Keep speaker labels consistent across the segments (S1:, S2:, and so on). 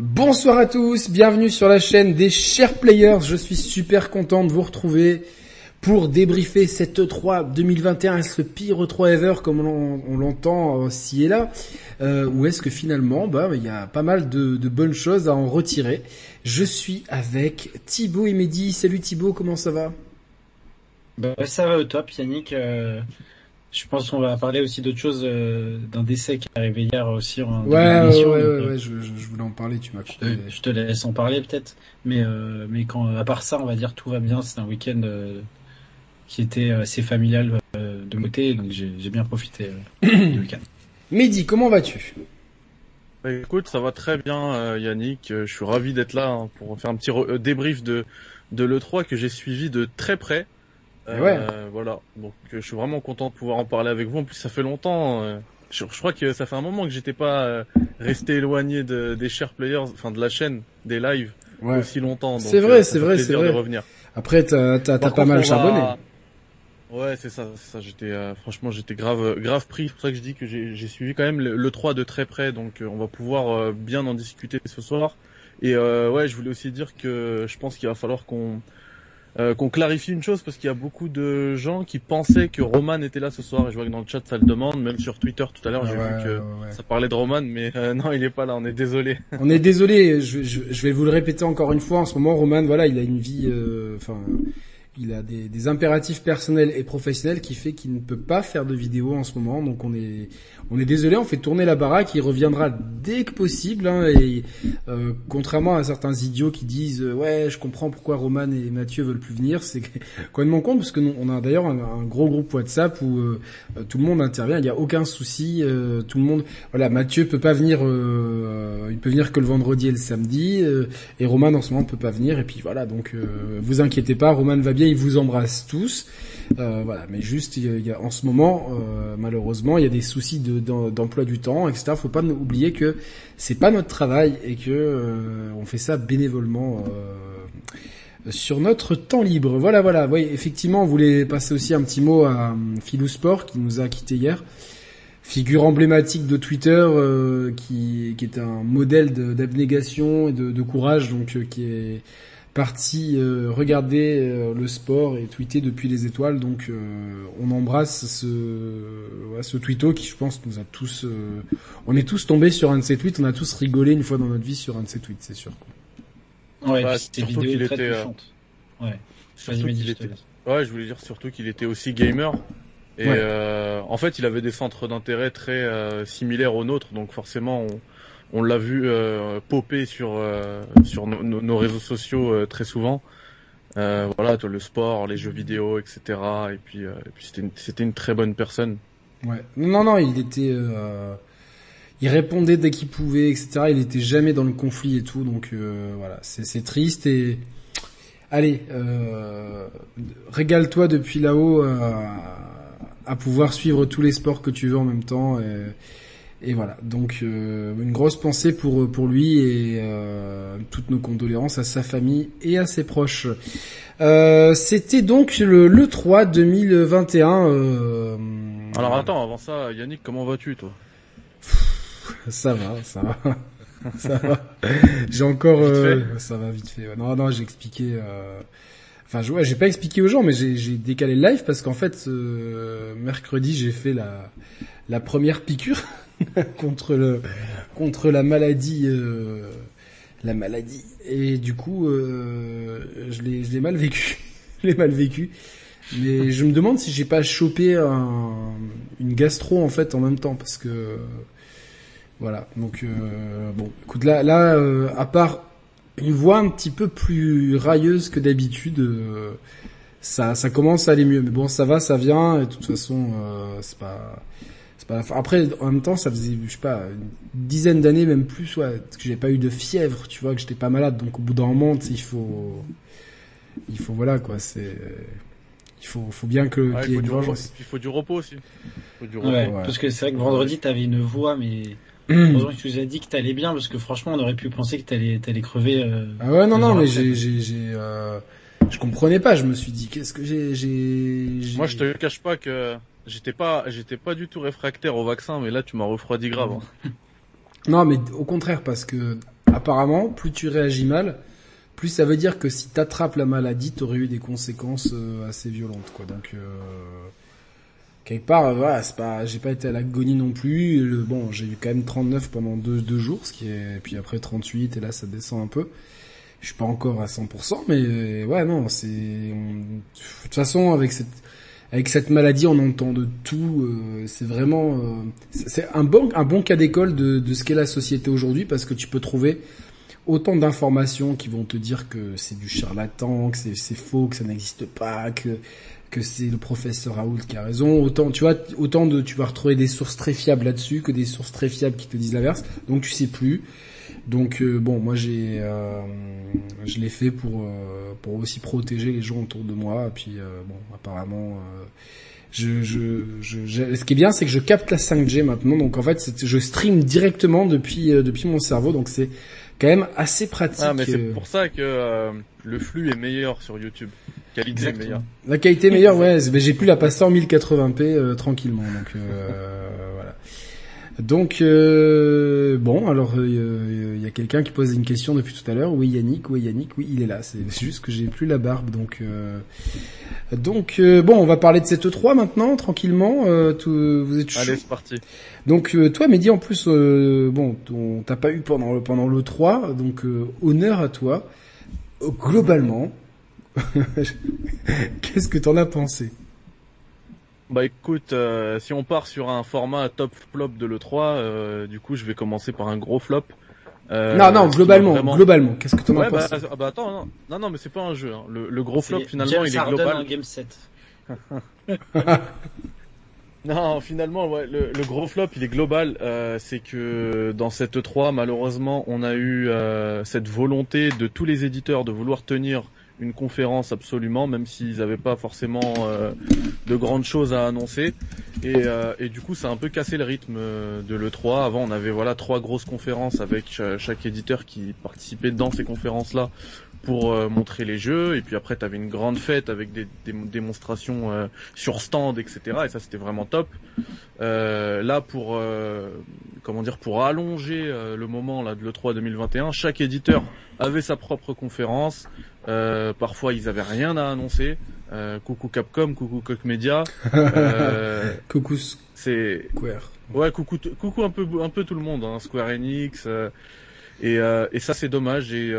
S1: Bonsoir à tous, bienvenue sur la chaîne des chers players. Je suis super content de vous retrouver pour débriefer cette E3 2021. Est-ce le pire E3 ever comme on, l'entend euh, ci et là euh, Ou est-ce que finalement, bah, il y a pas mal de, bonnes choses à en retirer Je suis avec Thibaut et Mehdi. Salut Thibaut, comment ça va?
S2: Bah, Ça va au top Yannick. Euh, je pense qu'on va parler aussi d'autres choses, euh, d'un décès qui est arrivé hier aussi
S1: en Ouais, ouais, ouais, euh, ouais, je, voulais en parler, tu m'as
S2: Je, te laisse en parler peut-être, mais euh, mais quand à part ça, on va dire tout va bien. C'est un week-end qui était assez familial de côté, donc j'ai bien profité du week-end.
S1: Mehdi, comment vas-tu?
S3: Bah, Écoute, ça va très bien, Yannick. Je suis ravi d'être là hein, pour faire un petit débrief de de l'E3 que j'ai suivi de très près. Euh, voilà, donc euh, je suis vraiment content de pouvoir en parler avec vous. En plus, ça fait longtemps. Euh, je, crois que ça fait un moment que j'étais pas resté éloigné de, des chers players, enfin de la chaîne, des lives aussi longtemps.
S1: C'est vrai, c'est vrai, c'est vrai. revenir. Après, t'as as, pas mal charbonné.
S3: Ouais, c'est ça, ça. J'étais, franchement, j'étais grave, grave pris. C'est pour ça que je dis que j'ai suivi quand même le, 3 de très près, donc on va pouvoir bien en discuter ce soir. Et ouais, je voulais aussi dire que je pense qu'il va falloir qu'on euh, qu'on clarifie une chose parce qu'il y a beaucoup de gens qui pensaient que Roman était là ce soir et je vois que dans le chat ça le demande, même sur Twitter tout à l'heure j'ai vu que ça parlait de Roman mais euh, non il est pas là, on est désolé.
S1: on est désolé, je, je, vais vous le répéter encore une fois, en ce moment Roman voilà il a une vie, euh, enfin il a des, impératifs personnels et professionnels qui fait qu'il ne peut pas faire de vidéo en ce moment. Donc on est, on est désolé, on fait tourner la baraque. Il reviendra dès que possible. Hein, et euh, contrairement à certains idiots qui disent euh, ouais, je comprends pourquoi Roman et Mathieu veulent plus venir, c'est complètement con parce que nous, on a d'ailleurs un, gros groupe WhatsApp où euh, tout le monde intervient. Il n'y a aucun souci. tout le monde, voilà, Mathieu peut pas venir. il peut venir que le vendredi et le samedi. et Roman en ce moment peut pas venir. Et puis voilà, donc vous inquiétez pas, Roman va bien il vous embrasse tous. Euh, voilà, mais juste, il y a, en ce moment, euh, malheureusement, il y a des soucis d'emploi du temps, etc. Faut pas oublier que c'est pas notre travail et que euh, on fait ça bénévolement sur notre temps libre. Voilà, voilà. Oui, effectivement, on voulait passer aussi un petit mot à Philou Sport qui nous a quitté hier figure emblématique de Twitter qui, qui est un modèle d'abnégation et de, de, courage donc qui est parti euh, regarder euh, le sport et tweeter depuis les étoiles. Donc euh, on embrasse ce, ce tweeto qui je pense nous a tous... on est tous tombés sur un de ces tweets, on a tous rigolé une fois dans notre vie sur un de ces tweets, c'est sûr.
S2: Ouais, bah, surtout qu'il était... Ouais.
S3: ouais, je voulais dire surtout qu'il était aussi gamer. Et en fait, il avait des centres d'intérêt très similaires aux nôtres, donc forcément, on, on l'a vu euh, popper sur euh, sur nos réseaux sociaux euh, très souvent. Euh, voilà, le sport, les jeux vidéo, etc. Et puis, et puis c'était une, très bonne personne.
S1: Ouais. Non, non, il était, il répondait dès qu'il pouvait, etc. Il était jamais dans le conflit et tout, donc voilà, c'est, triste et allez, régale-toi depuis là-haut à pouvoir suivre tous les sports que tu veux en même temps. Et voilà, donc euh, une grosse pensée pour pour lui et euh, toutes nos condoléances à sa famille et à ses proches. Euh, C'était donc le, le 3 2021. Euh...
S3: Alors attends, avant ça, Yannick, comment vas-tu toi?
S1: Ça va, ça va. ça va. J'ai encore, euh, ça va vite fait. Non, non, j'ai expliqué. Enfin, je, ouais, j'ai pas expliqué aux gens, mais j'ai décalé le live parce qu'en fait, mercredi, j'ai fait la la première piqûre. contre le contre la maladie euh, la maladie. Et du coup euh, je l'ai je l'ai mal vécu. Je l'ai mal vécu. Mais je me demande si j'ai pas chopé un, une gastro en fait en même temps parce que voilà. Donc euh, bon. Écoute là là euh, à part une voix un petit peu plus railleuse que d'habitude ça ça commence à aller mieux. Mais bon ça va ça vient et de toute façon c'est pas après, en même temps, ça faisait, je sais pas, une dizaine d'années, même plus, ouais, que j'ai pas eu de fièvre, tu vois, que j'étais pas malade. Donc, au bout d'un moment, il faut, il faut, voilà, quoi, c'est, il faut, faut bien que,
S3: il, faut du repos, il faut du repos aussi.
S2: Faut du repos. Ouais, parce que c'est vrai que vendredi, t'avais une voix, mais, heureusement que tu nous as dit que t'allais bien, parce que franchement, on aurait pu penser que t'allais, t'allais crever, euh,
S1: Ah ouais, non, non, mais j'ai, j'ai, j'ai, euh, je comprenais pas, je me suis dit, qu'est-ce que j'ai, j'ai,
S3: Moi, je te cache pas que, J'étais pas, j'étais pas du tout réfractaire au vaccin, mais là tu m'as refroidi grave. Hein.
S1: Non, mais au contraire, parce que apparemment, plus tu réagis mal, plus ça veut dire que si t'attrapes la maladie, t'aurais eu des conséquences euh, assez violentes, quoi. Donc, euh, quelque part, voilà, c'est pas, j'ai pas été à l'agonie non plus. Le, bon, j'ai eu quand même 39 pendant deux, deux jours, ce qui est, puis après 38, et là ça descend un peu. Je suis pas encore à 100%, mais ouais, non, c'est, de toute façon, avec cette, avec cette maladie, on entend de tout. Euh, c'est vraiment, euh, c'est un bon, cas d'école de, ce qu'est la société aujourd'hui, parce que tu peux trouver autant d'informations qui vont te dire que c'est du charlatan, que c'est faux, que ça n'existe pas, que que c'est le professeur Raoult qui a raison. Autant, tu vois, autant de, tu vas retrouver des sources très fiables là-dessus que des sources très fiables qui te disent l'inverse. Donc tu sais plus. Donc euh, bon, moi j'ai, euh, je l'ai fait pour euh, pour aussi protéger les gens autour de moi. Et puis bon, apparemment, je, je, je, ce qui est bien, c'est que je capte la 5G maintenant. Donc en fait, je stream directement depuis depuis mon cerveau. Donc c'est quand même assez pratique. Ah,
S3: mais c'est pour ça que le flux est meilleur sur YouTube. Qualité meilleure.
S1: La qualité meilleure, ouais. Mais j'ai pu la passer en 1080p euh, tranquillement. Donc euh. Donc euh, bon, alors il y a quelqu'un qui pose une question depuis tout à l'heure. Oui Yannick, oui Yannick, oui il est là. C'est juste que j'ai plus la barbe, donc donc bon, on va parler de cette 3 maintenant tranquillement. Tout, vous êtes
S3: Allez, c'est parti.
S1: Donc toi, Mehdi, en plus, bon, on t'a pas eu pendant pendant le 3, donc honneur à toi. Globalement, Qu'est-ce que t'en as pensé?
S3: Bah écoute, euh, si on part sur un format top flop de l'E3, euh, du coup je vais commencer par un gros flop.
S1: Euh, non, non, globalement, globalement, qu'est-ce que t'en as
S3: bah,
S1: pensé
S3: ah, bah attends, non, non, mais c'est pas un jeu. Hein. Le, gros flop finalement, il est global.
S2: game set.
S3: non, finalement, ouais, le, gros flop, il est global. c'est que dans cette E3, malheureusement, on a eu cette volonté de tous les éditeurs de vouloir tenir une conférence absolument, même s'ils n'avaient pas forcément euh, de grandes choses à annoncer. Et, euh, et du coup, ça a un peu cassé le rythme euh, de l'E3. Avant, on avait voilà trois grosses conférences avec chaque éditeur qui participait dans ces conférences-là pour montrer les jeux. Et puis après, tu avais une grande fête avec des, démonstrations sur stand, etc. Et ça, c'était vraiment top. là, pour comment dire, pour allonger le moment là de l'E3 2021, chaque éditeur avait sa propre conférence euh, parfois, ils avaient rien à annoncer. Euh, coucou Capcom, coucou Coq Media.
S1: Euh, coucou
S3: c'est
S1: Square.
S3: Ouais, coucou, coucou un peu, un peu tout le monde, hein, Square Enix. Euh, et, euh, et ça, c'est dommage. Et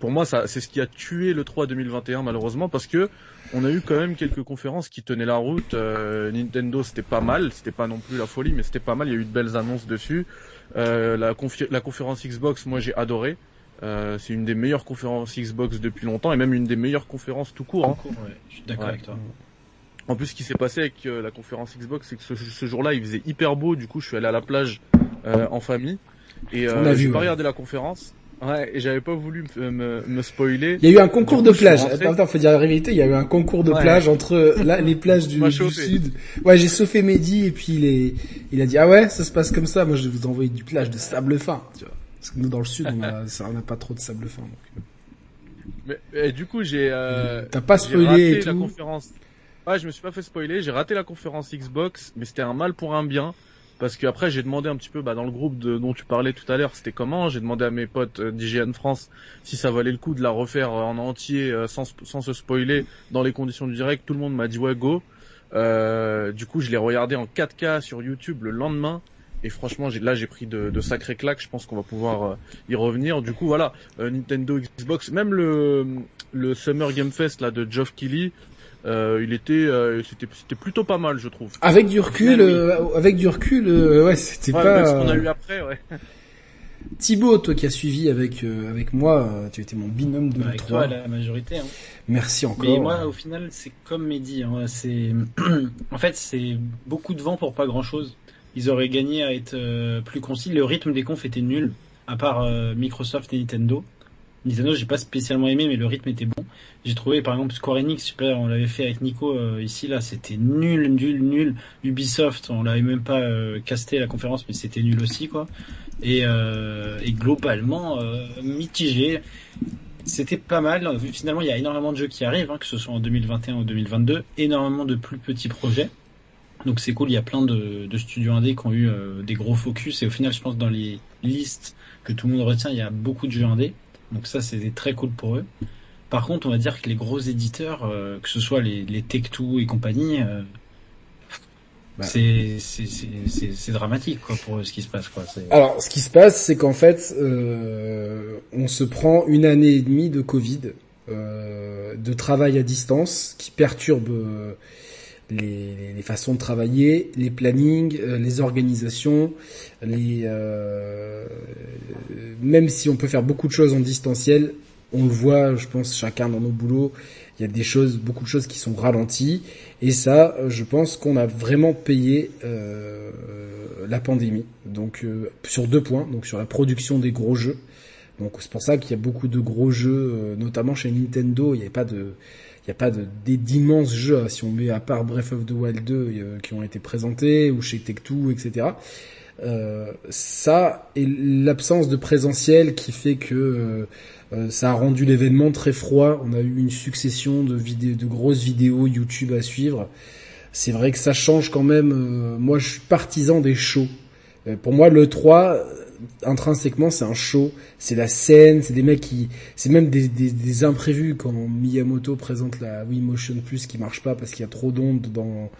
S3: pour moi, ça, c'est ce qui a tué le 3 2021 malheureusement, parce que on a eu quand même quelques conférences qui tenaient la route. Nintendo, c'était pas mal, c'était pas non plus la folie, mais c'était pas mal. Il y a eu de belles annonces dessus. la, la conférence Xbox, moi, j'ai adoré. Euh, c'est une des meilleures conférences Xbox depuis longtemps et même une des meilleures conférences tout court. Hein.
S2: je suis d'accord avec toi.
S3: En plus, ce qui s'est passé avec euh, la conférence Xbox, c'est que ce, jour-là, il faisait hyper beau. Du coup, je suis allé à la plage euh, en famille et euh, j'ai pas regardé la conférence. Ouais, et j'avais pas voulu me, me, spoiler.
S1: Il y a eu un concours de plage. Attends, attends, faut dire la vérité. Il y a eu un concours de plage entre là, les plages du, du sud. Ouais, j'ai sauvé Mehdi et puis il, est, il a dit ah ouais, ça se passe comme ça. Moi, je vais vous envoyer du plage de sable fin. Tu vois. Parce que nous, dans le sud, on a, ça, on pas trop de sable fin. Donc.
S3: Mais, et du coup, j'ai. Euh,
S1: T'as pas spoilé
S3: la conférence. Ouais, je me suis pas fait spoiler. J'ai raté la conférence Xbox, mais c'était un mal pour un bien. Parce que après, j'ai demandé un petit peu, bah, dans le groupe de, dont tu parlais tout à l'heure, c'était comment. J'ai demandé à mes potes euh, d'IGN France si ça valait le coup de la refaire en entier euh, sans, sans se spoiler dans les conditions du direct. Tout le monde m'a dit ouais go. Euh, du coup, je l'ai regardé en 4K sur YouTube le lendemain et franchement là j'ai pris de, de, sacrés claques je pense qu'on va pouvoir euh, y revenir du coup voilà euh, Nintendo Xbox même le le Summer Game Fest là de Geoff Keighley euh, il était c'était c'était plutôt pas mal je trouve
S1: avec du recul avec du recul ouais c'était ouais, pas
S3: ce qu'on a eu après ouais
S1: Thibaut, toi qui as suivi avec avec moi, tu étais mon binôme de
S2: avec toi, la majorité. Hein.
S1: Merci encore.
S2: Mais moi, au final, c'est comme Mehdi. Hein, c'est en fait, c'est beaucoup de vent pour pas grand chose ils auraient gagné à être euh, plus concis. Le rythme des confs était nul, à part euh, Microsoft et Nintendo. Nintendo, j'ai pas spécialement aimé, mais le rythme était bon. J'ai trouvé, par exemple, Square Enix, super, on l'avait fait avec Nico euh, ici, là, c'était nul, nul, nul. Ubisoft, on l'avait même pas casté la conférence, mais c'était nul aussi, quoi. Et, et globalement, mitigé. C'était pas mal. Finalement, il y a énormément de jeux qui arrivent, hein, que ce soit en 2021 ou 2022, énormément de plus petits projets. Donc c'est cool, il y a plein de, de studios indés qui ont eu euh, des gros focus et au final je pense dans les listes que tout le monde retient, il y a beaucoup de jeux indés. Donc ça c'est très cool pour eux. Par contre, on va dire que les gros éditeurs, euh, que ce soit les, les Tech2 et compagnie, euh, bah. c'est dramatique quoi pour ce qui se passe quoi.
S1: Alors, ce qui se passe, c'est qu'en fait, euh, on se prend une année et demie de Covid, de travail à distance, qui perturbe les, les, façons de travailler, les plannings, euh, les organisations, les euh, même si on peut faire beaucoup de choses en distanciel, on le voit, je pense, chacun dans nos boulots, il y a des choses, beaucoup de choses qui sont ralenties, et ça, je pense qu'on a vraiment payé euh, la pandémie. Donc sur deux points, donc sur la production des gros jeux. Donc c'est pour ça qu'il y a beaucoup de gros jeux, notamment chez Nintendo, il n'y a pas de n'y a pas d'immenses jeux, hein, si on met à part Breath of the Wild 2 euh, qui ont été présentés, ou chez Tech2, etc. Euh, ça et l'absence de présentiel qui fait que euh, ça a rendu l'événement très froid. On a eu une succession de, vidéos, de grosses vidéos YouTube à suivre. C'est vrai que ça change quand même. moi, je suis partisan des shows. pour moi, le 3, intrinsèquement c'est un show, c'est la scène, c'est des mecs qui, c'est même des, des, des, imprévus quand Miyamoto présente la Wii Motion Plus qui marche pas parce qu'il y a trop d'ondes dans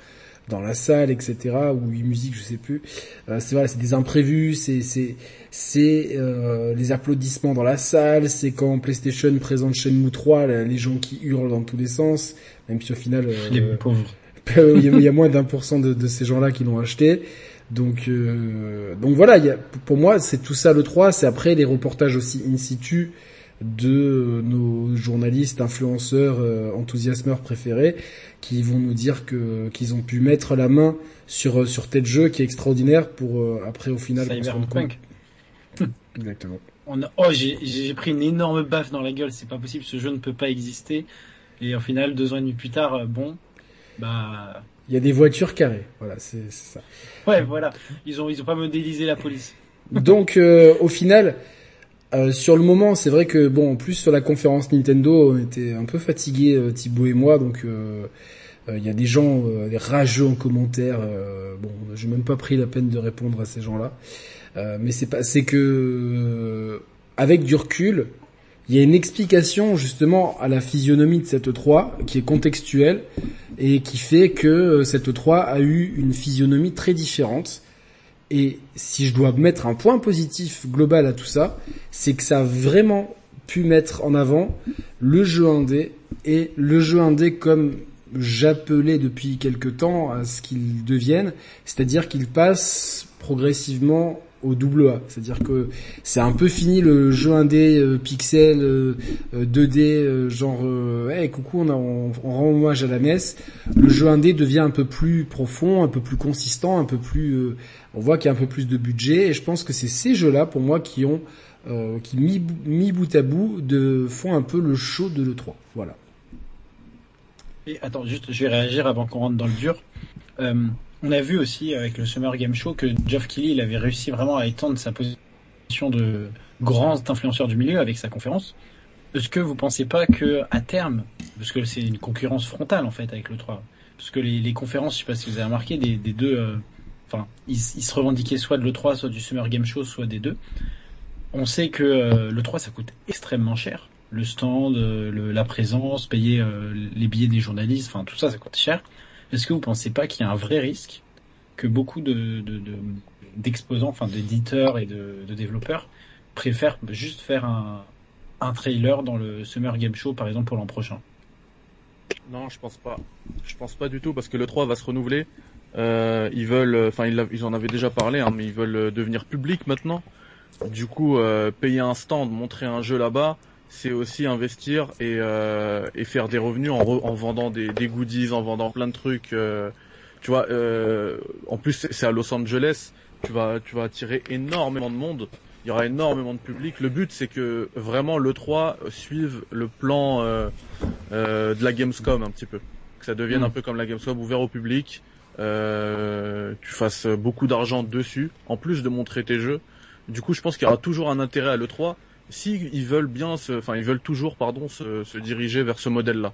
S1: dans la salle, etc. ou Wii Music, je sais plus. Euh, c'est voilà, c'est des imprévus, c'est c'est c'est euh, les applaudissements dans la salle, c'est quand PlayStation présente Shenmue 3, les gens qui hurlent dans tous les sens, même si au final,
S2: euh, les pauvres.
S1: il y a moins d'un pour cent de, de ces gens-là qui l'ont acheté. Donc, euh, donc voilà, y a, pour moi, c'est tout ça le 3. C'est après les reportages aussi in situ de nos journalistes, influenceurs, euh, enthousiasmeurs préférés, qui vont nous dire que qu'ils ont pu mettre la main sur sur tel jeu qui est extraordinaire pour euh, après au final
S2: se rendre compte.
S1: Exactement.
S2: On a, oh, j'ai pris une énorme baffe dans la gueule. C'est pas possible, ce jeu ne peut pas exister. Et au final, deux ans et demi plus tard, bon, bah
S1: il y a des voitures carrées. Voilà, c'est ça.
S2: Ouais, voilà. Ils ont ils ont pas modélisé la police.
S1: Donc euh, au final, euh, sur le moment, c'est vrai que bon, en plus sur la conférence Nintendo, on était un peu fatigués, euh, Thibaut et moi, donc euh, il y a des gens, des rageux en commentaire. bon, j'ai même pas pris la peine de répondre à ces gens-là, mais c'est pas, c'est que avec du recul, il y a une explication justement à la physionomie de cette 3 qui est contextuelle et qui fait que euh, cette 3 a eu une physionomie très différente. Et si je dois mettre un point positif global à tout ça, c'est que ça a vraiment pu mettre en avant le jeu indé et le jeu indé comme j'appelais depuis quelque temps à ce qu'il devienne, c'est-à-dire qu'il passe progressivement au double A. C'est-à-dire que c'est un peu fini le jeu indé euh, pixel 2D euh, euh, genre hey, coucou on, rend hommage à la NES. Le jeu indé devient un peu plus profond, un peu plus consistant, un peu plus on voit qu'il y a un peu plus de budget et je pense que c'est ces jeux-là pour moi qui ont qui mis, mis bout à bout de font un peu le show de l'E3. Voilà.
S2: Et attends, juste je vais réagir avant qu'on rentre dans le dur. On a vu aussi avec le Summer Game Show que Geoff Keighley il avait réussi vraiment à étendre sa position de grand influenceur du milieu avec sa conférence. Est-ce que vous pensez pas que à terme, parce que c'est une concurrence frontale en fait avec le 3, parce que les, conférences, je sais pas si vous avez remarqué, des, deux, euh, enfin, ils, se revendiquaient soit de le 3, soit du Summer Game Show, soit des deux. On sait que euh, le 3 ça coûte extrêmement cher, le stand, euh, la présence, payer les billets des journalistes, enfin tout ça ça coûte cher. Est-ce que vous pensez pas qu'il y a un vrai risque que beaucoup de, d'exposants, enfin d'éditeurs et de, développeurs préfèrent juste faire un, un trailer dans le Summer Game Show, par exemple, pour l'an prochain?
S3: Non, je pense pas. Je pense pas du tout parce que le 3 va se renouveler. Euh, ils veulent, enfin ils, en avaient déjà parlé, hein, mais ils veulent devenir public maintenant. Du coup, euh, payer un stand, montrer un jeu là-bas, c'est aussi investir et, euh, et, faire des revenus en, en vendant des, des, goodies, en vendant plein de trucs. Euh, tu vois, euh, en plus c'est à Los Angeles, tu vas tu vas attirer énormément de monde. Il y aura énormément de public. Le but c'est que vraiment le 3 suive le plan euh, euh, de la Gamescom un petit peu, que ça devienne mm. un peu comme la Gamescom ouvert au public. Euh, tu fasses beaucoup d'argent dessus, en plus de montrer tes jeux. Du coup, je pense qu'il y aura toujours un intérêt à l'E3 si ils veulent bien, se, enfin ils veulent toujours, pardon, se, se diriger vers ce modèle-là.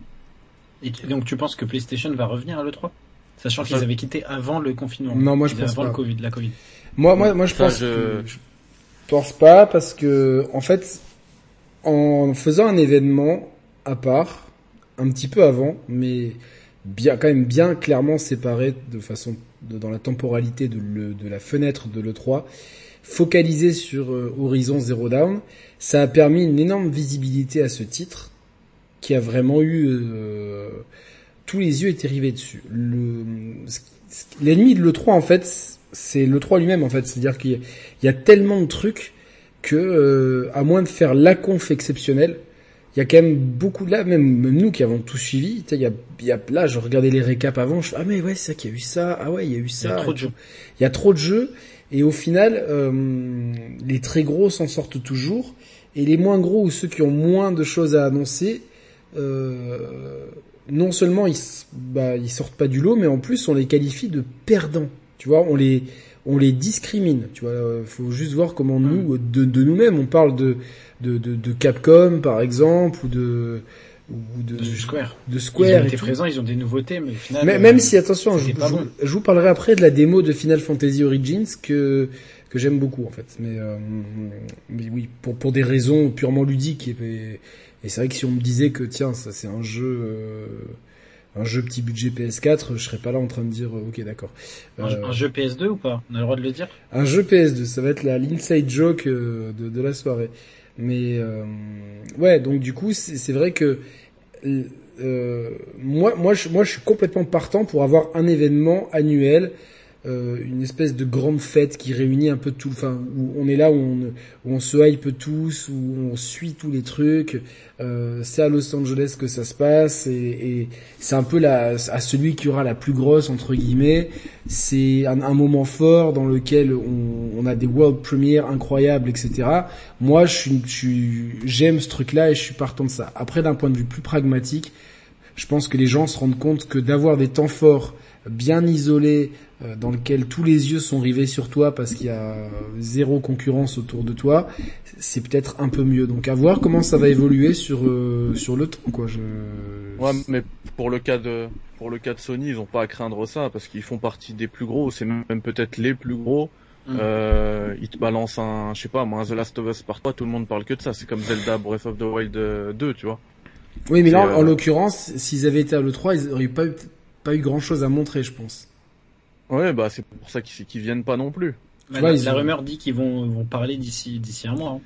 S2: Et donc tu penses que PlayStation va revenir à l'E3 Sachant qu'ils avaient quitté avant le confinement.
S1: Non, moi je pense
S2: avant
S1: pas.
S2: le Covid, la Covid.
S1: Moi, moi, moi, je
S3: Ça,
S1: pense,
S3: je-
S1: que- je pense pas parce que, en fait, en faisant un événement à part, un petit peu avant, mais bien, quand même bien clairement séparé de façon, de- dans la temporalité de, le- de la fenêtre de l'E3, focalisé sur euh, Horizon Zero Dawn, ça a permis une énorme visibilité à ce titre qui a vraiment eu euh, tous les yeux étaient rivés dessus. Le l'ennemi de l'E3 en fait, c'est l'E3 lui-même en fait, c'est-à-dire qu'il y, a- il y a tellement de trucs que euh, à moins de faire la conf exceptionnelle, il y a quand même beaucoup de là, même, même nous qui avons tout suivi, tu sais, il y a, y a là, je regardais les récaps avant, je ah mais ouais, c'est ça qu'il y a eu ça, ah ouais, il y a eu
S2: Il y
S1: ça.
S2: a trop de jeux.
S1: Il y a trop de jeux et au final, euh, les très gros s'en sortent toujours et les moins gros ou ceux qui ont moins de choses à annoncer, euh, non seulement ils, bah, ils sortent pas du lot, mais en plus on les qualifie de perdants. Tu vois, on les on les discrimine. Tu vois, Euh, faut juste voir comment nous, de, de nous-mêmes, on parle de, de de de Capcom par exemple ou de ou de,
S2: De Square.
S1: de
S2: Ils
S1: Square
S2: ont été
S1: tout.
S2: présents, ils ont des nouveautés, mais au final.
S1: Mais-
S2: euh,
S1: même si attention, je,
S2: bon.
S1: je vous parlerai après de la démo de Final Fantasy Origins que que j'aime beaucoup en fait. Mais, euh, mais oui, pour pour des raisons purement ludiques et, et c'est vrai que si on me disait que tiens ça c'est un jeu euh, un jeu petit budget PS4, je serais pas là en train de dire euh, ok d'accord.
S2: Un,
S1: Euh,
S2: un jeu PS2 ou pas? On a le droit de le dire?
S1: Un jeu PS2, ça va être la l'inside joke euh, de, de la soirée. Mais euh, ouais, donc du coup, c'est vrai que euh, moi, moi, je, moi, je suis complètement partant pour avoir un événement annuel, euh, une espèce de grande fête qui réunit un peu tout. Enfin, où on est là où on, où on se hype tous, où on suit tous les trucs. Euh, c'est à Los Angeles que ça se passe et, et c'est un peu la, à celui qui aura la plus grosse entre guillemets. C'est un, un moment fort dans lequel on, on a des world premières incroyables, etc. Moi, je j'aime ce truc-là et je suis partant de ça. Après, d'un point de vue plus pragmatique, je pense que les gens se rendent compte que d'avoir des temps forts bien isolés, dans lesquels tous les yeux sont rivés sur toi parce qu'il y a zéro concurrence autour de toi, c'est peut-être un peu mieux. Donc à voir comment ça va évoluer sur euh, sur le temps, quoi. Je...
S3: Ouais, mais pour le cas de pour le cas de Sony, ils ont pas à craindre ça parce qu'ils font partie des plus gros, c'est même peut-être les plus gros.
S2: Mm.
S3: Euh, ils te balancent un, je sais pas, moi, un The Last of Us par toi, tout le monde parle que de ça. C'est comme Zelda Breath of the Wild euh, 2, tu vois.
S1: Oui, mais là, en
S3: euh,
S1: l'occurrence, s'ils avaient été à l'E3, ils auraient pas eu, pas eu grand chose à montrer, je pense.
S3: Ouais, bah c'est pour ça qu'ils qu'ils viennent pas non plus.
S2: Bah, la,
S1: ils
S2: la
S1: ont-
S2: rumeur dit qu'ils vont, vont parler d'ici d'ici un mois. hein.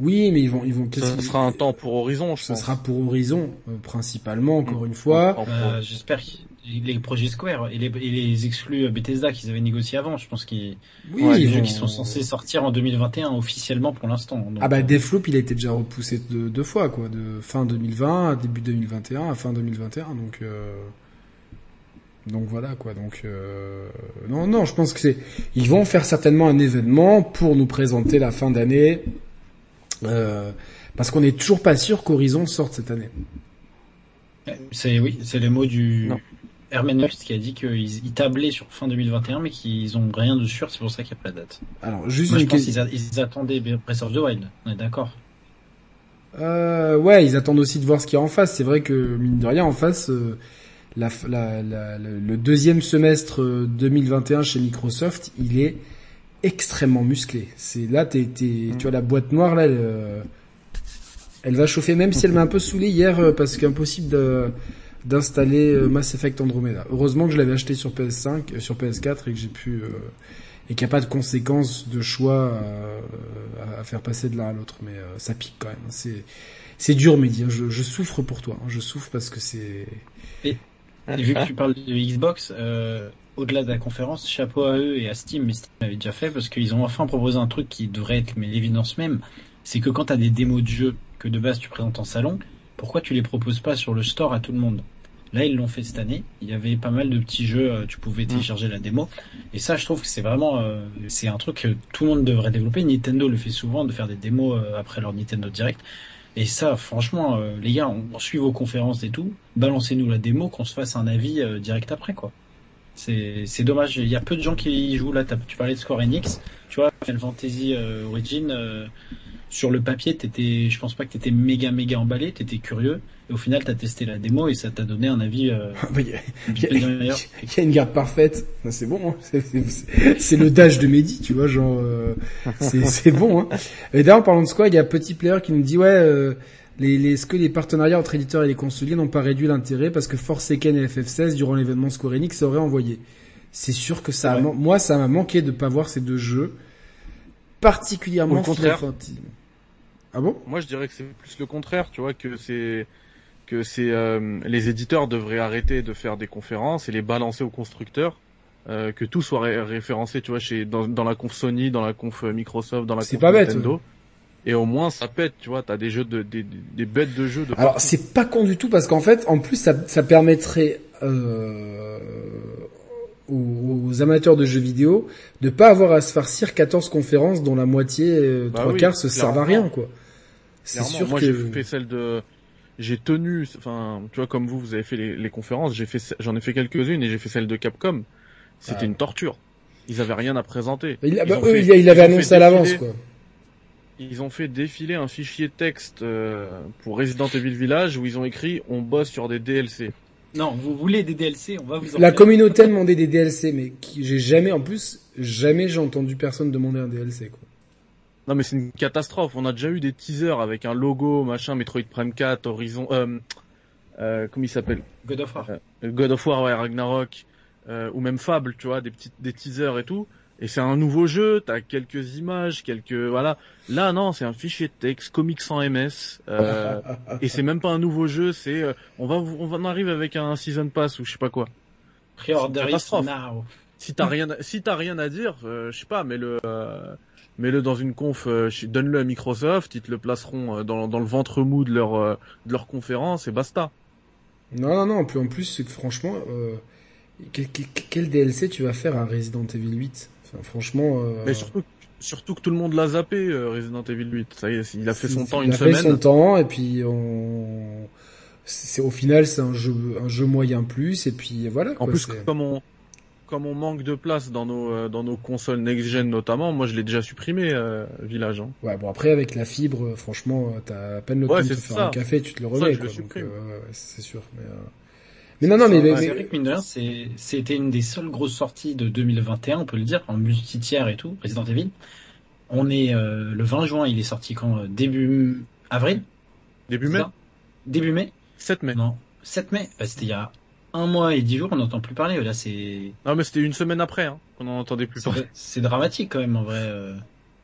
S1: Oui, mais ils vont, ils vont.
S3: Ça sera un temps pour Horizon, je
S1: Ce
S3: pense.
S1: sera pour Horizon, euh, principalement, encore une fois.
S2: Bah, J'espère que les projets Square et les, et les exclus Bethesda qu'ils avaient négociés avant, je pense qu'ils
S1: Oui,
S3: Ouais,
S2: les
S1: ils
S2: jeux
S1: vont-
S2: qui sont censés sortir en 2021 officiellement pour l'instant. Donc,
S1: Ah bah Deathloop, il a été déjà repoussé deux, deux fois, quoi, de fin 2020 à début 2021 à fin 2021, donc euh... donc voilà quoi. Donc euh... non non, je pense que c'est ils vont faire certainement un événement pour nous présenter la fin d'année, euh... parce qu'on n'est toujours pas sûr qu'Horizon sorte cette année.
S2: c'est oui, c'est le mot du
S3: Non.
S2: Herman qui a dit qu'ils ils tablaient sur fin 2021 mais qu'ils ont rien de sûr, c'est pour ça qu'il n'y a pas de date.
S1: Alors juste
S2: Moi, je
S1: une
S2: pense
S1: question.
S2: qu'ils a- ils attendaient Breath of the Wild, on est d'accord.
S1: Euh, ouais, ils attendent aussi de voir ce qu'il y a en face. C'est vrai que mine de rien, en face, euh, la, la- la- le deuxième semestre euh, 2021 chez Microsoft, il est extrêmement musclé. C'est là, t'es, t'es- tu vois la boîte noire là, elle, euh, elle va chauffer. Même si elle m'a un peu saoulé hier euh, parce qu'impossible de- d'installer euh, Mass Effect Andromeda. Heureusement que je l'avais acheté sur PS5, euh, sur PS4 et que j'ai pu euh, et qu'il n'y a pas de conséquences de choix euh, à, à faire passer de l'un à l'autre. Mais euh, ça pique quand même. C'est c'est dur, Mehdi. hein. Je, je souffre pour toi. hein. Je souffre parce que c'est
S2: Et vu que tu parles de Xbox, euh, au-delà de la conférence, chapeau à eux et à Steam, mais Steam avait déjà fait parce qu'ils ont enfin proposé un truc qui devrait être mais l'évidence même, c'est que quand tu as des démos de jeux que de base tu présentes en salon, pourquoi tu les proposes pas sur le store à tout le monde? Là, ils l'ont fait cette année. Il y avait pas mal de petits jeux, euh, tu pouvais télécharger la démo. Et ça, je trouve que c'est vraiment, euh, c'est un truc que tout le monde devrait développer. Nintendo le fait souvent, de faire des démos euh, après leur Nintendo Direct. Et ça, franchement, euh, les gars, on, suit vos conférences et tout. Balancez-nous la démo, qu'on se fasse un avis euh, direct après, quoi. C'est, dommage. Il y a peu de gens qui y jouent là. Tu parlais de Square Enix. Tu vois, Final Fantasy euh, Origin. Sur le papier, t'étais, je pense pas que t'étais méga méga emballé, t'étais curieux, et au final t'as testé la démo et ça t'a donné un avis. Euh,
S1: il y, a une garde parfaite, c'est bon, hein. c'est le dash de Mehdi, tu vois, genre euh, c'est bon. Hein. Et d'ailleurs, parlant de Squad, il y a Petit Player qui nous dit ouais. Euh, les, les, ce que les partenariats entre éditeurs et les consoliers n'ont pas réduit l'intérêt parce que Forsaken et FF16 durant l'événement Square Enix auraient envoyé? C'est sûr que ça, moi, ça m'a manqué de pas voir ces deux jeux particulièrement. Au
S3: contraire.
S1: Ah bon?
S3: Moi, je dirais que c'est plus le contraire, tu vois, que c'est que c'est euh, les éditeurs devraient arrêter de faire des conférences et les balancer aux constructeurs, euh, que tout soit référencé, tu vois, chez dans, dans, la conf Sony, dans la conf Microsoft, dans la conf
S1: pas
S3: Nintendo.
S1: Bête,
S3: Et au moins ça pète, tu vois, t'as des jeux de des, des bêtes de jeux. De
S1: Alors c'est pas con du tout parce qu'en fait, en plus ça, ça permettrait euh, aux, amateurs de jeux vidéo de pas avoir à se farcir 14 conférences dont la moitié, euh, bah trois quarts se servent à rien, quoi.
S3: C'est sûr moi, j'ai fait celle de, j'ai tenu, enfin, tu vois, comme vous, vous avez fait les, les conférences, j'ai fait, j'en ai fait quelques-unes et j'ai fait celle de Capcom. C'était une torture. Ils avaient rien à présenter.
S1: Il, bah, eux, il avait annoncé à l'avance, quoi.
S3: Ils ont fait défiler un fichier texte euh, pour Resident Evil Village où ils ont écrit on bosse sur des DLC.
S2: Non, vous voulez des DLC, on va vous
S1: en La communauté a demandé des DLC, mais j'ai jamais, en plus, jamais j'ai entendu personne demander un DLC, quoi.
S3: Non mais c'est une catastrophe. On a déjà eu des teasers avec un logo, machin, Metroid Prime 4, Horizon, euh, euh, comment il s'appelle?
S2: God of War.
S3: Euh, God of War, ouais, Ragnarok, euh, ou même Fable, tu vois, des petits, des teasers et tout. Et c'est un nouveau jeu, t'as quelques images, quelques voilà. Là non, c'est un fichier de texte, comics sans MS, euh, et c'est même pas un nouveau jeu, c'est euh, on va on va on arrive avec un season pass ou je sais pas quoi.
S2: Pre-order now.
S3: Si t'as rien, si t'as rien à dire, euh, je sais pas, mais le euh, mets-le dans une conf, donne-le à Microsoft, ils te le placeront dans, dans le ventre mou de leur de leur conférence et basta.
S1: Non non non, en plus c'est que franchement, quel, quel, quel, DLC tu vas faire à Resident Evil 8 franchement. Euh...
S3: Mais surtout, surtout que tout le monde l'a zappé euh, Resident Evil 8. Ça y est, il a fait son temps une semaine.
S1: Il a fait son temps et puis on. C'est au final c'est un jeu un jeu moyen plus et puis voilà.
S3: En plus comme on comme on manque de place dans nos euh, dans nos consoles next gen notamment, moi je l'ai déjà supprimé euh, Village. Hein.
S1: Ouais bon après avec la fibre, franchement t'as à peine le temps de te faire un café, tu te le remets. c'est sûr. Mais, mais non, non, mais, mais,
S2: c'est c'était une des seules grosses sorties de 2021, on peut le dire, en multi-tiers et tout, Resident Evil. On est euh, le 20 juin, il est sorti quand euh, Début avril?
S3: Début mai?
S2: Début mai
S3: 7 mai.
S2: Non, 7 mai. Bah, c'était il y a un mois et dix jours, on n'entend plus parler. Là, c'est.
S3: Non, mais c'était une semaine après hein, qu'on n'en entendait plus parler.
S2: C'est dramatique quand même, en vrai. Euh...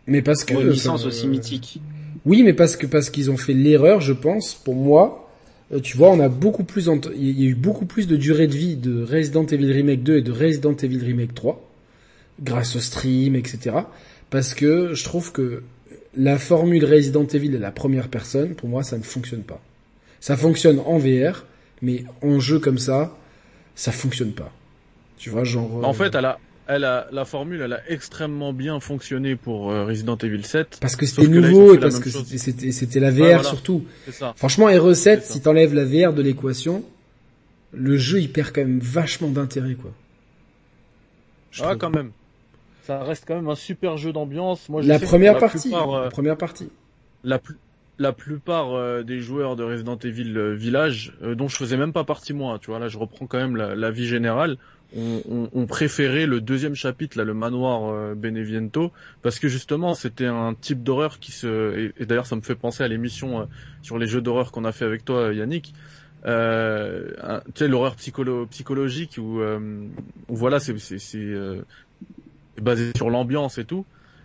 S1: Mais parce que
S2: une licence aussi mythique.
S1: Oui, mais parce que parce qu'ils ont fait l'erreur, je pense, pour moi, euh, tu vois, on a beaucoup plus, il y a eu beaucoup plus de durée de vie de Resident Evil Remake 2 et de Resident Evil Remake 3, grâce au stream, etc. Parce que je trouve que la formule Resident Evil de la première personne, pour moi, ça ne fonctionne pas. Ça fonctionne en VR, mais en jeu comme ça, ça fonctionne pas. Tu vois, genre.
S3: En fait, elle a, elle a, la formule, elle a extrêmement bien fonctionné pour euh, Resident Evil 7.
S1: Parce que c'était nouveau et parce que c'était, c'était la VR surtout. Ça. Franchement, RE7, si t'enlèves la VR de l'équation, le jeu il perd quand même vachement d'intérêt quoi.
S3: Je ah quand même. Ça reste quand même un super jeu d'ambiance. Moi,
S1: la, première partie, la euh, première partie.
S3: La la plupart euh, des joueurs de Resident Evil Village, dont je faisais même pas partie moi, tu vois, là je reprends quand même la, la vie générale, on, on, préférait le deuxième chapitre, là, le manoir euh, Beneviento, parce que justement c'était un type d'horreur qui se, et, d'ailleurs ça me fait penser à l'émission euh, sur les jeux d'horreur qu'on a fait avec toi, Yannick. Euh, tu sais l'horreur psycholo psychologique où, euh, voilà c'est c'est basé sur l'ambiance et tout.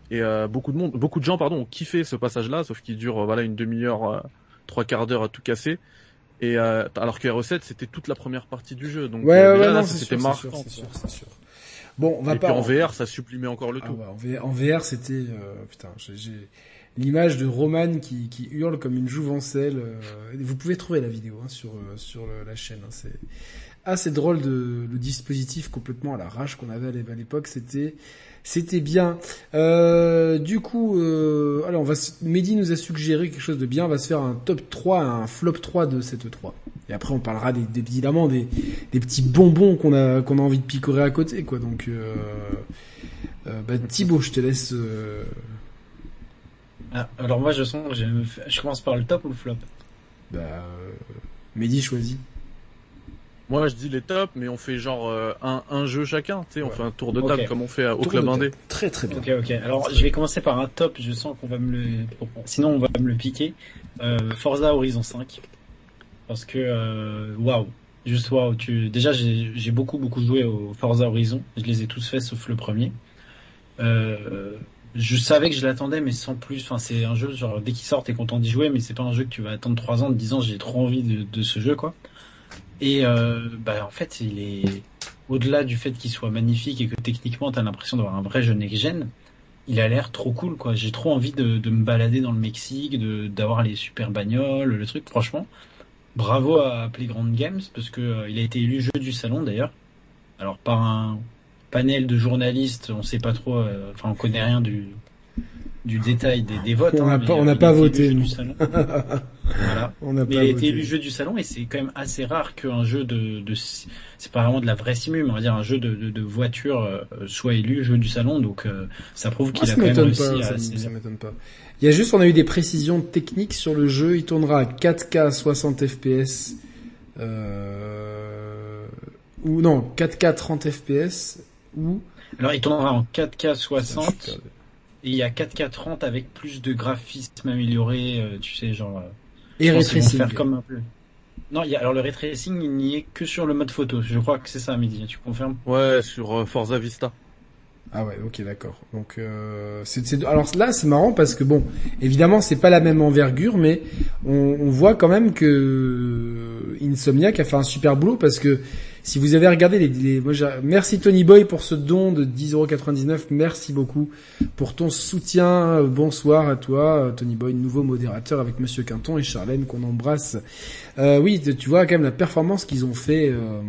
S3: Et beaucoup de monde, beaucoup de gens pardon ont kiffé ce passage-là, sauf qu'il dure voilà une demi-heure, trois quarts d'heure à tout casser. Et euh, alors que R7 c'était toute la première partie du jeu, donc
S1: ouais, euh, ouais, là, c'était marquant. C'est sûr, c'est sûr. Bon, on va
S3: et
S1: pas.
S3: Puis en VR, ça sublimait encore le
S1: ah
S3: tout.
S1: Bah, en VR, c'était euh, putain, j'ai l'image de Roman qui, qui hurle comme une jouvencelle. Euh, vous pouvez trouver la vidéo hein, sur sur la chaîne. Hein, c'est assez drôle de le dispositif complètement à la rage qu'on avait à l'époque. C'était c'était bien. Euh, du coup, euh, alors on va, Mehdi nous a suggéré quelque chose de bien. On va se faire un top 3, un flop 3 de cette 3. Et après, on parlera des, évidemment des, des petits bonbons qu'on a qu'on a envie de picorer à côté, quoi. Donc, euh, euh, bah, Thibaut, je te laisse. Euh,
S2: Ah, alors moi je sens, je, je commence par le top ou le flop?
S1: Bah, euh, Mehdi choisit.
S3: Moi, je dis les tops, mais on fait genre euh, un, un jeu chacun, tu sais, on
S1: Ouais.
S3: fait un tour de table comme on fait au
S1: Tour
S3: club
S1: de
S3: indé.
S1: Très très bien.
S2: Ok, ok. Alors je vais commencer par un top, je sens qu'on va me le... Sinon on va me le piquer. Euh, Forza Horizon 5. Parce que, euh, waouh. Juste waouh. Tu... Déjà j'ai j'ai beaucoup beaucoup joué au Forza Horizon. Je les ai tous faits sauf le premier. Euh, je savais que je l'attendais mais sans plus. Enfin c'est un jeu genre dès qu'il sort t'es content d'y jouer mais c'est pas un jeu que tu vas attendre 3 ans en te disant j'ai trop envie de, de ce jeu quoi. Et euh, bah en fait il est au-delà du fait qu'il soit magnifique et que techniquement t'as l'impression d'avoir un vrai jeu next-gen, il a l'air trop cool quoi. J'ai trop envie de, me balader dans le Mexique, d'avoir les super bagnoles, le truc. Franchement, bravo à Playground Games parce que euh, il a été élu jeu du salon d'ailleurs. Alors par un panel de journalistes, on sait pas trop, euh, enfin on connaît rien du du détail des, des votes.
S1: On
S2: hein,
S1: n'a
S2: mais,
S1: pas- on pas voté, nous.
S2: voilà.
S1: On n'a
S2: Mais
S1: pas
S2: il a été
S1: voté.
S2: élu jeu du salon et c'est quand même assez rare qu'un jeu de, de c'est pas vraiment de la vraie simu, mais on va dire un jeu de, de, de voiture euh, soit élu jeu du salon. Donc euh, ça prouve qu'il a quand même réussi
S1: pas,
S2: à
S1: ça,
S2: saisir.
S1: ça m'étonne pas. Il y a juste, on a eu des précisions techniques sur le jeu. Il tournera à 4K 60 FPS, euh, ou non, 4K 30 FPS, ou
S2: Alors il tournera en 4K
S1: Putain,
S2: 60
S1: je suis perdu.
S2: Et il y a 4K 30 avec plus de graphismes améliorés, euh, tu sais genre. euh,
S1: et
S2: faire comme un peu. Non, il y a, alors le ray tracing il n'y est que sur le mode photo. Je crois que c'est ça, midi. Tu confirmes?
S3: Ouais, sur euh, Forza Vista.
S1: Ah ouais, ok, d'accord. Donc, euh, c'est, c'est- alors là, c'est marrant parce que bon, évidemment, c'est pas la même envergure, mais on, on voit quand même que Insomniac a fait un super boulot parce que si vous avez regardé les, les moi, merci Tony Boy pour ce don de 10,99€. Merci beaucoup pour ton soutien. Euh, Bonsoir à toi, euh, Tony Boy, nouveau modérateur avec Monsieur Quinton et Charlène qu'on embrasse. Euh, oui, tu vois quand même la performance qu'ils ont fait. Euh,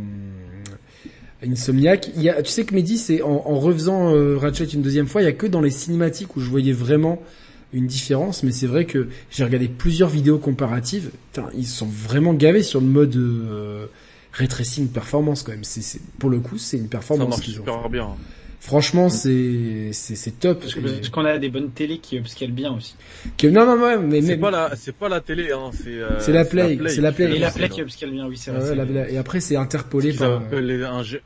S1: Insomniac. Il y a, tu sais que Mehdi, c'est en, en refaisant euh, Ratchet une deuxième fois, il y a que dans les cinématiques où je voyais vraiment une différence, mais c'est vrai que j'ai regardé plusieurs vidéos comparatives. Ils sont vraiment gavés sur le mode euh, ray tracing performance quand même. C'est, c'est, pour le coup, c'est une
S3: Ça
S1: performance ont.
S3: super bien.
S1: Franchement, c'est, c'est, c'est top.
S2: Parce qu'on a des bonnes télés qui upscale bien aussi.
S1: que- non, non, non, mais,
S3: C'est pas la, c'est pas la télé, hein, c'est. euh,
S1: C'est la Play, c'est la Play.
S2: Et la
S3: ça.
S2: plaque qui upscale bien, oui, c'est
S1: Ah
S2: vrai.
S1: ouais, et après, c'est
S3: Ce
S1: interpolé par.
S3: les inje-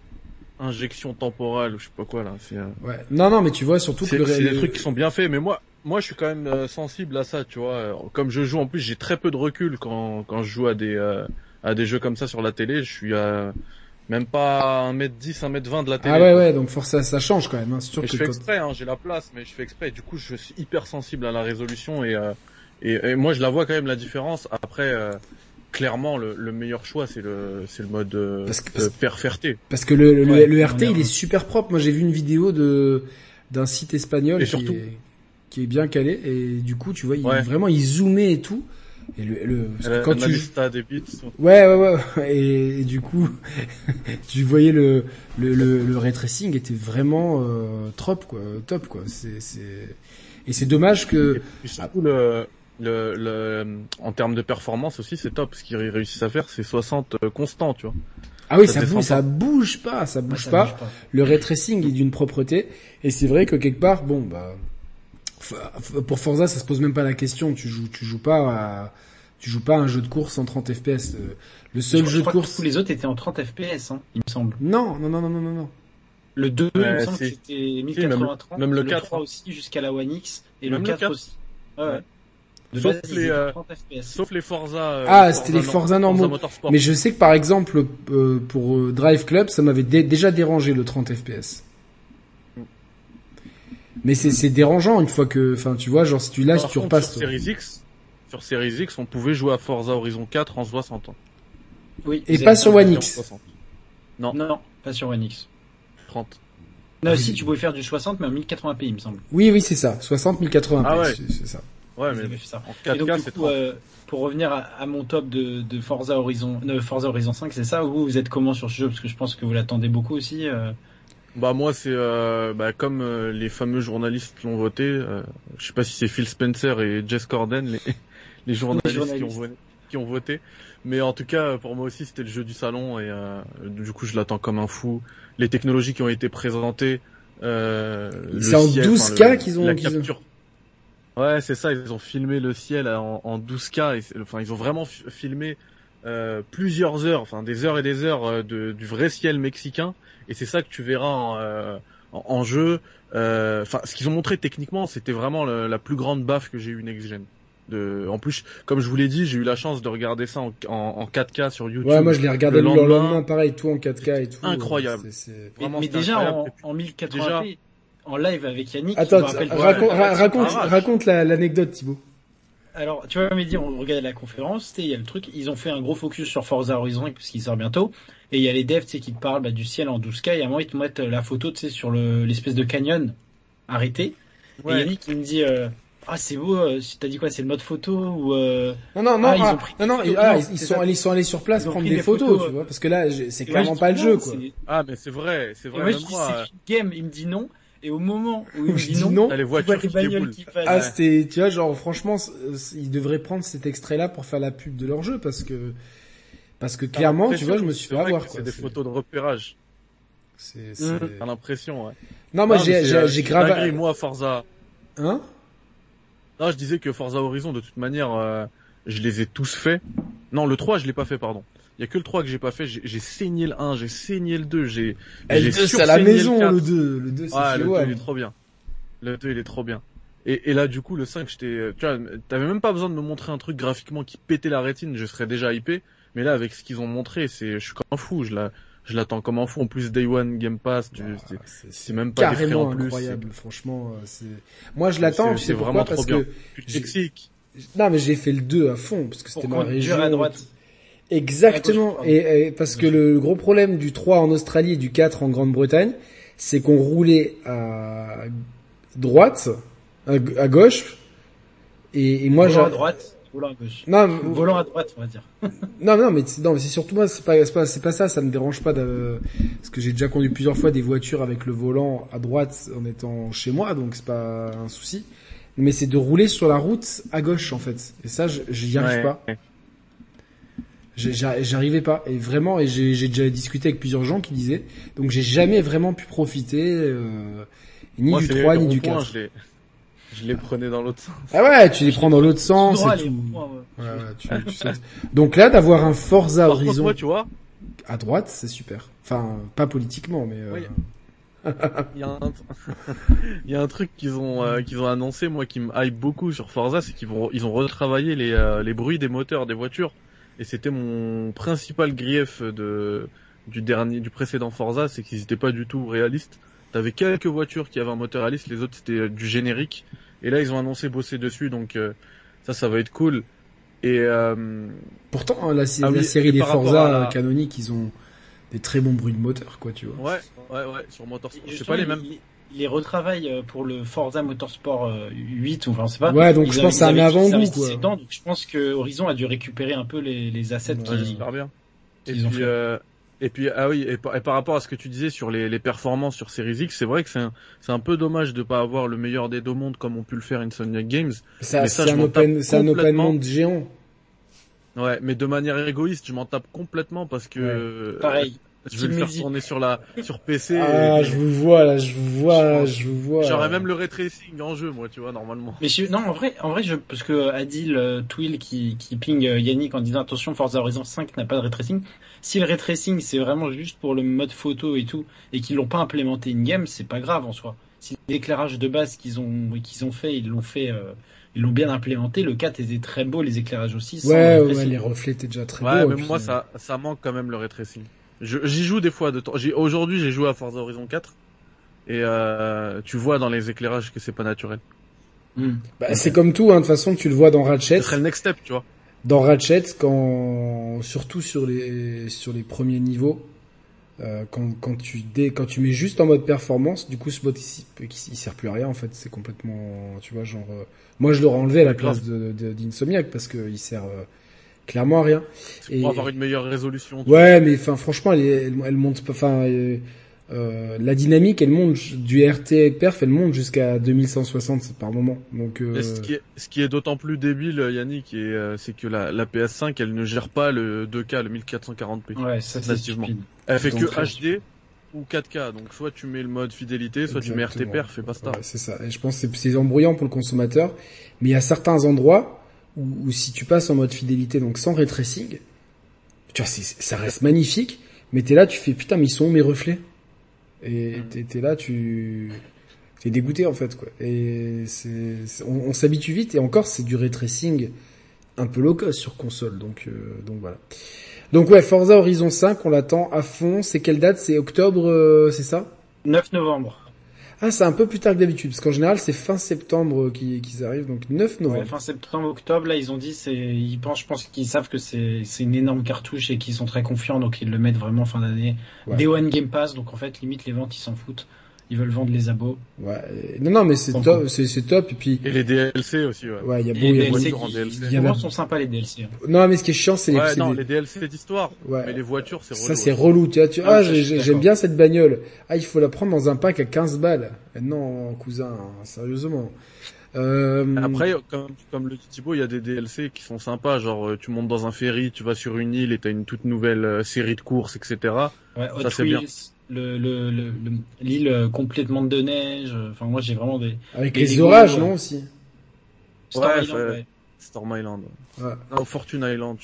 S3: injections temporales ou je sais pas quoi là. C'est. euh,
S1: Ouais. Non, non, mais tu vois surtout que
S3: C'est
S1: le
S3: c'est
S1: le-
S3: des trucs qui sont bien faits, mais moi, moi, je suis quand même euh, sensible à ça, tu vois. Euh, Comme je joue, en plus, j'ai très peu de recul quand quand je joue à des euh, à des jeux comme ça sur la télé. Je suis à même pas 1m10, 1m20 de la télé.
S1: Ah ouais, ouais, donc forcément ça change quand même. Hein. Sûr que
S3: je fais exprès, hein, j'ai la place, mais je fais exprès. Du coup, je suis hyper sensible à la résolution et euh, et, et moi, je la vois quand même la différence. Après, euh, clairement, le, le meilleur choix, c'est le c'est le mode euh,
S1: Parce que-
S3: perferté.
S1: Parce que le, le,
S2: Ouais,
S1: le
S2: on
S1: RT, il est super propre. Moi, j'ai vu une vidéo de d'un site espagnol
S3: Et
S1: qui,
S3: surtout-
S1: est, qui est bien calé. Et du coup, tu vois, il,
S3: Ouais.
S1: vraiment, il zoomait et tout. Et le, le- parce que
S3: La-
S1: quand tu
S3: des
S1: ouais, ouais, ouais. Et, et du coup, tu voyais le le le, le ray tracing était vraiment euh, trop quoi, top quoi. C'est c'est et c'est dommage que
S3: Et surtout le, le, le, en termes de performance aussi, c'est top. Ce qu'ils réussissent à faire, c'est 60 euh, constant, tu vois.
S1: ah oui,
S3: ça
S1: ça, bouge,
S3: pas.
S1: ça bouge pas, ça
S2: Ouais,
S1: bouge
S2: ça
S1: pas.
S2: bouge pas.
S1: le ray tracing est d'une propreté et c'est vrai que quelque part bon bah pour Forza ça se pose même pas la question tu joues tu joues pas à, tu joues pas à un jeu de course en 30 FPS Euh, le seul
S2: Je
S1: jeu de
S2: que
S1: course
S2: tous les autres étaient en 30 FPS, hein, il me semble.
S1: non non non non non non non
S2: Le 2, il me semble que
S3: si.
S2: c'était
S3: même
S2: 1080
S3: même le
S2: le
S3: 4,
S2: 3
S3: hein.
S2: aussi jusqu'à la One X et
S3: Même
S2: le
S3: le
S2: 4
S3: 4.
S2: aussi. Ouais, ouais. De
S3: Sauf
S2: base,
S3: les, euh,
S2: 30 FPS.
S3: Sauf les Forza. euh,
S1: Ah, c'était les Forza normaux. Mais je sais que par exemple euh, pour euh, Drive Club ça m'avait dé- déjà dérangé le 30 FPS mais c'est c'est dérangeant une fois que enfin tu vois genre si tu lâches tu
S3: contre,
S1: repasses
S3: Sur Series X, sur Series X, on pouvait jouer à Forza Horizon 4 en 60 ans.
S2: Oui,
S1: et pas sur. One X
S3: 60.
S2: Non, non, pas sur One X.
S3: 30.
S2: Là
S1: Oui.
S2: aussi, tu pouvais faire du 60, mais en 1080p, il me semble.
S1: oui oui c'est ça 60 1080
S3: Ah ouais.
S1: c'est c'est ça
S3: Ouais, mais
S2: fait ça.
S3: en
S2: Et donc,
S3: 4K,
S2: du
S3: c'est
S2: coup,
S3: 30.
S2: euh, pour revenir à, à mon top de, de Forza Horizon, de Forza Horizon 5, c'est ça Vous, vous êtes comment sur ce jeu? Parce que je pense que vous l'attendez beaucoup aussi. euh.
S3: Bah moi c'est euh, bah, comme euh, les fameux journalistes l'ont voté. euh, je sais pas si c'est Phil Spencer et Jess Corden les, les journalistes, Qui, ont voté, qui ont voté. Mais en tout cas pour moi aussi c'était le jeu du salon et euh, du coup je l'attends comme un fou. Les technologies qui ont été présentées. Euh,
S1: C'est en
S3: ciel,
S1: 12K
S3: enfin, le-
S1: qu'ils ont-
S3: la
S1: qu'ils ont-
S3: capture. Ouais, c'est ça. Ils ont filmé le ciel en, en 12K. Et, enfin, ils ont vraiment filmé euh, plusieurs heures, enfin des heures et des heures euh, de, du vrai ciel mexicain. Et c'est ça que tu verras en, euh, en, jeu. Euh, enfin, ce qu'ils ont montré techniquement, c'était vraiment la plus grande baffe que j'ai eu next gen. De, en plus, comme je vous l'ai dit, j'ai eu la chance de regarder ça en, en, 4K sur YouTube.
S1: Ouais, moi je l'ai regardé le lendemain, pareil, tout en 4K et tout.
S3: Incroyable.
S2: mais, déjà en, en 1080p, en live avec Yannick.
S1: Attends, raconte, raconte, raconte l'anecdote, Thibaut.
S2: Alors, tu vois, Mehdi, on regardait la conférence, il y a le truc, ils ont fait un gros focus sur Forza Horizon parce qu'il sort bientôt, et il y a les devs, tu sais, qui parlent bah, du ciel en 12K, et à un moment ils te mettent la photo, tu sais, sur l'espèce de canyon arrêté. Et Yannick, il me dit, euh, ah c'est beau, euh, t'as dit quoi, c'est le mode photo ou euh...
S1: Non non non, ah, ils, ah, non, non, ah, ils, sont allés, ils sont allés sur place prendre des, photos, tu vois, parce que là c'est clairement pas le jeu quoi.
S3: Ah mais c'est vrai, c'est vrai.
S2: Et moi, je dis c'est une game, il me dit non. Et au moment où il me dit non,
S1: non
S3: les voitures qui
S1: Ah, c'était, tu vois, genre, franchement, ils devraient prendre cet extrait-là pour faire la pub de leur jeu, parce que, parce que clairement, tu vois, je me suis fait avoir,
S3: C'est des photos de repérage.
S1: C'est, c'est...
S3: T'as l'impression, ouais.
S1: Non, moi, j'ai, j'ai, j'ai grave...
S3: moi, Forza.
S1: Hein?
S3: Non, je disais que Forza Horizon, de toute manière, euh, je les ai tous faits. Non, le 3, je l'ai pas fait, pardon. Il y a que le 3 que j'ai pas fait, j'ai saigné le 1, j'ai saigné le 2, j'ai
S1: Le 2 c'est à la maison le, 2, le 2 c'est
S3: ah, le 2 il est trop bien. Le 2 il est trop bien. Et, et là du coup le 5 j'étais tu vois t'avais même pas besoin de me montrer un truc graphiquement qui pétait la rétine, je serais déjà hypé, mais là avec ce qu'ils ont montré, c'est je suis comme un fou, je la je l'attends comme un fou. En plus Day One Game Pass, ah, c'est même pas
S1: carrément incroyable franchement euh, c'est moi je l'attends, c'est vraiment parce que Non mais j'ai fait le 2 à fond parce que c'était ma région
S2: à droite.
S1: Exactement. Et, parce que le gros problème du 3 en Australie et du 4 en Grande-Bretagne, c'est qu'on roulait à droite, à, gauche, et, et moi
S2: j'ai... à droite, volant à gauche.
S1: Non,
S2: volant à droite, on va dire.
S1: non, non, mais non, c'est surtout moi, c'est pas, c'est pas, c'est pas ça, ça me dérange pas de, parce que j'ai déjà conduit plusieurs fois des voitures avec le volant à droite en étant chez moi, donc c'est pas un souci. Mais c'est de rouler sur la route à gauche en fait, et ça, j'y arrive pas. J'arrivais pas. Et vraiment, et j'ai déjà discuté avec plusieurs gens qui disaient, donc j'ai jamais vraiment pu profiter euh, ni du 3 ni du 4.
S3: Je les, prenais dans l'autre sens.
S1: Ah ouais, tu les prends dans l'autre sens et tout. Ouais, ouais, tu, tu donc là, d'avoir un Forza Horizon
S3: tu vois,
S1: à droite, c'est super. Enfin, pas politiquement, mais... Euh...
S3: il, y a un... il y a un truc qu'ils ont euh, qu'ils ont annoncé moi qui me hype beaucoup sur Forza c'est qu'ils vont ils ont retravaillé les euh, les bruits des moteurs des voitures et c'était mon principal grief de du dernier du précédent Forza, c'est qu'ils n'étaient pas du tout réalistes. T'avais quelques voitures qui avaient un moteur réaliste, les autres c'était euh, du générique. Et là ils ont annoncé bosser dessus, donc euh, ça ça va être cool. Et euh...
S1: pourtant hein, la, ah la série des Forza canoniques, ils ont des très bons bruits de moteur, quoi, tu
S3: vois. Ouais, ouais, ouais, sur Motorsport. C'est pas les mêmes
S2: il les retravaille euh, pour le Forza Motorsport 8 euh, ou enfin c'est pas.
S1: Ouais, donc je pense que c'est un avant goût quoi.
S2: donc je pense que Horizon a dû récupérer un peu les, les assets
S3: ouais,
S2: qui
S3: bien. Et puis, euh, et puis ah oui et par, rapport à ce que tu disais sur les, les performances sur Series X, c'est vrai que c'est un, c'est un peu dommage de pas avoir le meilleur des deux mondes comme ont pu le faire Insomniac Games.
S1: Ça, c'est un open c'est un open monde géant.
S3: Ouais, mais de manière égoïste, je m'en tape complètement parce que
S2: pareil.
S3: Je vais le faire tourner sur la sur PC.
S1: Ah, je vous vois là, je vous vois, je vous vois.
S3: J'aurais même le ray tracing en jeu, moi, tu vois, normalement.
S2: Mais je, non, en vrai, en vrai, je, parce que Adil euh, Twill qui qui ping euh, Yannick en disant attention, Forza Horizon 5 n'a pas de ray tracing. Si le ray tracing c'est vraiment juste pour le mode photo et tout, et qu'ils l'ont pas implémenté in game, c'est pas grave en soi. Si l'éclairage de base qu'ils ont qu'ils ont fait, ils l'ont fait. Euh, ils l'ont bien implémenté. Le 4 était très beau, les éclairages aussi.
S1: Ouais, ouais, les reflets étaient déjà très
S3: ouais,
S1: beaux.
S3: mais moi, ça, ça manque quand même le ray tracing. J'y joue des fois de temps. Aujourd'hui, j'ai joué à Forza Horizon 4 et euh, tu vois dans les éclairages que c'est pas naturel.
S1: Hmm. Bah, c'est comme tout, hein, de toute façon, tu le vois dans Ratchet.
S3: Ce serait le next step, tu vois.
S1: Dans Ratchet, quand surtout sur les sur les premiers niveaux, euh, quand quand tu dé... quand tu mets juste en mode performance, du coup ce mode ici il, sert plus à rien en fait. C'est complètement, tu vois, genre. Euh, moi, je l'aurais enlevé à la place de d'Insomniac parce que il sert euh, clairement rien.
S3: Et... Pour avoir une meilleure résolution.
S1: Ouais, mais enfin franchement, elle, elle, monte enfin euh, euh, la dynamique, elle monte du RT perf, elle monte jusqu'à 2160 par moment. Donc euh...
S3: ce qui est, ce qui est d'autant plus débile, Yannick, euh, c'est que la, la, PS5, elle ne gère pas le 2K, le 1440p.
S2: Ouais, ça c'est
S3: Elle fait que HD ou 4K. Donc soit tu mets le mode fidélité, soit tu mets RTPR, fais pas ça.
S1: Ouais, c'est ça. Et je pense que c'est embrouillant pour le consommateur. Mais il y a certains endroits où, si tu passes en mode fidélité, donc sans ray tracing, tu vois, ça reste magnifique. Mais t'es là, tu fais putain, mais ils sont où mes reflets? Et t'es là, tu t'es dégoûté en fait quoi. Et c'est on, on s'habitue vite et encore c'est du ray tracing un peu low cost sur console. Donc euh, donc voilà. Donc ouais, Forza Horizon 5, on l'attend à fond. C'est quelle date? C'est octobre, euh, c'est ça?
S2: 9 novembre.
S1: Ah, c'est un peu plus tard que d'habitude, parce qu'en général, c'est fin septembre qu'ils arrivent, donc 9 novembre. Ouais,
S2: fin septembre, octobre, là, ils ont dit, c'est, ils pensent, je pense qu'ils savent que c'est, c'est une énorme cartouche et qu'ils sont très confiants, donc ils le mettent vraiment fin d'année. Ouais. Day One Game Pass, donc en fait, limite, les ventes, ils s'en foutent ils veulent vendre les abos.
S1: Ouais. Non, non, mais c'est top, c'est, c'est top. Et puis.
S3: Et les DLC aussi, ouais.
S1: Ouais, il y a
S2: beaucoup de voitures en DLC. Les voitures sont sympas, les DLC. Hein.
S1: Non, mais ce qui est chiant, c'est
S3: les,
S1: ouais,
S3: non, les DLC d'histoire. Ouais. Mais les voitures, c'est relou.
S1: Ça, c'est relou, tu vois, tu, ah, ah j'aime bien cette bagnole. Ah, il faut la prendre dans un pack à 15 balles. Non, cousin, sérieusement.
S3: Euh... Après, comme, comme le dit Thibaut, il y a des DLC qui sont sympas, genre euh, tu montes dans un ferry, tu vas sur une île et t'as une toute nouvelle euh, série de courses, etc.
S2: Ouais, ça c'est bien le le l'île euh, complètement de neige. Enfin moi j'ai vraiment des
S1: avec les orages non aussi?
S2: Storm ouais, Island, ouais.
S3: Storm Island. Ouais. Non, Fortune Island.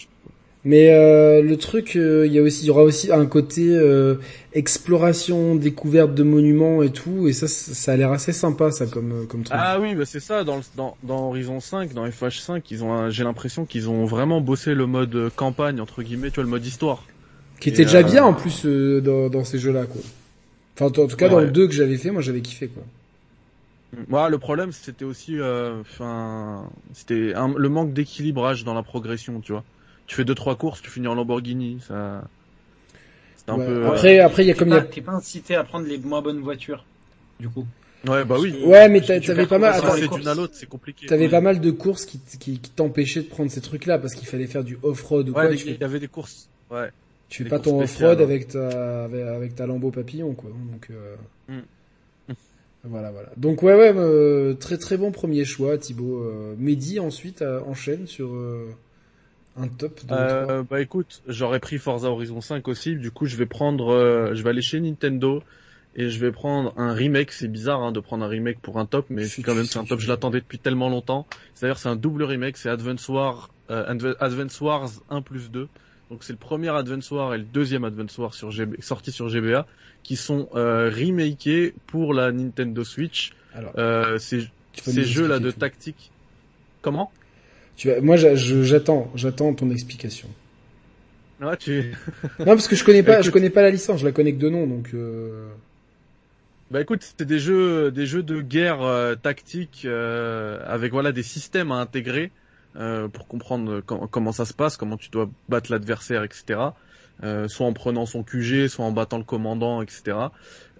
S1: Mais euh, le truc, euh, il y a aussi, il y aura aussi un côté euh, exploration, découverte de monuments et tout, et ça, ça a l'air assez sympa, ça comme comme truc.
S3: Ah oui, bah c'est ça. Dans, dans dans Horizon 5, dans FH5, ils ont, j'ai l'impression qu'ils ont vraiment bossé le mode campagne entre guillemets, tu vois, le mode histoire.
S1: Qui était déjà euh, bien en plus euh, dans, dans, ces jeux-là, quoi. Enfin, en tout cas, dans le 2 que j'avais fait, moi j'avais kiffé, quoi.
S3: Moi, le problème, c'était aussi, euh, enfin, c'était le manque d'équilibrage dans la progression, tu vois. Tu fais deux trois courses, tu finis en Lamborghini, ça.
S1: Un peu, après, après, il y a comme il y a.
S2: T'es pas incité à prendre les moins bonnes voitures, du coup.
S3: Ouais, bah oui.
S1: Ouais, mais t'avais pas mal.
S3: Attends, d'une à l'autre, c'est compliqué.
S1: T'avais pas mal de courses qui, qui, qui t'empêchaient de prendre ces trucs-là parce qu'il fallait faire du off-road ou
S3: ouais,
S1: quoi.
S3: Il y avait des courses. Ouais.
S1: Tu fais pas ton off-road avec ta avec, ta Lambeau papillon quoi. Donc euh... mm. voilà voilà. Donc ouais ouais euh, très très bon premier choix Thibaut. Euh, Mehdi ensuite euh, enchaîne sur euh, un top.
S3: De bah écoute, j'aurais pris Forza Horizon 5 aussi. Du coup je vais prendre, je vais aller chez Nintendo et je vais prendre un remake. C'est bizarre hein, de prendre un remake pour un top, mais quand même c'est un top. Je l'attendais depuis tellement longtemps. C'est-à-dire c'est un double remake. C'est Advance Wars Advance Wars 1 plus 2. Donc c'est le premier Advance War et le deuxième Advance War sur sorti sur GBA qui sont euh, remakés pour la Nintendo Switch. Alors, euh, ces, ces jeux là de tactique. Comment?
S1: Tu vas, Moi j'attends, j'attends ton explication.
S3: Ah, tu...
S1: non parce que je connais pas, je connais pas la licence, je la connais que de nom donc. Euh...
S3: Bah écoute, c'est des jeux, des jeux de guerre euh, tactique euh, avec voilà des systèmes à intégrer euh, pour comprendre comment ça se passe, comment tu dois battre l'adversaire, etc. Euh, soit en prenant son QG, soit en battant le commandant, etc.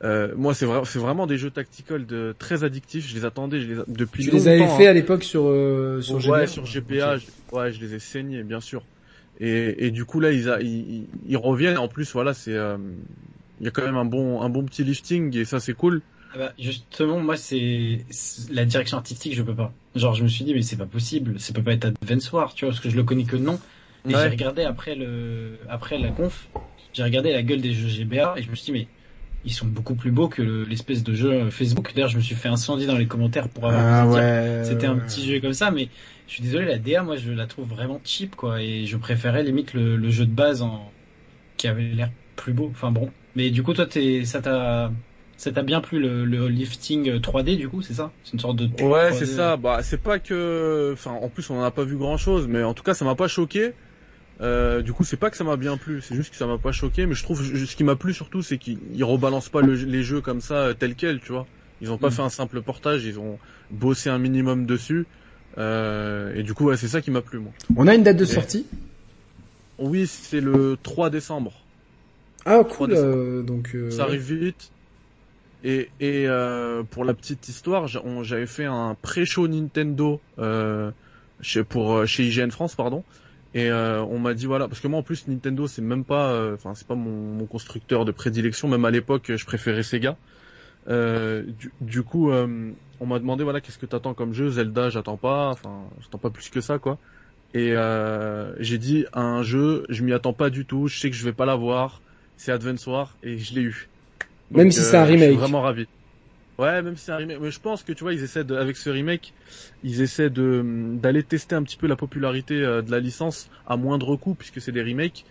S3: Euh, moi, c'est vrai, c'est vraiment des jeux tactical de très addictifs. Je les attendais, je les depuis.
S1: Tu les avais fait hein. à l'époque sur euh, sur
S3: GPA. Ouais, sur GPA. Je, ouais, je les ai saignés, bien sûr. Et, et du coup là, ils, a, ils, ils, reviennent. En plus, voilà, c'est euh, il y a quand même un bon un bon petit lifting et ça c'est cool.
S2: Ah bah, justement, moi, c'est la direction artistique, je peux pas. Genre, je me suis dit, mais c'est pas possible, ça peut pas être Advance War, tu vois, parce que je le connais que de nom. Et j'ai regardé après le, après la conf, j'ai regardé la gueule des jeux GBA et je me suis dit, mais ils sont beaucoup plus beaux que l'espèce de jeu Facebook. D'ailleurs, je me suis fait incendier dans les commentaires pour avoir
S1: ah ouais,
S2: c'était un petit jeu comme ça, mais je suis désolé, la DA, moi, je la trouve vraiment cheap, quoi, et je préférais limite le, le jeu de base en, qui avait l'air plus beau. Enfin bon. Mais du coup, toi, t'es, ça t'a, ça t'a bien plu le, le, lifting 3D du coup, c'est ça? C'est une sorte de
S3: Ouais, c'est ça. Bah, c'est pas que enfin en plus on en a pas vu grand-chose mais en tout cas, ça m'a pas choqué. Euh, du coup, c'est pas que ça m'a bien plu, c'est juste que ça m'a pas choqué, mais je trouve ce qui m'a plu surtout c'est qu'ils rebalancent pas le, les jeux comme ça euh, tel quel, tu vois. Ils ont pas mm. fait un simple portage, ils ont bossé un minimum dessus. Euh, et du coup, ouais, c'est ça qui m'a plu moi.
S1: On a une date de sortie?
S3: Oui, c'est le 3 décembre.
S1: Ah cool, euh, donc
S3: ça arrive vite. Et, et euh, pour la petite histoire, j'avais fait un pré-show Nintendo euh, chez, pour euh, chez IGN France, pardon. Et euh, on m'a dit voilà, parce que moi en plus Nintendo c'est même pas, euh, enfin c'est pas mon, constructeur de prédilection. Même à l'époque, je préférais Sega. Du, du, coup, on m'a demandé voilà qu'est-ce que t'attends comme jeu? Zelda, j'attends pas. Enfin, j'attends pas plus que ça quoi. Et j'ai dit un jeu, je m'y attends pas du tout. Je sais que je vais pas l'avoir. C'est Advance War et je l'ai eu.
S1: Même si c'est un remake.
S3: Je suis vraiment ravi. Ouais, même si c'est un remake. Mais je pense que tu vois, ils essaient de, avec ce remake, ils essaient de d'aller tester un petit peu la popularité de la licence à moindre coût puisque c'est des remakes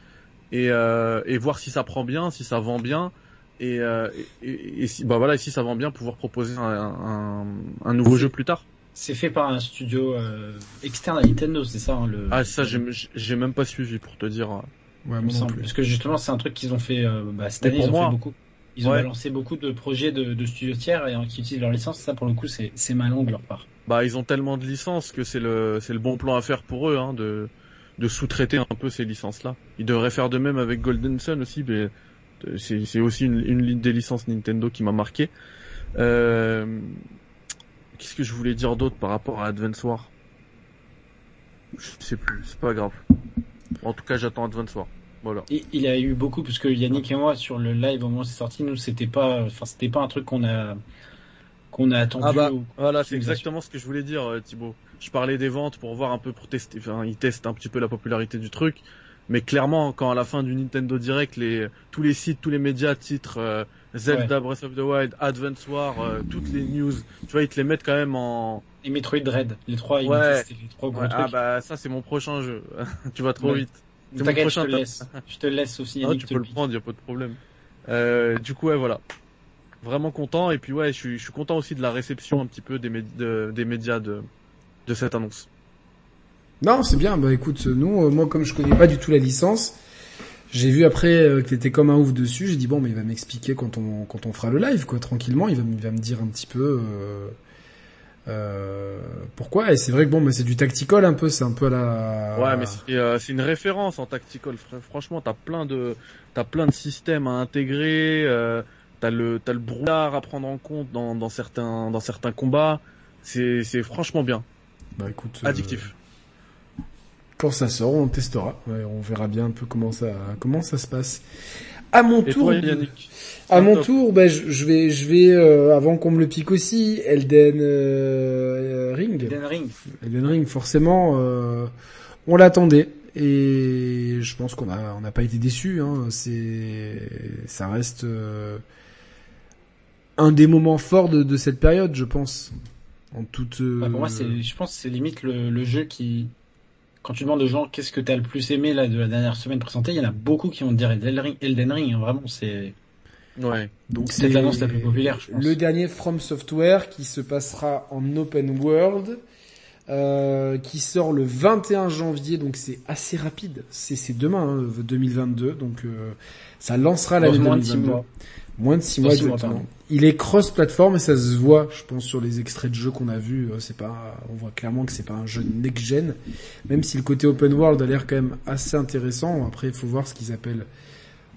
S3: et et voir si ça prend bien, si ça vend bien et, euh, et, et, si, bah voilà, si ça vend bien, pouvoir proposer un, un, un nouveau jeu plus tard.
S2: C'est fait par un studio euh, externe à Nintendo, c'est ça hein, le.
S3: Ah ça, j'ai même pas suivi pour te dire.
S2: Ouais, moi semble. Parce que justement, c'est un truc qu'ils ont fait euh, bah, cette année. Ils ont fait beaucoup. Ils ont balancé beaucoup de projets de, de studios tiers et qui utilisent leur licence. Ça, pour le coup, c'est c'est malin de leur part.
S3: Bah, ils ont tellement de licences que c'est le c'est le bon plan à faire pour eux, hein, de de sous-traiter un peu ces licences-là. Ils devraient faire de même avec Golden Sun aussi, mais c'est aussi une, une des licences Nintendo qui m'a marqué. Euh, Qu'est-ce que je voulais dire d'autre par rapport à Advance War? Je sais plus, c'est pas grave. En tout cas, j'attends Advance War. Voilà.
S2: Et il a eu beaucoup parce que Yannick et moi sur le live au moment où c'est sorti, nous c'était pas, enfin c'était pas un truc qu'on a qu'on a attendu.
S3: Ah bah, voilà, c'est exactement ce que je voulais dire, euh, Thibaut. Je parlais des ventes pour voir un peu pour tester, enfin ils testent un petit peu la popularité du truc. Mais clairement, quand à la fin du Nintendo Direct, les, tous les sites, tous les médias titrent euh, Zelda Breath of the Wild, Advance War, euh, toutes les news, tu vois, ils te les mettent quand même en...
S2: Et Metroid Dread, les trois,
S3: ouais.
S2: les trois gros
S3: ouais,
S2: trucs.
S3: Ah bah ça c'est mon prochain jeu, tu vas trop
S2: Ouais.
S3: vite. C'est mon
S2: T'inquiète, je
S3: prochain
S2: te laisse. Je te laisse aussi,
S3: Ah, tu
S2: te
S3: peux le prendre, y a pas de problème. Euh, du coup, ouais, voilà. Vraiment content, et puis ouais, je suis, je suis content aussi de la réception un petit peu des, médi- de- des médias de, de cette annonce.
S1: Non, c'est bien. Bah écoute, nous, euh, moi comme je connais pas du tout la licence, j'ai vu après euh, que t'étais comme un ouf dessus. J'ai dit bon, mais il va m'expliquer quand on quand on fera le live, quoi, tranquillement. Il va, me- il va me dire un petit peu euh, euh, pourquoi? Et c'est vrai que bon, bah, c'est du tactical un peu. C'est un peu à la.
S3: Ouais, mais c'est, euh, c'est une référence en tactical. Fr- Franchement, t'as plein de, t'as plein de systèmes à intégrer. Euh, t'as le, t'as le brouillard à prendre en compte dans, dans certains, dans certains combats. C'est, c'est franchement bien.
S1: Bah écoute. euh,
S3: Addictif.
S1: quand ça sort, on testera. Ouais, on verra bien un peu comment ça comment ça se passe. À mon
S3: Et
S1: tour.
S3: toi, Yannick
S1: À mon
S3: Top.
S1: tour, bah, je, je vais, je vais euh, avant qu'on me le pique aussi, Elden euh, Ring.
S2: Elden Ring.
S1: Elden Ring, forcément, euh, on l'attendait et je pense qu'on a, on n'a pas été déçus. Hein. C'est, ça reste euh, un des moments forts de, de cette période, je pense. En toute. euh,
S2: Bah, pour moi, c'est, je pense que c'est limite le, le jeu qui, quand tu demandes aux gens qu'est-ce que t'as le plus aimé là de la dernière semaine présentée, il y en a beaucoup qui vont te dire Elden Ring, Elden Ring, hein, vraiment, c'est,
S3: Ouais.
S1: Donc
S2: c'est l'annonce la plus populaire, je pense.
S1: Le dernier From Software qui se passera en open world, euh, qui sort le 21 janvier, donc c'est assez rapide. C'est c'est demain, hein, 2022, donc euh, ça lancera l'année
S2: Dans moins de six
S1: 2022. Moins de 6
S2: Dans
S1: mois
S2: six mois,
S1: exactement. Il est cross-platform et ça se voit, je pense, sur les extraits de jeux qu'on a vus. euh, C'est pas, on voit clairement que c'est pas un jeu next-gen, même si le côté open world a l'air quand même assez intéressant. Après, il faut voir ce qu'ils appellent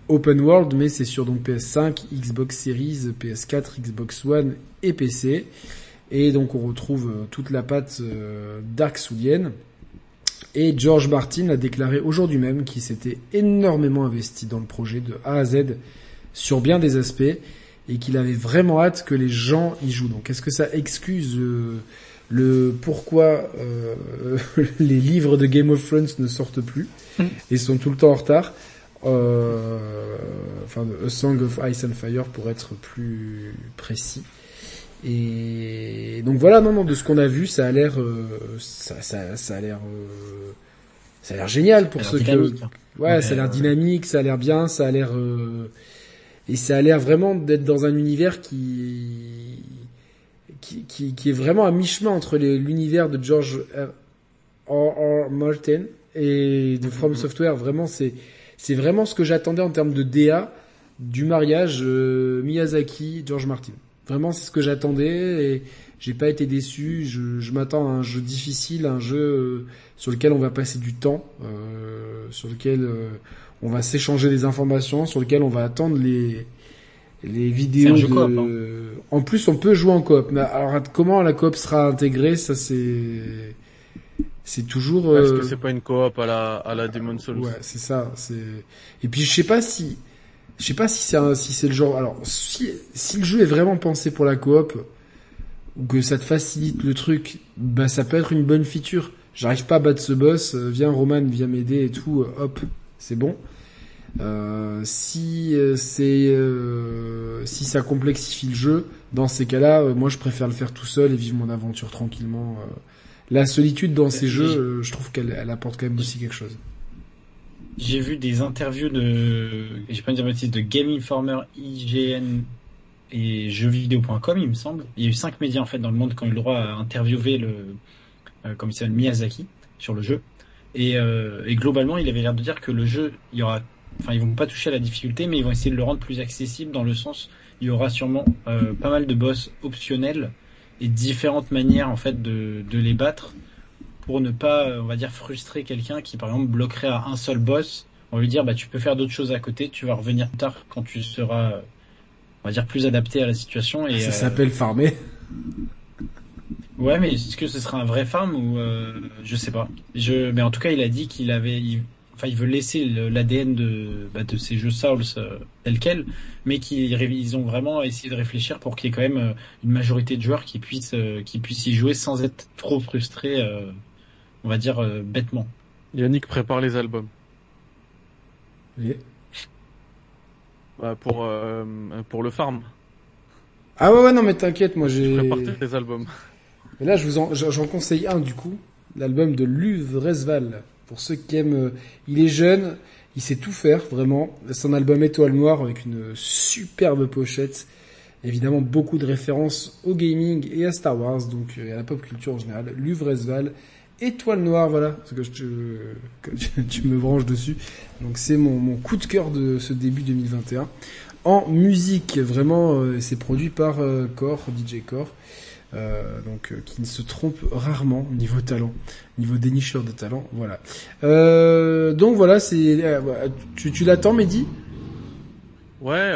S1: open world, mais c'est sur donc PS5, Xbox Series, PS4, Xbox One et PC. Et donc on retrouve euh, toute la patte euh, Dark Soulienne. Et George Martin a déclaré aujourd'hui même qu'il s'était énormément investi dans le projet de A à Z sur bien des aspects et qu'il avait vraiment hâte que les gens y jouent. Donc est-ce que ça excuse euh, le pourquoi euh, les livres de Game of Thrones ne sortent plus
S2: Mm.
S1: et sont tout le temps en retard euh, enfin A Song of Ice and Fire pour être plus précis. Et donc voilà, non, non, de ce qu'on a vu, ça a l'air, euh, ça, ça, ça a l'air, euh, ça a l'air génial pour ceux que,
S2: dynamique, hein.
S1: ouais,
S2: Ouais,
S1: ça a l'air
S2: ouais.
S1: dynamique, ça a l'air bien, ça a l'air, euh, et ça a l'air vraiment d'être dans un univers qui, qui, qui, qui est vraiment à mi-chemin entre l'univers de George R. R. R. Martin et de From Software. Vraiment, c'est, c'est vraiment ce que j'attendais en termes de DA du mariage euh, Miyazaki George Martin. Vraiment, c'est ce que j'attendais et j'ai pas été déçu. Je, je m'attends à un jeu difficile, un jeu euh, sur lequel on va passer du temps, euh, sur lequel euh, on va s'échanger des informations, sur lequel on va attendre les les vidéos. De-
S2: coop, hein.
S1: En plus, on peut jouer en coop. Mais alors, comment la coop sera intégrée, ça c'est c'est toujours.
S3: Est-ce
S1: euh,
S3: que c'est pas une coop à la, à la Demon's Souls
S1: Ouais, c'est ça. C'est et puis je sais pas si je sais pas si c'est un- si c'est le genre. Alors si si le jeu est vraiment pensé pour la coop ou que ça te facilite le truc, bah ça peut être une bonne feature. J'arrive pas à battre ce boss, euh, viens Roman, viens m'aider et tout, euh, hop, c'est bon. Euh, si euh, c'est euh, si ça complexifie le jeu, dans ces cas-là, moi je préfère le faire tout seul et vivre mon aventure tranquillement. La solitude dans ces jeux, je trouve qu'elle elle apporte quand même aussi quelque chose.
S2: J'ai vu des interviews de, j'ai pas dire de bêtises, de Game Informer, IGN et jeuxvideo.com, il me semble. Il y a eu cinq médias en fait dans le monde qui ont eu le droit à interviewer le, comme il s'appelle, Miyazaki sur le jeu. Et, euh, et globalement, il avait l'air de dire que le jeu, il y aura, enfin, ils vont pas toucher à la difficulté, mais ils vont essayer de le rendre plus accessible dans le sens, il y aura sûrement euh, pas mal de boss optionnels et différentes manières en fait de, de les battre pour ne pas, on va dire, frustrer quelqu'un qui, par exemple, bloquerait à un seul boss. On va lui dire, bah, tu peux faire d'autres choses à côté, tu vas revenir plus tard quand tu seras, on va dire, plus adapté à la situation. Et,
S1: ça
S2: euh,
S1: s'appelle farmer.
S2: Ouais, mais est-ce que ce sera un vrai farm ou euh, je sais pas. Je, mais en tout cas, il a dit qu'il avait, il- enfin, il veut laisser l'ADN de, bah, de ces jeux Souls euh, tel quel, mais qu'ils ils ont vraiment essayé de réfléchir pour qu'il y ait quand même euh, une majorité de joueurs qui puissent, euh, qui puissent y jouer sans être trop frustrés, euh, on va dire euh, bêtement.
S3: Yannick prépare les albums.
S1: Oui.
S3: Bah, pour euh, pour le farm.
S1: Ah ouais, ouais, non, mais t'inquiète, moi j'ai.
S3: Prépare tes albums.
S1: Et là, je vous en, j'en conseille un du coup, l'album de Luv Resval. Pour ceux qui aiment, euh, il est jeune, il sait tout faire vraiment. C'est un album étoile noire avec une superbe pochette. Évidemment, beaucoup de références au gaming et à Star Wars, donc euh, à la pop culture en général. Luv Resval, étoile noire, voilà, parce que, je tu, me branches dessus. Donc c'est mon, coup de cœur de ce début 2021. En musique, vraiment, euh, c'est produit par Core, DJ Core. Euh, donc euh, qui ne se trompe rarement niveau talent, niveau dénicheur de talent, voilà. Euh, donc voilà, c'est tu, l'attends Mehdi?
S3: Ouais,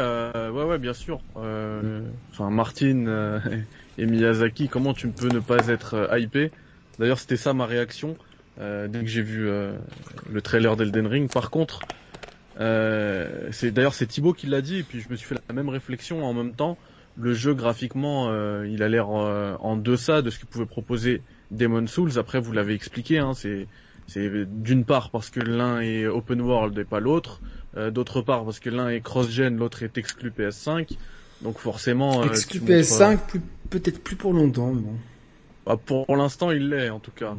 S3: ouais, ouais, bien sûr. Enfin, Martin et Miyazaki, comment tu peux ne pas être hypé? D'ailleurs, c'était ça ma réaction dès que j'ai vu le trailer d'Elden Ring. Par contre, c'est d'ailleurs c'est Thibaut qui l'a dit, et puis je me suis fait la même réflexion en même temps. Le jeu graphiquement, euh, il a l'air euh, en deçà de ce que pouvait proposer Demon Souls. Après, vous l'avez expliqué, hein, c'est d'une part parce que l'un est open world et pas l'autre. Euh, D'autre part, parce que l'un est cross-gen, l'autre est exclu PS5. Donc forcément...
S1: Exclu
S3: tu montres,
S1: PS5, plus- peut-être plus pour longtemps, mais bon.
S3: bah, pour pour l'instant, il l'est en tout cas.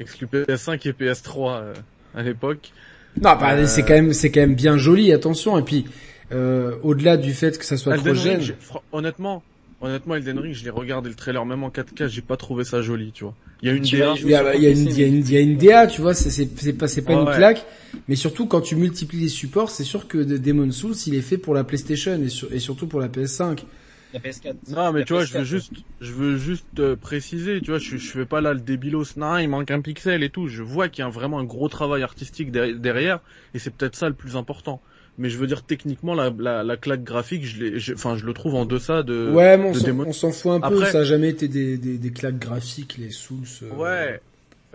S3: Exclu PS5 et PS3 euh, à l'époque.
S1: Non, bah, c'est quand même, c'est quand même bien joli, attention. Et puis, euh, au-delà du fait que ça soit trop
S3: Elden Ring,
S1: jeune,
S3: honnêtement, honnêtement, Elden Ring, je l'ai regardé le trailer même en 4K, j'ai pas trouvé ça joli, tu vois. Il y a une
S2: Tu
S3: DA.
S1: il y a, y a une, y a une, il y a une DA, tu vois, c'est, c'est, c'est pas, c'est pas
S3: Ouais,
S1: une
S3: ouais.
S1: claque. Mais surtout, quand tu multiplies les supports, c'est sûr que de- Demon Souls, il est fait pour la PlayStation et, sur- et surtout pour la PS5.
S2: La PS4.
S3: Non, mais
S2: La
S3: tu vois, je veux
S2: PS4.
S3: juste, je veux juste euh, préciser, tu vois, je, je fais pas là le débilos, non, il manque un pixel et tout. Je vois qu'il y a vraiment un gros travail artistique der- derrière, et c'est peut-être ça le plus important. Mais je veux dire, techniquement, la, la, la claque graphique, je l'ai, je- enfin, je le trouve en deçà de.
S1: ouais, mais on s'en,
S3: Demon-
S1: on s'en fout un peu.
S3: Après-
S1: Ça a jamais été des, des, des claques graphiques, les Souls. euh,
S3: Ouais.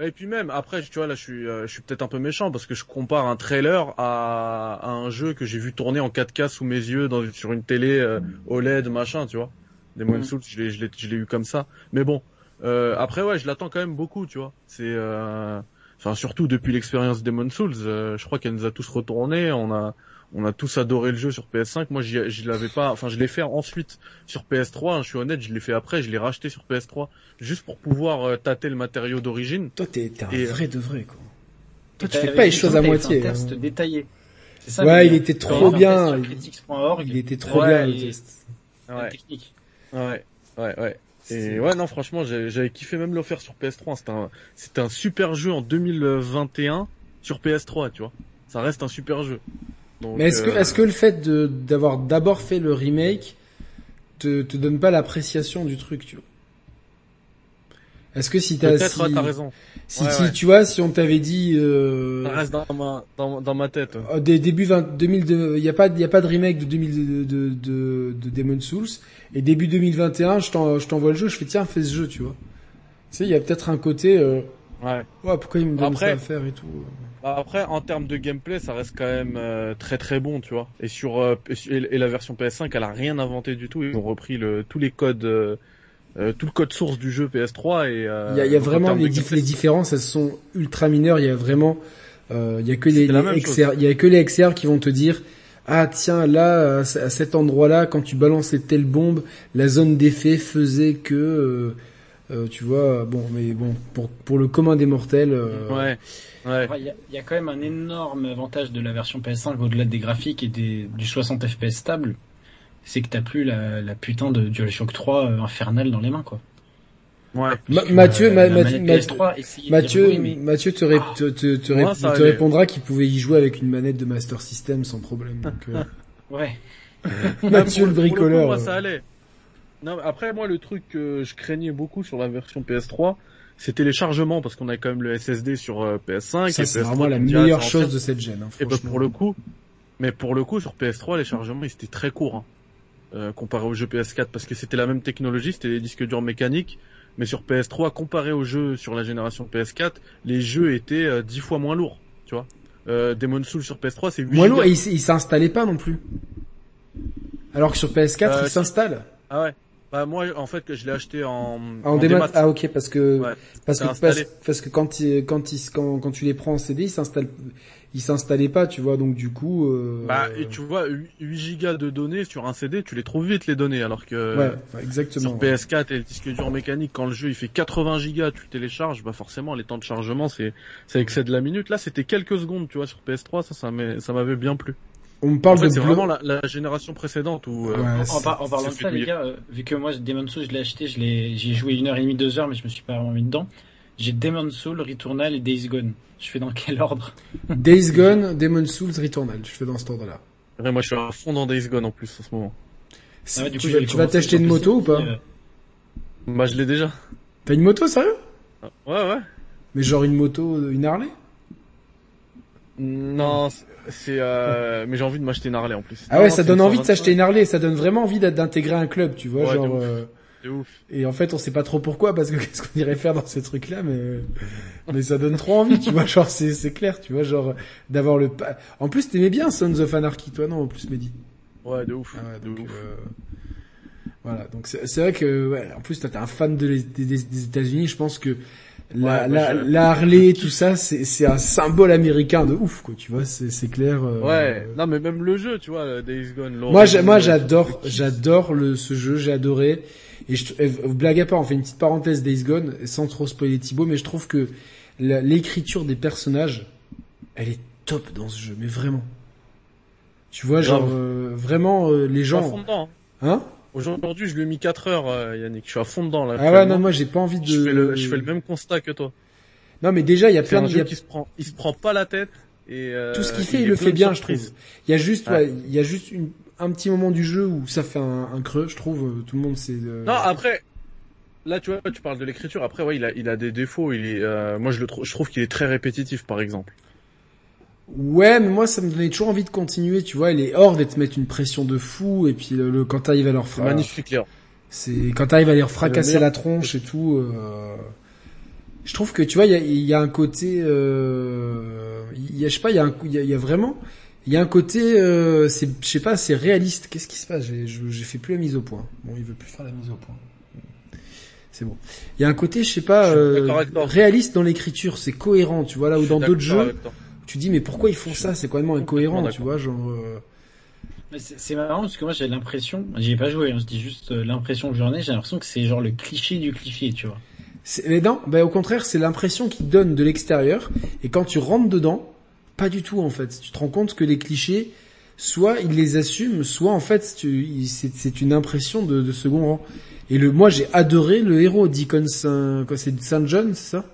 S3: Et puis même après, tu vois là, je suis, euh, je suis peut-être un peu méchant parce que je compare un trailer à, à un jeu que j'ai vu tourner en 4K sous mes yeux dans, sur une télé euh, OLED machin, tu vois. Demon
S2: Mm.
S3: Souls, je l'ai, je l'ai, je l'ai eu comme ça. Mais bon, euh, après ouais, je l'attends quand même beaucoup, tu vois. C'est, euh, enfin surtout depuis l'expérience Demon Souls, euh, je crois qu'elle nous a tous retournés. On a, on a tous adoré le jeu sur PS5. Moi, je l'avais pas, enfin je l'ai fait ensuite sur PS3. hein, je suis honnête, je l'ai fait après, je l'ai racheté sur PS3 juste pour pouvoir euh, t'ater le matériau d'origine.
S1: Toi, t'es, un
S3: Et-
S1: vrai de vrai, quoi. Toi, tu fais pas les choses à moitié.
S2: Un test
S1: hein.
S2: détaillé. Ça,
S1: Ouais, il était trop bien. Il- Il était trop
S2: Ouais,
S1: bien, le
S2: et-
S1: test.
S2: la technique.
S3: Ouais, ouais, ouais. Et ouais, non, franchement, j'avais kiffé même l'offert sur PS3. C'était un, c'était un super jeu en 2021 sur PS3, tu vois. Ça reste un super jeu. Donc,
S1: Mais est-ce que,
S3: euh,
S1: est-ce que le fait de, d'avoir d'abord fait le remake te, te donne pas l'appréciation du truc, tu vois? Est-ce que si t'as,
S3: peut-être,
S1: si,
S3: t'as raison.
S1: si,
S3: Ouais,
S1: si-
S3: ouais.
S1: tu vois, si on t'avait dit, euh,
S3: Ça reste dans ma, dans, dans ma tête.
S1: euh, des début 20, 2002, il y a pas, il y a pas de remake de 2000 de, de, de, de Demon Souls, et début 2021, je t'en, je t'envoie le jeu, je fais tiens, fais ce jeu, tu vois. Tu sais, il y a peut-être un côté, euh,
S3: Ouais.
S1: ouais, pourquoi il me donne
S3: Après-
S1: ça à faire et tout.
S3: Bah, Après, en termes de gameplay, ça reste quand même euh, très très bon, tu vois. Et sur euh, et, la version PS5, elle a rien inventé du tout. Ils ont repris le, tous les codes, euh, euh, tout le code source du jeu PS3 et. euh,
S1: Il y a, y vraiment les, dif-
S3: gameplay,
S1: les différences, elles sont ultra mineures. Il y a vraiment Il y a que les, les XR, il y a que les XR qui vont te dire ah tiens là à cet endroit-là quand tu balançais telle bombe, la zone d'effet faisait que euh, tu vois bon mais bon pour pour le commun des mortels. euh,
S3: Ouais. Ouais.
S2: Il y, a, il y a quand même un énorme avantage de la version PS5 au-delà des graphiques et des, du 60 FPS stable, c'est que t'as plus la, la putain de DualShock 3 euh, infernale dans les mains quoi.
S3: Ouais.
S1: Ma- Mathieu,
S2: euh,
S1: Ma-
S2: la
S1: Ma-
S2: manette
S1: Ma-
S2: PS3, essayez de
S1: Mathieu,
S2: mais-
S1: Mathieu te, ré- te, te, te, ré-
S3: Moi, ça
S1: te
S3: allait.
S1: répondra qu'il pouvait y jouer avec une manette de Master System sans problème. Donc, euh,
S2: Ouais.
S1: Mathieu le
S3: Pour- pour coup,
S1: bricoleur.
S3: moi, ça allait. Non, après, moi, le truc que je craignais beaucoup sur la version PS3, c'était les chargements, parce qu'on a quand même le SSD sur euh, PS5.
S1: Ça,
S3: et
S1: c'est
S3: PS3
S1: vraiment la meilleure chose de cette gêne. Hein,
S3: Et ben, pour le coup, mais pour le coup, sur PS3, les chargements, ils étaient très courts, hein, euh, comparé au jeu PS4, parce que c'était la même technologie, c'était des disques durs mécaniques, mais sur PS3, comparé aux jeux sur la génération PS4, les jeux étaient euh, 10 fois moins lourds, tu vois. Euh, Demon's Souls sur PS3, c'est 8
S1: Moi, lourd, et il, s'installait pas non plus. Alors que sur PS4,
S3: Euh,
S1: il
S3: si.
S1: s'installe.
S3: Ah ouais. Bah moi, en fait, que je l'ai acheté en,
S1: Ah, en démat.
S3: démat.
S1: Ah, ok, parce que,
S3: Ouais,
S1: parce que, parce, parce que quand il, quand il, quand, quand tu les prends en CD, ils s'installent, ils s'installaient pas, tu vois, donc du coup, euh,
S3: Bah, et tu vois, 8 gigas de données sur un CD, tu les trouves vite les données, alors que
S1: ouais, exactement.
S3: sur PS4 et le disque dur mécanique, quand le jeu il fait 80 gigas, tu le télécharges, bah forcément les temps de chargement c'est ça excède la minute. Là, c'était quelques secondes, tu vois, sur PS3, ça ça m'avait bien plu.
S1: On me
S3: En
S1: parle
S3: fait,
S1: de
S3: c'est vraiment la, la génération précédente où euh,
S1: Ouais,
S2: En,
S1: c'est-
S2: par- en parlant de ça, les gars, euh, vu que moi, Demon's Souls, je l'ai acheté, je l'ai, j'ai joué une heure et demie, deux heures, mais je me suis pas vraiment mis dedans. J'ai Demon's Souls, Returnal et Days Gone. Je fais dans quel ordre?
S1: Days Gone, Demon's Souls, Returnal. Je fais dans cet ordre-là.
S3: ouais, moi je suis à fond dans Days Gone en plus en ce moment.
S2: Ah ouais, du
S1: tu
S2: coup,
S1: tu vas t'acheter une moto ou pas
S2: euh,
S3: Bah je l'ai déjà.
S1: T'as une moto, sérieux?
S3: Ouais ouais.
S1: Mais genre une moto, une Harley?
S3: Non, c'est- euh... mais j'ai envie de m'acheter une Harley en plus.
S1: Ah ouais,
S3: Non,
S1: ça donne envie de
S3: 125.
S1: s'acheter une Harley, ça donne vraiment envie d'intégrer un club, tu vois,
S3: Ouais,
S1: genre.
S3: ouf.
S1: euh,
S3: C'est ouf.
S1: Et en fait, on sait pas trop pourquoi, parce que qu'est-ce qu'on irait faire dans ces trucs-là, mais mais ça donne trop envie, tu vois, genre c'est c'est clair, tu vois, genre d'avoir le. pa- En plus, t'aimais bien Sons of Anarchy, toi, non, en plus, Mehdi?
S3: Ouais, de ouf.
S1: Ah ouais,
S3: de
S1: donc,
S3: ouf.
S1: euh, Voilà, donc c'est vrai que, ouais, en plus, t'es un fan de les- des, des- des États-Unis. Je pense que la,
S3: Ouais,
S1: la,
S3: je-
S1: la Harley, tout ça, c'est c'est un symbole américain de ouf, quoi. Tu vois, c'est c'est clair. euh,
S3: Ouais, non mais même le jeu, tu vois, euh, Days Gone.
S1: Moi, moi,
S3: euh,
S1: j'adore, j'adore le ce jeu, j'ai adoré. Et je, eh, blague à part, on fait une petite parenthèse Days Gone, sans trop spoiler Thibaut, mais je trouve que la- l'écriture des personnages, elle est top dans ce jeu, mais vraiment. Tu vois, genre euh, vraiment euh, les gens,
S3: hein? Aujourd'hui, je lui ai mis 4 heures, euh, Yannick. Je suis à fond dedans là.
S1: Ah ouais, non, moi j'ai pas envie de.
S3: je fais le, je fais le même constat que toi.
S1: Non, mais déjà il y a plein de,
S3: jeu
S1: a-
S3: qui se prend, il se prend pas la tête et euh,
S1: tout ce qu'il fait, il le fait bien, je trouve. Il y a juste,
S3: Ouais.
S1: ouais, il y a juste une, un petit moment du jeu où ça fait un, un creux, je trouve. euh, Tout le monde c'est. euh,
S3: Non, après, là, tu vois, tu parles de l'écriture. Après, ouais, il a, il a des défauts. Il est, euh, moi, je le trouve, je trouve qu'il est très répétitif, par exemple.
S1: Ouais, mais moi ça me donnait toujours envie de continuer, tu vois. Les hordes, elles te mettent une pression de fou, et puis le, le- quand t'arrives à leur
S3: magnifique, Léon.
S1: c'est quand t'arrives à leur fracasser la tronche et tout. euh, Je trouve que tu vois, il y a, il y a un côté, euh... il y a, je sais pas, il y a, un, il y a, y a vraiment, il y a un côté, euh... c'est, je sais pas, c'est réaliste. Qu'est-ce qui se passe? J'ai, j'ai fait plus la mise au point. Bon, il veut plus faire la mise au point. C'est bon. Il y a un côté, je sais pas,
S3: Je
S1: euh, réaliste dans l'écriture. C'est cohérent, tu vois là où dans d'autres jeux,
S3: avec toi.
S1: Tu dis mais pourquoi ils font ça? C'est complètement incohérent, tu vois, genre. euh,
S2: Mais c'est marrant parce que moi j'ai l'impression, j'y ai pas joué, hein, je dis juste euh, l'impression que j'en ai, j'ai l'impression que c'est genre le cliché du cliché, tu vois.
S1: C'est- Mais non, bah au contraire, c'est l'impression qu'ils donnent de l'extérieur, et quand tu rentres dedans, pas du tout en fait. Tu te rends compte que les clichés, soit ils les assument, soit en fait c'est une impression de, de second rang. Et le, moi j'ai adoré le héros Deacon Saint, Saint John, c'est ça?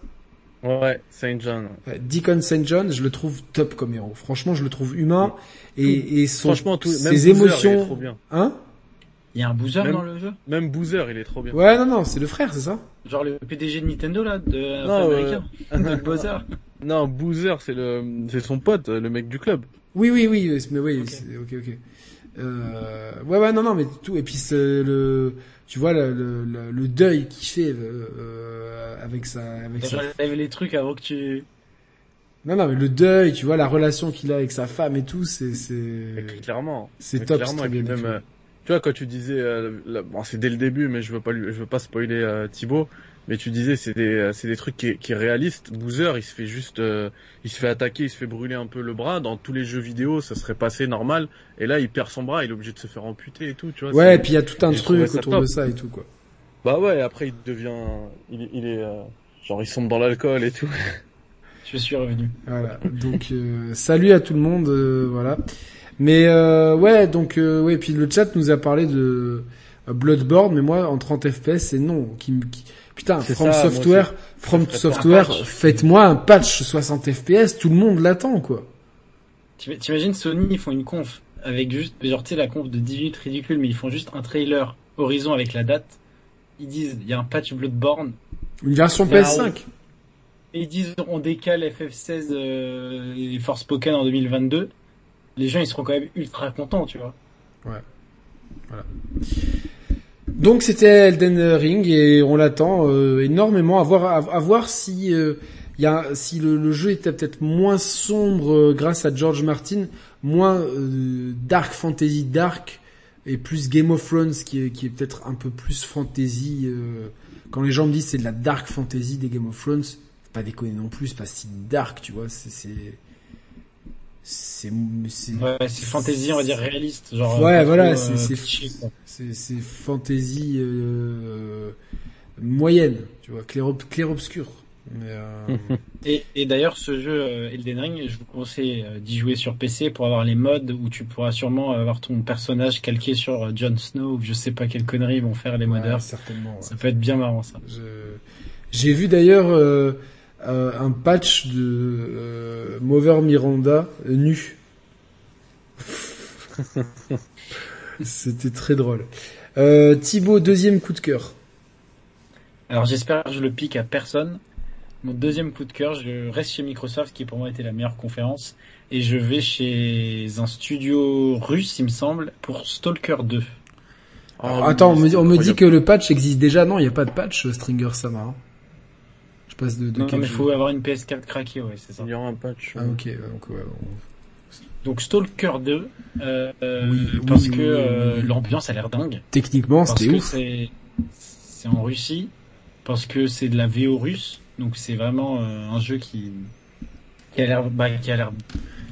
S3: Ouais, Saint John.
S1: Deacon Saint John, je le trouve top comme héros. Franchement, je le trouve humain et, et son,
S3: Franchement, tout, même
S1: ses
S3: Boozer, il est
S1: émotions,
S3: trop bien.
S1: hein?
S2: Il y a un boozer
S3: Même-
S2: dans le jeu?
S3: Même Boozer, il est trop bien.
S1: Ouais, non, non, c'est le frère, c'est ça?
S2: Genre le PDG de Nintendo là, de
S3: Non,
S2: américain, de Bowser.
S3: Non, Boozer, c'est le, c'est son pote, le mec du club.
S1: Oui, oui, oui, mais oui,
S2: Ok.
S1: c'est- ok, ok. Euh, ouais, ouais, non, non, mais tout. Et puis c'est le, tu vois le, le, deuil qu'il fait euh, euh, avec sa, avec sa.
S2: Les trucs avant que tu...
S1: Non, non, mais le deuil, tu vois la relation qu'il a avec sa femme et tout, c'est, c'est,
S3: Clairement.
S1: c'est top,
S3: clairement,
S1: bien
S3: même, euh, tu vois, quand tu disais, euh, là, bon, c'est dès le début, mais je veux pas, lui- je veux pas spoiler euh, Thibaut. Mais tu disais c'est des c'est des trucs qui, qui est réaliste. Boozer il se fait juste euh, il se fait attaquer, il se fait brûler un peu le bras. Dans tous les jeux vidéo ça serait passé normal. Et là il perd son bras, il est obligé de se faire amputer et tout. Tu vois.
S1: Ouais, et puis il y a tout un truc autour
S3: top.
S1: de ça et tout quoi.
S3: Bah ouais. Après il devient il, est- il est euh, genre il sombre dans l'alcool et tout.
S2: Je suis revenu.
S1: Voilà. Donc euh, salut à tout le monde, euh, voilà. Mais euh, ouais, donc euh, ouais, puis le chat nous a parlé de euh, Bloodborne, mais moi en 30 FPS c'est non. Qui, me- qui- Putain,
S3: C'est
S1: From
S3: ça,
S1: Software. From Software, faites-moi un patch 60 FPS, tout le monde l'attend quoi.
S2: T'im- T'imagines Sony, ils font une conf avec juste, genre tu sais la conf de 10 minutes ridicule, mais ils font juste un trailer Horizon avec la date. Ils disent, il y a un patch Bloodborne.
S1: Une version
S2: C'est un
S1: PS5.
S2: Et ils disent, on décale FF16 euh, et Forspoken en 2022. Les gens, ils seront quand même ultra contents, tu vois.
S1: Donc c'était Elden Ring et on l'attend euh, énormément. À voir à, voir si euh, y a si le, jeu était peut-être moins sombre euh, grâce à George Martin, moins euh, dark fantasy dark et plus Game of Thrones qui est qui est peut-être un peu plus fantasy quand les gens me disent c'est de la dark fantasy des Game of Thrones, pas déconner non plus, c'est pas si dark, tu vois, c'est c'est c'est
S2: Ouais, fantasy, on va dire réaliste. Genre,
S1: Ouais, voilà, c'est-
S2: euh,
S1: c'est- c'est fantasy euh, moyenne, tu vois, clair clair obscur. Mais euh,
S2: Et, et d'ailleurs, ce jeu Elden Ring, je vous conseille d'y jouer sur PC pour avoir les modes où tu pourras sûrement avoir ton personnage calqué sur Jon Snow ou je sais pas quelle connerie vont faire les
S1: ouais,
S2: modeurs.
S1: certainement. ouais.
S2: Ça peut être bien marrant ça.
S1: Je- J'ai vu d'ailleurs euh, un patch de euh, Mover Miranda euh, nu. C'était très drôle. Euh, Thibaut, deuxième coup de cœur.
S2: Alors j'espère que je le pique à personne. Mon deuxième coup de cœur, je reste chez Microsoft qui pour moi était la meilleure conférence et je vais chez un studio russe, il me semble, pour Stalker 2.
S1: Alors,
S3: Ah,
S1: attends, on me,
S3: c'est
S1: on me dit que le patch existe déjà. Non, il n'y a pas de patch, Stringer Sama. hein. Je passe de, de
S2: Non,
S1: quel
S2: mais il faut avoir une PS4 craquée, ouais, c'est ça.
S3: Il y aura un patch.
S1: Ah ok, donc ouais, on-
S2: Donc Stalker 2, euh, euh,
S1: Oui,
S2: parce
S1: oui,
S2: que
S1: oui,
S2: euh, l'ambiance a l'air dingue.
S1: techniquement c'était ouf.
S2: c'est c'est en Russie, parce que c'est de la VO russe, donc c'est vraiment euh, un jeu qui qui a l'air bah, qui a l'air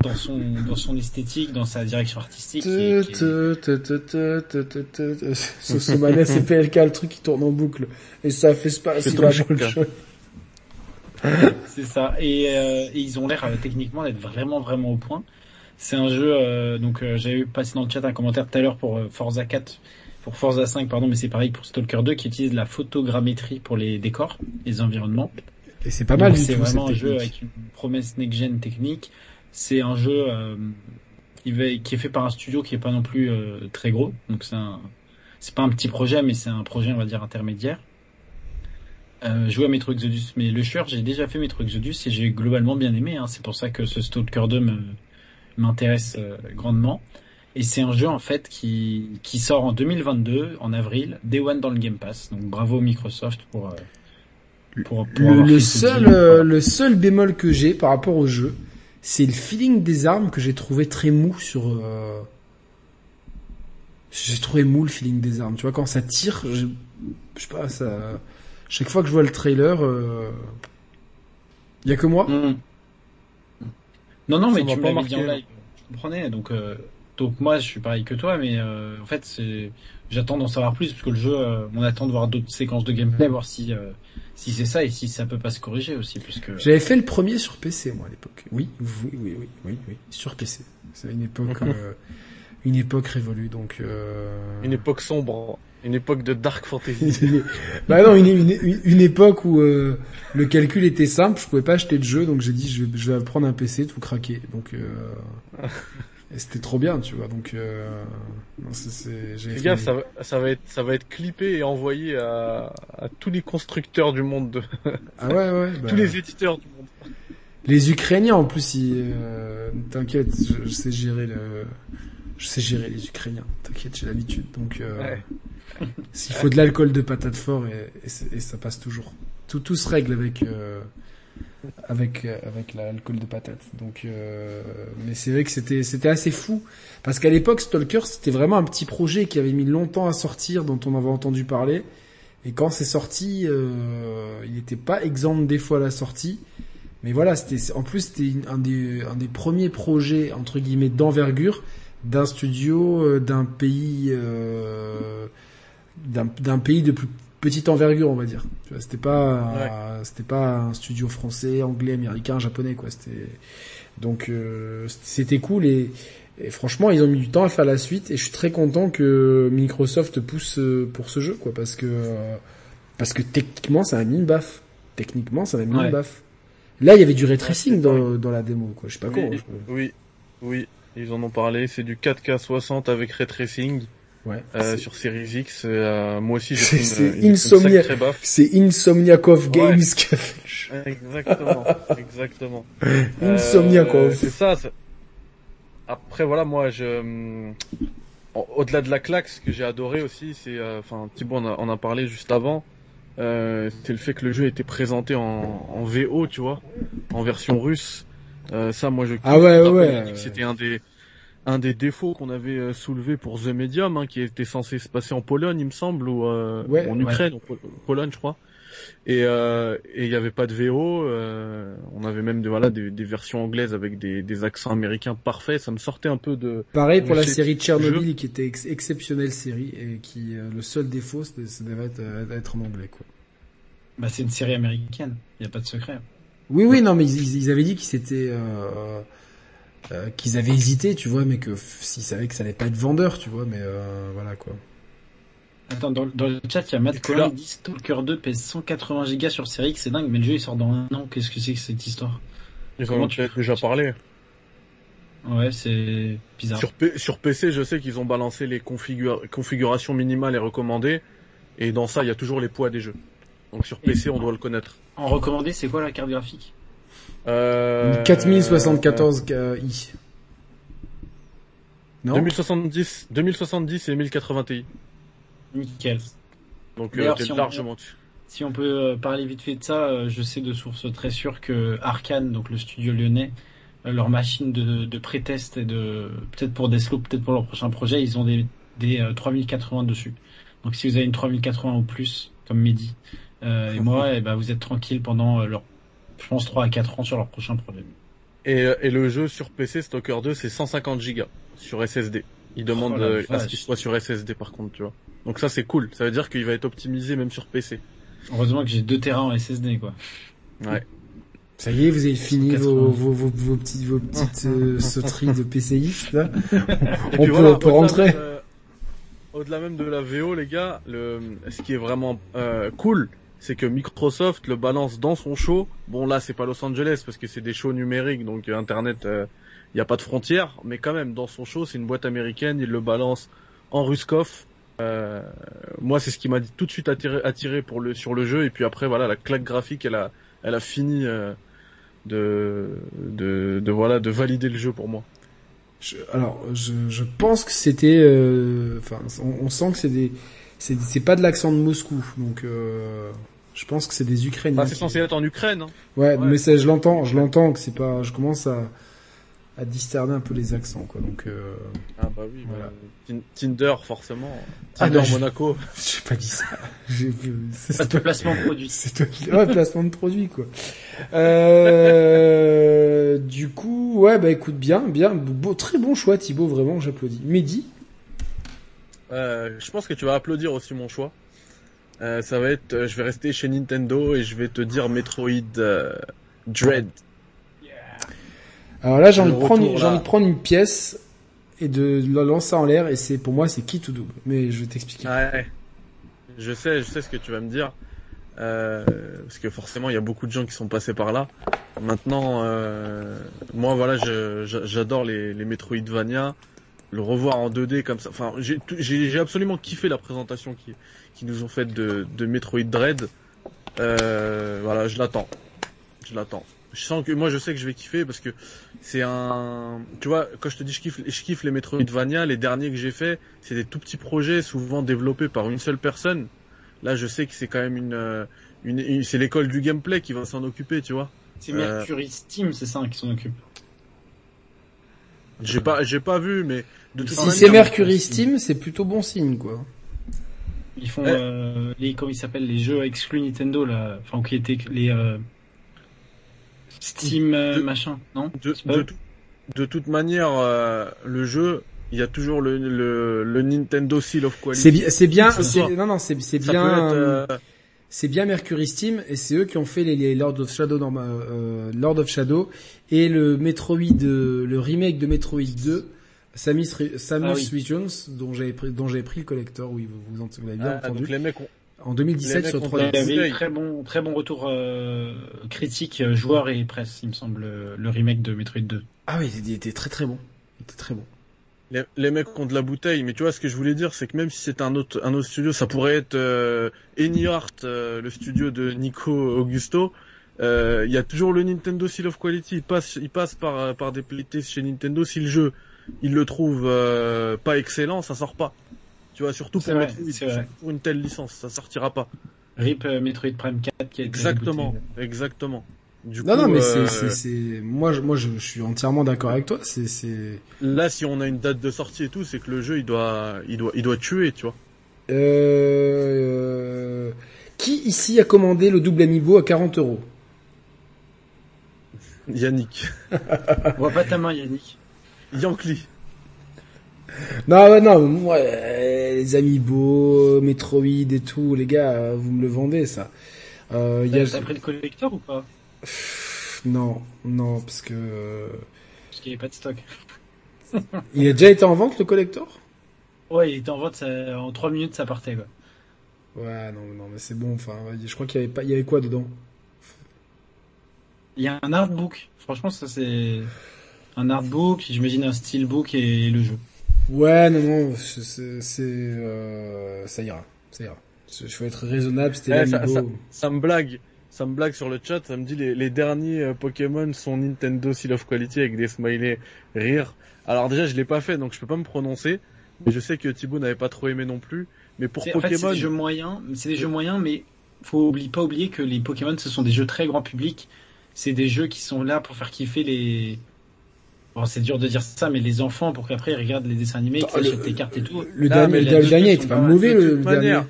S2: dans son dans son esthétique, dans sa direction artistique. qui est- qui est-
S1: Sosomane, c'est PLK, le truc qui tourne en boucle. Et ça fait pas
S3: C'est
S1: si
S3: trop
S1: vraiment le jeu.
S2: C'est ça. Et, euh, et ils ont l'air euh, techniquement d'être vraiment vraiment au point. C'est un jeu euh, donc euh, j'avais eu passé dans le chat un commentaire tout à l'heure pour Forza 4, pour Forza 5 pardon, mais c'est pareil pour Stalker 2 qui utilise la photogrammétrie pour les décors, les environnements.
S1: Et c'est pas mal
S2: Donc
S1: du
S2: C'est vraiment un jeu avec une promesse next-gen technique. C'est un jeu euh, qui est fait par un studio qui est pas non plus euh, très gros. Donc c'est un, c'est pas un petit projet, mais c'est un projet on va dire intermédiaire. Euh, jouer à Metro Exodus, mais le shooter, j'ai déjà fait Metro Exodus et j'ai globalement bien aimé. Hein. C'est pour ça que ce Stalker 2 me m'intéresse euh, grandement. Et c'est un jeu en fait qui qui sort en 2022 en avril, Day One dans le Game Pass. Donc bravo Microsoft pour euh, pour, pour
S1: Le, seul, euh, le seul bémol que j'ai par rapport au jeu, c'est le feeling des armes que j'ai trouvé très mou sur. J'ai trouvé mou le feeling des armes. Tu vois, quand ça tire, je, je sais pas, ça. Chaque fois que je vois le trailer, euh... y a que moi.
S2: Mm. Non, non,
S3: Ça
S2: mais
S3: m'a
S2: tu
S3: pas
S2: m'avais dit en
S3: marqué,
S2: live. Je comprenais. Donc, euh, donc moi, je suis pareil que toi, mais euh, en fait, c'est, j'attends d'en savoir plus parce que le jeu, euh, on attend de voir d'autres séquences de gameplay, voir si euh, si c'est ça et si ça peut pas se corriger aussi, puisque
S1: J'avais fait le premier sur PC moi à l'époque. Oui, oui, oui, oui, oui, oui, sur PC. C'est une époque, euh, une époque révolue donc. Euh...
S3: Une époque sombre, une époque de dark fantasy.
S1: Bah non, une, une, une- époque où euh, le calcul était simple, je pouvais pas acheter de jeu, donc j'ai dit je vais, je vais prendre un PC, tout craquer. Donc euh, et c'était trop bien, tu vois. Donc euh, c'est,
S3: gaffe, ça va, ça va être, ça va être clippé et envoyé à, à tous les constructeurs du monde, de,
S1: Ah ouais, ouais. bah,
S3: tous les éditeurs du monde.
S1: les Ukrainiens en plus, ils, euh, t'inquiète, je, je sais gérer le, je sais gérer les Ukrainiens. T'inquiète, j'ai l'habitude. Donc euh,
S3: Ouais.
S1: S'il faut de l'alcool de patate fort et, ça passe toujours. Tout, tout se règle avec euh, avec euh, avec l'alcool de patate. Donc, euh, mais c'est vrai que c'était c'était assez fou parce qu'à l'époque Stalker c'était vraiment un petit projet qui avait mis longtemps à sortir, dont on avait entendu parler. Et quand c'est sorti, euh, il n'était pas exempt de défauts à la sortie. Mais voilà, c'était en plus c'était un des, un des premiers projets entre guillemets d'envergure d'un studio euh, d'un pays euh, d'un pays de plus petite envergure, on va dire. C'était pas c'était pas un studio français, anglais, américain, japonais quoi. C'était donc euh, c'était cool et, et franchement ils ont mis du temps à faire la suite et je suis très content que Microsoft pousse euh, pour ce jeu quoi parce que euh, parce que techniquement ça m'a mis une baffe. Techniquement ça m'a mis
S2: Ouais.
S1: une baffe. Là il y avait du ray tracing
S3: c'est
S1: dans, dans la démo quoi. Je sais pas
S3: oui, oui, oui, ils en ont parlé. C'est du 4K 60 avec ray tracing
S1: Ouais.
S3: euh, sur Series X. Euh, moi aussi, j'ai pris
S1: c'est
S3: une, une,
S1: Insomnia. C'est Insomniakov
S3: Ouais.
S1: Games qui a fait le jeu.
S3: Exactement, exactement.
S1: Insomniakov.
S3: Euh, c'est ça. Après voilà, moi je au- au-delà de la claque, ce que j'ai adoré aussi, c'est euh, enfin Thibaut en a, en a parlé juste avant. Euh, c'est le fait que le jeu était présenté en, en VO, tu vois, en version russe. Euh, ça, moi, je.
S1: Ah ouais, ouais, ouais.
S3: On C'était un des un des défauts qu'on avait euh, soulevé pour The Medium, hein, qui était censé se passer en Pologne, il me semble, ou euh,
S1: Ouais,
S3: en
S1: ouais.
S3: Ukraine, en Pol- Pologne, je crois. Et euh, et il y avait pas de VO. euh, on avait même des voilà des, des versions anglaises avec des, des accents américains parfaits. Ça me sortait un peu de.
S1: Pareil pour la série Tchernobyl qui était ex- exceptionnelle série et qui euh, le seul défaut c'était ça devait être, euh, d'être en anglais quoi.
S2: Bah, c'est une série américaine. Il y a pas de secret.
S1: Oui oui non mais ils, ils avaient dit qu'ils s'étaient euh, qu'ils avaient hésité tu vois mais que s'ils savaient que ça allait pas être vendeur tu vois mais euh, voilà quoi.
S2: Attends, dans, dans le chat, il y a Matt
S3: là-
S2: qui dit Stalker 2 pèse 180 gigas sur Series X, c'est dingue, mais le jeu il sort dans un an. Qu'est-ce que c'est que cette histoire?
S3: Ils en
S2: Comment
S3: ont
S2: tu-
S3: peut-être déjà parlé.
S2: Ouais, c'est bizarre.
S3: Sur, P- sur PC, je sais qu'ils ont balancé les configura- configurations minimales et recommandées. Et dans ça, il y a toujours les poids des jeux. Donc sur
S2: Et-
S3: PC, on doit le connaître.
S2: En recommandé, c'est quoi la carte graphique?
S3: Euh,
S1: 4074 i. Non
S3: 2070, 2070 et 1080 Ti.
S2: Nickel.
S3: Donc euh, t'es
S2: si on-
S3: largement dessus.
S2: Si on peut euh, parler vite fait de ça, euh, je sais de sources très sûres que Arkane, donc le studio lyonnais, euh, leur machine de, de pré-test et de peut-être pour Deathloop, peut-être pour leur prochain projet, ils ont des, des euh, 3080 dessus. Donc si vous avez une 3080 ou plus, comme Mehdi euh, et moi, eh ben, vous êtes tranquille pendant euh, leur, je pense 3 à 4 ans sur leur prochain projet.
S3: Et, et le jeu sur PC, Stalker 2, c'est 150 Go sur SSD. Il demande
S2: Oh la
S3: euh, à ce qu'il soit sur SSD par contre, tu vois. Donc ça c'est cool. Ça veut dire qu'il va être optimisé même sur PC.
S2: Heureusement que j'ai 2 terrains en SSD quoi.
S3: Ouais.
S1: Ça y est, vous avez fini
S2: 180.
S1: vos, vos, vos, vos petites, vos petites euh, sauteries de PCiste, là. On peut,
S3: voilà,
S1: on peut
S3: au-delà
S1: rentrer.
S3: même, euh, Au-delà même de la VO, les gars, le, ce qui est vraiment euh, cool, c'est que Microsoft le balance dans son show. Bon là, c'est pas Los Angeles parce que c'est des shows numériques, donc euh, Internet, il n'y a pas de frontières. Mais quand même, dans son show, c'est une boîte américaine, il le balance en Ruskov. Euh, moi, c'est ce qui m'a tout de suite attiré, attiré pour le sur le jeu. Et puis après, voilà, la claque graphique, elle a, elle a fini euh, de, de, de voilà, de valider le jeu pour moi.
S1: Alors, je, je pense que c'était, euh, enfin, on, on sent que c'est des, c'est pas de l'accent de Moscou, donc euh, je pense que c'est des Ukrainiens.
S3: Ah, c'est
S1: qui-
S3: censé être en Ukraine. Hein.
S1: Ouais,
S3: ouais.
S1: mais ça, je l'entends, je l'entends que c'est pas, je commence à, à discerner un peu les accents, quoi. Donc, euh,
S3: Ah bah oui,
S1: Voilà.
S3: bah, Tin- Tinder forcément.
S1: Ah,
S3: Tinder
S1: non, je-
S3: Monaco.
S1: j'ai pas dit ça. J'ai, c'est,
S2: de placement produit.
S1: c'est toi qui, ouais, placement de produit, quoi. Euh, du coup, ouais, bah écoute, bien, bien, beau, très bon choix, Thibaut, vraiment, j'applaudis. Mehdi,
S3: Euh, je pense que tu vas applaudir aussi mon choix. Euh, ça va être, euh, je vais rester chez Nintendo et je vais te dire Metroid euh, Dread.
S1: Alors là, j'ai envie de prendre,
S3: retour,
S1: j'ai
S3: là.
S1: envie de prendre une pièce et de la lancer en l'air et c'est, pour moi, c'est quitte ou double. Mais je vais t'expliquer.
S3: Ouais. Je sais, je sais ce que tu vas me dire. Euh, parce que forcément, il y a beaucoup de gens qui sont passés par là. Maintenant, euh, moi, voilà, je- je- j'adore les, les Metroidvania. Le revoir en 2D comme ça. Enfin, j'ai tout- j'ai j'ai absolument kiffé la présentation qui, qui nous ont faite de, de Metroid Dread. Euh, voilà, je l'attends. Je l'attends. Je sens que moi, je sais que je vais kiffer parce que c'est un. Tu vois, quand je te dis je kiffe, je kiffe les Metroidvania, les derniers que j'ai fait, c'est des tout petits projets, souvent développés par une seule personne. Là, je sais que c'est quand même une, euh, une, une- c'est l'école du gameplay qui va s'en occuper, tu vois.
S2: C'est
S3: Euh,
S2: Mercury Steam, c'est ça hein, qui s'en occupe.
S3: J'ai pas, j'ai pas vu, mais de toute
S1: Si c'est Mercury Steam, c'est plutôt bon signe, quoi.
S2: Ils font euh, les comment ils s'appellent les jeux exclus Nintendo là, enfin qui étaient les euh, Steam euh,
S3: De-
S2: machin, non
S3: De, tout- toute manière, euh, le jeu, il y a toujours le, le, le Nintendo Seal of Quality.
S1: C'est bien, c'est bien,
S3: Ce
S1: c'est-
S3: soir.
S1: non non, c'est c'est
S3: Ça
S1: bien,
S3: peut être, euh,
S1: c'est bien Mercury Steam et c'est eux qui ont fait les, les Lord of Shadow dans ma- euh, Lord of Shadow et le Metroid, le remake de Metroid 2, Samus, Samus
S2: Ah oui.
S1: Returns, dont j'avais pris, dont j'avais pris le collector, oui, vous, vous, en- vous l'avez bien
S3: ah,
S1: entendu,
S3: donc les mecs ont,
S1: en
S3: les
S1: 2017
S3: mecs
S1: sur
S3: ont
S2: Il y
S1: 3DS.
S2: avait eu
S3: Bouteille.
S2: très bon très bon retour euh, critique euh, joueurs et presse, il me semble le, remake de Metroid 2.
S1: Ah oui, il était très très bon, il était très bon.
S3: les, les mecs ont de la bouteille, mais tu vois ce que je voulais dire, c'est que même si c'est un autre un autre studio, ça pourrait être euh, Anyart, euh, le studio de Nico Augusto. euh, Il y a toujours le Nintendo Seal of Quality. Il passe, il passe par euh, par des playtests chez Nintendo. Si le jeu, il le trouve euh, pas excellent, ça sort pas. Tu vois, surtout pour,
S2: vrai,
S3: Metroid,
S2: c'est vrai.
S3: pour une telle licence, ça sortira pas.
S2: RIP euh, Metroid Prime 4 qui a été
S3: Exactement, exactement. Du
S1: Non
S3: coup,
S1: non, mais
S3: euh,
S1: c'est, c'est, c'est, moi, je, moi, je, je suis entièrement d'accord avec toi. C'est, c'est.
S3: là, si on a une date de sortie et tout, c'est que le jeu, il doit, il doit, il doit tuer, tu vois.
S1: Euh... Qui ici a commandé le double amiibo à 40 euros?
S3: Yannick,
S2: On voit pas ta main Yannick.
S3: Yankli.
S1: Non, ouais, non, moi, euh, les amiibo, Metroid et tout, les gars, euh, vous me le vendez ça. Euh, il y a...
S2: T'as pris le collector ou pas?
S1: Non, non, parce que euh,
S2: Parce qu'il n'y avait pas de stock.
S1: il a déjà été en vente le collector?
S2: Ouais, il était en vente, ça- en 3 minutes ça partait quoi.
S1: Ouais, non, non, mais c'est bon. Enfin, je crois qu'il y avait pas, il y avait quoi dedans?
S2: Il y a un artbook. Franchement, ça c'est un artbook, j'imagine un steelbook et le jeu.
S1: Ouais, non, non, c'est, euh, ça ira, ça ira. Il faut être raisonnable. C'était
S3: Ouais, ça- me blague, ça me blague sur le chat, ça me dit les, les derniers euh, Pokémon sont Nintendo Seal of Quality avec des smileys rire. Alors déjà je l'ai pas fait donc je peux pas me prononcer, mais je sais que Thibaut n'avait pas trop aimé non plus. Mais pour
S2: En fait, c'est
S3: Pokémon,
S2: des jeux moyens, c'est des jeux moyens, mais faut oublie, pas oublier que les Pokémon, ce sont des jeux très grand public. C'est des jeux qui sont là pour faire kiffer les. Bon, c'est dur de dire ça, mais les enfants pour qu'après ils regardent les dessins animés, qu'ils
S1: le-
S2: des cartes et tout.
S1: Le
S3: Non,
S1: dernier, le, dernier était pas mauvais
S3: de
S1: le,
S3: toute
S1: le dernier.
S3: manière,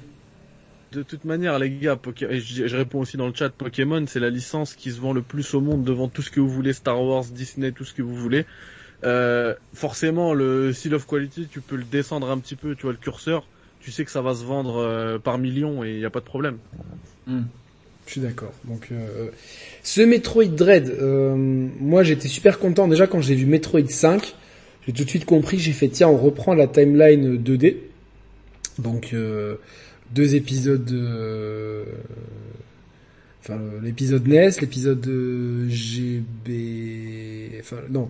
S3: de toute manière les gars, Poké- et je, je réponds aussi dans le chat, Pokémon c'est la licence qui se vend le plus au monde devant tout ce que vous voulez, Star Wars, Disney, tout ce que vous voulez. Euh, forcément le Seal of Quality tu peux le descendre un petit peu, tu vois le curseur, tu sais que ça va se vendre euh, par millions et il y a pas de problème.
S2: Hmm.
S1: Je suis d'accord. Donc, euh, ce Metroid Dread, euh, moi j'étais super content déjà quand j'ai vu Metroid 5. J'ai tout de suite compris. J'ai fait tiens, on reprend la timeline 2D. Donc euh, deux épisodes. euh, Enfin, l'épisode NES, l'épisode de GB. Enfin, non.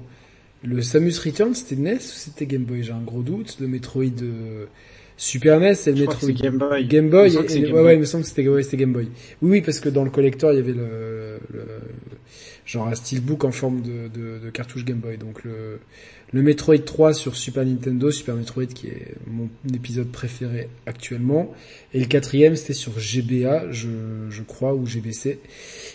S1: Le Samus Return, c'était NES ou c'était Game Boy? J'ai un gros doute. Le Metroid euh, Super NES et le Metroid
S2: c'est Game Boy.
S1: Game Boy,
S2: Il me semble
S1: et-
S2: que c'est
S1: et-
S2: Game
S1: ouais,
S2: Boy.
S1: ouais, il me semble que c'était ouais, Game Boy. Oui, oui, parce que dans le collector, il y avait le, le genre un steelbook en forme de, de, de cartouche Game Boy. Donc le, le Metroid 3 sur Super Nintendo, Super Metroid qui est mon épisode préféré actuellement. Et le quatrième, c'était sur GBA, je, je crois, ou GBC.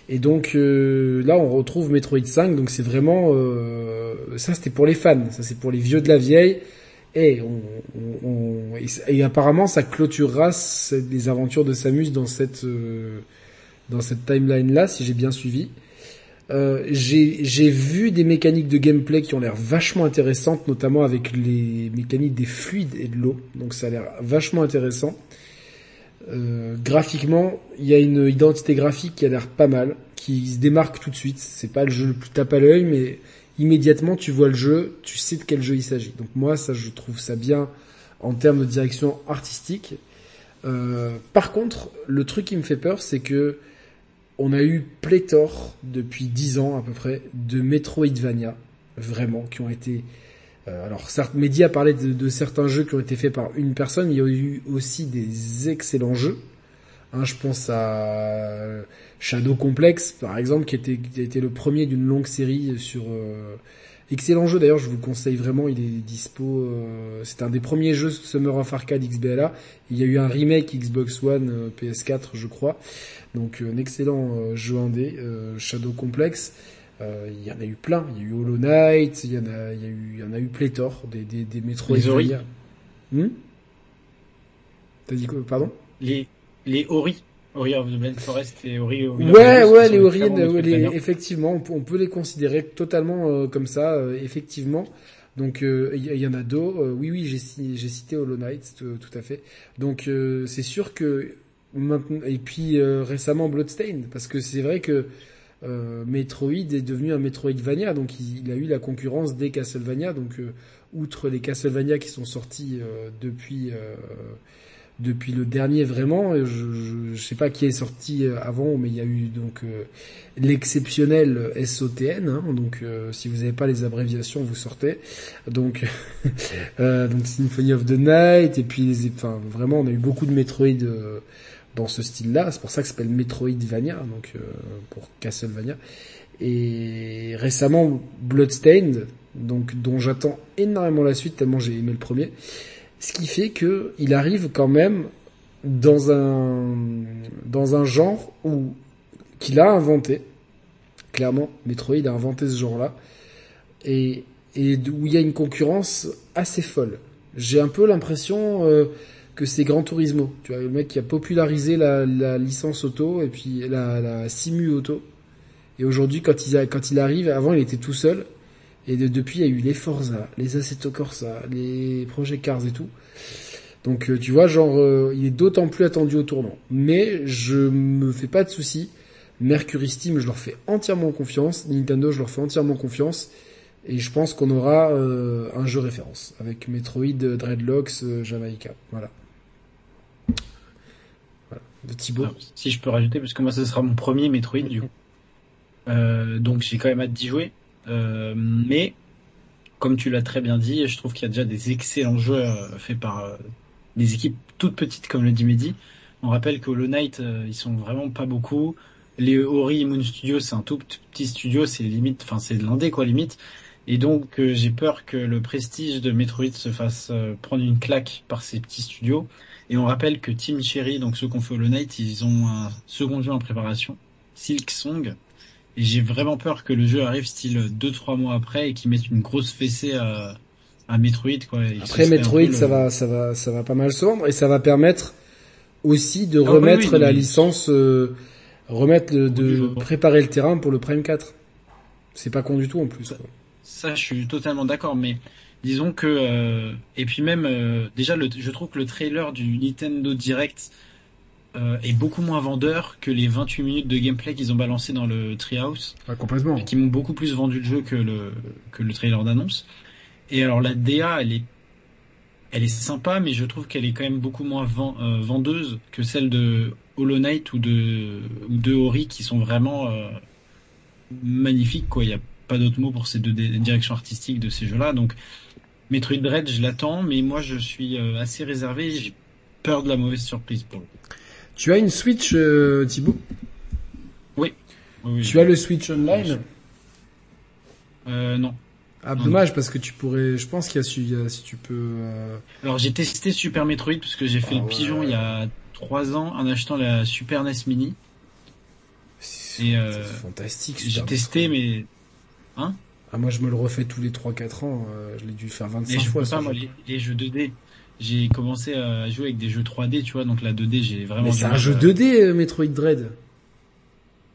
S1: Et donc euh, là, on retrouve Metroid 5. Donc c'est vraiment euh, ça, c'était pour les fans. Ça, c'est pour les vieux de la vieille. Et, on, on- on- et, apparemment, ça clôturera les aventures de Samus dans cette euh, dans cette timeline là, si j'ai bien suivi. Euh, j'ai j'ai vu des mécaniques de gameplay qui ont l'air vachement intéressantes, notamment avec les mécaniques des fluides et de l'eau. Donc ça a l'air vachement intéressant. Euh, graphiquement, il y a une identité graphique qui a l'air pas mal, qui se démarque tout de suite. C'est pas le jeu le plus tape à l'œil, mais immédiatement tu vois le jeu, tu sais de quel jeu il s'agit. Donc moi, ça, je trouve ça bien en termes de direction artistique. Euh, par contre, le truc qui me fait peur, c'est que on a eu pléthore depuis 10 ans à peu près de Metroidvania, vraiment, qui ont été... euh, alors certes, Mehdi a parlé de, certains jeux qui ont été faits par une personne, mais il y a eu aussi des excellents jeux. Hein, je pense à Shadow Complex, par exemple, qui, était, qui a été le premier d'une longue série sur... euh, excellent jeu d'ailleurs, je vous le conseille vraiment, il est dispo... euh, c'est un des premiers jeux Summer of Arcade XBLA. Il y a eu un remake Xbox One, euh, PS4 je crois. Donc euh, un excellent euh, jeu indé, euh, Shadow Complex. Euh, Il y en a eu plein. Il y a eu Hollow Knight, il y en a, il y a eu, il y en a eu pléthore des des, des Metroidvania. Hmm T'as dit quoi? Pardon?
S2: Les les Ori, Ori of the Blind Forest et Ori. Ori
S1: ouais, ouais, les Ori, effectivement, on peut, les considérer totalement euh, comme ça, euh, effectivement. Donc il y, en a d'autres. oui, oui, j'ai cité Hollow Knight, tout, à fait. Donc c'est sûr que maintenant et puis récemment Bloodstained, parce que c'est vrai que Metroid est devenu un Metroidvania, donc il, a eu la concurrence des Castlevania. Donc outre les Castlevania qui sont sortis depuis depuis le dernier vraiment. Je, je, sais pas qui est sorti euh, avant, mais il y a eu donc euh, l'exceptionnel SOTN. Hein, donc euh, si vous n'avez pas les abréviations, vous sortez. Donc donc Symphony of the Night et puis les, enfin vraiment on a eu beaucoup de Metroid dans ce style-là. C'est pour ça que ça s'appelle Metroidvania, donc pour Castlevania. Et récemment Bloodstained, donc dont j'attends énormément la suite tellement j'ai aimé le premier. Ce qui fait que il arrive quand même dans un dans un genre où qu'il a inventé. Clairement, Metroid a inventé ce genre-là et et où il y a une concurrence assez folle. J'ai un peu l'impression euh, que c'est Gran Turismo. Tu vois, le mec qui a popularisé la, la licence auto et puis la, la simu auto. Et aujourd'hui, quand il, quand il arrive, avant il était tout seul. Et depuis, il y a eu les Forza, les Assetto Corsa, les Project Cars et tout. Donc euh, tu vois, genre, euh, il est d'autant plus attendu au tournant. Mais je me fais pas de soucis. Mercury Steam, je leur fais entièrement confiance. Nintendo, je leur fais entièrement confiance. Et je pense qu'on aura euh, un jeu référence avec Metroid, Dreadlocks, Jamaica. Voilà.
S2: Voilà. De Thibaut. si je peux rajouter, parce que moi, ce sera mon premier Metroid du coup. donc j'ai quand même hâte d'y jouer. Euh, mais comme tu l'as très bien dit, je trouve qu'il y a déjà des excellents jeux euh, faits par euh, des équipes toutes petites comme le dit Mehdi. On rappelle que Hollow Knight, ils sont vraiment pas beaucoup. Les Ori Moon Studio, c'est un tout petit studio, c'est limite, enfin c'est quoi limite. Et donc j'ai peur que le prestige de Metroid se fasse prendre une claque par ces petits studios. Et on rappelle que Team Cherry, donc ceux qu'on fait Hollow Knight, ils ont un second jeu en préparation, Silk Song, et j'ai vraiment peur que le jeu arrive style 2-3 mois après et qu'il mette une grosse fessée à, à Metroid. Quoi.
S1: après Metroid, ça va, ça va, ça va pas mal se vendre et ça va permettre aussi de ah remettre la licence, euh, remettre de préparer le terrain pour le Prime 4. C'est pas con du tout en plus.
S2: Ça, je suis totalement d'accord, mais disons que euh, et puis même euh, déjà, le, je trouve que le trailer du Nintendo Direct euh, est beaucoup moins vendeur que les 28 minutes de gameplay qu'ils ont balancé dans le Treehouse.
S1: Ah, complètement.
S2: Qui m'ont beaucoup plus vendu le jeu que le, que le trailer d'annonce. Et alors la DA, elle est, elle est sympa, mais je trouve qu'elle est quand même beaucoup moins euh, vendeuse que celle de Hollow Knight ou de, ou de Ori qui sont vraiment euh, magnifiques, quoi. Il n'y a pas d'autre mot pour ces deux directions artistiques de ces jeux-là. Donc, Metroid Dread, je l'attends, mais moi je suis assez réservé. J'ai peur de la mauvaise surprise pour le coup.
S1: Tu as une Switch, euh, Thibaut?
S2: Oui.
S1: Tu as le Switch Online?
S2: Euh, Non.
S1: Ah, dommage, parce que tu pourrais, je pense qu'il y a, si tu peux... Euh...
S2: Alors, j'ai testé Super Metroid, parce que j'ai fait le ah pigeon il y a trois ans en achetant la Super NES Mini.
S1: C'est euh, fantastique.
S2: J'ai testé, mais... Hein?
S1: Ah, moi, je me le refais tous les 3-4 ans. Euh, je l'ai dû faire 25 fois.
S2: Pas, moi, les, les, jeux 2D j'ai commencé à jouer avec des jeux 3D, tu vois, donc la 2D, j'ai vraiment.
S1: c'est un jeu 2D, euh, Metroid Dread.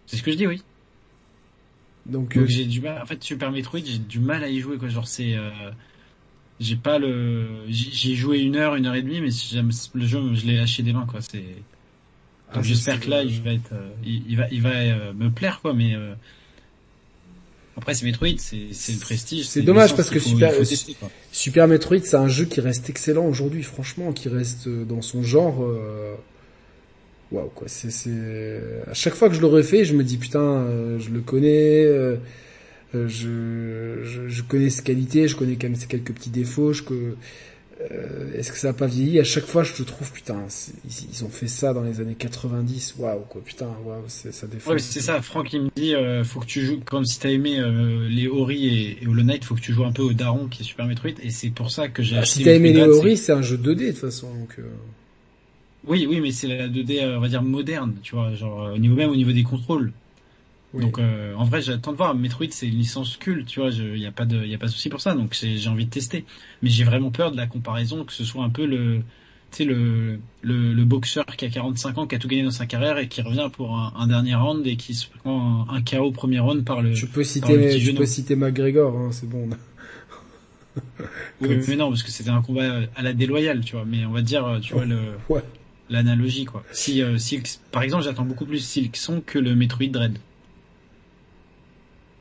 S2: C'est ce que je dis, oui. Donc, euh, j'ai du mal. En fait, Super Metroid, j'ai du mal à y jouer, quoi. Genre, c'est, euh, j'ai pas le, j'ai joué une heure, une heure et demie, mais le jeu, je l'ai lâché des mains, quoi. C'est. Ah, j'espère que là, il va être, il, va, il va me plaire, quoi, mais. Après, c'est Metroid, c'est le prestige.
S1: C'est dommage parce que Super, Super Metroid, c'est un jeu qui reste excellent aujourd'hui, franchement, qui reste euh, dans son genre. Euh, waouh, quoi. C'est, à chaque fois que je le refais, je me dis putain, euh, je le connais. je, je, je, connais ses qualités, je connais quand même ses quelques petits défauts. Je, que, euh, est-ce que ça a pas vieilli À chaque fois, je te trouve, putain, ils, ont fait ça dans les années 90. Waouh, quoi, putain, waouh, ça défend.
S2: Ouais, c'est ça. Franck, il me dit, euh, faut que tu joues, comme si t'as aimé euh, les Ori et, et, Hollow Knight, faut que tu joues un peu au Daron qui est Super Metroid, et c'est pour ça que j'ai. Ah,
S1: si t'as aimé les Ori, c'est un jeu 2D de toute façon. Donc,
S2: Oui, oui, mais c'est la 2D, on va dire moderne, tu vois, genre au niveau même au niveau des contrôles. Donc euh, en vrai, j'attends de voir. Metroid, c'est une licence culte, tu vois. Il y a pas de, y a pas de souci pour ça. Donc j'ai envie de tester. Mais j'ai vraiment peur de la comparaison, que ce soit un peu le, sais le, le le boxeur qui a 45 ans, qui a tout gagné dans sa carrière et qui revient pour un, un dernier round et qui se prend un, un KO au premier round par le.
S1: Je peux citer,
S2: genou.
S1: peux citer McGregor, hein, c'est bon.
S2: Oui, mais non, parce que c'était un combat à la déloyale, tu vois. Mais on va dire, tu vois le
S1: Ouais.
S2: l'analogie quoi. Si euh, Silk, par exemple, j'attends beaucoup plus Silkson que le Metroid Dread.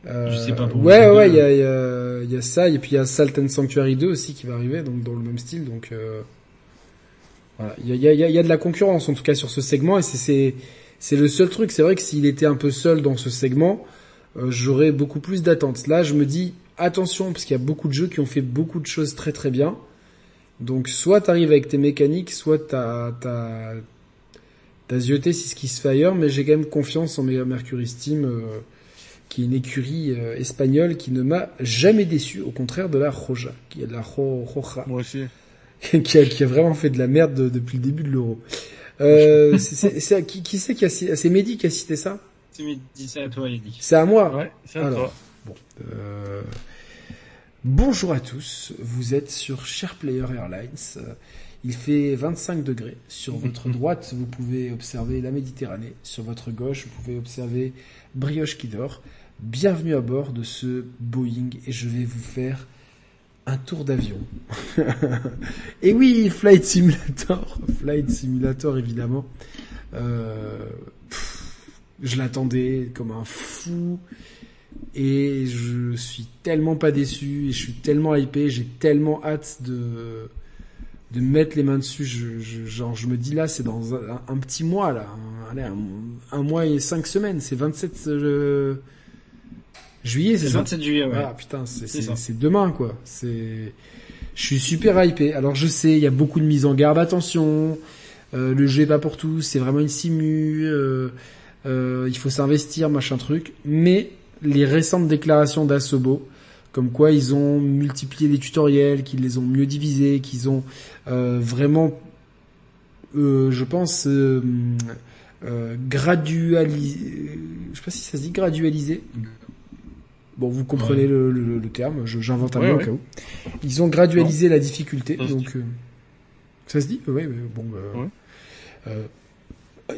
S1: Euh,
S2: Je sais pas pour
S1: Ouais, ouais,
S2: euh,
S1: il y a, il y, a, y a ça, et puis il y a Salt and Sanctuary 2 aussi qui va arriver, donc dans le même style, donc euh, voilà. Il y a, il y, a, il y a- de la concurrence en tout cas sur ce segment, et c'est c'est c'est le seul truc. C'est vrai que s'il était un peu seul dans ce segment, euh, j'aurais beaucoup plus d'attentes. Là, je me dis attention parce qu'il y a beaucoup de jeux qui ont fait beaucoup de choses très très bien. Donc soit t'arrives avec tes mécaniques, soit t'as t'as t'as zioté si ce qui se fait ailleurs, mais j'ai quand même confiance en Mer- Mercury Steam. euh, qui est une écurie euh, espagnole qui ne m'a jamais déçu, au contraire de la Roja, qui est de la Ro- Roja,
S3: Moi aussi.
S1: qui, a, qui a vraiment fait de la merde de- depuis le début de l'euro. Euh, c'est- c'est- c'est- qui, qui c'est qui a cité, c'est Mehdi qui a cité ça?
S2: C'est dis ça à toi, Yannick.
S1: C'est à moi?
S3: Ouais, c'est à
S1: Alors.
S3: toi.
S1: Bon. Euh, Bonjour à tous, vous êtes sur Share Player Airlines. Euh, Il fait 25 degrés. Sur votre droite, vous pouvez observer la Méditerranée. Sur votre gauche, vous pouvez observer Brioche qui dort. Bienvenue à bord de ce Boeing et je vais vous faire un tour d'avion. et oui, Flight Simulator. Flight Simulator, évidemment. Euh, je l'attendais comme un fou et je suis tellement pas déçu et je suis tellement hypé, j'ai tellement hâte de de mettre les mains dessus. Je, genre, je me dis là, c'est dans un, petit mois là, un, allez, un, mois et cinq semaines. C'est 27 euh, juillet, c'est ça
S2: 27 juillet, ouais.
S1: ah putain, c'est demain quoi. C'est je suis super hypé. Alors je sais, il y a beaucoup de mise en garde. Attention, euh, le jeu est pas pour tous. C'est vraiment une simu. euh, euh, il faut s'investir, machin truc. Mais les récentes déclarations d'Asobo, comme quoi ils ont multiplié les tutoriels, qu'ils les ont mieux divisés, qu'ils ont euh, vraiment, euh, je pense, euh, euh, gradualisé. Je sais pas si ça se dit gradualisé. Bon, vous comprenez
S2: Ouais.
S1: le, le- le terme, j'invente un
S3: Ouais,
S1: mot au cas où. Ils ont gradualisé la difficulté,
S3: Ça se
S1: donc euh, ça se dit, oui, bon. bah, euh,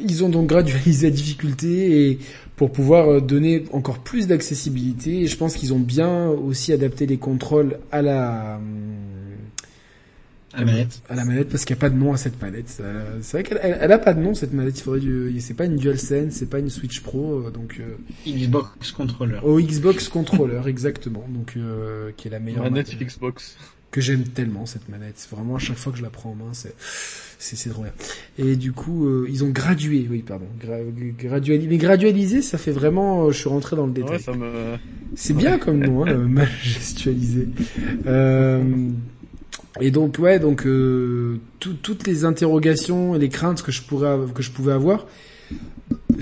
S1: ils ont donc gradualisé la difficulté et pour pouvoir euh, donner encore plus d'accessibilité. Et je pense qu'ils ont bien aussi adapté les contrôles à la
S2: À la manette.
S1: à la manette parce qu'il n'y a pas de nom à cette manette. Euh, C'est vrai qu'elle elle, elle a pas de nom cette manette. Il faudrait du, c'est pas une DualSense, c'est pas une Switch Pro, euh, donc euh,
S2: Xbox Controller.
S1: au Xbox Controller exactement. Donc euh, qui est la meilleure
S3: Manette
S1: manette
S3: Xbox.
S1: que j'aime tellement cette manette. C'est Vraiment à chaque fois que je la prends en main, c'est c'est c'est trop bien. Et du coup, euh, ils ont gradué, oui pardon, gra, gradualisé. Mais gradualisé, ça fait vraiment. euh, je suis rentré dans le détail.
S3: Ouais, ça me.
S1: C'est bien comme nom, hein, majestualisé. Euh, et donc ouais, donc euh, tout- toutes les interrogations et les craintes que je pourrais que je pouvais avoir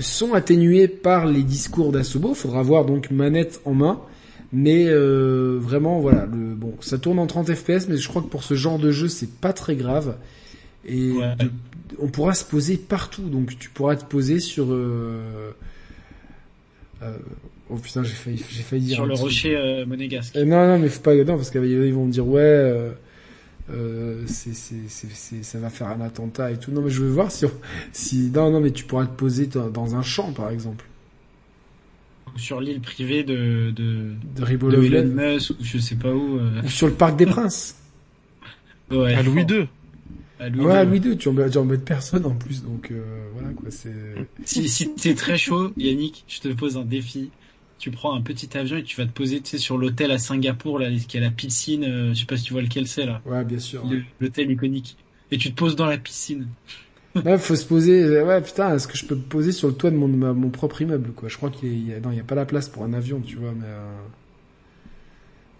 S1: sont atténuées par les discours d'Asobo. Faudra voir donc manette en main. Mais euh, vraiment voilà, le bon, ça tourne en 30 FPS, mais je crois que pour ce genre de jeu, c'est pas très grave. Et
S2: Ouais.
S1: de- on pourra se poser partout, donc tu pourras te poser sur. Euh, euh, oh putain, j'ai failli, j'ai failli dire
S2: Sur le rocher euh, monégasque.
S1: Euh, non, non, mais faut pas, non, parce qu'ils vont me dire ouais, euh, euh, c'est, c'est, c'est, c'est- ça va faire un attentat et tout. Non, mais je veux voir si, on- si, non, non, mais tu pourras te poser dans, un champ, par exemple,
S2: Sur l'île privée de, de,
S1: de
S2: de Elon Musk ou je sais pas où. euh,
S1: ou sur le parc des Princes.
S2: Ouais.
S3: À Louis II.
S2: À Louis
S1: ouais,
S2: II.
S1: Louis II, tu embêtes, tu embêtes personne en plus, donc euh, voilà quoi, c'est.
S2: Si, si t'es très chaud, Yannick, je te pose un défi. Tu prends un petit avion et tu vas te poser, tu sais, sur l'hôtel à Singapour, là, qui a la piscine, euh, je sais pas si tu vois lequel c'est, là.
S1: Ouais, bien sûr.
S2: Le- L'hôtel iconique. Et tu te poses dans la piscine.
S1: Ouais, faut se poser. Ouais, putain, est-ce que je peux me poser sur le toit de mon, ma- mon propre immeuble, quoi? Je crois qu'il y a, non, il y a pas la place pour un avion, tu vois, mais. euh,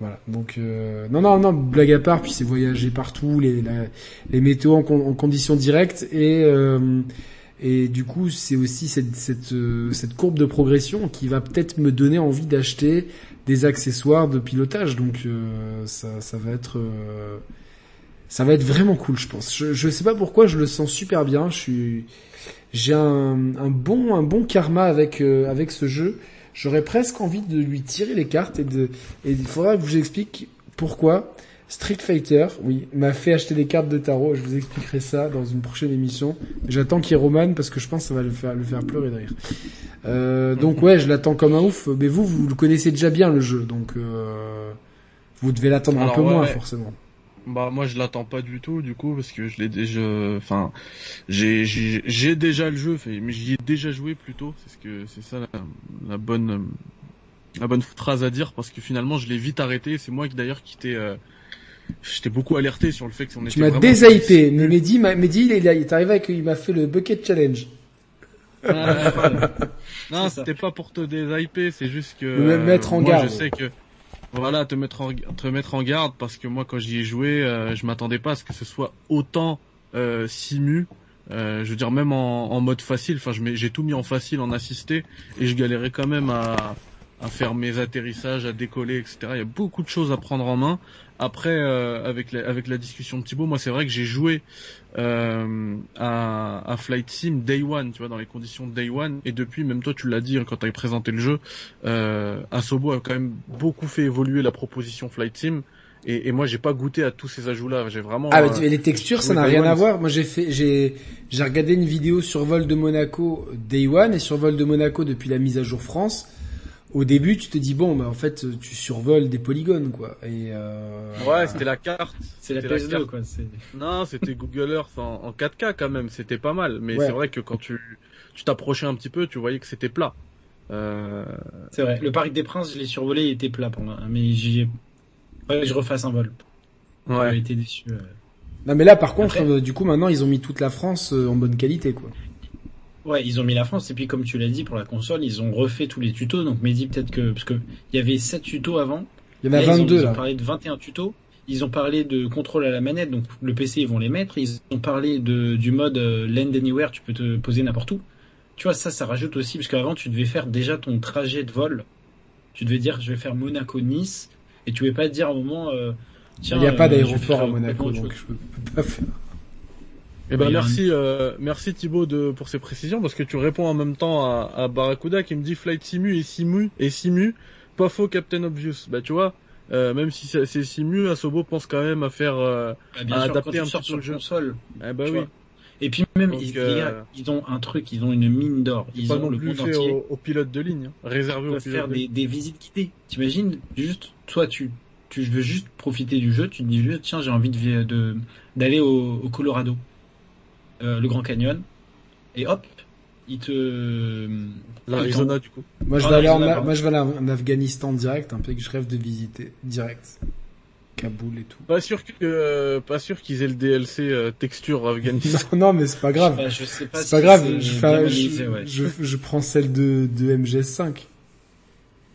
S1: Voilà. Donc, euh... non, non, non, blague à part. Puis c'est voyager partout, les la- les météos en, con- en conditions directes et euh, et du coup, c'est aussi euh, cette courbe de progression qui va peut-être me donner envie d'acheter des accessoires de pilotage. Donc, euh, ça va être euh, ça va être vraiment cool, je pense. Je, je sais pas pourquoi, je le sens super bien. Je suis, j'ai un, bon, un bon karma avec avec ce jeu. J'aurais presque envie de lui tirer les cartes et de, et il faudra que je vous explique pourquoi. Street Fighter, oui, m'a fait acheter des cartes de tarot. Je vous expliquerai ça dans une prochaine émission. J'attends qu'il y ait Roman parce que je pense que ça va le faire, le faire pleurer de rire. Euh, donc ouais, je l'attends comme un ouf. Mais vous, vous le connaissez déjà bien le jeu, donc euh, vous devez l'attendre un peu
S3: ouais,
S1: moins
S3: ouais.
S1: forcément.
S3: Bah moi je l'attends pas du tout du coup parce que je l'ai déjà enfin j'ai j'ai déjà le jeu mais j'y ai déjà joué plutôt c'est ce que c'est ça la, la bonne la bonne phrase à dire parce que finalement je l'ai vite arrêté c'est moi qui d'ailleurs qui t'ai euh, j'étais beaucoup alerté sur le fait que on
S1: Tu
S3: était
S1: m'as
S3: vraiment
S1: déshypé. Mais Mehdi, Mehdi, il est, arrivé avec, il m'a fait le bucket challenge.
S3: Voilà. non, c'était pas pour te déshyper, c'est juste que
S1: Me mettre en
S3: moi,
S1: garde.
S3: Je sais que voilà, te mettre en te mettre en garde parce que moi quand j'y ai joué, euh, je m'attendais pas à ce que ce soit autant euh, simu. Euh, je veux dire même en, en mode facile. Enfin, je j'ai tout mis en facile, en assisté, et je galérais quand même à à faire mes atterrissages, à décoller, etc. Il y a beaucoup de choses à prendre en main. Après, euh, avec la, avec la discussion de Thibaut, moi c'est vrai que j'ai joué euh, à, à Flight Sim Day One, tu vois, dans les conditions de Day One, et depuis, même toi tu l'as dit hein, quand tu avais présenté le jeu, euh, Asobo a quand même beaucoup fait évoluer la proposition Flight Sim, et, et moi j'ai pas goûté à tous ces ajouts-là, j'ai vraiment...
S1: Ah,
S3: euh,
S1: mais tu- les textures, ça n'a rien
S3: One,
S1: à voir. Moi, j'ai fait, j'ai, j'ai regardé une vidéo sur vol de Monaco Day One et sur vol de Monaco depuis la mise à jour France. Au début, tu te dis bon, bah en fait, tu survoles des polygones, quoi. Et euh...
S3: Ouais, c'était la carte.
S2: C'est la
S3: C'était la
S2: PS2
S3: carte.
S2: quoi.
S3: Non, c'était Google Earth en, en 4K quand même, c'était pas mal. Mais
S1: Ouais.
S3: c'est vrai que quand tu tu t'approchais un petit peu, tu voyais que c'était plat. Euh,
S2: c'est vrai. Le Parc des Princes, je l'ai survolé, il était plat pour moi. Mais j'y ai... Ouais, je refasse un vol. J'ai
S3: ouais.
S2: été déçu. euh.
S1: Non, mais là, par contre,
S2: Après-
S1: euh, du coup, maintenant, ils ont mis toute la France euh, en bonne qualité, quoi.
S2: Ouais, ils ont mis la France et puis comme tu l'as dit pour la console, ils ont refait tous les tutos. Donc Mehdi peut-être que parce que il y avait 7 tutos avant.
S1: Il y en a
S2: Là, ils ont-
S1: 22,
S2: ils ont,
S1: là.
S2: parlé de 21 tutos. Ils ont parlé de contrôle à la manette, donc le PC ils vont les mettre. Ils ont parlé de du mode euh, Land Anywhere, tu peux te poser n'importe où. Tu vois ça, ça rajoute aussi parce qu'avant tu devais faire déjà ton trajet de vol. Tu devais dire je vais faire Monaco-Nice et tu pouvais pas dire à un moment. euh, Tiens,
S1: Il n'y a pas
S2: euh, vais
S1: d'aéroport à Monaco, donc je peux pas faire.
S3: Eh ben merci, euh, merci Thibaut de pour ces précisions parce que tu réponds en même temps à, à Barracuda qui me dit Flight Simu et Simu et Simu, pas faux Captain Obvious. Bah tu vois, euh, même si c'est Simu, Asobo pense quand même à faire. Euh,
S2: Bah,
S3: à
S2: sûr,
S3: adapter un petit
S2: sur
S3: peu le jeu.
S2: console.
S3: eh
S2: Tu
S3: oui,
S2: vois. Et puis même
S3: Donc,
S2: ils,
S3: euh,
S2: gars, ils ont un truc, ils ont une mine d'or. Ils
S3: pas
S2: ont
S3: non
S2: le
S3: plus fait aux, aux pilotes de ligne, hein, réservé aux pilotes
S2: faire
S3: de ligne.
S2: des, des visites guidées. T'imagines juste, toi tu, tu veux juste profiter du jeu, tu te dis juste tiens j'ai envie de d'aller au, au Colorado, euh, le Grand Canyon, et hop, il te
S3: L'Arizona du coup.
S1: Moi, je
S2: Ah,
S1: vais aller en,
S2: Arizona,
S1: A-
S2: pardon.
S1: moi, je vais aller en Afghanistan direct, un pays que je rêve de visiter direct. Kaboul et tout.
S3: Pas sûr que, euh, pas sûr qu'ils aient le DLC euh, texture Afghanistan.
S1: Non, non, mais c'est pas grave.
S2: Je sais pas
S1: C'est
S2: si
S1: pas grave,
S2: c'est
S1: je,
S2: bien
S1: fais,
S2: analysé,
S1: je,
S2: ouais.
S1: je, je prends celle de, de MGS5.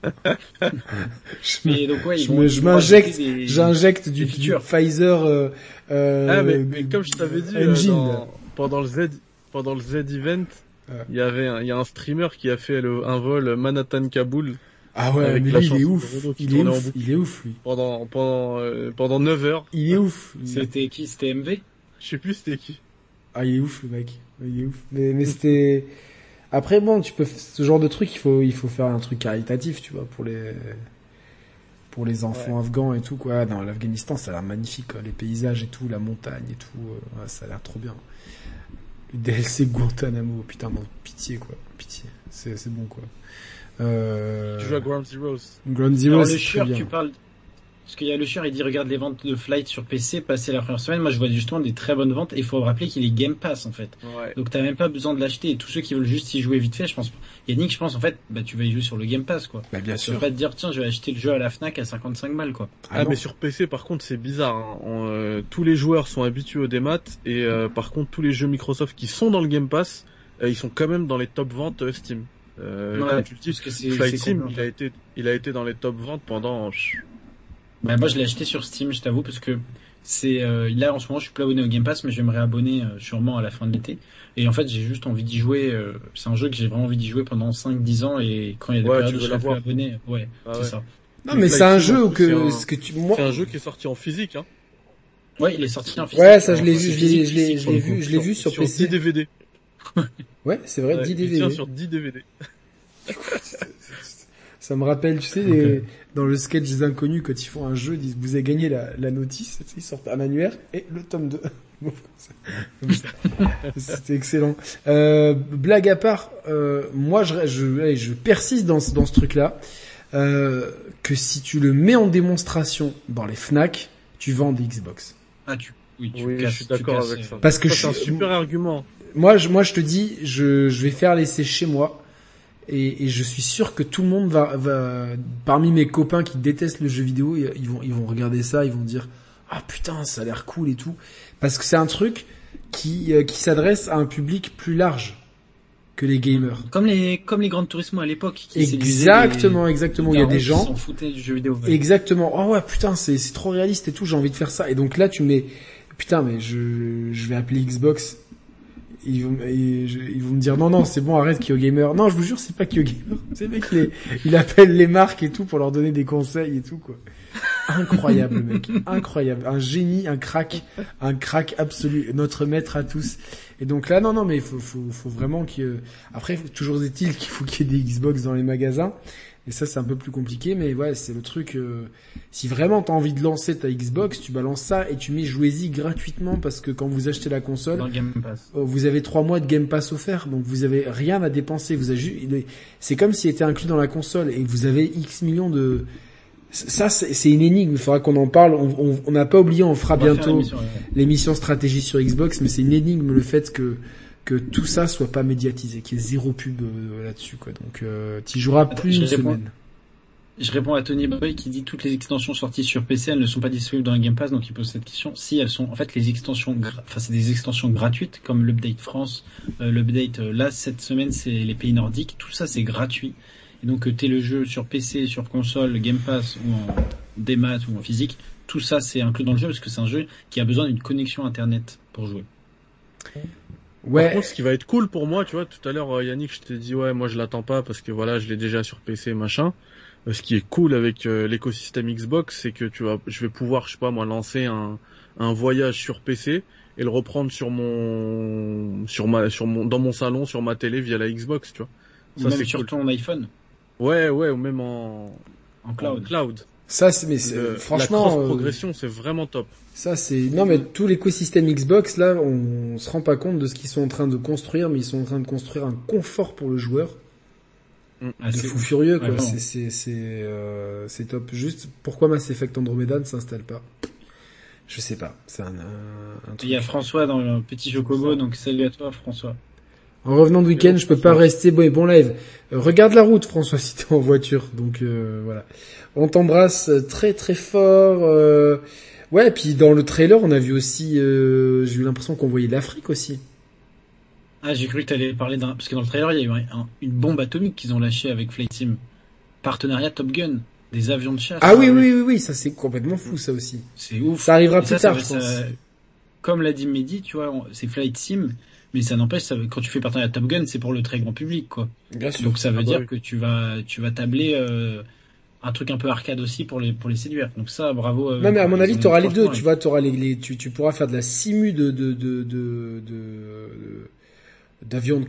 S1: je
S2: Mais donc ouais, ils
S1: je
S2: vont-
S1: me-
S2: ils
S1: je
S2: vont
S1: m'injecte- J'injecte du,
S2: des
S1: du
S2: features.
S1: Pfizer euh, euh,
S3: ah mais, mais comme je t'avais dit euh,
S1: engine.
S3: dans- pendant le Z, pendant le Z event,
S1: Ouais.
S3: il y avait, un, il y a un streamer qui a fait le, un vol Manhattan Kaboul
S1: Ah ouais,
S3: avec
S1: mais lui, il est ouf. Il est ouf.
S3: boucle.
S1: Il est ouf, lui.
S3: pendant pendant euh, pendant 9 heures.
S1: Il est ouf.
S2: C'était qui? C'était MV
S3: Je sais plus c'était qui.
S1: Ah, il est ouf, le mec. Il est ouf. Mais, mais c'était... Après, bon, tu peux, ce genre de truc, il faut, il faut faire un truc caritatif, tu vois, pour les, pour les enfants afghans et tout, quoi. Dans l'Afghanistan, ça a l'air magnifique, quoi. Les paysages et tout, la montagne et tout, euh, ouais, ça a l'air trop bien. Le DLC Guantanamo, putain, bon, pitié, quoi. Pitié. C'est, bon, quoi. Euh,
S3: Tu joues à Ground Zeroes.
S1: Ground Zero,
S2: Alors
S1: c'est très bien.
S2: tu parles. Parce qu'il y a le chieur, il dit regarde les ventes de Flight sur PC passer la première semaine. Moi, je vois justement des très bonnes ventes. Et il faut rappeler qu'il est Game Pass en fait.
S3: Ouais.
S2: Donc t'as même pas besoin de l'acheter. Et tous ceux qui veulent juste y jouer vite fait, je pense. Yannick, je pense en fait, bah tu vas y jouer sur le Game Pass quoi.
S1: Bah, bien
S2: Tu vas
S1: sûr.
S2: pas te dire tiens, je vais acheter le jeu à la Fnac à 55 balles quoi.
S3: Ah,
S1: non.
S3: mais sur PC par contre c'est bizarre. hein. On, euh, tous les joueurs sont habitués au démat et euh, par contre tous les jeux Microsoft qui sont dans le Game Pass, euh, ils sont quand même dans les top ventes euh, Steam. Euh,
S2: Ouais,
S3: tu le dis,
S2: parce que c'est-
S3: Flight
S2: c'est
S3: Sim,
S2: complet.
S3: il a été, il a été dans les top ventes pendant.
S2: Bah, moi, je l'ai acheté sur Steam, je t'avoue, parce que c'est euh, là en ce moment, je suis plus abonné au Game Pass, mais je vais me réabonner euh, sûrement à la fin de l'été. Et en fait, j'ai juste envie d'y jouer. euh, c'est un jeu que j'ai vraiment envie d'y jouer pendant 5-10 ans, et quand il y a des
S3: Ouais,
S2: périodes où je
S3: l'avoir.
S2: abonné, ouais,
S3: Ah
S2: c'est
S3: ouais.
S2: ça.
S1: Non, mais c'est un jeu que,
S3: un-
S1: ce que tu, moi,
S3: C'est un jeu qui est sorti en physique. Hein.
S2: Ouais, il est sorti en physique.
S1: Ouais, ça, je l'ai vu, je l'ai-
S2: physique,
S1: je l'ai- je l'ai vu, je l'ai vu sur
S3: 10
S1: PC.
S3: DVD.
S1: Ouais, c'est vrai,
S3: Ouais,
S1: 10
S3: il tient
S1: DVD.
S3: sur 10 DVD.
S1: Ça me rappelle, tu sais, les- dans le sketch des inconnus, quand ils font un jeu, ils disent, vous avez gagné la, la notice, tu sais, ils sortent un annuaire et le tome 2. Bon, comme ça. C'était excellent. Euh, blague à part, euh, moi je, je, allez, je persiste dans, ce- dans ce truc-là, euh, que si tu le mets en démonstration dans les Fnac, tu vends des Xbox.
S2: Ah, tu, oui, tu
S3: Oui,
S2: casses,
S3: je suis d'accord avec
S2: euh,
S3: ça.
S1: Parce que
S3: c'est un
S1: suis-
S3: super argument.
S1: Moi, je, moi, je te dis, je, je vais faire l'essai chez moi. Et, et je suis sûr que tout le monde va, va, parmi mes copains qui détestent le jeu vidéo, ils vont, ils vont regarder ça, ils vont dire, ah putain, ça a l'air cool et tout. Parce que c'est un truc qui, euh, qui s'adresse à un public plus large que les gamers.
S2: Comme les, comme les grandes à l'époque.
S1: Exactement,
S2: les-
S1: exactement. Il y a des gens,
S2: s'en foutaient du jeu vidéo. ouais.
S1: Exactement. Oh ouais, putain, c'est c'est trop réaliste et tout. J'ai envie de faire ça. Et donc là, tu mets, putain, mais je je vais appeler Xbox. Ils vont, me dire non non c'est bon arrête KyoGamer. Non je vous jure c'est pas KyoGamer. C'est mec il, est- il appelle les marques et tout pour leur donner des conseils et tout quoi. Incroyable le mec, incroyable, un génie, un crack, un crack absolu, notre maître à tous. Et donc là non non mais faut faut faut vraiment que après toujours est-il qu'il faut qu'il y ait des Xbox dans les magasins. Et ça, c'est un peu plus compliqué, mais ouais, c'est le truc. euh, si vraiment t'as envie de lancer ta Xbox, tu balances ça et tu mets jouez-y gratuitement parce que quand vous achetez la console,
S2: Game Pass.
S1: euh, vous avez trois mois de Game Pass offert, donc vous avez rien à dépenser. Vous avez c'est comme s'il était inclus dans la console et vous avez X millions de. Ça, c'est une énigme. Il faudra qu'on en parle. On n'a pas oublié, on fera
S2: On
S1: bientôt
S2: l'émission, ouais.
S1: l'émission stratégie sur Xbox, mais c'est une énigme le fait que que tout ça soit pas médiatisé, qu'il y ait zéro pub euh, là-dessus, quoi. Donc, euh, tu joueras plus
S2: je
S1: une
S2: réponds.
S1: semaine.
S2: Je réponds à Tony Boy qui dit toutes les extensions sorties sur PC, elles ne sont pas disponibles dans le Game Pass, donc il pose cette question. Si elles sont, en fait, les extensions, enfin, c'est des extensions gratuites, comme l'update France, euh, l'update, là, cette semaine, c'est les pays nordiques, tout ça, c'est gratuit. Et donc, que t'aies le jeu sur PC, sur console, Game Pass, ou en démat, ou en physique, tout ça, c'est inclus dans le jeu, parce que c'est un jeu qui a besoin d'une connexion Internet pour jouer.
S3: Par
S1: Ouais,
S3: contre, ce qui va être cool pour moi, tu vois, tout à l'heure, euh, Yannick, je t'ai dit, ouais, moi je l'attends pas parce que voilà, je l'ai déjà sur PC, machin. Euh, Ce qui est cool avec euh, l'écosystème Xbox, c'est que tu vas, je vais pouvoir, je sais pas, moi, lancer un, un voyage sur PC et le reprendre sur mon, sur ma, sur mon, dans mon salon, sur ma télé via la Xbox, tu vois.
S2: Ou
S3: Ça,
S2: même
S3: c'est
S2: sur
S3: cool.
S2: ton iPhone,
S3: Ouais, ouais, ou même en,
S2: en cloud.
S3: en cloud.
S1: Ça, c'est mais c'est-
S3: Le-
S1: franchement,
S3: la
S1: euh,
S3: progression, c'est vraiment top.
S1: ça c'est non mais tout l'écosystème Xbox là, on, se rend pas compte de ce qu'ils sont en train de construire, mais ils sont en train de construire un confort pour le joueur
S2: Ah,
S1: de
S2: c'est
S1: fou furieux quoi.
S2: Ouais,
S1: c'est c'est c'est euh, c'est top. Juste pourquoi Mass Effect Andromeda ne s'installe pas? Je sais pas. C'est un, un, un truc.
S2: Il y a François dans le petit Chocobo, donc salut à toi, François.
S1: En revenant de week-end, je peux pas rester bon, bon live. Euh, regarde la route, François, si t'es en voiture. Donc euh, voilà. On t'embrasse très très fort. euh, Ouais, et puis dans le trailer, on a vu aussi. euh, J'ai eu l'impression qu'on voyait l'Afrique aussi.
S2: Ah, j'ai cru que t'allais parler d'un, parce que dans le trailer, il y a eu un- un- une bombe atomique qu'ils ont lâchée avec Flight Sim. Partenariat Top Gun. Des avions de chasse.
S1: Ah oui, oui, oui, oui, ça c'est complètement fou, ça aussi.
S2: C'est ouf.
S1: Ça arrivera
S2: Et
S1: plus
S2: ça,
S1: tard,
S2: ça-
S1: je pense.
S2: ça- comme l'a dit Mehdi, tu vois, c'est Flight Sim, mais ça n'empêche, ça, quand tu fais partenariat Top Gun, c'est pour le très grand public, quoi.
S1: Bien sûr.
S2: Donc ça veut
S3: Ah bah
S2: dire
S3: oui.
S2: que tu vas, tu vas tabler, euh, un truc un peu arcade aussi pour les, pour les séduire. Donc ça, bravo. euh,
S1: Non mais à mon avis, t'auras les deux. Tu vois, t'auras les, les tu, tu pourras faire de la simu de de de de, de-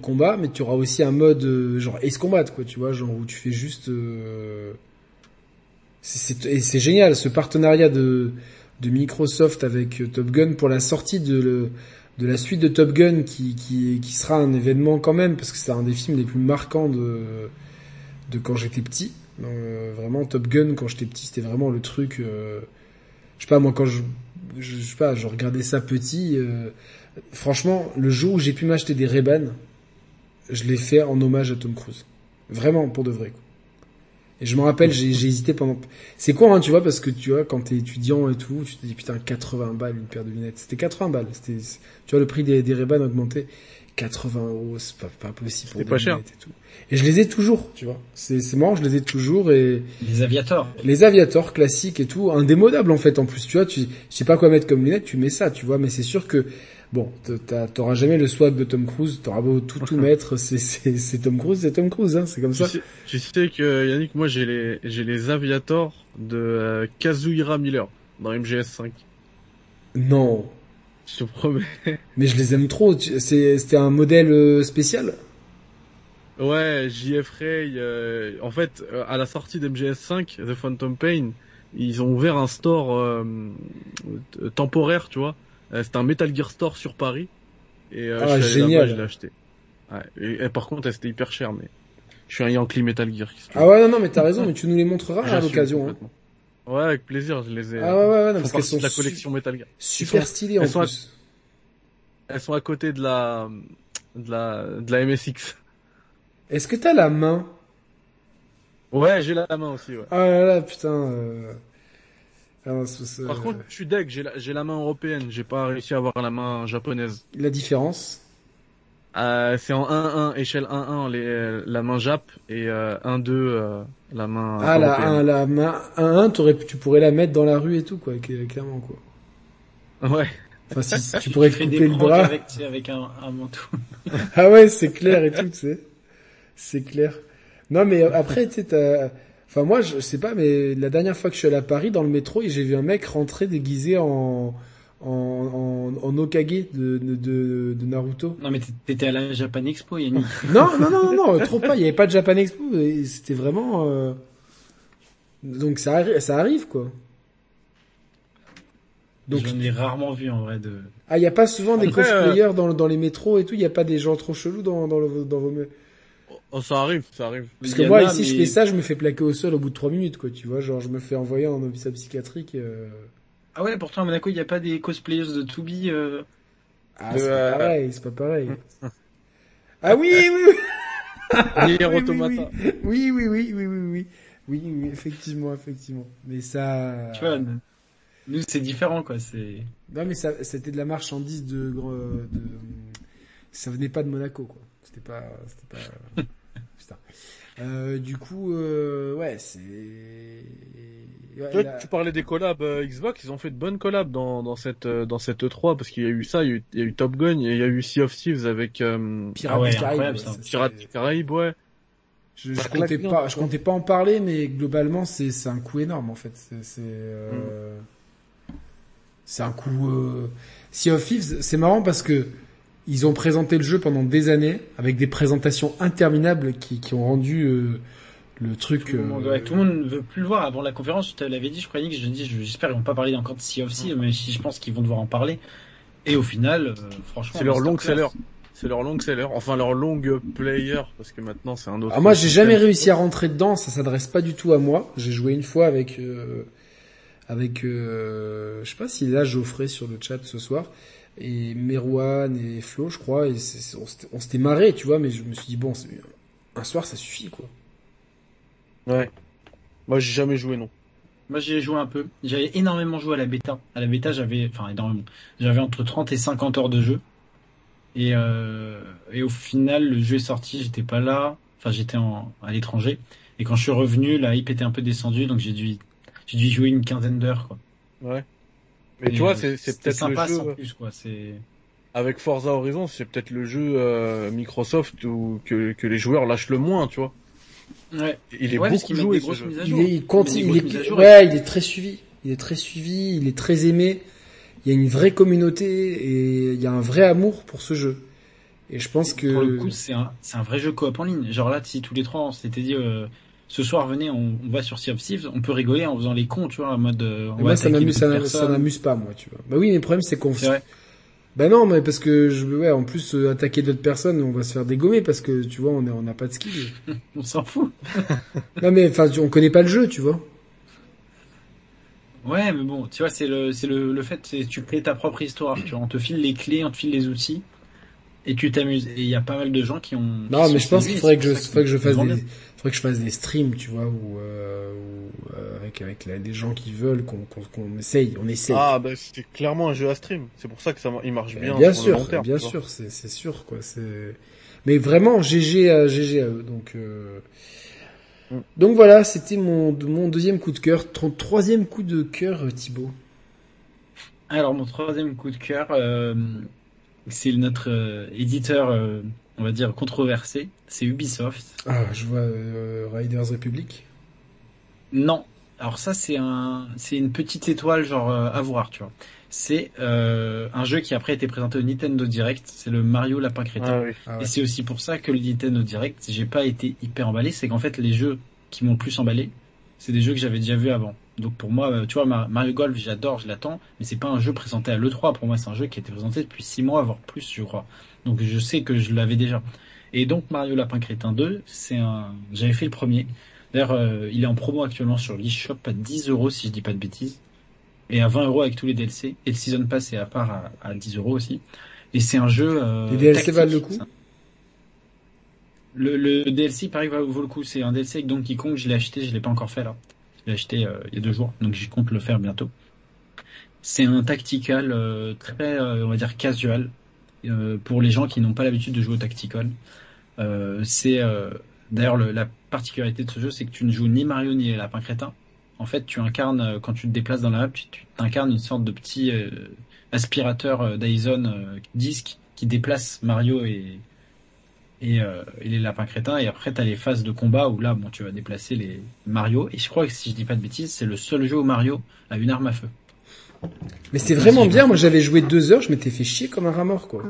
S1: combat, mais tu auras aussi un mode euh, genre Ace Combat, quoi. Tu vois, genre où tu fais juste. euh, c'est c'est- et c'est génial ce partenariat de de Microsoft avec Top Gun pour la sortie de le de la suite de Top Gun qui qui sera un événement quand même parce que c'est un des films les plus marquants de de quand j'étais petit. Euh, vraiment Top Gun quand j'étais petit, c'était vraiment le truc. euh, je sais pas moi quand je, je, je sais pas, je regardais ça petit. euh, franchement, le jour où j'ai pu m'acheter des Ray-Ban, je l'ai fait en hommage à Tom Cruise. Vraiment pour de vrai. Quoi. Et je me rappelle, j'ai hésité pendant. C'est con, hein, tu vois, parce que tu vois, quand t'es étudiant et tout, tu te dis putain 80 balles une paire de lunettes. C'était 80 balles. C'était, tu vois, le prix des, des Ray-Ban augmenté. 80 euros, c'est pas, pas possible des
S3: pas cher.
S1: et tout. Et je les ai toujours, tu vois. C'est c'est marrant, je les ai toujours et
S2: Les aviators.
S1: les aviators classiques et tout, indémodables en fait en plus, tu vois, tu je sais pas quoi mettre comme lunettes, tu mets ça, tu vois, mais c'est sûr que bon, t'auras jamais le swag de Tom Cruise, t'auras beau tout tout mettre, c'est Tom Cruise, c'est Tom Cruise hein, c'est comme
S3: Tu
S1: ça.
S3: sais, tu sais que Yannick, moi j'ai les j'ai les Aviators de euh, Kazuhira Miller dans MGS5.
S1: Non,
S3: Je te promets.
S1: mais je les aime trop, c'était un modèle euh, spécial?
S3: Ouais, JF Ray. euh, en fait, euh, à la sortie d'MGS5, The Phantom Pain, ils ont ouvert un store euh, temporaire, tu vois. Euh, C'était un Metal Gear Store sur Paris. Et euh,
S1: Ah,
S3: je suis
S1: génial.
S3: je l'ai acheté. Ouais. Et, et par contre, c'était hyper cher, mais je suis un Yankee Metal Gear. tu
S1: Ah ouais, non, non, mais t'as raison, mais tu nous les montreras à
S3: J'assume
S1: l'occasion. Hein.
S3: Ouais, avec plaisir, je les ai.
S1: Ah ouais, ouais, ouais, non, parce qu'elles sont
S3: de la collection Metal Gear.
S1: super stylées en
S3: elles sont à-
S1: plus.
S3: Elles sont à côté de la de la de la MSX.
S1: Est-ce que t'as la main?
S3: Ouais, j'ai la main aussi. Ouais.
S1: Ah là là, putain. Euh... ah
S3: Par contre, je suis deg, j'ai la, la main européenne, j'ai pas réussi à avoir la main japonaise.
S1: la différence.
S3: Euh, c'est en 1-1, échelle 1-1, les, la main jap, et euh, 1-2, euh, la main
S1: Ah la,
S3: européenne.
S1: la main 1-1, t'aurais, tu pourrais la mettre dans la rue et tout, quoi, cl- clairement, quoi.
S3: Ouais.
S1: Enfin, si, tu pourrais couper
S2: des
S1: le bras.
S2: avec, avec un, un manteau.
S1: Ah ouais, c'est clair et tout, tu sais. C'est clair. Non, mais après, tu sais, t'as... Enfin, moi, je sais pas, mais la dernière fois que je suis allé à Paris, dans le métro, et j'ai vu un mec rentrer déguisé en... En, en, en Okage de, de, de, Naruto.
S2: Non mais t'étais à la Japan Expo, Yannick.
S1: Non, non, non, non, non, trop pas. Il y avait pas de Japan Expo. C'était vraiment. euh, Donc ça, arri- ça arrive quoi. Donc
S2: J'en ai rarement vu en vrai de.
S1: ah, il y a pas souvent des
S3: Après,
S1: cosplayers dans, dans les métros et tout. Il y a pas des gens trop chelous dans dans, le, dans vos.
S3: Oh, ça arrive, ça arrive.
S1: Parce que moi
S2: a,
S1: ici, je fais ça, je me fais plaquer au sol au bout de trois minutes quoi. Tu vois, genre je me fais envoyer en hôpital psychiatrique. euh.
S2: Ah ouais, pourtant à Monaco il n'y a pas des cosplayers de 2B. Euh...
S1: Ah, c'est
S3: euh,
S1: pas pareil, c'est pas pareil. ah oui, oui, oui. Oui, oui,
S3: Automata.
S1: Oui, oui, oui, oui, oui, oui, oui, oui, effectivement, effectivement. Mais ça.
S2: Tu vois, nous c'est différent quoi. C'est.
S1: Non, mais ça, c'était de la marchandise de, de, ça venait pas de Monaco, quoi. C'était pas, c'était pas, putain. Euh, du coup, euh, ouais, c'est, ouais,
S3: Toi,
S1: là-
S3: tu parlais des collabs euh, Xbox, ils ont fait de bonnes collabs dans, dans cette euh, dans cette E3 parce qu'il y a eu ça, il y a eu, il y a eu Top Gun, il y a eu Sea of Thieves avec euh,
S1: Pirates
S2: Ah ouais,
S1: des Caraïbes,
S2: incroyable,
S1: ouais. Je, comptais
S3: bien,
S1: pas, je comptais pas en parler, mais globalement, c'est, c'est un coup énorme, en fait. C'est, c'est, c'est un coup, euh... Sea of Thieves, c'est marrant parce que ils ont présenté le jeu pendant des années avec des présentations interminables qui, qui ont rendu euh, le truc.
S2: Tout le, monde,
S1: euh,
S2: ouais, tout le monde ne veut plus le voir avant la conférence. Je te l'avais dit, je croyais que je dis, je- j'espère qu'ils vont pas parler encore de Sea of Thieves, mais si je pense qu'ils vont devoir en parler. Et au final, euh, franchement,
S3: C'est leur long seller. C'est leur long seller, enfin leur long player parce que maintenant c'est un autre.
S1: Ah, moi, j'ai jamais réussi à rentrer dedans. Ça s'adresse pas du tout à moi. J'ai joué une fois avec euh, avec euh, je sais pas est là Geoffrey sur le chat ce soir et Merwan et Flo, je crois. Et on s'était- marré, tu vois. Mais je me suis dit bon, un soir ça suffit quoi.
S3: Ouais. Moi j'ai jamais joué non.
S2: Moi, j'ai joué un peu. J'avais énormément joué à la bêta. À la bêta, j'avais, enfin, énormément. J'avais entre 30 et 50 heures de jeu. Et, euh, et au final, le jeu est sorti, j'étais pas là. Enfin, j'étais en, à l'étranger. Et quand je suis revenu, la hype était un peu descendue, donc j'ai dû, j'ai dû y jouer une quinzaine d'heures, quoi.
S3: Ouais. Mais
S2: Et,
S3: tu vois, c'est peut-être le
S2: sympa
S3: jeu
S2: sans plus, quoi. C'est,
S3: avec Forza Horizon, c'est peut-être le jeu euh, Microsoft où que que les joueurs lâchent le moins, tu vois.
S2: ouais.
S3: Il est
S2: Ouais,
S3: beaucoup joué
S2: des
S3: ce jeu.
S1: Il est, il continue,
S2: Des
S1: il
S2: à
S1: est,
S2: jour,
S1: ouais, il est très suivi. Il est très suivi, il est très aimé. Il y a une vraie communauté et il y a un vrai amour pour ce jeu. Et je pense que
S2: Pour le coup, c'est un, c'est un vrai jeu coop en ligne. Genre là, si tous les trois, on s'était dit, euh, ce soir, venez, on, on va sur Sea of Thieves, on peut rigoler en faisant les cons, tu vois, en mode, euh, on
S1: moi, ça m'amuse, ça, m'amuse pas, moi, tu vois. Bah oui, mais le problème, c'est qu'on... Bah non, mais parce que, je, ouais, en plus, euh, attaquer d'autres personnes, on va se faire dégommer parce que, tu vois, on est- on n'a pas de skill.
S2: On s'en fout.
S1: non, mais, enfin, on connaît pas le jeu, tu vois.
S2: Ouais, mais bon, tu vois, c'est le, c'est le, le fait, c'est tu crées ta propre histoire, tu vois, on te file les clés, on te file les outils, et tu t'amuses. Et il y a pas mal de gens qui ont.
S1: Non,
S2: qui
S1: mais je pense qu'il faudrait que je, faudrait que je fasse des. Faudrait que je fasse des streams, tu vois, ou, euh, euh, avec, avec la- des gens qui veulent qu'on, qu'on, qu'on essaye, on essaye.
S3: Ah bah c'est clairement un jeu à stream. C'est pour ça que ça il marche
S1: Euh,
S3: bien.
S1: bien
S3: sur
S1: sûr,
S3: le long terme,
S1: bien sûr, c'est, c'est sûr, quoi, c'est, mais vraiment, GG à, GG à eux, donc, euh...
S3: Mm.
S1: donc voilà, c'était mon, mon deuxième coup de cœur, ton troisième coup de cœur, euh, Thibaut.
S2: Alors, mon troisième coup de cœur, euh, c'est notre euh, éditeur, euh, on va dire, controversé, c'est Ubisoft.
S1: Ah, je vois, euh, Riders Republic.
S2: Non. Alors ça, c'est un, c'est une petite étoile, genre, euh, à voir, tu vois. C'est euh, un jeu qui après a été présenté au Nintendo Direct. C'est le Mario Lapin Crétin.
S3: Ah oui.
S1: Ah ouais.
S2: Et c'est aussi pour ça que le Nintendo Direct, j'ai pas été hyper emballé. C'est qu'en fait, les jeux qui m'ont le plus emballé, c'est des jeux que j'avais déjà vus avant. Donc pour moi, euh, tu vois, Ma- Mario Golf, j'adore, je l'attends, mais c'est pas un jeu présenté à l'E3. Pour moi, c'est un jeu qui a été présenté depuis 6 mois, voire plus, je crois. Donc je sais que je l'avais déjà. Et donc Mario Lapin Crétin 2, c'est un... J'avais fait le premier. D'ailleurs, euh, il est en promo actuellement sur l'eShop à 10 euros, si je dis pas de bêtises. Et à 20 euros avec tous les DLC. Et le Season Pass est à part à, à 10 euros aussi. Et c'est un jeu... Euh,
S1: Les DLC valent le coup?
S2: Le, le DLC, pareil, va- vaut le coup. C'est un DLC avec Donkey Kong. Je l'ai acheté, je l'ai pas encore fait là. Je l'ai acheté euh, il y a deux jours, donc j'y compte le faire bientôt. C'est un tactical euh, très, euh, on va dire, casual euh, pour les gens qui n'ont pas l'habitude de jouer au tactical. Euh, c'est euh, d'ailleurs le- la particularité de ce jeu, c'est que tu ne joues ni Mario ni Lapin Crétin. En fait, tu incarnes quand tu te déplaces dans la map, tu, tu incarnes une sorte de petit aspirateur Dyson disque qui déplace Mario et et, euh, et les lapins crétins et après t'as les phases de combat où là bon tu vas déplacer les Mario et je crois que si je dis pas de bêtises c'est le seul jeu où Mario a une arme à feu.
S1: Mais c'est vraiment bien. Moi, j'avais joué deux heures, je m'étais fait chier comme un rat mort, quoi.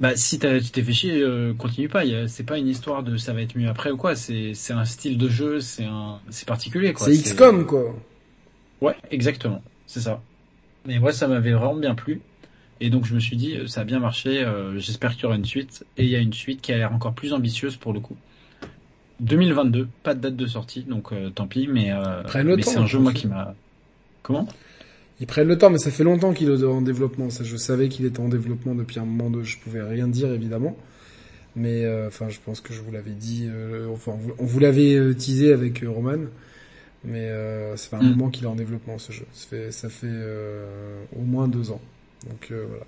S2: Bah si t'as- tu t'es fait chier, euh, continue pas. il y a- C'est pas une histoire de ça va être mieux après ou quoi. C'est c'est un style de jeu, c'est un c'est particulier quoi.
S1: C'est XCOM, quoi.
S2: Ouais, exactement, c'est ça. Et moi, ça m'avait vraiment bien plu. Et donc, je me suis dit, euh, ça a bien marché, euh, j'espère qu'il y aura une suite. Et il y a une suite qui a l'air encore plus ambitieuse pour le coup. 2022, pas de date de sortie, donc euh, tant pis, mais, mais c'est un jeu, moi, qui m'a... Comment?
S1: Ils prennent le temps, mais ça fait longtemps qu'il est en développement. Ça, je savais qu'il était en développement depuis un moment. De, je pouvais rien dire évidemment, mais euh, enfin, je pense que je vous l'avais dit. euh, enfin, on vous- l'avait euh, teasé avec Roman, mais euh, ça fait un
S2: Mm.
S1: moment qu'il est en développement ce jeu. Ça fait, ça fait au moins deux ans. Donc voilà.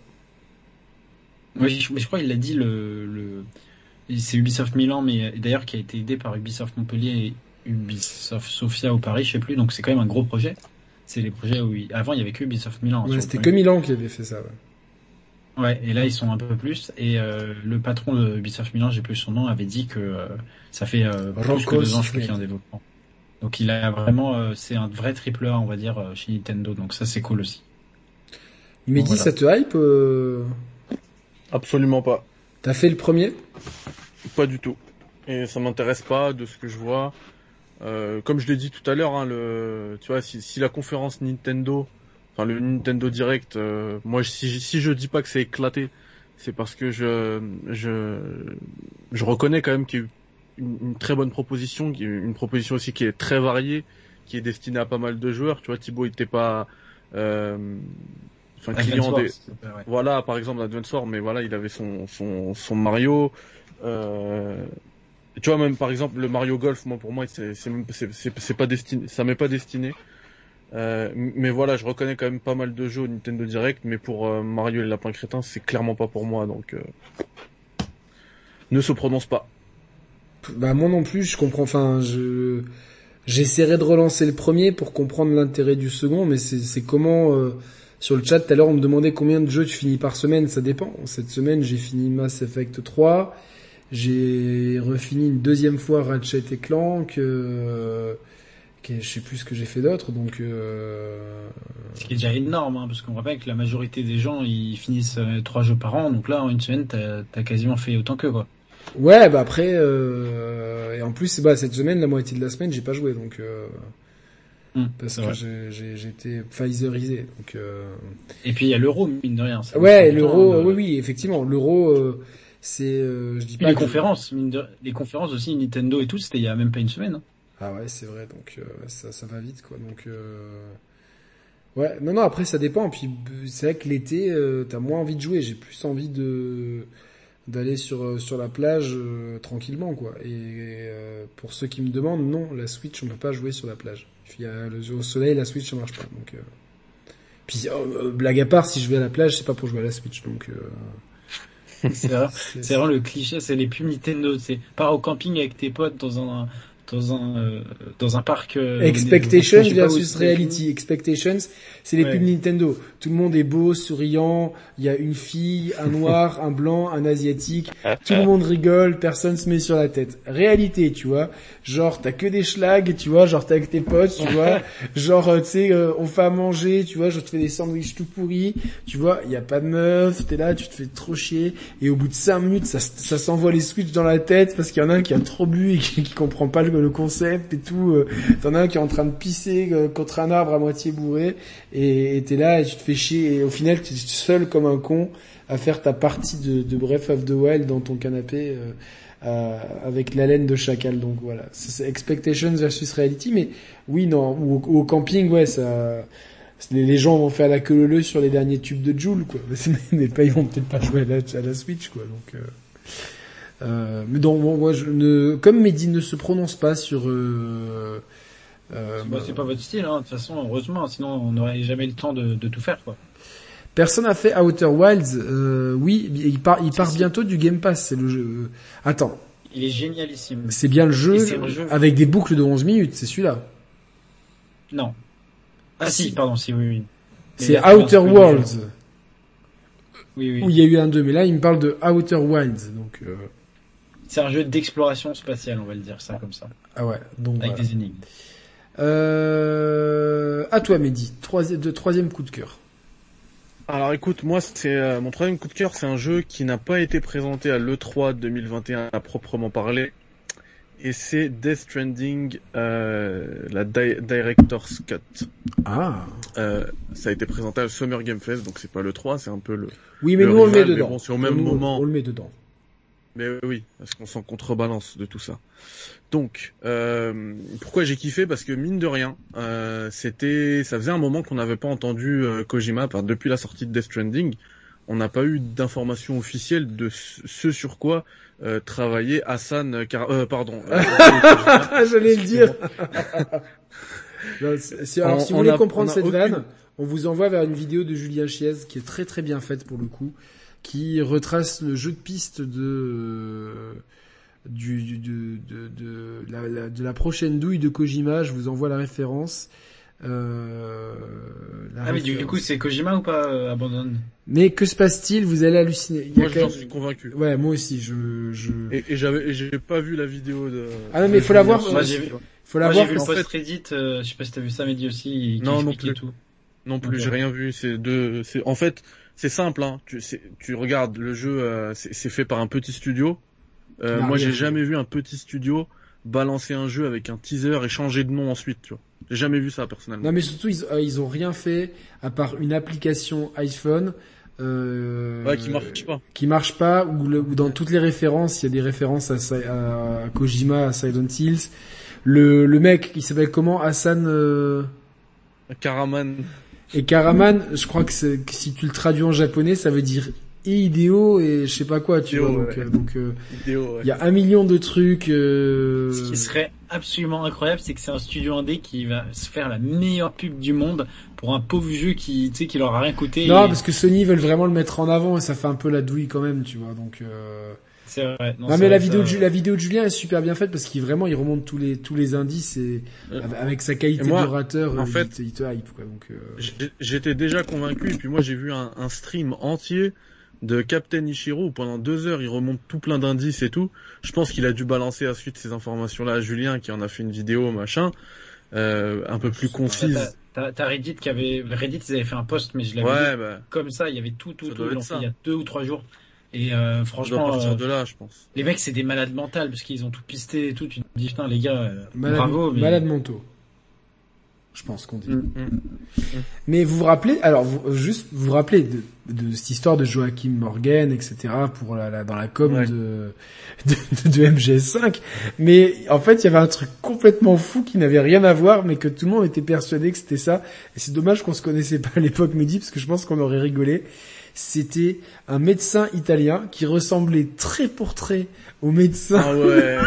S2: Oui, je, crois qu'il a dit le... le... C'est Ubisoft Milan, mais d'ailleurs qui a été aidé par Ubisoft Montpellier et Ubisoft Sofia au Paris, je sais plus, donc c'est quand même un gros projet. C'est les projets où... il- Avant, il y avait que Ubisoft Milan.
S1: Ouais, c'était que. Milan qui avait fait ça. Ouais.
S2: Ouais, et là ils sont un peu plus. Et euh, le patron de Ubisoft Milan, j'ai plus son nom, avait dit que euh, ça fait euh, plus que deux ans je qu'il est en développement. Donc il a vraiment, euh, c'est un vrai triple A, on va dire, chez Nintendo. Donc ça c'est cool aussi.
S1: Il m'a
S2: Bon,
S1: dit,
S2: voilà.
S1: ça te hype euh...
S3: Absolument pas.
S1: T'as fait le premier?
S3: Pas du tout. Et ça m'intéresse pas de ce que je vois. Euh, comme je l'ai dit tout à l'heure, hein, le, tu vois, si, si la conférence Nintendo, enfin le Nintendo Direct, euh, moi si, je- si je dis pas que c'est éclaté, c'est parce que je, je, je reconnais quand même qu'il y a eu une, une très bonne proposition, une proposition aussi qui est très variée, qui est destinée à pas mal de joueurs. Tu vois, Thibaut, il était pas, euh, enfin client des,
S2: ouais.
S3: voilà, par exemple, Advance Wars, mais voilà, il avait son, son, son Mario. Euh, tu vois, même par exemple, le Mario Golf, moi, pour moi, c'est, c'est, c'est pas destiné, ça m'est pas destiné. Euh, mais voilà, je reconnais quand même pas mal de jeux au Nintendo Direct, mais pour euh, Mario et le Lapin Crétin, c'est clairement pas pour moi, donc euh, ne se prononce pas.
S1: Bah moi non plus, je comprends. Enfin, je j'essaierai de relancer le premier pour comprendre l'intérêt du second, mais c'est c'est comment euh, sur le chat tout à l'heure on me demandait combien de jeux tu finis par semaine, ça dépend. Cette semaine j'ai fini Mass Effect 3, j'ai refini une deuxième fois Ratchet et Clank, euh, je sais plus ce que j'ai fait d'autre, donc euh,
S2: Ce qui est déjà énorme, hein, parce qu'on rappelle que la majorité des gens ils finissent euh, trois jeux par an, donc là en une semaine t'as as quasiment fait autant que quoi.
S1: ouais bah après euh, et en plus bah cette semaine la moitié de la semaine j'ai pas joué donc euh,
S2: Hum,
S1: parce que été Pfizerisé donc euh,
S2: Et puis il y a l'euro mine de rien. ça
S1: Ouais, l'euro,
S2: temps,
S1: oui, oui, effectivement, l'euro, euh, c'est, euh, je dis pas
S2: les
S1: que-
S2: conférences, les conférences aussi Nintendo et tout, c'était il y a même pas une semaine. hein.
S1: Ah ouais, c'est vrai, donc euh, ça, ça va vite, quoi. Donc, euh... ouais, non, non, après ça dépend. Puis c'est vrai que l'été, euh, t'as moins envie de jouer. J'ai plus envie de d'aller sur euh, sur la plage euh, tranquillement, quoi. Et euh, pour ceux qui me demandent, non, la Switch, on peut pas jouer sur la plage. Il y a le, au soleil, la Switch, ça marche pas. Donc, euh... puis euh, blague à part, si je vais à la plage, c'est pas pour jouer à la Switch, donc.
S2: C'est vrai.
S1: c'est-
S2: C'est vraiment le cliché, c'est les pubs Nintendo. C'est pars au camping avec tes potes dans un dans un euh, dans un parc. euh,
S1: Expectations versus reality. Expectations, c'est les
S2: Ouais.
S1: pubs Nintendo. Tout le monde est beau, souriant. Il y a une fille, un noir, un blanc, un asiatique. Tout le monde rigole, personne se met sur la tête. Réalité, tu vois. Genre, t'as que des schlags, tu vois. Genre, t'es avec tes potes, tu vois. Genre, euh, tu sais, euh, on fait à manger, tu vois. Je te fais des sandwichs tout pourris, tu vois. Il y a pas de meuf, t'es là, tu te fais trop chier. Et au bout de cinq minutes, ça, ça s'envoie les switches dans la tête parce qu'il y en a un qui a trop bu et qui, qui comprend pas le, le concept et tout. euh, T'en as un qui est en train de pisser euh, contre un arbre à moitié bourré et t'es là et tu te fais chier et au final tu es seul comme un con à faire ta partie de, de Breath of the Wild dans ton canapé euh, euh, avec la laine de chacal. Donc voilà, c'est expectations versus reality. Mais oui, non, au, camping, ouais, ça. Les, gens vont faire la queue leu sur les derniers tubes de Joule, quoi. Mais, pas, ils vont peut-être pas jouer à la, Switch, quoi. Donc, euh, euh, mais donc, moi, je ne, comme Mehdi ne se prononce pas sur, euh, euh,
S2: Bah, c'est pas votre style, hein. de toute façon, heureusement, sinon on n'aurait jamais le temps de, de tout faire, quoi.
S1: Personne n'a fait Outer Wilds. Euh, oui, il part, il part bientôt du Game Pass. C'est le jeu. Attends,
S2: Il est génialissime.
S1: c'est bien le jeu, avec des boucles de 11 minutes. C'est celui-là.
S2: Non. Ah,
S1: Ah,
S2: si, pardon, si, oui, oui.
S1: C'est Outer Worlds
S2: Oui, oui.
S1: où il y a eu un 2 mais là il me parle de Outer Wilds. Donc euh,
S2: C'est un jeu d'exploration spatiale, on va le dire ça comme ça.
S1: ah ouais. Donc
S2: Avec
S1: voilà.
S2: des énigmes.
S1: Euh, à toi Mehdi, de troisième coup de cœur.
S3: Alors écoute, moi c'est euh, mon troisième coup de cœur, c'est un jeu qui n'a pas été présenté à l'E3 2021 à proprement parler. Et c'est Death Stranding, euh, la Di- Director's Cut.
S1: Ah.
S3: Euh, ça a été présenté à Summer Game Fest, donc c'est pas le 3, c'est un peu le...
S1: Oui, mais
S3: Le
S1: nous on le met dedans.
S3: bon, c'est au même
S1: Nous,
S3: moment.
S1: On le met dedans.
S3: Mais oui, parce qu'on s'en contrebalance de tout ça. Donc, euh, pourquoi j'ai kiffé? Parce que mine de rien, euh, c'était, ça faisait un moment qu'on n'avait pas entendu euh, Kojima, depuis la sortie de Death Stranding, on n'a pas eu d'informations officielles de ce sur quoi euh, travaillait Hassan, Car- euh, pardon.
S1: j'allais le dire. Non, alors,
S3: On-
S1: si vous voulez
S3: a-
S1: comprendre cette
S3: aucune-
S1: vanne, on vous envoie vers une vidéo de Julien Chiez qui est très très bien faite pour le coup, qui retrace le jeu de piste de du, du- de, de, de, la, la- de la prochaine douille de Kojima. Je vous envoie la référence. Euh, la
S2: Ah, mais du coup, c'est Kojima ou pas, euh, Abandon?
S1: Mais que se passe-t-il? Vous allez halluciner. Il y a
S3: moi,
S1: même-
S3: suis convaincu.
S1: Ouais, moi aussi. Je, je...
S3: Et, et j'avais, et j'ai pas vu la vidéo de.
S1: Ah non, mais il faut la voir.
S2: Moi, j'ai vu,
S1: Faut la
S2: moi,
S1: voir.
S2: j'ai vu le post Reddit, euh, je sais pas si t'as vu ça, Mehdi aussi, qui
S3: Non, non plus.
S2: tout.
S3: Non plus, j'ai rien vu. C'est de, c'est en fait, c'est simple. Hein. Tu, c'est- tu regardes le jeu, euh, c'est c'est fait par un petit studio. Euh, moi, j'ai jamais vu un petit studio balancer un jeu avec un teaser et changer de nom ensuite. Tu vois, j'ai jamais vu ça personnellement.
S1: Non mais surtout ils, euh, ils ont rien fait à part une application iPhone euh,
S3: Ouais, qui marche pas.
S1: qui marche pas le- où dans toutes les références il y a des références à, Kojima, à Silent Hills. Le, le mec il s'appelle comment? Hassan euh,
S3: Karaman.
S1: et Karaman. Je crois que si tu le traduis en japonais ça veut dire et idéo et je sais pas quoi tu vois donc
S3: ouais.
S1: euh, donc euh.
S3: Ouais.
S1: il y a un million de trucs. euh,
S2: Ce qui serait absolument incroyable, c'est que c'est un studio indé qui va se faire la meilleure pub du monde pour un pauvre jeu qui, tu sais, qui leur a rien coûté.
S1: Non
S2: et-
S1: parce que Sony veulent vraiment le mettre en avant et ça fait un peu la douille quand même tu vois donc. Euh...
S2: C'est vrai.
S1: Non, mais la
S2: vrai,
S1: vidéo, de, Ju- la vidéo de Julien est super bien faite parce qu'il vraiment il remonte tous les tous les indices et
S3: Euh,
S1: avec sa qualité d'orateur,
S3: en
S1: euh,
S3: fait,
S1: il, te, il te hype quoi. Donc euh,
S3: J'étais déjà convaincu et puis moi j'ai vu un, un stream entier de Captain Ichiro où pendant deux heures il remonte tout plein d'indices et tout. Je pense qu'il a dû balancer ensuite ces informations-là à Julien qui en a fait une vidéo machin euh, un peu plus concise.
S2: T'as Reddit qui avait, Reddit ils avaient fait un post, mais je l'avais vu
S3: Ouais, bah,
S2: comme ça, il y avait tout, tout, tout, il y a deux ou trois jours. Et euh, franchement,
S3: partir
S2: euh,
S3: de là, je pense.
S2: les mecs c'est des malades mentales parce qu'ils ont tout pisté et tout. Tu te dis putain les gars, euh,
S1: malade,
S2: bravo. Mais...
S1: malade mentaux. Je pense qu'on dit.
S2: Mm.
S1: Mais vous vous rappelez, alors vous, euh, juste vous vous rappelez de, de cette histoire de Joachim Morgan, etc. pour la, la- dans la com
S3: Ouais.
S1: de, de, de MGS5. Mais en fait, il y avait un truc complètement fou qui n'avait rien à voir, mais que tout le monde était persuadé que c'était ça. Et c'est dommage qu'on se connaissait pas à l'époque, Mehdi, parce que je pense qu'on aurait rigolé. C'était un médecin italien qui ressemblait très pour trait au médecin.
S3: Ah ouais.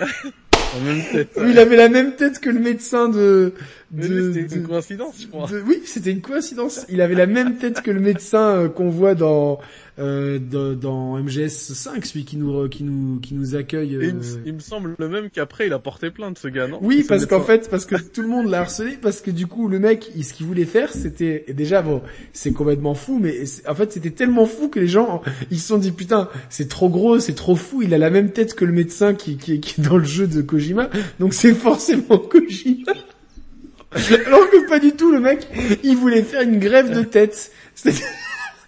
S1: il avait la même tête que le médecin de de-
S3: C'était une
S1: de-
S3: coïncidence, je crois.
S1: de- oui, c'était une coïncidence. Il avait la même tête que le médecin euh, qu'on voit dans, euh, dans dans MGS 5, celui qui nous qui nous qui nous accueille.
S3: Et il, me,
S1: euh,
S3: il me semble le même qu'après il a porté plainte ce gars, non?
S1: Oui,
S3: Ce
S1: parce qu'en fait, parce que tout le monde l'a harcelé, parce que du coup, le mec, il- ce qu'il voulait faire, c'était et déjà bon, c'est complètement fou, mais en fait, c'était tellement fou que les gens, ils se sont dit putain, c'est trop gros, c'est trop fou, il a la même tête que le médecin qui qui, qui est dans le jeu de Kojima, donc c'est forcément Kojima. Alors que pas du tout, le mec, il voulait faire une grève de tête.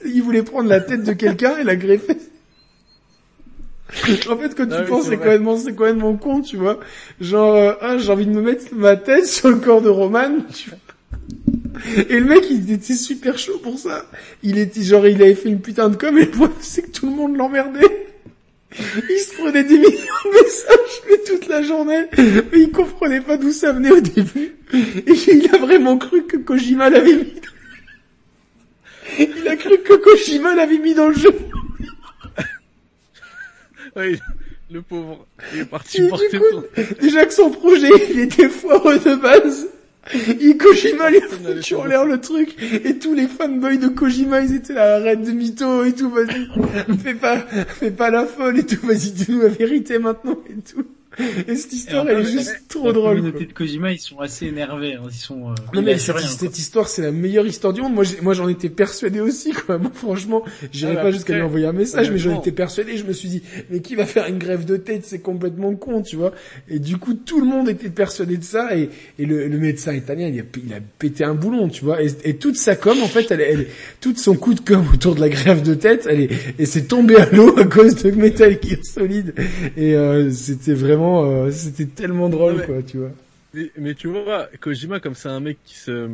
S1: Il voulait prendre la tête de quelqu'un et la greffer. En fait, quand tu penses,
S3: c'est
S1: c'est
S3: vrai.
S1: complètement, c'est complètement con, tu vois. Genre, euh, ah, j'ai envie de me mettre ma tête sur le corps de Roman. tu vois. Et le mec, il était super chaud pour ça. Il était, genre, il avait fait une putain de com et le problème, c'est que tout le monde l'emmerdait. Il se prenait des millions de messages, mais toute la journée. Mais il comprenait pas d'où ça venait au début. Et il a vraiment cru que Kojima l'avait mis dans... Il a cru que Kojima l'avait mis dans le jeu.
S3: Oui, le pauvre, il est parti porter
S1: coup. Déjà que son projet, il était foireux de base. Et Kojima lui a foutu en l'air le truc. Et tous les fanboys de Kojima, ils étaient là, arrête de mytho et tout, vas-y. Fais pas, fais pas la folle et tout, vas-y, dis-nous la vérité maintenant et tout. Et cette histoire,
S2: Et
S1: elle est juste trop
S2: la
S1: drôle.
S2: communauté
S1: quoi.
S2: de Kojima, ils sont assez énervés. hein. Ils sont. Euh,
S1: Non mais cette,
S2: rien,
S1: cette histoire, c'est la meilleure histoire du monde. Moi, moi, j'en étais persuadé aussi, quoi. Moi, franchement, j'irai
S3: Ah,
S1: pas jusqu'à lui envoyer un message, mais j'en étais persuadé. Je me suis dit, mais qui va faire une grève de tête? C'est complètement con, tu vois. Et du coup, tout le monde était persuadé de ça. Et, et le, le médecin italien, il a, il a pété un boulon, tu vois. Et, et toute sa com, en fait, elle, elle, toute son coup de com autour de la grève de tête, elle est, et c'est tombé à l'eau à cause de Metal Gear Solid. Et euh, c'était vraiment, euh, c'était tellement drôle,
S3: Ouais.
S1: quoi, tu vois.
S3: Mais, mais tu vois, Kojima, comme c'est un mec qui se,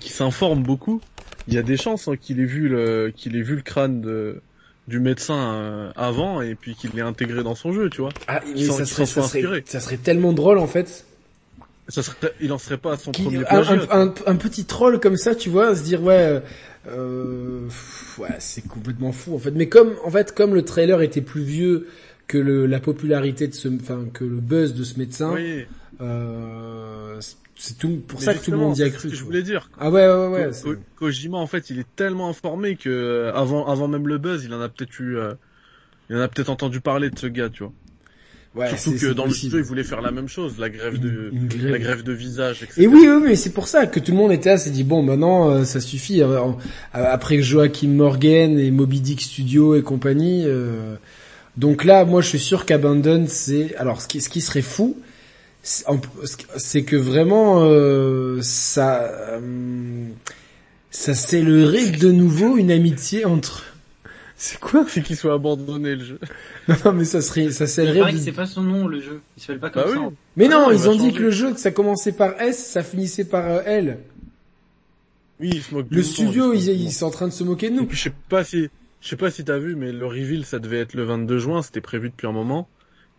S3: qui s'informe beaucoup, il y a des chances hein, qu'il ait vu le, qu'il ait vu le crâne de, du médecin euh, avant et puis qu'il l'ait intégré dans son jeu, tu vois.
S1: Ah, mais
S3: Sans-
S1: ça serait, ça, serait, ça serait tellement drôle en fait.
S3: Ça serait, il en serait pas à son
S1: Qui-
S3: premier
S1: un,
S3: plagiat.
S1: un, un- un petit troll comme ça, tu vois, se dire ouais, euh, euh, pff, ouais, c'est complètement fou en fait. Mais comme en fait, comme le trailer était plus vieux que le, la popularité de ce, enfin que le buzz de ce médecin,
S3: Oui,
S1: euh, c'est- tout pour
S3: mais
S1: ça que tout le monde y a
S3: c'est
S1: cru.
S3: Ce que je voulais dire.
S1: Ah ouais, ouais, ouais.
S3: Ko- Kojima, en fait, il est tellement informé que euh, avant, avant même le buzz, il en a peut-être eu, euh, il en a peut-être entendu parler de ce gars, tu vois.
S1: ouais,
S3: Surtout que dans le
S1: possible.
S3: studio, il voulait faire la même chose, la grève de,
S1: grève.
S3: la grève de visage, etc.
S1: Et oui, oui, mais c'est pour ça que tout le monde était là, s'est dit bon, maintenant euh, ça suffit. euh, en- Après Joachim Morgan et Moby Dick Studio et compagnie. euh, donc là, moi, je suis sûr qu'Abandon, c'est alors ce qui, ce qui serait fou, c'est c'est que vraiment euh, ça, euh, ça scelleraient de nouveau une amitié entre. C'est quoi
S3: C'est qu'il soit abandonné le jeu?
S1: Non, non, mais ça serait, ça
S2: Il
S1: scellerait.
S2: paraît
S1: de-
S2: c'est pas son nom le jeu. Il s'appelle pas comme
S3: Bah
S2: ça.
S3: oui.
S1: Mais non,
S3: Ah non, il
S1: ils ont dit que le jeu, que ça commençait par S, ça finissait par euh, L.
S3: Oui, il se moque
S1: Le studio, ils, ils sont en train de se moquer de
S3: Et
S1: nous.
S3: puis je sais pas si, je sais pas si t'as vu, mais le reveal, ça devait être le 22 juin, c'était prévu depuis un moment.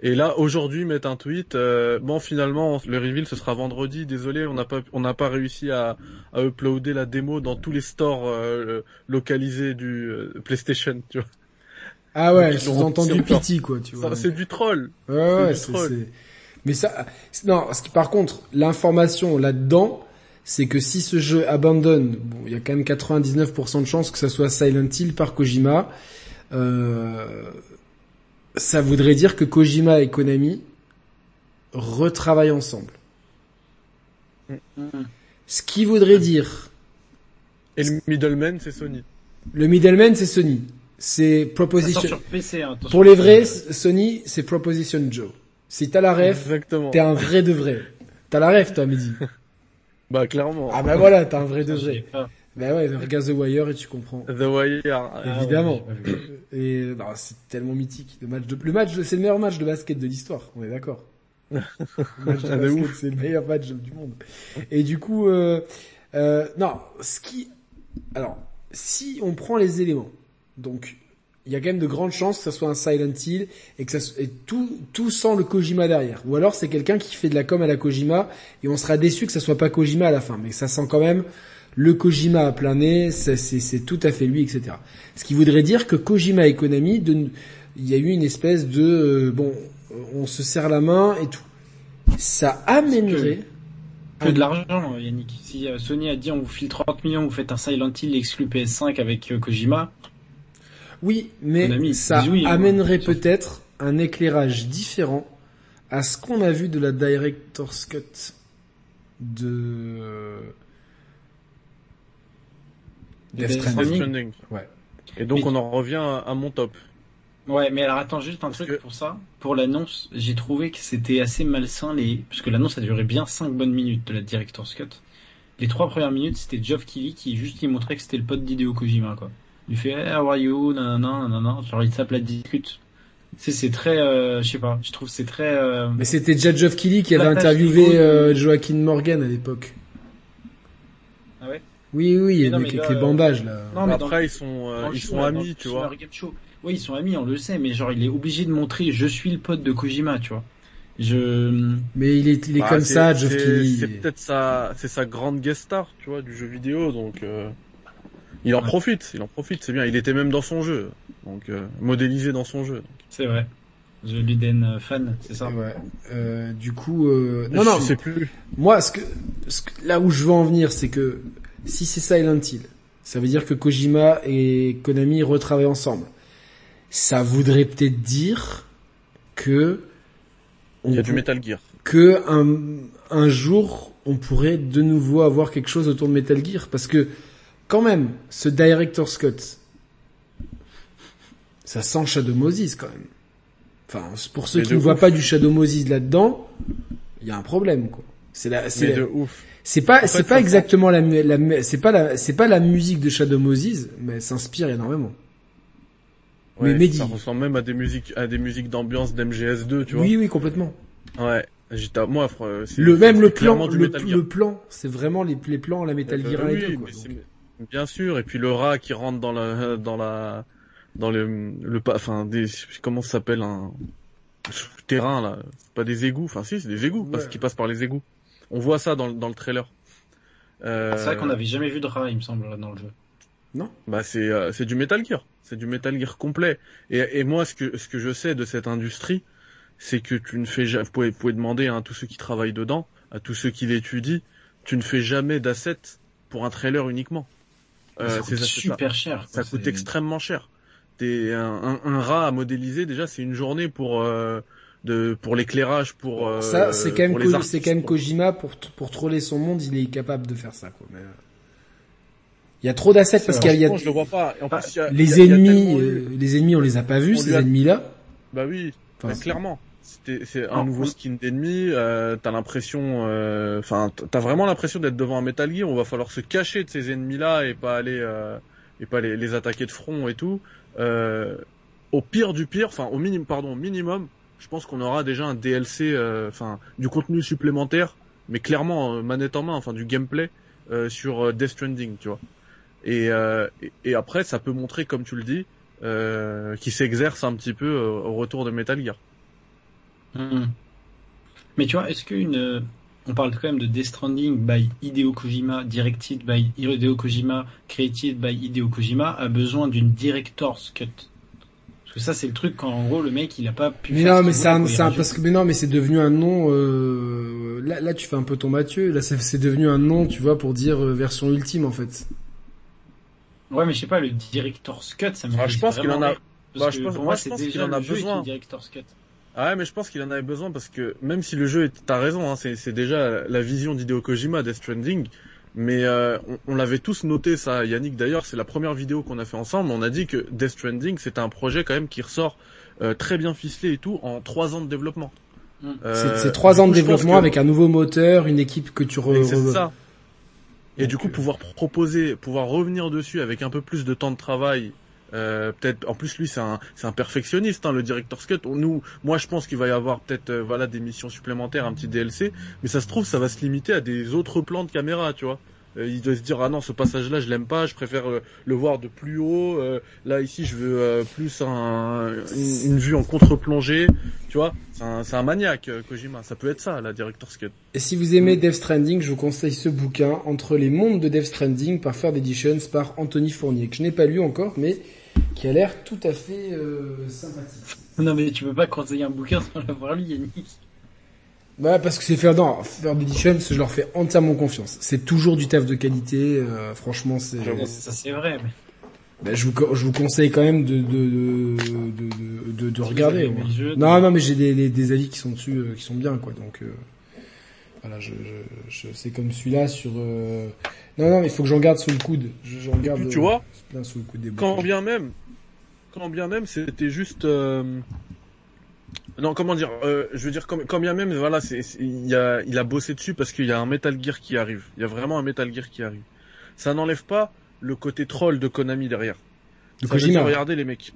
S3: Et là, aujourd'hui, mettent un tweet. euh, bon, finalement, le reveal, ce sera vendredi. Désolé, on n'a pas, on n'a pas réussi à, à uploader la démo dans tous les stores euh, localisés du euh, PlayStation. Tu vois,
S1: Ah ouais,
S3: Ils
S1: ont entendu piti quoi, tu vois.
S3: C'est du troll.
S1: Ouais, ouais, c'est, Mais ça, non, ce qui, par contre, l'information là-dedans, c'est que si ce jeu abandonne, bon, il y a quand même 99% de chances que ça soit Silent Hill par Kojima, euh, ça voudrait dire que Kojima et Konami retravaillent ensemble. Ce qui voudrait dire,
S3: Et le middleman, c'est Sony.
S1: le middleman c'est Sony, c'est Proposition.
S2: sur PC. Hein.
S1: Pour les vrais, Sony, c'est Proposition Joe. Si t'as la ref,
S3: Exactement.
S1: T'es un vrai de vrai. T'as la rêve, toi, Mehdi.
S3: Bah clairement.
S1: Ah bah voilà, t'as un vrai de
S2: Je l'ai
S1: vrai.
S2: pas.
S1: Bah ouais, regarde The Wire et tu comprends.
S3: The Wire.
S2: Ah,
S1: Évidemment.
S2: ouais, vu.
S1: Et non, c'est tellement mythique. Le match de, le match, de- c'est le meilleur match de basket de l'histoire. On est d'accord. Le match de
S3: Ah, de
S1: basket, c'est le meilleur match du monde. Et du coup, euh, euh, non, ce qui, alors, si on prend les éléments, donc, il y a quand même de grandes chances que ça soit un Silent Hill et que ça et tout tout sans le Kojima derrière. Ou alors c'est quelqu'un qui fait de la com à la Kojima et on sera déçu que ça soit pas Kojima à la fin, mais ça sent quand même le Kojima à plein nez, c'est c'est tout à fait lui, etc. Ce qui voudrait dire que Kojima et Konami, de, il y a eu une espèce de euh, bon, on se serre la main et tout. Ça amènerait
S2: Que de l'argent, Yannick. Si euh, Sony a dit on vous file 30 millions, vous faites un Silent Hill exclu PS5 avec euh, Kojima.
S1: Oui, mais ça
S2: oui,
S1: amènerait peut-être un éclairage différent à ce qu'on a vu de la Director's Cut de
S2: De
S1: Death Stranding. Ouais.
S3: Et donc
S2: Mais-
S3: on en revient à, à mon top.
S2: Ouais, mais alors attends juste un
S3: Parce
S2: truc
S3: que-
S2: pour ça. Pour l'annonce, j'ai trouvé que c'était assez malsain les, parce que l'annonce a duré bien 5 bonnes minutes de la Director's Cut. Les trois premières minutes, c'était Geoff Keighley qui juste il montrait que c'était le pote d'Hideo Kojima, quoi. Il fait, hey, how are you, nanana, nanana, genre il tape la discute. C'est, c'est très, euh, je sais pas, je trouve que c'est très, euh,
S1: Mais c'était déjà Geoff Keighley qui avait interviewé
S2: de-
S1: euh, Joaquin Morgan à l'époque.
S2: Ah ouais?
S1: Oui, oui,
S2: Mais non,
S1: avec,
S2: mais là,
S1: les
S2: euh,
S1: bandages là.
S2: Non, mais
S3: Après ils sont euh, ils
S2: show,
S3: sont
S2: là,
S3: amis, tu vois.
S2: Summer Game Show. Oui, ils sont amis, on le sait, mais genre il est obligé de montrer je suis le pote de Kojima, tu vois. Je,
S1: Mais il est, il est
S3: Bah,
S1: comme ça, Geoff Keighley.
S3: C'est peut-être sa, c'est sa grande guest star, tu vois, du jeu vidéo, donc euh, il en
S2: Ouais.
S3: profite, il en profite, c'est bien. Il était même dans son jeu, donc euh, modélisé dans son jeu.
S2: c'est vrai. The Luden euh, fan, c'est ça.
S1: Ouais. Euh, du coup, euh... non,
S3: je
S1: non.
S3: sais plus.
S1: Moi, ce que, ce que- là où je veux en venir, c'est que si c'est Silent Hill, ça veut dire que Kojima et Konami retravaillent ensemble. Ça voudrait peut-être dire que on
S3: Il y a du Metal Gear.
S1: que un, un jour on pourrait de nouveau avoir quelque chose autour de Metal Gear parce que quand même ce Director's Cut ça sent Shadow Moses quand même. Enfin pour ceux
S3: Mais
S1: qui ne voient pas du Shadow Moses là-dedans, il y a un problème quoi. C'est la c'est
S3: Mais de ouf.
S1: c'est pas c'est pas exactement la, la c'est pas la c'est pas la musique de Shadow Moses mais elle s'inspire énormément. Mais
S3: Ouais,
S1: Mehdi.
S3: ça ressemble même à des musiques, à des musiques d'ambiance d'MGS2, tu vois.
S1: Oui oui complètement.
S3: Ouais. J'étais, moi, fr- c'est-
S1: Le même le plan le, le plan c'est vraiment les, les plans à la Metal
S3: Euh,
S1: Gear 1 et 2 quoi.
S3: Bien sûr. Et puis le rat qui rentre dans la, dans la, dans le, le, enfin, des, comment ça s'appelle un terrain là, c'est pas des égouts, enfin si, c'est des égouts parce
S1: Ouais.
S3: qu'ils passent par les égouts. On voit ça dans, le- dans le trailer. Euh,
S2: C'est vrai qu'on n'avait jamais vu de rat, il me semble, dans le jeu.
S3: Bah c'est euh, c'est du Metal Gear, c'est du Metal Gear complet. Et, et moi ce que ce que je sais de cette industrie, c'est que tu ne fais jamais, vous pouvez, vous pouvez demander à tous ceux qui travaillent dedans, à tous ceux qui l'étudient, tu ne fais jamais d'assets pour un trailer uniquement. Euh,
S2: ça coûte super cher.
S3: Ça coûte extrêmement cher. T'es un, un, un rat à modéliser déjà, c'est une journée pour euh, de pour l'éclairage, pour euh,
S1: Ça, c'est quand même, Ko- c'est quand même. Kojima pour pour troller son monde, il est capable de faire ça quoi. Mais, euh, il y a trop d'assets parce qu'il y a, il y a-
S3: Franchement, je le vois pas. Et en plus, il y a- il y
S1: les
S3: a- il y a
S1: ennemis,
S3: eu-
S1: euh, les ennemis on les a pas vus
S3: On
S1: ces
S3: a-
S1: ennemis là.
S3: Bah oui,
S1: Enfin,
S3: bah,
S1: c'est-
S3: clairement. C'est un
S2: Non,
S3: nouveau skin d'ennemi. Euh, t'as l'impression, euh, enfin, t'as vraiment l'impression d'être devant un Metal Gear. On va falloir se cacher de ces ennemis-là et pas aller euh, et pas les, les attaquer de front et tout. Euh, au pire du pire, enfin au minimum, pardon, au minimum, je pense qu'on aura déjà un DLC, euh, enfin du contenu supplémentaire, mais clairement manette en main, enfin du gameplay euh, sur Death Stranding, tu vois. Et, euh, et, et après, ça peut montrer, comme tu le dis, euh, qui s'exerce un petit peu au retour de Metal Gear.
S2: Mhm. Mais tu vois, est-ce qu'une, euh, on parle quand même de Death Stranding by Hideo Kojima, directed by Hideo Kojima, created by Hideo Kojima, a besoin d'une director's cut? Parce que ça, c'est le truc quand, en gros, le mec, il a pas pu
S1: Mais
S2: faire
S1: non, mais c'est un, un- parce que mais non, mais c'est devenu un nom. Euh, là, là, tu fais un peu ton Mathieu. Là, c'est devenu un nom, tu vois, pour dire euh, version ultime en fait.
S2: Ouais, mais je sais pas, le director's cut, ça me
S3: Ah,
S2: fait
S3: je pense qu'il en a- bah,
S2: que
S3: je pense-
S2: pour
S3: moi,
S2: moi,
S3: je
S2: c'est
S3: pense qu'il en a
S2: le jeu est
S3: besoin.
S2: une director's cut.
S3: Ah ouais, mais je pense qu'il en avait besoin parce que même si le jeu est, t'as raison, hein, c'est, c'est déjà la vision d'Hideo Kojima, Death Stranding, mais euh, on, on l'avait tous noté ça, Yannick d'ailleurs, c'est la première vidéo qu'on a fait ensemble, on a dit que Death Stranding c'était un projet quand même qui ressort euh, très bien ficelé et tout en trois ans de développement.
S2: Mm.
S3: Euh,
S1: C'est c'est trois ans de développement
S3: que-
S1: avec un nouveau moteur, une équipe que tu re.
S3: Et c'est
S1: re-
S3: ça. Et
S1: Donc,
S3: du coup,
S1: euh,
S3: pouvoir proposer, pouvoir revenir dessus avec un peu plus de temps de travail. Euh, peut-être en plus lui c'est un perfectionniste hein, le director's cut nous moi je pense qu'il va y avoir peut-être euh, voilà des missions supplémentaires un petit DLC mais ça se trouve ça va se limiter à des autres plans de caméra tu vois. Euh, il doit se dire ah non ce passage là je l'aime pas je préfère le voir de plus haut. Là ici je veux plus un, une, vue en contre-plongée tu vois. C'est un, maniaque Kojima. Ça peut être ça la director's cut
S1: Et si vous aimez Death Stranding, je vous conseille ce bouquin Entre les mondes de Death Stranding par Third Editions par Anthony Fournier que je n'ai pas lu encore, mais qui a l'air tout à fait euh, sympathique.
S2: Non, mais tu peux pas conseiller un bouquin sans l'avoir lu, Yannick.
S1: Bah parce que c'est faire non, faire Edition, je leur fais entièrement confiance. C'est toujours du taf de qualité. euh, franchement, c'est.
S2: Ça c'est vrai. Mais...
S1: Bah, je, vous, je vous conseille quand même de de de de, de, de regarder.
S2: avez aimé
S1: ouais.
S2: le jeu,
S1: non, non, mais j'ai des, des, des avis qui sont dessus, euh, qui sont bien, quoi. Donc euh, voilà, je, je, je c'est comme celui-là sur. euh, Non, non, mais il faut que j'en garde sous le coude. Je- J'en garde.
S3: puis, tu
S1: euh,
S3: vois,
S1: plein sous le coude des
S3: Quand bien même, quand bien même, c'était juste. euh, Non, comment dire euh, Je veux dire, quand, quand bien même, voilà, c'est, il, a, il a bossé dessus parce qu'il y a un Metal Gear qui arrive. Il y a vraiment un Metal Gear qui arrive. Ça n'enlève pas le côté troll de Konami derrière.
S1: De Kojima.
S3: regardez les mecs.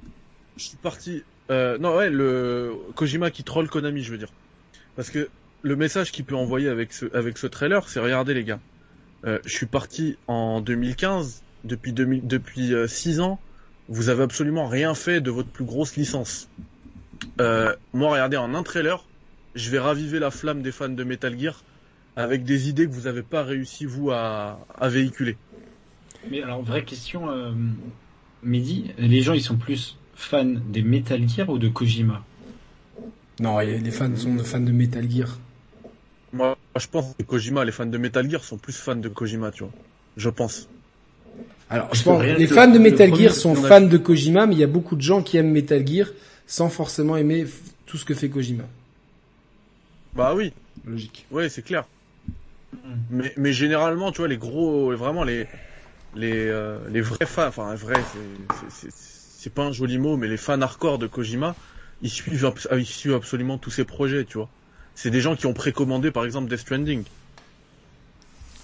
S3: Je suis parti. Euh, non, ouais, le Kojima qui troll Konami, je veux dire. Parce que le message qu'il peut envoyer avec ce, avec ce trailer, c'est regardez les gars. Euh, je suis parti en 2015. Depuis 2000, depuis 6 ans, vous avez absolument rien fait de votre plus grosse licence. Euh, moi, regardez, en un trailer, je vais raviver la flamme des fans de Metal Gear avec des idées que vous n'avez pas réussi vous à, à véhiculer.
S2: mais alors vraie question, euh, Mehdi, les gens ils sont plus fans des Metal Gear ou de Kojima?
S1: Non, les fans sont fans de Metal Gear.
S3: Moi, je pense que Kojima, les fans de Metal Gear sont plus fans de Kojima, tu vois. Je pense.
S1: Alors, je pense, les fans de Metal Gear sont fans de Kojima, mais il y a beaucoup de gens qui aiment Metal Gear sans forcément aimer tout ce que fait Kojima.
S3: Bah oui,
S1: Logique.
S3: ouais, c'est clair. Mais, mais généralement, tu vois, les gros, vraiment les, les, euh, les vrais fans, enfin, vrais, c'est- c'est- c'est c'est pas un joli mot, mais les fans hardcore de Kojima, ils suivent, ils suivent absolument tous ses projets, tu vois. C'est des gens qui ont précommandé, par exemple, Death Stranding.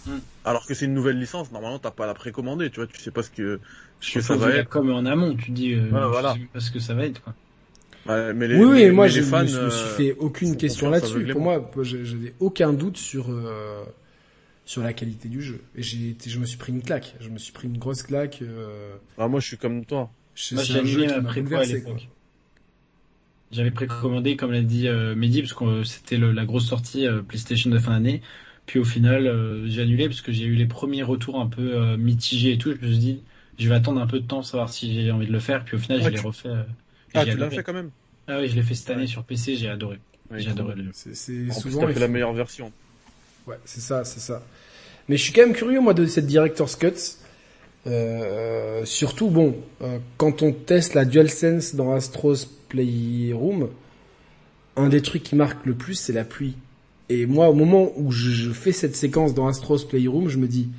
S2: Mm.
S3: Alors que c'est une nouvelle licence, normalement, t'as pas à la précommander, tu vois, tu sais pas ce que, ce que ça va être.
S2: comme en amont, tu dis, euh,
S3: voilà.
S2: sais même pas ce que ça va être quoi.
S3: Ouais, mais les,
S1: oui, oui,
S3: mais-
S1: moi, je
S3: les fans,
S1: me, suis- me suis
S3: euh,
S1: fait aucune question là-dessus. Pour moi, je- j'avais aucun doute sur euh, sur la qualité du jeu. Et j'ai, été- je me suis pris une claque. Je me suis pris une grosse claque. Euh,
S3: Ah, moi, je suis comme toi.
S2: Moi j'ai
S1: qui
S2: ma à l'époque. J'avais précommandé, comme l'a dit euh, Mehdi, parce que euh, c'était la grosse sortie euh, PlayStation de fin d'année. Puis au final, euh, j'ai annulé parce que j'ai eu les premiers retours un peu euh, mitigés et tout. Je me suis dit, je vais attendre un peu de temps, savoir si j'ai envie de le faire. Puis au final,
S3: Ouais,
S2: je l'ai
S3: tu-
S2: refait. euh,
S3: Ah, tu l'as fait quand même?
S2: Ah oui, je l'ai fait cette année sur PC, j'ai adoré.
S3: Ouais,
S2: j'ai adoré le
S1: C'est, c'est
S3: En plus,
S1: souvent
S3: fait la meilleure version.
S1: Ouais, c'est ça, c'est ça. Mais je suis quand même curieux moi de cette Director's Cut. Euh, surtout bon, euh, quand on teste la DualSense dans Astro's Playroom, un des trucs qui marque le plus c'est la pluie. Et moi au moment où je, je fais cette séquence dans Astro's Playroom, je me dis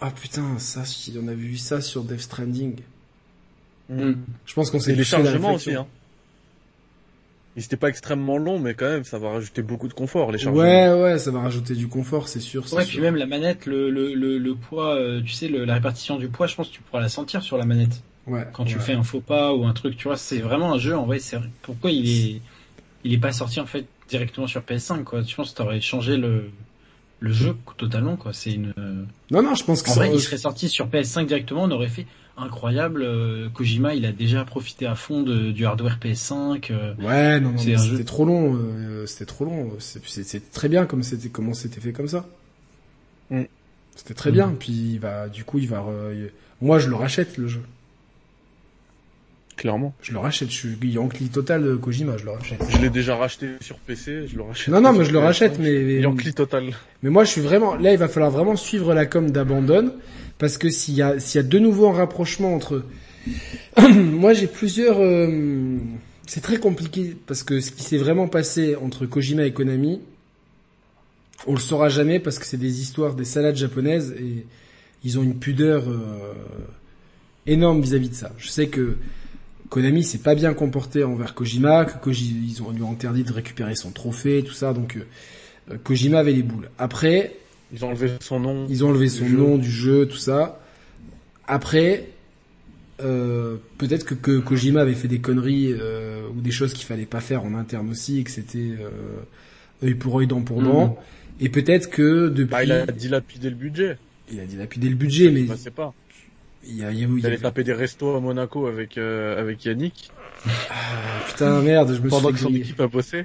S1: ah putain ça si on avait vu ça sur Death Stranding.
S2: Mm.
S1: Je pense qu'on s'est fait la
S3: aussi, hein. Ils étaient pas extrêmement longs, mais quand même, ça va rajouter beaucoup de confort, les chargements.
S1: Ouais ouais, ça va rajouter du confort, c'est sûr. c'est
S2: Ouais,
S1: sûr.
S2: puis même la manette, le, le, le, le poids, euh, tu sais, le- la répartition du poids, je pense que tu pourras la sentir sur la manette.
S1: Ouais,
S2: Quand tu
S1: ouais.
S2: fais un faux pas ou un truc, tu vois, c'est vraiment un jeu, en vrai, c'est pourquoi il est, il est pas sorti, en fait, directement sur PS5, quoi? Je pense que t'aurais changé le, le jeu totalement, quoi. C'est une,
S1: Non non, je pense que
S2: en
S1: ça-
S2: vrai, il serait sorti sur PS5 directement, on aurait fait incroyable, euh, Kojima, il a déjà profité à fond de, du hardware PS5, euh,
S1: Ouais, non, non,
S2: un
S1: c'était
S2: jeu.
S1: trop long. euh, c'était trop long. C'est c'est- c'est très bien comme c'était comment c'était fait comme ça.
S3: Mm.
S1: C'était très bien. Puis il va, du coup, il va. re- il- Moi, je le rachète le jeu.
S3: Clairement.
S1: Je le rachète. Je suis Yankee total euh, Kojima. Je le rachète.
S3: Je l'ai déjà racheté sur PC, je le rachète.
S1: Non, non, mais je le
S3: PS5.
S1: rachète. Mais
S3: Yankee total.
S1: mais moi, je suis vraiment. Là, il va falloir vraiment suivre la com d'Abandon parce que s'il y a s'il y a de nouveau un rapprochement entre. moi, j'ai plusieurs. euh, C'est très compliqué parce que ce qui s'est vraiment passé entre Kojima et Konami, on le saura jamais parce que c'est des histoires des salades japonaises et ils ont une pudeur euh, énorme vis-à-vis de ça. Je sais que Konami s'est pas bien comporté envers Kojima, que Koji, ils ont lui ont interdit de récupérer son trophée, tout ça, donc euh, Kojima avait les boules. Après,
S3: Ils ont enlevé son nom.
S1: ils ont enlevé son
S3: jeu.
S1: nom du jeu, tout ça. Après, euh, peut-être que, que Kojima avait fait des conneries euh, ou des choses qu'il fallait pas faire en interne aussi et que c'était euh, œil pour œil, dent pour dent.
S2: Mhm.
S1: Et peut-être que depuis,
S3: Bah, il a dilapidé le budget.
S1: il a dilapidé le budget, mais
S3: Bah, c'est pas.
S1: Il y a, il y a- il
S3: Il
S1: y a-
S3: allait taper des restos à Monaco avec, euh, avec Yannick.
S1: putain merde, je me
S3: Pendant
S1: suis
S3: que
S1: fait
S3: son équipe a bossé.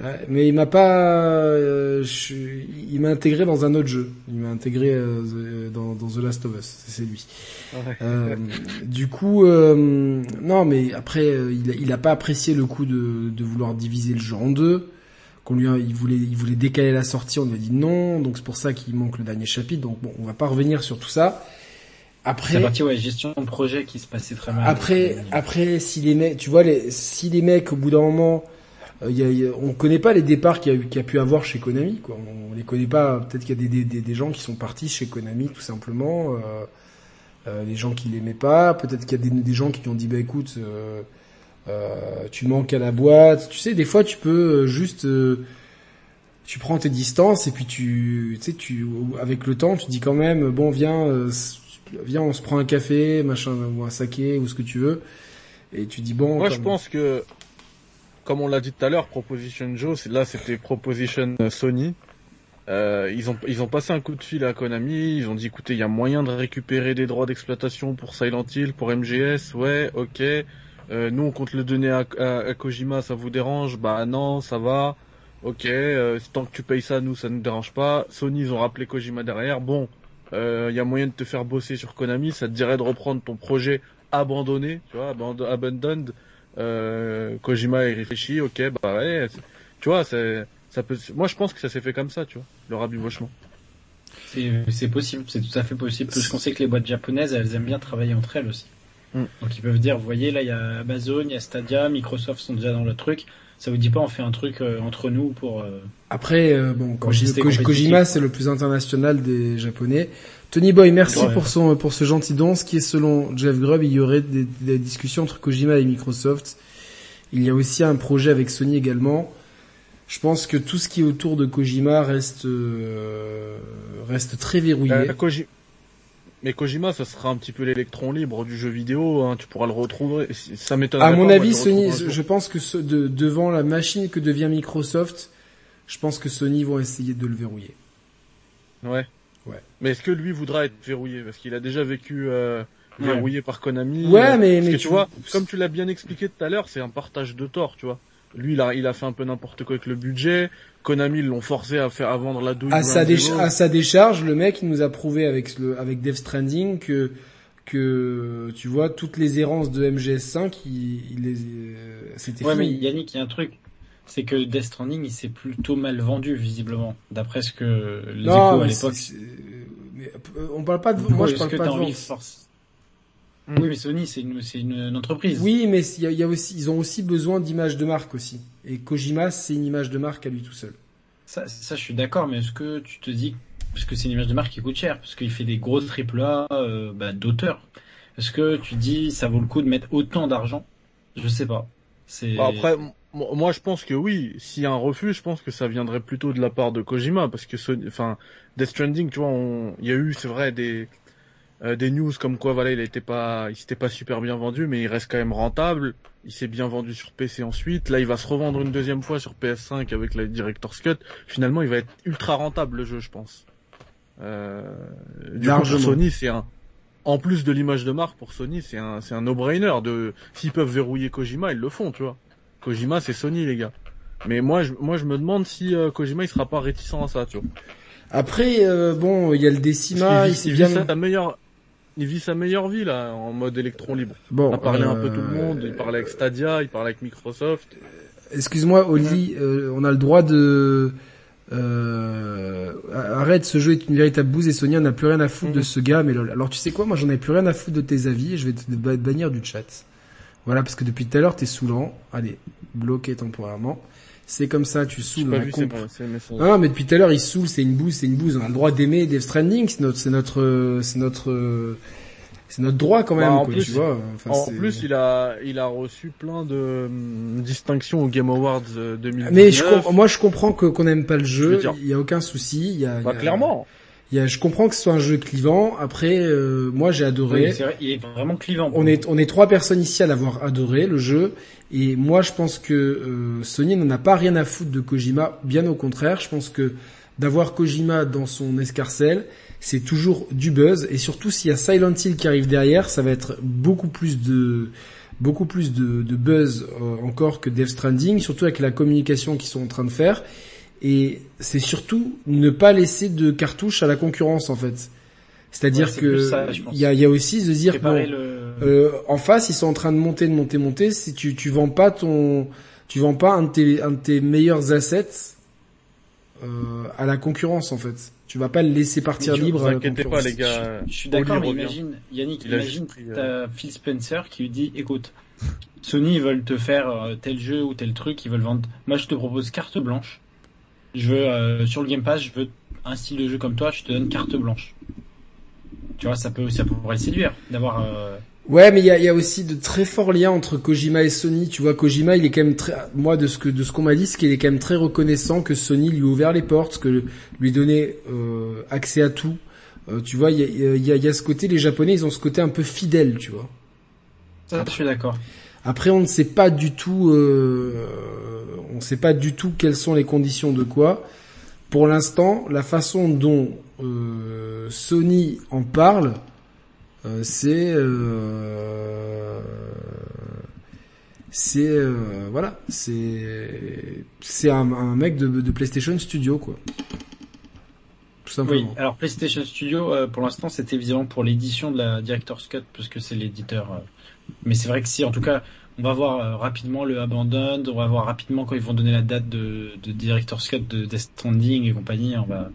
S1: Ouais, mais il m'a pas, euh, je- il m'a intégré dans un autre jeu. Il m'a intégré euh, dans, dans The Last of Us. C'est lui. Euh, du coup, euh, non, mais après, euh, il, a, il a pas apprécié le coup de, de vouloir diviser le jeu en deux. qu'on lui, il voulait, il voulait décaler la sortie, on lui a dit non, donc c'est pour ça qu'il manque le dernier chapitre. Donc bon, on va pas revenir sur tout ça. Après,
S2: C'est parti, ouais, gestion de projet qui se passait très mal.
S1: après, après, si les mecs, tu vois, les, si les mecs, au bout d'un moment, euh, y a- y a- on connaît pas les départs qu'il y a, y pu avoir chez Konami, quoi. On, les connaît pas. Peut-être qu'il y a des, des, des, des gens qui sont partis chez Konami, tout simplement. Euh, euh, des gens qui l'aimaient pas. Peut-être qu'il y a des, des gens qui ont dit, bah écoute, euh, euh, tu manques à la boîte. Tu sais, des fois, tu peux euh, juste, euh, tu prends tes distances et puis tu, tu sais, tu, avec le temps, tu dis quand même, bon, viens, euh, viens, on se prend un café, machin, ou un saké, ou ce que tu veux. Et tu dis bon.
S3: Moi, je pense que, comme on l'a dit tout à l'heure, Proposition Joe, là, c'était Proposition euh, Sony. Euh, ils ont ils ont passé un coup de fil à Konami. Ils ont dit, écoutez, il y a moyen de récupérer des droits d'exploitation pour Silent Hill, pour MGS. Ouais, ok. Euh, nous, on compte le donner à, à, à Kojima. Ça vous dérange? Bah non, ça va. Ok. Euh, tant que tu payes ça, nous, ça nous dérange pas. Sony, ils ont rappelé Kojima derrière. Bon, il y a moyen de te faire bosser sur Konami. Ça te dirait de reprendre ton projet abandonné, tu vois, aband- abandoned. Euh, Kojima y réfléchit, ok, bah ouais, tu vois, ça peut, moi je pense que ça s'est fait comme ça, tu vois, le rabibochement.
S2: C'est c'est possible, c'est tout à fait possible. Parce qu'on sait que les boîtes japonaises, elles aiment bien travailler entre elles aussi.
S3: Mm.
S2: Donc ils peuvent dire, vous voyez, là il y a Amazon, il y a Stadia, Microsoft sont déjà dans le truc. Ça vous dit pas, on fait un truc euh, entre nous pour. euh,
S1: Après, euh, bon, Koji-
S2: compétitif.
S1: Kojima, c'est le plus international des japonais. Tony Boy, merci
S2: Ouais.
S1: pour son pour ce gentil don. Ce qui est selon Jeff Grubb, il y aurait des, des discussions entre Kojima et Microsoft. Il y a aussi un projet avec Sony également. Je pense que tout ce qui est autour de Kojima reste euh, reste très verrouillé.
S3: Euh, Koji- Mais Kojima, ça sera un petit peu l'électron libre du jeu vidéo, hein, tu pourras le retrouver. Ça m'étonne.
S1: à mon avis, Sony, je pense que ce- de- devant la machine que devient Microsoft, je pense que Sony vont essayer de le verrouiller.
S3: Ouais.
S1: Ouais.
S3: Mais est-ce que lui voudra être verrouillé? Parce qu'il a déjà vécu euh,
S2: Ouais.
S3: verrouillé par Konami.
S1: Ouais,
S3: euh,
S1: mais- mais
S3: que
S1: tu-
S3: tu vois, comme tu l'as bien expliqué tout à l'heure, c'est un partage de tort, tu vois. Lui, il a, il a fait un peu n'importe quoi avec le budget. Konami, ils l'ont forcé à faire à vendre la douille.
S1: à sa,
S3: un
S1: déch-
S3: démo.
S1: à sa décharge, le mec, il nous a prouvé avec le, avec Death Stranding que, que, tu vois, toutes les errances de MGS5, il, il les, euh, c'était
S2: Ouais, mais
S1: fini.
S2: Yannick, il y a un truc. C'est que Death Stranding, il s'est plutôt mal vendu, visiblement. D'après ce que les
S1: Non,
S2: échos à l'époque.
S1: euh, on parle pas de, moi je
S2: Est-ce
S1: parle
S2: que
S1: pas de vente.
S2: force. Oui, mais Sony, c'est une, c'est une, une entreprise.
S1: Oui, mais il y a, il y a aussi, ils ont aussi besoin d'image de marque aussi. Et Kojima, c'est une image de marque à lui tout seul.
S2: Ça, ça, je suis d'accord, mais est-ce que tu te dis, parce que c'est une image de marque qui coûte cher, parce qu'il fait des gros triple A euh, bah, d'auteur, est-ce que tu dis ça vaut le coup de mettre autant d'argent? Je sais pas. C'est
S3: Bah, après, moi je pense que oui. S'il y a un refus, je pense que ça viendrait plutôt de la part de Kojima, parce que Sony- enfin, Death Stranding, tu vois, on- il y a eu, c'est vrai, des euh, des news comme quoi, voilà, il était pas, il s'était pas super bien vendu, mais il reste quand même rentable. Il s'est bien vendu sur PC ensuite. Là, il va se revendre une deuxième fois sur PS5 avec la Director's Cut. Finalement, il va être ultra rentable le jeu, je pense. Euh, du coup, pour Sony, c'est un, en plus de l'image de marque pour Sony, c'est un, c'est un no-brainer de, s'ils peuvent verrouiller Kojima, ils le font, tu vois. Kojima, c'est Sony, les gars. Mais moi, je, moi, je me demande si euh, Kojima, il sera pas réticent à ça, tu vois.
S1: Après, euh, bon, il y a le
S3: qu'il
S1: il
S3: il vit sa meilleure, il vit sa meilleure vie là, en mode électron libre.
S1: Bon,
S3: Il a parlé un peu
S1: euh,
S3: tout le monde. Il parlait avec Stadia, il parlait avec Microsoft.
S1: Excuse-moi, Oli, euh, on a le droit de... Euh, arrête, ce jeu est une véritable bouse et Sonia n'a plus rien à foutre de ce gars. Mais lol. alors tu sais quoi, moi j'en ai plus rien à foutre de tes avis et je vais te ba- bannir du chat. Voilà, parce que depuis tout à l'heure t'es saoulant. Allez, bloqué temporairement. C'est comme ça, tu saoules.
S3: pas vu.
S1: Ah, mais depuis tout à l'heure il saoule, c'est une bouse, c'est une bouse. On a le droit d'aimer Death Stranding, c'est notre, c'est notre, euh, c'est notre, euh, c'est notre droit quand même.
S3: Bah, en
S1: quoi,
S3: plus,
S1: tu vois. Enfin,
S3: en plus, il a, il a reçu plein de hum, distinctions au Game Awards euh, 2019.
S1: Mais je com- moi je comprends que qu'on n'aime pas le
S3: Je
S1: jeu, il y a aucun souci, il y a,
S3: Bah,
S1: il y a-
S3: clairement.
S1: Il y a- je comprends que ce soit un jeu clivant. Après, euh, moi j'ai adoré.
S2: Oui, vrai, il est vraiment clivant.
S1: on est on est trois personnes ici à l'avoir adoré le jeu et moi je pense que euh, Sony n'en a pas rien à foutre de Kojima, bien au contraire. Je pense que d'avoir Kojima dans son escarcelle, c'est toujours du buzz et surtout s'il y a Silent Hill qui arrive derrière, ça va être beaucoup plus de beaucoup plus de, de buzz euh, encore que Death Stranding, surtout avec la communication qu'ils sont en train de faire. Et c'est surtout ne pas laisser de cartouches à la concurrence en fait. C'est-à-dire
S2: Ouais,
S1: que
S2: je
S1: il y a, il y a aussi de se dire bon,
S2: le.
S1: euh, en face, ils sont en train de monter, de monter, monter. Si tu tu vends pas ton, tu vends pas un de tes, un de tes meilleurs assets euh, à la concurrence en fait. Tu vas pas le laisser partir
S3: tu-
S1: libre
S3: vous inquiétez
S1: concurrence.
S3: pas, les gars.
S2: Je suis d'accord, mais imagine, Yannick,
S3: Il a
S2: imagine,
S3: euh,
S2: t'as Phil Spencer qui lui dit, écoute, Sony ils veulent te faire tel jeu ou tel truc, ils veulent vendre. Moi, je te propose carte blanche. Je veux euh, sur le Game Pass, je veux un style de jeu comme toi, je te donne carte blanche. Tu vois, ça peut, ça pourrait le séduire d'avoir. euh,
S1: Ouais, mais il y a, y a aussi de très forts liens entre Kojima et Sony. Tu vois, Kojima, il est quand même très, moi de ce que de ce qu'on m'a dit, c'est qu'il est quand même très reconnaissant que Sony lui a ouvert les portes, que lui donnait euh, accès à tout. Euh, tu vois, il y a, y, a, y a ce côté, les Japonais, ils ont ce côté un peu fidèle, tu vois.
S2: Ça, je suis d'accord.
S1: Après, on ne sait pas du tout, euh, ne sait pas du tout quelles sont les conditions de quoi. Pour l'instant, la façon dont euh, Sony en parle, euh, c'est, euh, c'est, voilà, c'est, c'est un, un mec de, de PlayStation Studio, quoi. Tout
S2: Oui.
S1: simplement.
S2: Alors PlayStation Studio, pour l'instant, c'était évidemment pour l'édition de la Director's Cut, parce que c'est l'éditeur. Mais c'est vrai que si, en tout cas, on va voir euh, rapidement le Abandoned, on va voir rapidement quand ils vont donner la date de, de Director's Cut de Death et compagnie, on va,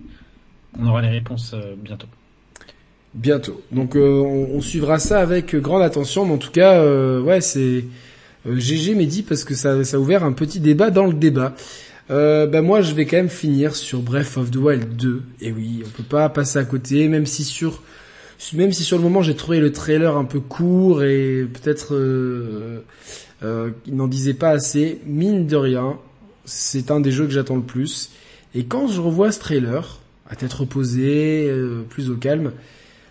S2: on aura les réponses euh, bientôt.
S1: Bientôt. Donc euh, on, on suivra ça avec grande attention, mais en tout cas, euh, ouais, c'est euh, GG Mehdi parce que ça, ça a ouvert un petit débat dans le débat. Euh, bah moi, je vais quand même finir sur Breath of the Wild 2. Et oui, on peut pas passer à côté, même si sur même si sur le moment j'ai trouvé le trailer un peu court et peut-être euh, euh, n'en disait pas assez. Mine de rien, c'est un des jeux que j'attends le plus. Et quand je revois ce trailer, à tête reposée, euh, plus au calme,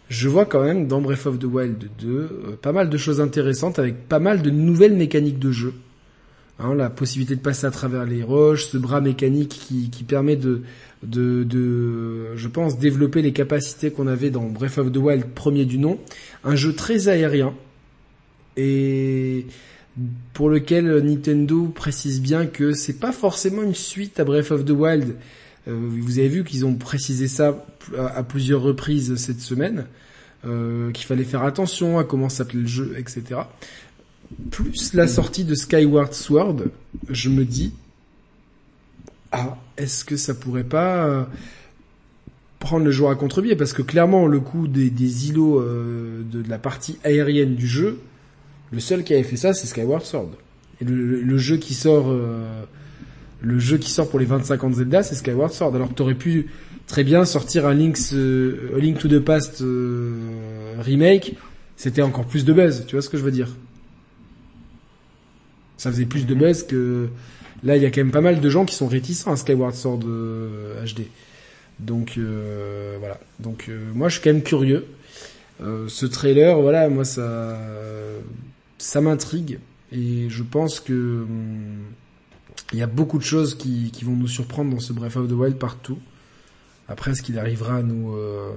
S1: je vois quand même dans Breath of the Wild 2 euh, pas mal de choses intéressantes avec pas mal de nouvelles mécaniques de jeu. Hein, la possibilité de passer à travers les roches, ce bras mécanique qui, qui permet de, de, de, je pense, développer les capacités qu'on avait dans Breath of the Wild premier du nom. Un jeu très aérien et pour lequel Nintendo précise bien que c'est pas forcément une suite à Breath of the Wild. Euh, vous avez vu qu'ils ont précisé ça à, plusieurs reprises cette semaine, euh, qu'il fallait faire attention à comment s'appelait le jeu, etc. Plus la sortie de Skyward Sword, je me dis, ah, est-ce que ça pourrait pas euh, prendre le jour à contre-pied? Parce que clairement, le coup des, îlots euh, de, la partie aérienne du jeu, le seul qui avait fait ça, c'est Skyward Sword. Et le, jeu qui sort, euh, le jeu qui sort pour les 25 ans de Zelda, c'est Skyward Sword. Alors que t'aurais pu très bien sortir un Link to the Past remake, c'était encore plus de buzz. Tu vois ce que je veux dire? Ça faisait plus de buzz que là, il y a quand même pas mal de gens qui sont réticents à Skyward Sword euh, HD. Donc euh, voilà. Donc euh, moi, je suis quand même curieux. Euh, ce trailer, voilà, moi ça, ça m'intrigue et je pense que hum, il y a beaucoup de choses qui, qui vont nous surprendre dans ce Breath of the Wild partout. Après, est-ce qu'il arrivera à nous, euh,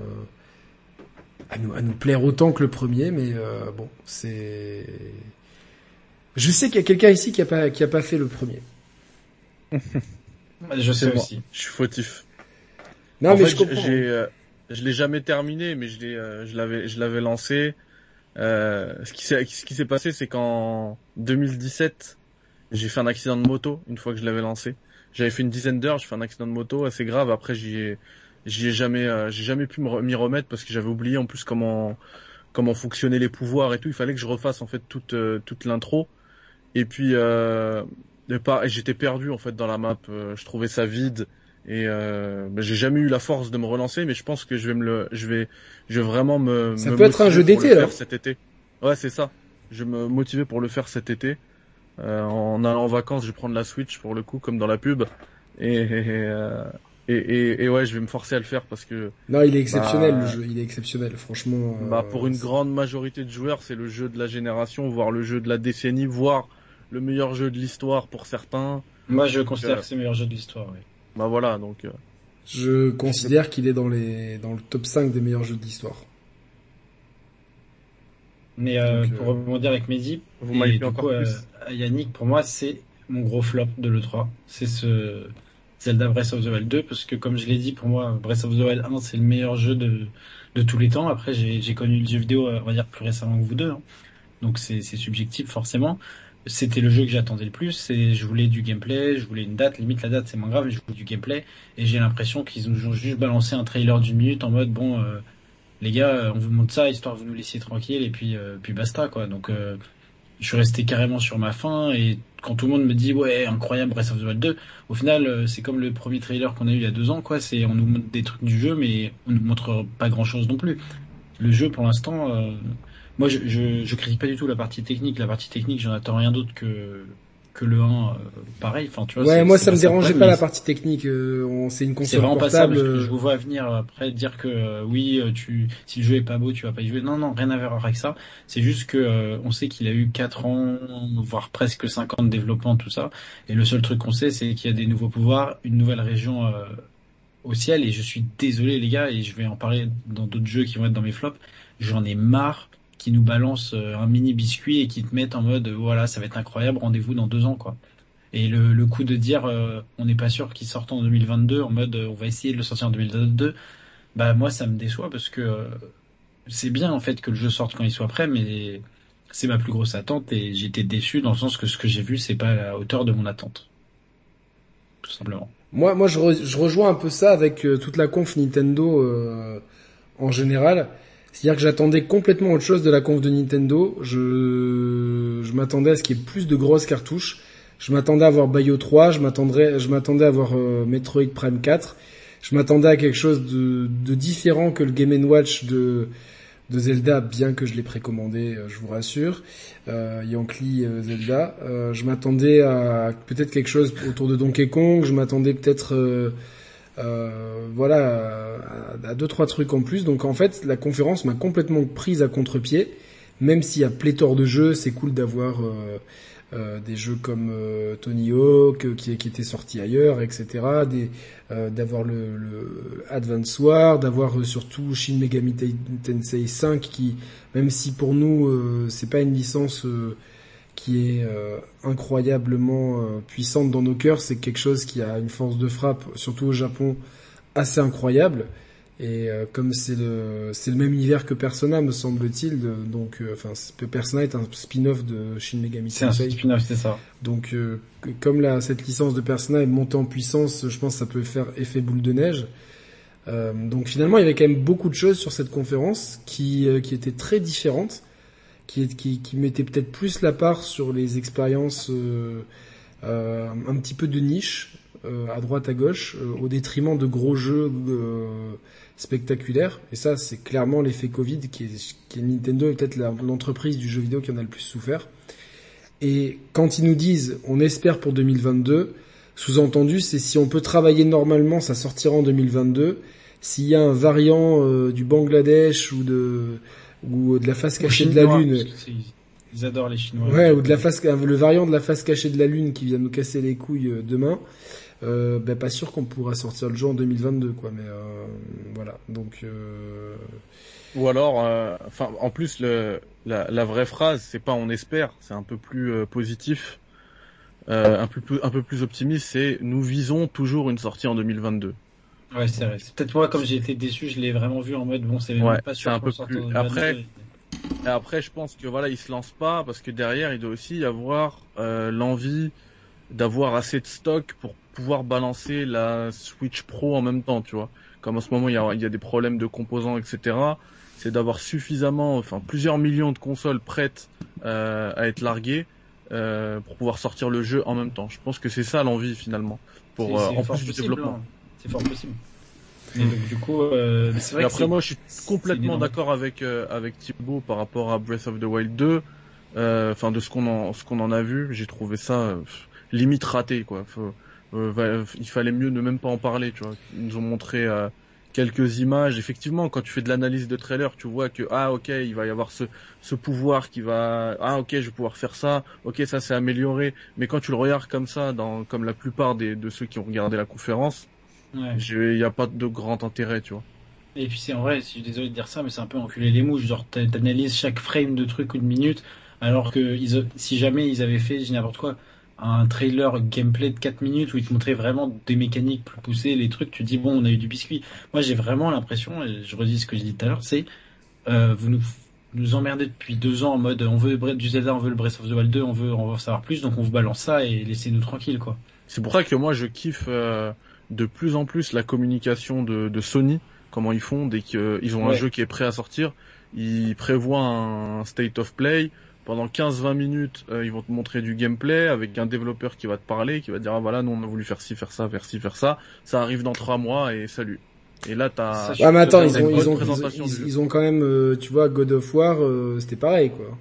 S1: à nous à nous plaire autant que le premier, mais euh, bon, c'est. Je sais qu'il y a quelqu'un ici qui a pas qui a pas fait le premier.
S2: Je sais aussi.
S3: Je suis fautif.
S1: Non,
S3: en
S1: mais
S3: fait,
S1: je comprends.
S3: euh, je l'ai jamais terminé, mais je l'ai, euh, je l'avais, je l'avais lancé. Euh, ce qui s'est, ce qui s'est passé, c'est qu'en 2017, j'ai fait un accident de moto une fois que je l'avais lancé. J'avais fait une dizaine d'heures, j'ai fait un accident de moto assez grave. Après, j'y ai, j'y ai jamais, euh, j'ai jamais pu m'y remettre parce que j'avais oublié en plus comment, comment fonctionnaient les pouvoirs et tout. Il fallait que je refasse en fait toute, euh, toute l'intro. Et puis, euh, et pas- et j'étais perdu en fait dans la map. Euh, je trouvais ça vide. Et euh, bah, j'ai jamais eu la force de me relancer, mais je pense que je vais me le, je vais, je vais vraiment me.
S1: Ça
S3: me
S1: peut être un jeu d'été, alors.
S3: Cet été. Ouais, c'est ça. Je vais me motiver pour le faire cet été. Euh, en allant en vacances, je vais prendre la Switch pour le coup, comme dans la pub. Et et, euh, et, et- et ouais, je vais me forcer à le faire parce que
S1: Non, il est exceptionnel
S3: Bah,
S1: le jeu, il est exceptionnel, franchement. euh,
S3: bah, pour une
S1: c'est-
S3: grande majorité de joueurs, c'est le jeu de la génération, voire le jeu de la décennie, voire le meilleur jeu de l'histoire pour certains.
S2: Moi, je considère
S3: euh,
S2: que c'est le meilleur jeu de l'histoire. Oui.
S3: Bah voilà, donc. euh,
S1: Je considère qu'il est dans les dans le top 5 des meilleurs jeux de l'histoire.
S2: Mais euh,
S1: Donc,
S2: pour
S1: euh,
S2: rebondir avec Mehdi,
S3: Vous
S2: et
S3: m'avez
S2: du
S3: encore
S2: coup, euh,
S3: plus.
S2: Yannick, pour moi, c'est mon gros flop de l'E3. C'est ce Zelda Breath of the Wild 2, parce que comme je l'ai dit, pour moi, Breath of the Wild 1, c'est le meilleur jeu de, de tous les temps. Après, j'ai j'ai connu le jeu vidéo, on va dire, plus récemment que vous deux. hein. Donc c'est c'est subjectif, forcément. C'était le jeu que j'attendais le plus. Et je voulais du gameplay, je voulais une date. Limite la date c'est moins grave, mais je voulais du gameplay. Et j'ai l'impression qu'ils nous ont juste balancé un trailer d'une minute en mode bon, euh, les gars, on vous montre ça histoire que vous nous laissiez tranquille et puis euh, puis basta quoi. Donc euh, je suis resté carrément sur ma faim et quand tout le monde me dit ouais incroyable Breath of the Wild 2, au final c'est comme le premier trailer qu'on a eu il y a deux ans quoi. C'est on nous montre des trucs du jeu mais on nous montre pas grand chose non plus. Le jeu pour l'instant moi, je, je, je, critique pas du tout la partie technique. La partie technique, j'en attends rien d'autre que que le 1 euh, pareil. Enfin tu vois
S1: ouais moi ça me dérangeait pas la partie technique euh, c'est une console c'est vraiment portable,
S2: pas ça je vous vois venir après dire que euh, oui euh, tu si le jeu est pas beau tu vas pas y jouer. Non non rien à voir avec ça. C'est juste que on sait qu'il a eu 4 ans voire presque 5 ans de développement tout ça. Et le seul truc qu'on sait c'est qu'il y a des nouveaux pouvoirs une nouvelle région au ciel. Et je suis désolé les gars et je vais en parler dans d'autres jeux qui vont être dans mes flops. J'en ai marre qui nous balance euh, un mini biscuit et qui te mettent en mode voilà ça va être incroyable rendez-vous dans deux ans quoi. Et le, le coup de dire euh, on n'est pas sûr qu'il sorte en 2022 en mode on va essayer de le sortir en 2022 bah moi ça me déçoit parce que euh, c'est bien en fait que le jeu sorte quand il soit prêt mais c'est ma plus grosse attente et j'étais déçu dans le sens que ce que j'ai vu c'est pas à la hauteur de mon attente. Tout simplement.
S1: Moi moi je rejoins un peu ça avec toute la conf Nintendo en général c'est-à-dire que j'attendais complètement autre chose de la conf de Nintendo. Je, je m'attendais à ce qu'il y ait plus de grosses cartouches. Je m'attendais à voir Bayo 3, je m'attendais, je m'attendais à voir euh, Metroid Prime 4. Je m'attendais à quelque chose de, de, différent que le Game Watch de, de Zelda, bien que je l'ai précommandé, euh, je vous rassure. Euh, Yankee euh, Zelda. je m'attendais à peut-être quelque chose autour de Donkey Kong. Je m'attendais peut-être euh, voilà, à, deux trois trucs en plus. Donc en fait, la conférence m'a complètement prise à contre-pied. Même s'il y a pléthore de jeux, c'est cool d'avoir euh, euh, des jeux comme Tony Hawk qui, qui était sorti ailleurs, etc. d'avoir le, le, Advance War, d'avoir surtout Shin Megami Tensei 5 qui, même si pour nous c'est pas une licence qui est euh, incroyablement euh, puissante dans nos cœurs. C'est quelque chose qui a une force de frappe, surtout au Japon, assez incroyable. Et euh, comme c'est le c'est le même univers que Persona, me semble-t-il, donc enfin Persona est un spin-off de Shin Megami
S2: Tensei. C'est un spin-off, c'est ça.
S1: Donc comme la cette licence de Persona est montée en puissance, je pense que ça peut faire effet boule de neige. donc finalement, il y avait quand même beaucoup de choses sur cette conférence qui qui étaient très différentes qui, qui, qui mettait peut-être plus la part sur les expériences euh, euh, un petit peu de niche, euh, à droite à gauche, euh, au détriment de gros jeux euh, spectaculaires. Et ça, c'est clairement l'effet Covid qui est, qui est Nintendo est peut-être l'entreprise du jeu vidéo qui en a le plus souffert. Et quand ils nous disent on espère pour 2022, sous-entendu c'est si on peut travailler normalement, ça sortira en 2022. S'il y a un variant du Bangladesh ou de ou de la face cachée de la Lune.
S2: Ils adorent les Chinois.
S1: Ouais, ou de la face, le variant de la face cachée de la Lune qui vient nous casser les couilles euh, demain. Euh, ben pas sûr qu'on pourra sortir le jeu en 2022, quoi. Mais euh, voilà, donc. Euh...
S3: Ou alors, euh, enfin, en plus, le, la, la vraie phrase, c'est pas on espère, c'est un peu plus euh, positif, un peu plus, un peu plus optimiste. C'est nous visons toujours une sortie en 2022.
S2: Ouais, c'est vrai. peut-être moi, comme j'ai été déçu, je l'ai vraiment vu en mode bon, c'est
S3: ouais,
S2: pas sûr.
S3: Un peu plus. Après, après, je pense que voilà, il se lance pas parce que derrière, il doit aussi y avoir euh, l'envie d'avoir assez de stock pour pouvoir balancer la Switch Pro en même temps, tu vois. Comme en ce moment, il y a, il y a des problèmes de composants, etc. C'est d'avoir suffisamment, enfin, plusieurs millions de consoles prêtes euh, à être larguées euh, pour pouvoir sortir le jeu en même temps. Je pense que c'est ça l'envie finalement, pour en plus du développement. Hein
S2: c'est fort possible. Et donc du coup, euh, c'est vrai.
S3: Et après moi, je suis complètement d'accord avec euh, avec Thibaut par rapport à Breath of the Wild 2. Euh, enfin, de ce qu'on en ce qu'on en a vu, j'ai trouvé ça euh, limite raté quoi. Euh, il fallait mieux ne même pas en parler, tu vois. Ils nous ont montré quelques images. Effectivement, quand tu fais de l'analyse de trailer, tu vois que ah ok, il va y avoir ce ce pouvoir qui va ah ok, je vais pouvoir faire ça. Ok, ça c'est amélioré. Mais quand tu le regardes comme ça, dans comme la plupart des de ceux qui ont regardé la conférence il n'y a pas de grand intérêt, tu vois.
S2: Et puis c'est en vrai, je suis désolé de dire ça, mais c'est un peu enculer les mouches. Genre, t'analyses chaque frame de truc une minute, alors que si jamais ils avaient fait, n'importe quoi, un trailer gameplay de 4 minutes où ils te montraient vraiment des mécaniques plus poussées, les trucs, tu dis bon, on a eu du biscuit. Moi, j'ai vraiment l'impression, et je redis ce que j'ai dit tout à l'heure, c'est euh, vous nous nous emmerder depuis deux ans en mode on veut du Zelda, on veut le Breath of the Wild 2, on veut, on veut en savoir plus, donc on vous balance ça et laissez-nous tranquille quoi.
S3: C'est pour ça que moi je kiffe euh, de plus en plus la communication de, de Sony, comment ils font dès qu'ils ont un jeu qui est prêt à sortir, ils prévoient un state of play, pendant 15-20 minutes, euh, ils vont te montrer du gameplay avec un développeur qui va te parler, qui va te dire ah voilà, nous on a voulu faire ci, faire ça, faire ci, faire ça. Ça arrive dans trois mois et salut. Et là t'as.
S1: Ouais, mais attends, ils ont, ils ont, ils, ont, quand même, euh, tu vois, God of War, euh, c'était pareil quoi.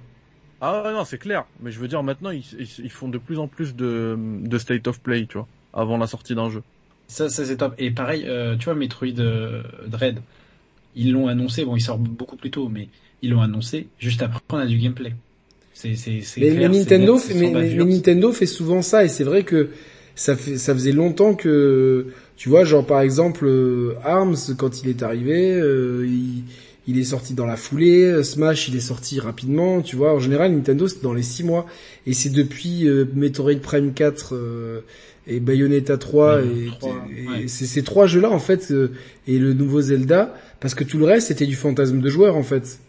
S3: Ah ouais, non, c'est clair. Mais je veux dire maintenant, ils, ils, font de plus en plus de, de state of play, tu vois, avant la sortie d'un jeu.
S2: Ça, ça c'est top. Et pareil, tu vois, Metroid Dread, ils l'ont annoncé. Bon, il sort beaucoup plus tôt, mais ils l'ont annoncé. Juste après, on a du gameplay. C'est, c'est, c'est
S1: mais, Nintendo, fait, mais, Nintendo fait souvent ça et c'est vrai que ça fait, ça faisait longtemps que, tu vois, genre par exemple euh, Arms quand il est arrivé, euh, il, il, est sorti dans la foulée, Smash il est sorti rapidement, tu vois. En général, Nintendo c'est dans les six mois et c'est depuis euh, Metroid Prime 4 et Bayonetta 3 et, c'est ces trois jeux là en fait et le nouveau Zelda parce que tout le reste c'était du fantasme de joueur en fait.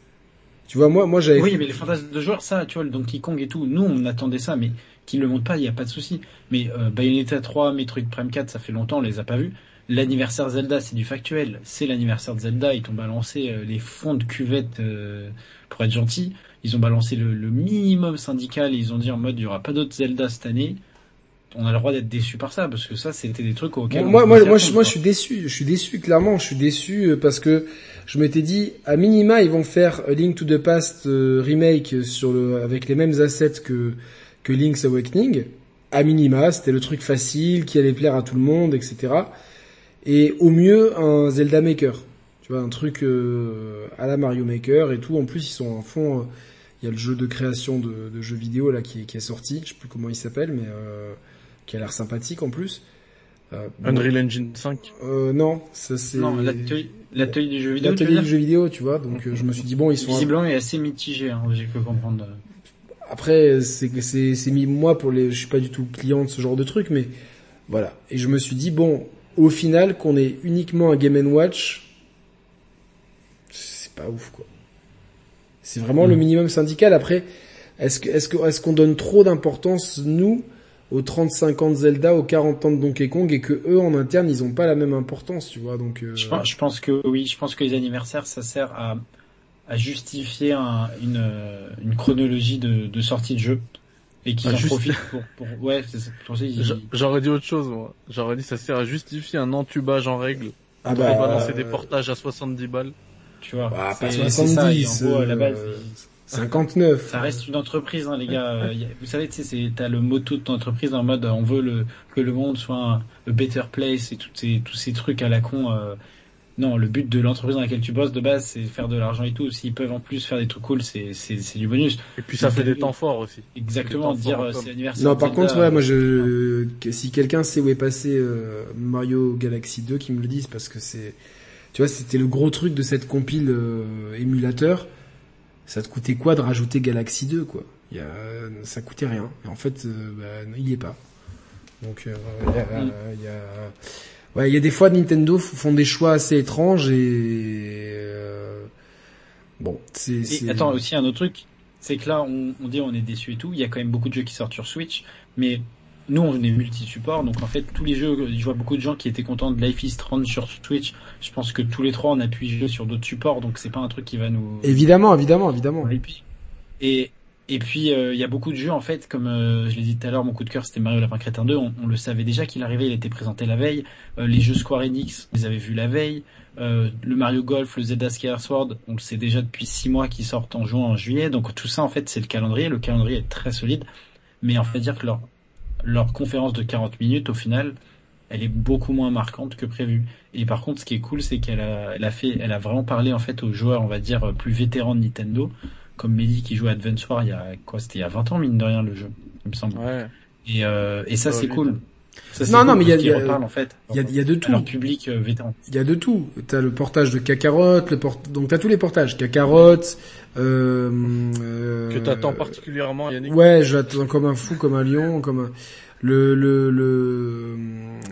S1: Tu vois, moi, moi j'avais.
S2: Oui, mais les fantasmes de joueurs, ça, tu vois, le Donkey Kong et tout, nous, on attendait ça, mais qu'ils le montrent pas, il n'y a pas de souci. Mais euh, Bayonetta 3, Metroid Prime 4, ça fait longtemps, on les a pas vus. L'anniversaire Zelda, c'est du factuel. C'est l'anniversaire de Zelda, ils t'ont balancé euh, les fonds de cuvette euh, pour être gentil. Ils ont balancé le, le minimum syndical, ils ont dit en mode, il y aura pas d'autres Zelda cette année on a le droit d'être déçu par ça parce que ça c'était des trucs auxquels
S1: moi moi moi, je, moi je suis déçu je suis déçu clairement je suis déçu euh, parce que je m'étais dit à minima ils vont faire Link to the Past euh, remake sur le avec les mêmes assets que que Link's Awakening. À minima c'était le truc facile qui allait plaire à tout le monde etc et au mieux un Zelda Maker. Tu vois un truc euh, à la Mario Maker et tout. En plus ils sont en fond il y a le jeu de création de, de jeux vidéo là qui, qui est sorti. Je sais plus comment il s'appelle mais qui a l'air sympathique en plus.
S3: Euh, Unreal Engine 5
S1: euh, Non, ça c'est...
S2: Non, l'atelier du jeu vidéo.
S1: L'atelier du jeu vidéo, tu vois. Donc euh, je me suis dit bon, ils sont.
S2: Visiblement, il est assez mitigé. Hein, j'ai pu comprendre.
S1: Après, c'est c'est c'est mis moi pour les. Je suis pas du tout client de ce genre de truc, mais voilà. Et je me suis dit bon, au final, qu'on ait uniquement un Game Watch, c'est pas ouf quoi. C'est vraiment le mm. minimum syndical. Après, est-ce que est-ce que est-ce qu'on donne trop d'importance nous aux 35 ans de Zelda, aux 40 ans de Donkey Kong et que eux en interne ils ont pas la même importance, tu vois. Donc
S2: euh, je, pense, je, pense, que oui, je pense que les anniversaires ça sert à, à justifier un, une, une chronologie de, de sortie de jeu et qu'ils en profitent pour, pour ouais, pour
S3: J'aurais dit autre chose moi. J'aurais dit ça sert à justifier un entubage en règle. Ah bah, balancer des portages à 70 balles.
S2: Tu vois.
S1: Bah, pas 70. Ça, en la base, euh, 59.
S2: Ça reste une entreprise, hein, les gars. Euh, vous savez, tu sais, t'as le motto de ton entreprise en mode on veut le, que le monde soit un, better place et tous ces, tous ces trucs à la con. Euh, non, le but de l'entreprise dans laquelle tu bosses de base, c'est faire de l'argent et tout. S'ils peuvent en plus faire des trucs cool, c'est, c'est, c'est du bonus.
S3: Et puis ça fait des temps forts aussi.
S2: Exactement, dire euh, c'est l'anniversaire.
S1: Non, par contre, ouais, moi je, si quelqu'un sait où est passé Mario Galaxy 2, qui me le dise parce que c'est, tu vois, c'était le gros truc de cette compile émulateur ça te coûtait quoi de rajouter Galaxy 2 quoi? Y a, ça coûtait rien. Et en fait euh, bah, il y est pas. Donc euh, il y a, ouais il y a des fois Nintendo font des choix assez étranges et euh, bon c'est
S2: attends aussi un autre truc c'est que là on, on dit on est déçu et tout. Il y a quand même beaucoup de jeux qui sortent sur Switch mais nous on est multi-support, donc en fait tous les jeux, je vois beaucoup de gens qui étaient contents de Life is Strange sur Switch. Je pense que tous les trois on a pu jouer sur d'autres supports, donc c'est pas un truc qui va nous.
S1: Évidemment, évidemment, évidemment.
S2: Et puis et et puis euh, il y a beaucoup de jeux en fait, comme euh, je l'ai dit tout à l'heure, mon coup de cœur c'était Mario Lapin Crétin 2. On, le savait déjà qu'il arrivait, il était présenté la veille. Euh, les jeux Square Enix, on les avait vus la veille. le Mario Golf, le Zelda Skyward Sword, on le sait déjà depuis six mois qu'ils sortent en juin, en juillet. Donc tout ça en fait c'est le calendrier. Le calendrier est très solide, mais en fait dire que leur leur conférence de 40 minutes, au final, elle est beaucoup moins marquante que prévu. Et par contre, ce qui est cool, c'est qu'elle a, elle a fait, elle a vraiment parlé en fait aux joueurs, on va dire plus vétérans de Nintendo, comme Mehdi qui joue à Advance War il y a quoi, c'était il y a 20 ans mine de rien le jeu, il me semble. Ouais. Et, euh, et ça c'est cool.
S1: Non, non, mais il y a, y a, en fait. Il y a, y a de tout.
S2: Leur public euh, vétéran.
S1: Il y a de tout. T'as le portage de Kakarot, le port... donc t'as tous les portages. Kakarot, euh,
S3: euh, que t'attends particulièrement, Yannick.
S1: Ouais, j'attends comme un fou, comme un lion, comme un... le le le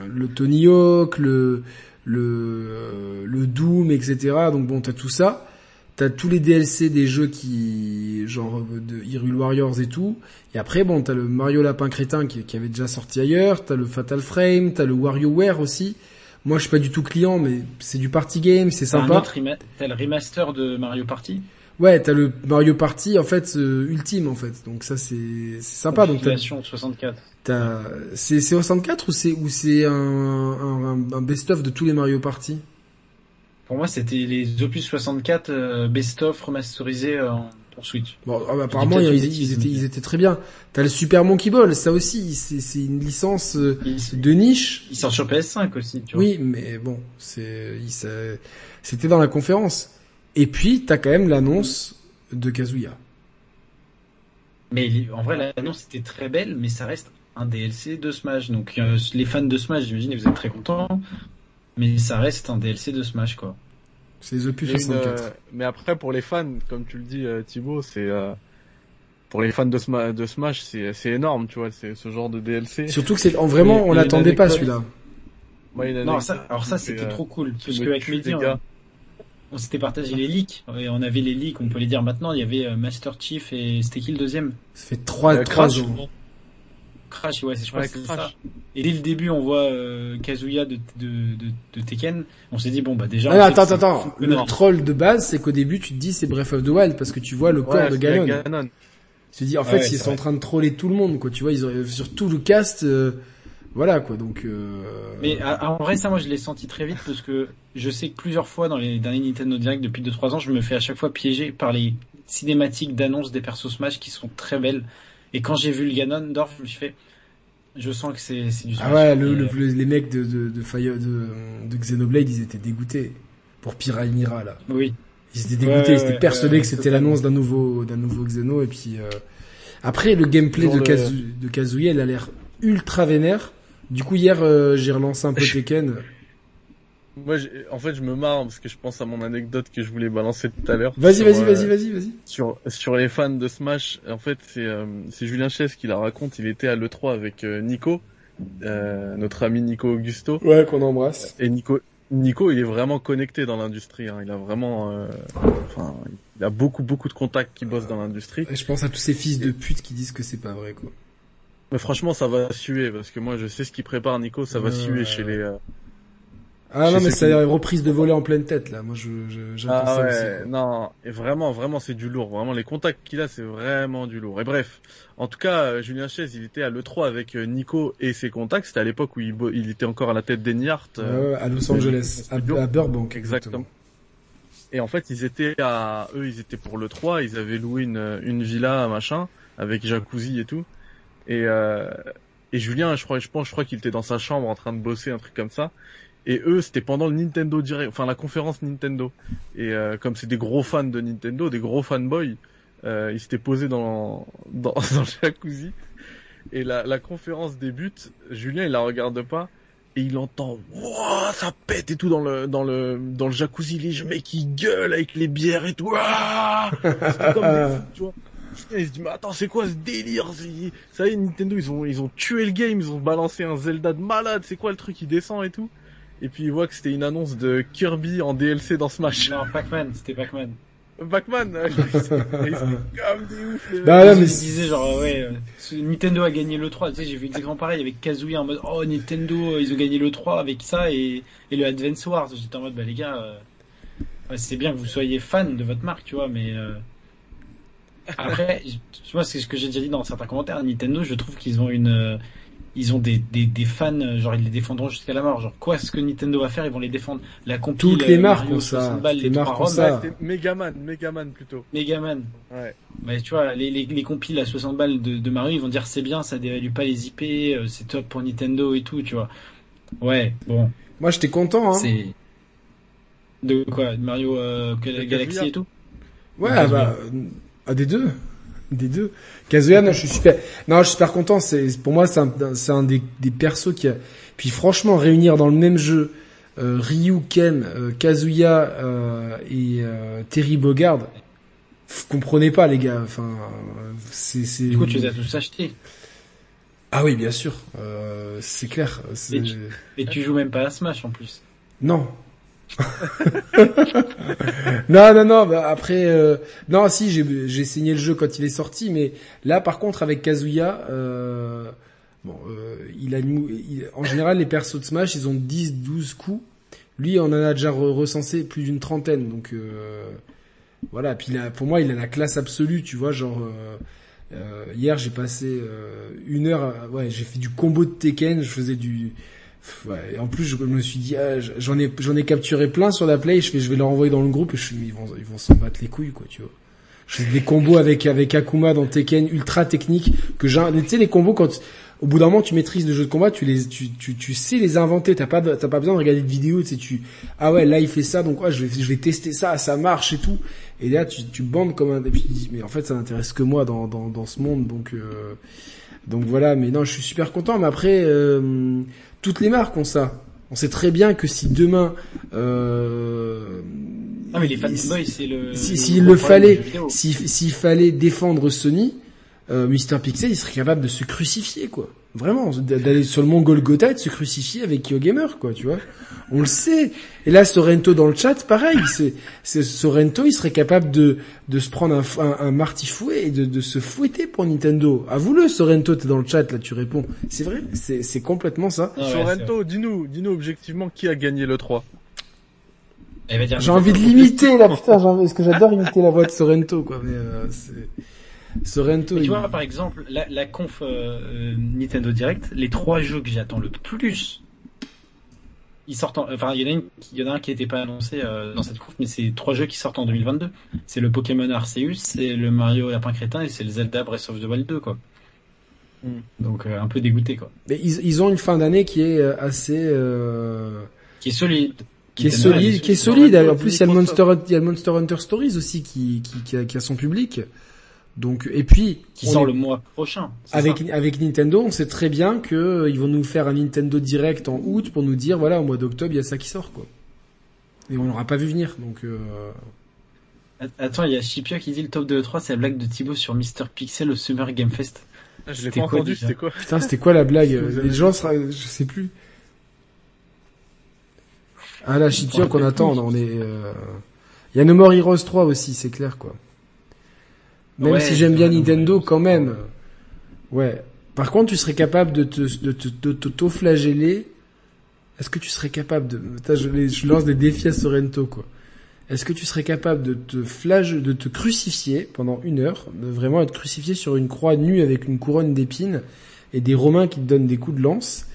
S1: le Tony Hawk, le le le Doom, etc. Donc bon, t'as tout ça. T'as tous les DLC des jeux qui, genre de Hyrule Warriors et tout. Et après, bon, t'as le Mario Lapin Crétin qui, qui avait déjà sorti ailleurs, t'as le Fatal Frame, t'as le WarioWare aussi. Moi, je suis pas du tout client, mais c'est du party game, c'est sympa.
S2: t'as le remaster de Mario Party?
S1: Ouais, t'as le Mario Party, en fait, euh, ultime, en fait. Donc ça, c'est sympa. Donc t'as
S2: Compilation 64.
S1: T'as- C'est c'est 64 ou c'est ou c'est un, un, un best-of de tous les Mario Party?
S2: Pour moi, c'était les opus 64 euh, best-of remasterisés euh, en- pour Switch.
S1: Bon, ah bah, apparemment ils, étaient
S2: mais-
S1: ils étaient très bien. T'as le Super Monkey Ball, ça aussi, c'est une licence euh, de niche.
S2: il sort sur PS5 aussi, tu vois.
S1: Oui, mais bon, c'était dans la conférence. Et puis t'as quand même l'annonce de Kazuya.
S2: Mais en vrai, l'annonce était très belle, mais ça reste un DLC de Smash. Donc euh, les fans de Smash, j'imagine, vous êtes très contents. Mais ça reste un DLC de Smash, quoi.
S1: C'est les opus
S3: Et une,
S1: 64.
S3: euh, mais après, pour les fans, comme tu le dis, euh, Thibaut, c'est euh, pour les fans de, Sma- de Smash, c'est c'est énorme, tu vois, c'est ce genre de DLC.
S1: Surtout que c'est en vraiment
S3: et-
S1: on l'attendait pas celui-là.
S3: Moi,
S2: Non, ça, alors ça, c'était
S3: euh,
S2: trop cool. Parce Mehdi,
S3: les
S2: on, s'était partagé les leaks. Et on avait les leaks, on peut les dire maintenant. Il y avait Master Chief et c'était qui le deuxième?
S1: Ça fait trois trois
S3: Crash.
S1: Ans.
S2: Crash, ouais, c'est- je crois
S3: Ouais,
S2: que c'est
S3: Crash.
S2: ça. Et dès le début, on voit euh, Kazuya de, de, de, de Tekken. On s'est dit, bon, bah déjà...
S1: Ah, non, attends, attends, Le
S2: énorme.
S1: troll de base, c'est qu'au début, tu te dis c'est Breath of the Wild parce que tu vois le corps
S3: Ouais,
S1: de
S3: c'est la
S1: Ganon.
S3: Ganon.
S1: Tu te dis, en
S2: Ouais,
S1: fait,
S2: c'est
S1: ils sont
S2: vrai.
S1: en train de troller tout le monde, quoi. Tu vois, ils ont, sur tout le cast, euh, voilà, quoi. Donc, euh...
S2: Mais à- en vrai, ça, moi, je l'ai senti très vite parce que je sais que plusieurs fois dans les derniers Nintendo Direct depuis 2-3 ans, je me fais à chaque fois piéger par les cinématiques d'annonce des persos Smash qui sont très belles. Et quand j'ai vu le Ganondorf, je me suis fait, je sens que c'est c'est du Smash.
S1: ah ouais, le, le- le- les mecs de, de, de, Fire, de, de Xenoblade, ils étaient dégoûtés. Pour Pyramira, là.
S2: Oui.
S1: Ils étaient dégoûtés,
S2: Ouais,
S1: ils étaient
S2: ouais,
S1: persuadés
S2: ouais,
S1: que c'était l'annonce d'un nouveau, d'un nouveau Xeno, et puis, euh... après, le gameplay
S3: Genre
S1: de,
S3: le-
S1: Kazu, de Kazuya, il a l'air ultra vénère. Du coup, hier, euh, j'ai relancé un peu Tekken.
S3: Moi, en fait, je me marre parce que je pense à mon anecdote que je voulais balancer tout à l'heure.
S1: Vas-y,
S3: sur,
S1: vas-y,
S3: euh,
S1: vas-y, vas-y, vas-y.
S3: Sur, sur les fans de Smash, en fait, c'est euh, c'est Julien Chess qui la raconte. Il était à l'E3 avec euh, Nico, euh, notre ami Nico Augusto.
S1: Ouais, qu'on embrasse.
S3: Et Nico, Nico, il est vraiment connecté dans l'industrie. Hein. Il a vraiment, euh, enfin, il a beaucoup, beaucoup de contacts qui bossent dans l'industrie.
S1: Et je pense à tous ces fils de pute qui disent que c'est pas vrai, quoi.
S3: Mais franchement, ça va suer parce que moi, je sais ce qu'il prépare, Nico. Ça va suer
S1: ouais,
S3: chez les. Euh,
S1: Ah non, mais c'est une reprise de volée en pleine tête, là. Moi, je, je,
S3: Ah
S1: ça
S3: ouais,
S1: aussi.
S3: non, et vraiment, vraiment, c'est du lourd. Vraiment, les contacts qu'il a, c'est vraiment du lourd. Et bref, en tout cas, euh, Julien Chaise, il était à l'E3 avec euh, Nico et ses contacts. C'était à l'époque où il, il était encore à la tête d'Eniart.
S1: Ouais, ouais, à Los Angeles, à Burbank.
S3: Exactement. Et en fait, ils étaient à, eux, ils étaient pour le 3, ils avaient loué une, une villa, machin, avec jacuzzi et tout. Et, euh, et Julien, je crois, je pense, je crois qu'il était dans sa chambre en train de bosser, un truc comme ça. Et eux, c'était pendant le Nintendo Direct, enfin la conférence Nintendo. Et euh, comme c'est des gros fans de Nintendo, des gros fanboys, euh, ils s'étaient posés dans, dans, dans le jacuzzi. Et la, la conférence débute, Julien il la regarde pas. Et il entend Wouah, ça pète et tout dans le dans le dans le jacuzzi. Les mecs qui gueulent avec les bières et tout. C'était comme des fous, tu vois. Il se dit mais attends c'est quoi ce délire? Ça y est Nintendo ils ont ils ont tué le game. Ils ont balancé un Zelda de malade. C'est quoi le truc? Qui descend et tout et puis il voit que c'était une annonce de Kirby en DLC dans Smash
S2: Non, Pac-Man, c'était Pac-Man.
S3: Pac-Man euh, comme des ouf les
S1: Bah
S2: Ils
S1: mais
S2: disaient genre, ouais, euh, Nintendo a gagné le 3. Tu sais, j'ai vu exactement pareil avec Kazuya en mode, oh, Nintendo, euh, ils ont gagné le 3 avec ça et, et le Advance Wars. J'étais en mode, bah les gars, euh, ouais, c'est bien que vous soyez fan de votre marque, tu vois, mais euh, après, tu vois, c'est ce que j'ai déjà dit dans certains commentaires. Nintendo, je trouve qu'ils ont une, euh, ils ont des, des, des fans, euh, genre ils les défendront jusqu'à la mort. Genre quoi, ce que Nintendo va faire, ils vont les défendre. La compil,
S1: Toutes les
S2: euh,
S1: marques
S2: Mario,
S1: ont ça.
S2: 60 balles,
S1: les
S2: trois
S1: marques ont ça.
S3: Ouais, Megaman Megaman plutôt
S2: Megaman.
S3: ouais
S2: Bah, tu vois, les, les, les compiles à 60 balles de, de Mario, ils vont dire c'est bien, ça dévalue pas les IP, euh, c'est top pour Nintendo et tout, tu vois. Ouais, bon,
S1: Moi, j'étais content, hein.
S2: c'est... De quoi? De Mario euh, Galaxy et tout?
S1: Ouais, bah, ah, des deux. Des deux. Kazuya, non, je suis super, non, je suis super content. C'est, pour moi, c'est un, des, des persos qui a, puis franchement, réunir dans le même jeu, euh, Ryu, Ken, euh, Kazuya, euh, et, euh, Terry Bogard, vous comprenez pas, les gars. Enfin, c'est.
S2: Du coup, tu les as tous achetés.
S1: Ah oui, bien sûr. C'est clair. C'est...
S2: Et tu- Et tu joues même pas à Smash en plus.
S1: Non. non, non, non. Bah après, euh... non, si j'ai saigné le jeu quand il est sorti, mais là, par contre, avec Kazuya, euh... bon, euh, il a en général les persos de Smash, ils ont 10, 12 coups. Lui, on en a déjà recensé plus d'une trentaine, donc euh... voilà. Puis là, pour moi, il a la classe absolue, tu vois, genre. Euh... Euh, hier, j'ai passé une heure, ouais, j'ai fait du combo de Tekken, je faisais du, Ouais, en plus, je me suis dit, ah, j'en ai, capturé plein sur la play. Je vais, je vais leur envoyer dans le groupe et je suis, ils vont, ils vont s'en battre les couilles, quoi, tu vois. Je fais des combos avec Akuma dans Tekken ultra techniques que j'ai, tu sais les combos quand au bout d'un moment tu maîtrises le jeu de combat, tu les, tu, sais les inventer. T'as pas, pas besoin de regarder de vidéos. Tu sais, tu, ah ouais, là il fait ça, donc ouais, je vais, tester ça, ça marche et tout. Et là tu, bandes comme un, et puis tu dis, mais en fait ça n'intéresse que moi dans, dans, dans ce monde, donc. Euh... Donc voilà, mais non, je suis super content. Mais après, euh, toutes les marques ont ça. On sait très bien que si demain, euh,
S2: non mais les fanboys, c'est le.
S1: Si, s'il le fallait, s'il fallait défendre Sony, euh, Mister Pixel, il serait capable de se crucifier, quoi. Vraiment, d'aller sur le mont Golgotha et de se crucifier avec KyoGamer, quoi, tu vois. On le sait. Et là, Sorrento dans le chat, pareil. C'est, Sorrento, il serait capable de, de se prendre un, un, un martifouet et de, de se fouetter pour Nintendo. Avoue-le, Sorrento, t'es dans le chat, là, tu réponds. C'est vrai, c'est, c'est complètement ça.
S3: Ah ouais, Sorrento, dis-nous, dis-nous objectivement qui a gagné le 3.
S1: J'ai envie de l'imiter, là, putain, parce que j'adore imiter la voix de Sorrento, quoi, mais euh, c'est... Sorrento.
S2: Mais tu vois, par exemple, la, la conf euh, Nintendo Direct, les trois jeux que j'attends le plus, ils sortent. En, enfin, il y en a une, il y en a un qui n'était pas annoncé euh, dans cette conf, mais c'est trois jeux qui sortent en 2022. C'est le Pokémon Arceus, c'est le Mario Lapin Crétin et c'est le Zelda Breath of the Wild 2, quoi. Mm. Donc euh, un peu dégoûté, quoi.
S1: Mais ils, ils ont une fin d'année qui est euh, assez.
S2: Qui est solide
S1: qui est solide, qui est solide. En plus, il y a le Monster, il y a le Monster Hunter Stories aussi qui, qui, qui, a, qui a son public. Donc et puis
S2: qui sort le mois prochain.
S1: Avec avec Nintendo, on sait très bien que euh, ils vont nous faire un Nintendo Direct en août pour nous dire voilà au mois d'octobre il y a ça qui sort quoi. Et on l'aura pas vu venir donc. Euh...
S2: Attends, il y a Shipia qui dit le top de 3 c'est la blague de Thibaut sur Mr Pixel au Summer Game Fest.
S3: Ah, je l'ai pas entendu, c'était quoi
S1: Putain, c'était quoi la blague Les gens, je sais plus. Ah là, Shipia qu'on attend, on est. Euh... Il y a No More Heroes 3 aussi, c'est clair quoi. Même ouais, si j'aime bien Nintendo, quand même. Ouais. Par contre, tu serais capable de te, de te, de t'auto-flageller. Est-ce que tu serais capable de, je, je lance des défis à Sorrento, quoi. Est-ce que tu serais capable de te flage, de te crucifier pendant une heure, de vraiment être crucifié sur une croix nue avec une couronne d'épines et des Romains qui te donnent des coups de lance?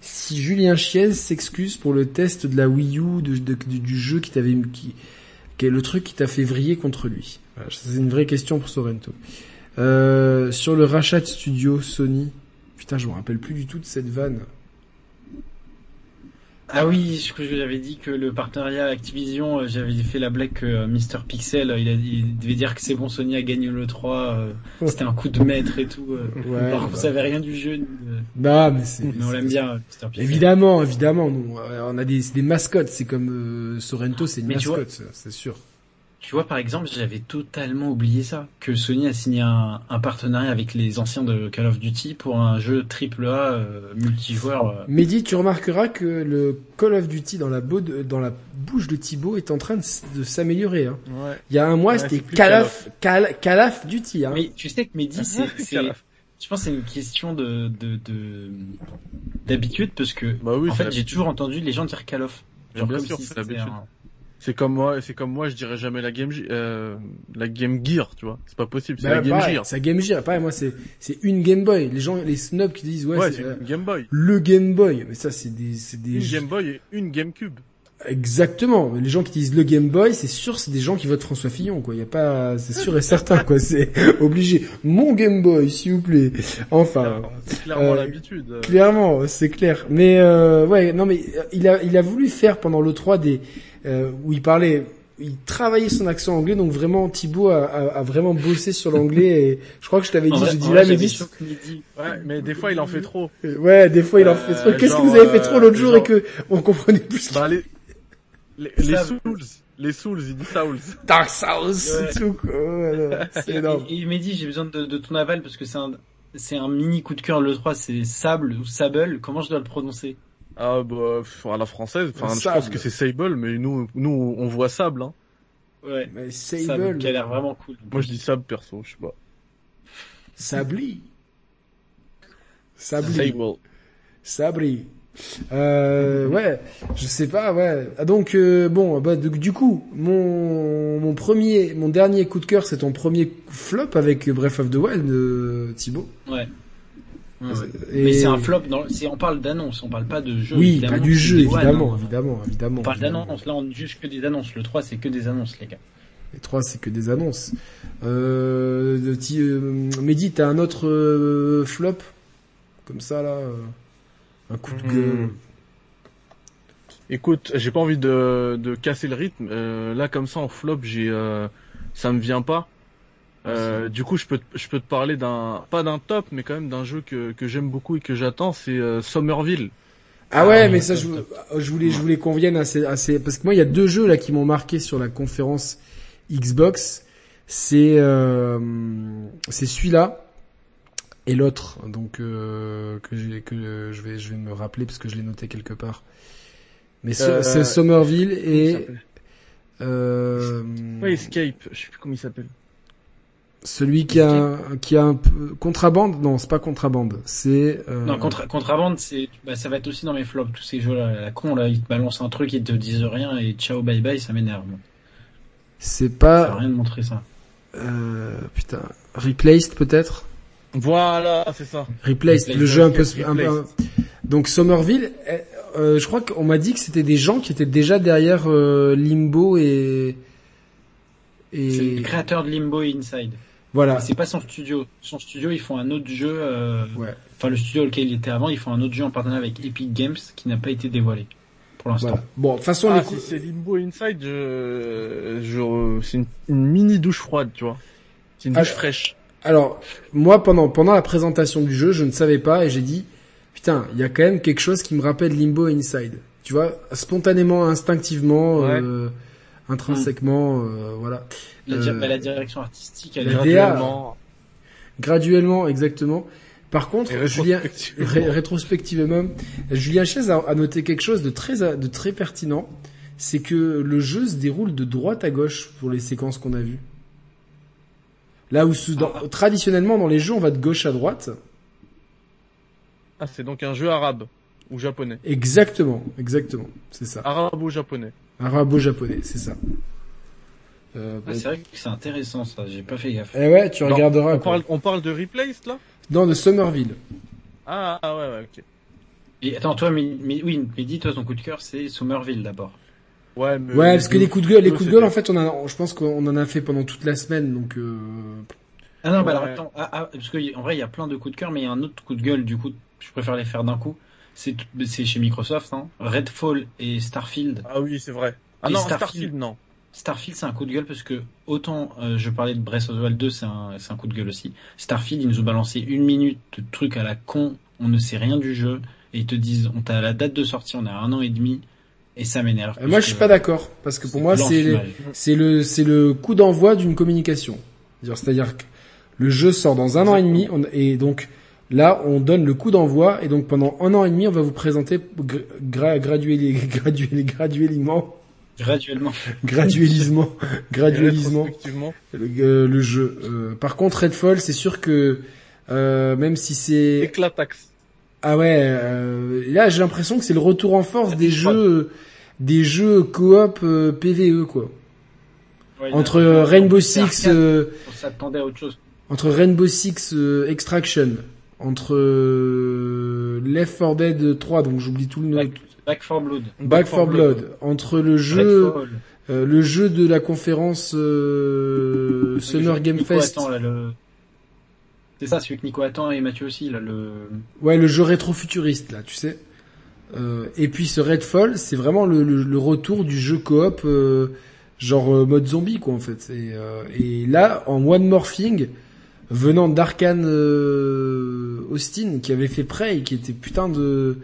S1: Si Julien Chiez s'excuse pour le test de la Wii U, de, de, du jeu qui t'avait, qui, qui est le truc qui t'a fait vriller contre lui. C'est une vraie question pour Sorrento. Euh, sur le rachat de studio Sony, putain, je me rappelle plus du tout de cette vanne.
S2: Ah oui, je crois que j'avais dit que le partenariat Activision, euh, j'avais fait la blague que euh, Mister Pixel, il, a, il devait dire que c'est bon, Sony a gagné le 3, c'était un coup de maître et tout. Ouais, alors bah... vous savez rien du jeu.
S1: Bah, mais c'est.
S2: Mais on l'aime bien, Mister Pixel.
S1: Évidemment, évidemment, nous, on a des, des mascottes, c'est comme Sorrento, c'est une
S2: mais
S1: mascotte, c'est sûr.
S2: Tu vois, par exemple, j'avais totalement oublié ça, que Sony a signé un, un, partenariat avec les anciens de Call of Duty pour un jeu AAA euh, multijoueur. Euh.
S1: Mehdi, tu remarqueras que le Call of Duty dans la, de, dans la bouche de Thibaut est en train de, de s'améliorer. Hein.
S3: Ouais.
S1: Il y a un mois, ouais, c'était Call of, Call, Call of Duty. Hein.
S2: Mais tu sais que Mehdi, c'est... Je pense que c'est une question de d'habitude de, parce que
S3: bah oui,
S2: en fait j'ai toujours entendu les gens dire Call of.
S3: Genre bien sûr, si c'est l'habitude. Un... C'est comme moi, c'est comme moi, je dirais jamais la Game, euh, la Game Gear, tu vois. C'est pas possible, c'est
S1: bah,
S3: la Game
S1: pareil,
S3: Gear.
S1: C'est la Game Gear. Pareil, moi, c'est, c'est une Game Boy. Les gens, les snobs qui disent, ouais,
S3: ouais
S1: c'est,
S3: euh, Game Boy.
S1: Le Game Boy. Mais ça, c'est des, c'est des.
S3: Une Game Boy et une GameCube.
S1: Exactement. Les gens qui disent le Game Boy, c'est sûr, c'est des gens qui votent François Fillon, quoi. Il y a pas, c'est sûr et certain, quoi. C'est obligé. Mon Game Boy, s'il vous plaît. Enfin.
S3: C'est clairement euh, l'habitude.
S1: Clairement, c'est clair. Mais euh, ouais, non, mais il a, il a voulu faire pendant le 3 des euh, où il parlait il travaillait son accent anglais, donc vraiment Thibaut a, a, a vraiment bossé sur l'anglais et je crois que je t'avais dit, j'ai dit là, mais dit...
S3: Ouais, mais des fois il en fait trop.
S1: Ouais, des fois il en fait trop. Qu'est-ce que vous avez fait trop l'autre jour et que on comprenait plus
S3: bah, les, les, les Souls, les Souls, il dit Souls.
S1: Dark Souls, c'est tout quoi. Voilà, c'est énorme.
S2: Et, il m'a dit, j'ai besoin de, de ton aval parce que c'est un, c'est un mini coup de cœur le 3, c'est Sable ou Sable. Comment je dois le prononcer?
S3: Ah bah à la française, enfin je
S1: Sable.
S3: pense que c'est Sable, mais nous nous on voit Sable. Hein.
S2: Ouais.
S1: Mais
S2: Ça,
S1: Sable,
S2: qui a l'air vraiment cool.
S3: Moi je dis Sable perso, je sais pas.
S1: Sabli. Sabli.
S3: Sable.
S1: Sabri. Euh, ouais, je sais pas, ouais. Ah, Donc euh, bon, bah du, du coup, mon mon premier, mon dernier coup de cœur, c'est ton premier flop avec Breath of the Wild, euh, Thibaut.
S2: Ouais. Ouais, ouais.
S1: Et-
S2: Mais c'est un flop. Dans... On parle d'annonce, on parle pas de jeu.
S1: Oui, pas du jeu, évidemment,
S2: hein.
S1: évidemment, évidemment.
S2: On parle d'annonce. Là, on juge que des annonces. Le 3, c'est que des annonces, les gars.
S1: Les trois, c'est que des annonces. Euh, euh, Mehdi, t'as un autre euh, flop? Comme ça là, un coup de
S3: Hmm. Écoute, j'ai pas envie de, de casser le rythme. Euh, là, comme ça, en flop, j'ai, euh, ça me vient pas. Euh, du coup, je peux, te- je peux te parler d'un, pas d'un top, mais quand même d'un jeu que, que j'aime beaucoup et que j'attends, c'est euh, Somerville.
S1: Ah ouais,
S2: Ah,
S1: mais ça, je, voulais, je voulais qu'on vienne assez, assez, parce que moi, il y a deux jeux là qui m'ont marqué sur la conférence Xbox. C'est, euh, c'est celui-là et l'autre, donc euh, que j'ai, que je vais, je vais me rappeler parce que je l'ai noté quelque part. Mais
S3: Euh,
S1: c'est Somerville et euh,
S3: Ouais, Escape. Je sais plus comment il s'appelle.
S1: celui qui a, qui a un peu contrabande? Non, c'est pas contrabande. C'est euh,
S2: Non, contra- contrabande, c'est, bah, ça va être aussi dans mes flops. Tous ces jeux-là, la con, là, ils te balancent un truc, ils te disent rien et ciao, bye bye, ça m'énerve.
S1: c'est
S2: Ça sert
S1: pas
S2: à rien de montrer ça.
S1: euh, putain replaced peut-être?
S3: Voilà, c'est ça.
S1: Replaced,
S2: Replaced,
S1: le jeu un peu, un peu- donc Somerville. eh, euh, je crois qu'on m'a dit que c'était des gens qui étaient déjà derrière euh, Limbo et
S2: C'est
S1: et
S2: le créateur de Limbo et Inside.
S1: voilà.
S2: C'est pas son studio. Son studio, ils font un autre jeu. euh,
S1: Ouais.
S2: Enfin, le studio auquel il était avant, ils font un autre jeu en partenariat avec Epic Games qui n'a pas été dévoilé pour l'instant.
S1: Voilà. Bon, de toute façon,
S3: Ah,
S1: les
S3: si c'est Limbo Inside, je, je, c'est une, une mini douche froide, tu vois. C'est une
S1: Ah,
S3: douche fraîche.
S1: Alors, moi, pendant, pendant la présentation du jeu, je ne savais pas et j'ai dit, putain, il y a quand même quelque chose qui me rappelle Limbo et Inside. Tu vois, spontanément, instinctivement,
S3: Ouais.
S1: euh, intrinsèquement, euh, voilà.
S2: La, di-
S1: Euh,
S2: bah, la direction artistique, elle
S1: la
S2: est
S1: DA,
S3: Graduellement.
S1: Graduellement, exactement. Par contre, Julien,
S3: rétrospectivement.
S1: ré- rétrospectivement, Julien Chaise a, a noté quelque chose de très, de très pertinent. C'est que le jeu se déroule de droite à gauche pour les séquences qu'on a vues. Là où sous- dans-
S2: Ah.
S1: traditionnellement dans les jeux on va de gauche à droite.
S3: Ah, c'est donc un jeu arabe. Ou japonais.
S1: Exactement, exactement, c'est ça.
S3: Arabo-japonais.
S1: Arabo-japonais, c'est ça. Euh,
S2: Ah, c'est vrai que c'est intéressant ça, j'ai pas fait gaffe.
S1: eh ouais, tu
S3: Non,
S1: regarderas.
S3: On
S1: quoi.
S3: parle, on parle de Replaced, là?
S1: Non, de Somerville.
S3: Ah, ah, ouais, ouais, ok.
S2: Et attends, toi, mais, mais, oui, mais dis toi ton coup de cœur, c'est Somerville d'abord.
S3: Ouais, mais
S1: Ouais, parce que les coups de gueule, les coups de gueule, en fait, on a, je pense qu'on en a fait pendant toute la semaine, donc. Euh...
S2: Ah non, bah alors attends, ah, ah, parce que en vrai il y a plein de coups de cœur, mais il y a un autre coup de gueule, du coup, je préfère les faire d'un coup. C'est c'est chez Microsoft, hein. Redfall et Starfield.
S3: Ah oui, c'est vrai. Ah
S2: Et
S3: non,
S2: Starfield.
S3: Starfield, non.
S2: Starfield c'est un coup de gueule parce que autant euh, je parlais de Breath of the Wild 2, c'est un, c'est un coup de gueule aussi. Starfield, ils nous ont balancé une minute de trucs à la con, on ne sait rien du jeu, et ils te disent, on t'a la date de sortie, on a un an et demi, et ça m'énerve.
S1: Euh, moi, je suis pas d'accord, parce que pour moi, c'est c'est le c'est le coup d'envoi d'une communication. C'est-à-dire- que le jeu sort dans un an et demi, on- et donc là, on donne le coup d'envoi, et donc pendant un an et demi, on va vous présenter gra, gra, gradueli- gradueli- graduellement,
S2: Graduellement.
S1: graduelisement, graduelisement. Le, euh, le jeu. Euh, par contre, Redfall, c'est sûr que euh, même si c'est
S3: Éclatax.
S1: Ah ouais, euh, là j'ai l'impression que c'est le retour en force des jeux des jeux coop euh, PVE quoi.
S2: Ouais,
S1: Entre euh, Rainbow Six euh,
S2: On s'attendait à autre chose.
S1: entre Rainbow Six Extraction, entre euh, Left 4 Dead 3 donc j'oublie tout le nom.
S2: Back, Back 4 Blood.
S1: Back 4 Blood, entre le jeu euh, le jeu de la conférence euh, Summer Game Fest.
S2: attend, là, le... C'est ça, celui que Nico attend et Mathieu aussi, là, le...
S1: Ouais, le jeu rétro-futuriste, là, tu sais. Euh, et puis ce Redfall, c'est vraiment le, le, le retour du jeu coop, euh, genre euh, mode zombie, quoi, en fait. Et, euh, et là, en one morphing, venant d'Arkane euh, Austin, qui avait fait Prey, qui était putain de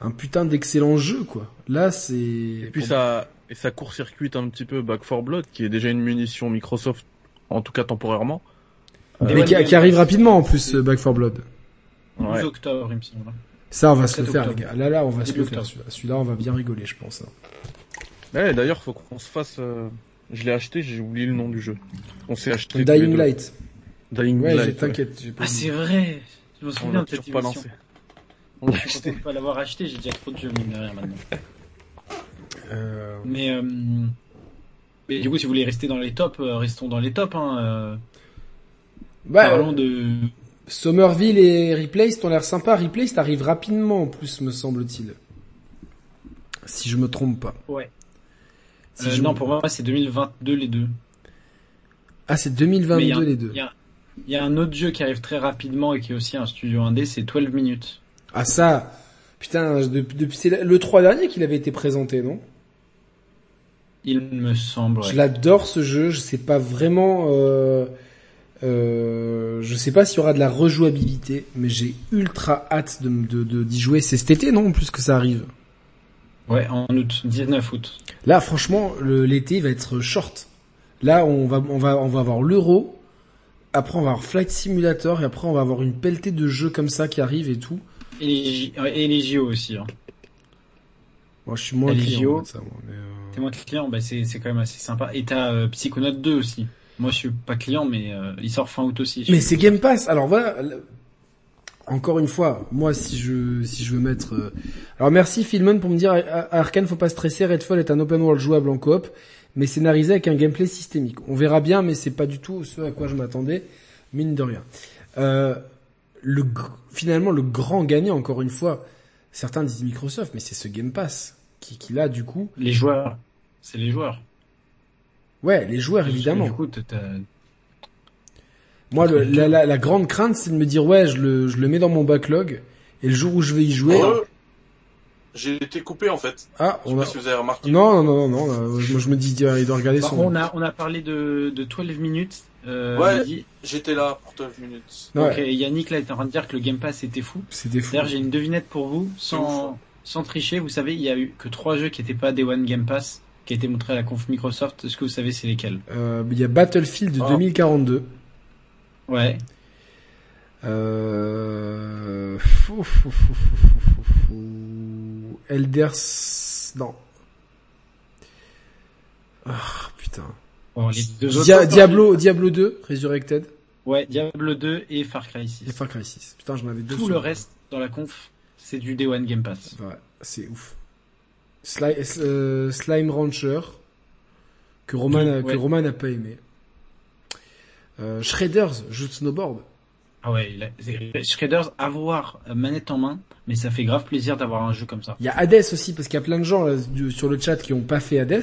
S1: un putain d'excellent jeu, quoi. Là, c'est.
S3: Et puis ça, et ça court-circuite un petit peu Back 4 Blood, qui est déjà une munition Microsoft, en tout cas temporairement.
S1: Mais qui, qui arrive rapidement en plus, euh, Back 4 Blood.
S2: 12
S3: Ouais.
S2: octobre, il me semble.
S1: Ça, on va se
S2: 7
S1: le faire, les gars. Là, là, on va se le faire. Celui-là, on va bien rigoler, je pense. hein.
S4: Ouais, d'ailleurs, faut qu'on se fasse. euh, Je l'ai acheté, j'ai oublié le nom du jeu. On s'est acheté.
S1: Dying. Light.
S4: Dying
S1: Ouais,
S4: Light.
S1: t'inquiète. pas
S2: Ah, c'est vrai. Je me souviens de cette
S4: toujours pas
S2: émission.
S4: lancé. On l'a
S2: Je
S4: acheté.
S2: de pas l'avoir acheté, j'ai déjà trop de jeux mine de rien maintenant.
S1: Euh,
S2: Mais, euh, mais du coup, si vous voulez rester dans les tops, restons dans les tops. Hein, euh,
S1: Bah,
S2: Parlons de.
S1: Somerville et Replaced ont l'air sympa. Replaced arrive rapidement en plus, me semble-t-il. Si je me trompe pas.
S2: Ouais.
S1: Si
S2: Euh,
S1: je
S2: non,
S1: me-
S2: pour moi, c'est 2022 les deux.
S1: Ah, c'est
S2: Mais il
S1: 2022
S2: y a un-
S1: les deux.
S2: Il y, a, il y a un autre jeu qui arrive très rapidement et qui est aussi un studio indé, c'est 12 minutes.
S1: Ah ça, putain, de- depuis c'est le 3 dernier qu'il avait été présenté, non?
S2: Il me semble.
S1: Je l'adore ce jeu. Je sais pas vraiment. Euh, euh, je sais pas s'il y aura de la rejouabilité, mais j'ai ultra hâte de de- de- d'y jouer. C'est cet été, non En plus que ça arrive.
S2: Ouais, en août, 19 août.
S1: Là, franchement, l'été va être short. Là, on va, on va, on va avoir l'Euro. Après, on va avoir Flight Simulator et après, on va avoir une pelletée de jeux comme ça qui arrivent et tout.
S2: Et les, et JO aussi. Hein.
S1: Moi, je suis moins client de euh,
S2: T'es moins client, bah c'est c'est quand même assez sympa. Et t'as euh, Psychonaut 2 aussi. Moi, je suis pas client, mais euh, il sort fin août aussi.
S1: Mais c'est Game Pass. Alors voilà. Encore une fois, moi, si je, si je veux mettre, euh, alors merci Philmon pour me dire, Ar- Arkane, faut pas stresser, Redfall est un open world jouable en coop, mais scénarisé avec un gameplay systémique. On verra bien, mais c'est pas du tout ce à quoi je m'attendais, mine de rien. Euh, le, finalement, le grand gagnant, encore une fois, certains disent Microsoft, mais c'est ce Game Pass qui, qui là, du coup,
S2: Les joueurs. C'est les joueurs.
S1: Ouais, les joueurs évidemment.
S2: Du coup,
S1: Moi, le- la, la, la grande crainte, c'est de me dire, ouais, je le, je le mets dans mon backlog, et le jour où je vais y jouer,
S3: Euh, J'ai été coupé en fait.
S1: ah,
S3: Je sais
S1: on
S3: pas si vous avez remarqué.
S1: non, non, non, non, non, euh, je, je me dis, il doit regarder
S2: Bah,
S1: son.
S2: on a on a parlé de de 12 minutes. Euh,
S3: Ouais. J'étais là pour 12 minutes.
S1: Ouais,
S2: Yannick là est en train de dire que le Game Pass était fou.
S1: c'était fou.
S2: D'ailleurs, j'ai une devinette pour vous, sans, sans tricher. Vous savez, il y a eu que trois jeux qui n'étaient pas Day One Game Pass, qui a été montré à la conf Microsoft. Est-ce que vous savez c'est lesquels?
S1: Euh, il y a Battlefield
S3: Ah.
S1: 2042.
S2: Ouais.
S1: Euh... fou, fou, fou, fou, fou, fou, fou. Elders... Non. Ah, putain.
S2: Bon, les deux autres.
S1: Dia- Diablo, Diablo 2, Resurrected,
S2: Ouais, Diablo 2 et Far Cry 6.
S1: et Far Cry 6. Putain, j'en avais deux.
S2: Tout
S1: sur-
S2: le reste dans la conf, c'est du Day One Game Pass.
S1: Ouais, c'est ouf. Sli- euh, Slime Rancher, que Roman, a,
S2: Ouais.
S1: que Roman a pas aimé. Euh, Shredders, jeu de snowboard.
S2: Ah ouais, il a- Shredders, avoir euh, manette en main, mais ça fait grave plaisir d'avoir un jeu comme ça.
S1: Il y a Hades aussi, parce qu'il y a plein de gens là, du- sur le chat qui ont pas fait Hades.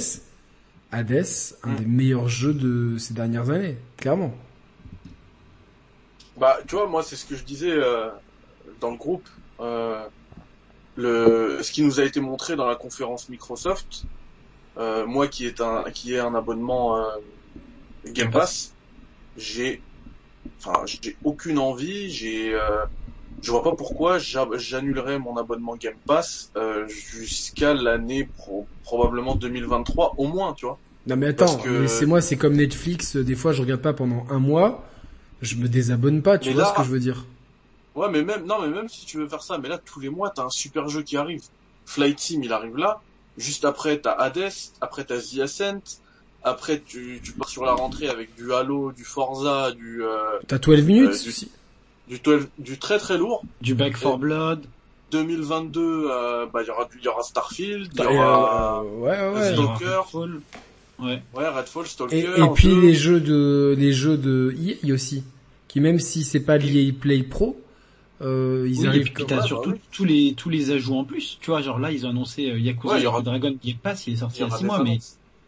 S1: Hades, un
S3: Mm.
S1: des meilleurs jeux de ces dernières années, clairement.
S3: Bah, tu vois, moi, c'est ce que je disais euh, dans le groupe. Euh, le, ce qui nous a été montré dans la conférence Microsoft, euh, moi qui est un qui ai un abonnement euh, Game Pass, j'ai, enfin, j'ai aucune envie. J'ai, euh, je vois pas pourquoi j'a- j'annulerais mon abonnement Game Pass euh, jusqu'à l'année pro- probablement 2023 au moins, tu vois.
S1: Non mais attends,
S3: que-
S1: mais c'est moi, c'est comme Netflix. euh, Des fois, je regarde pas pendant un mois, je me désabonne pas. Tu
S3: Mais
S1: vois
S3: là-
S1: ce que je veux dire
S3: Ouais, mais même, non, mais même si tu veux faire ça, mais là, tous les mois, t'as un super jeu qui arrive. Flight Team, il arrive là. Juste après, t'as Hades. Après, t'as The Ascent. Après, tu, tu pars sur la rentrée avec du Halo, du Forza, du, euh,
S1: T'as 12 minutes
S3: Euh, du-
S1: aussi.
S3: du, 12 du très très lourd.
S2: Du Back 4 Blood.
S3: 2022, euh, bah, il y aura, y Starfield, il y
S1: Et,
S3: aura,
S1: euh, ouais, ouais, ouais.
S3: Stalker.
S2: Redfall. Ouais.
S3: ouais, Redfall, Stalker.
S1: Et, et puis les jeux de les jeux de EA aussi, qui même si c'est pas l'EA Play Pro, euh, ils
S2: Oui, et
S1: arrivent.
S2: puis
S1: comme-
S2: t'as
S3: ouais,
S2: surtout
S3: bah
S2: tous les tous les ajouts en plus. Tu vois, genre là ils ont annoncé euh, Yakuza
S3: Ouais, aura-
S2: Dragon Game Pass, il est
S3: il
S2: sorti il y a
S3: aura
S2: 6
S3: des
S2: mois, mais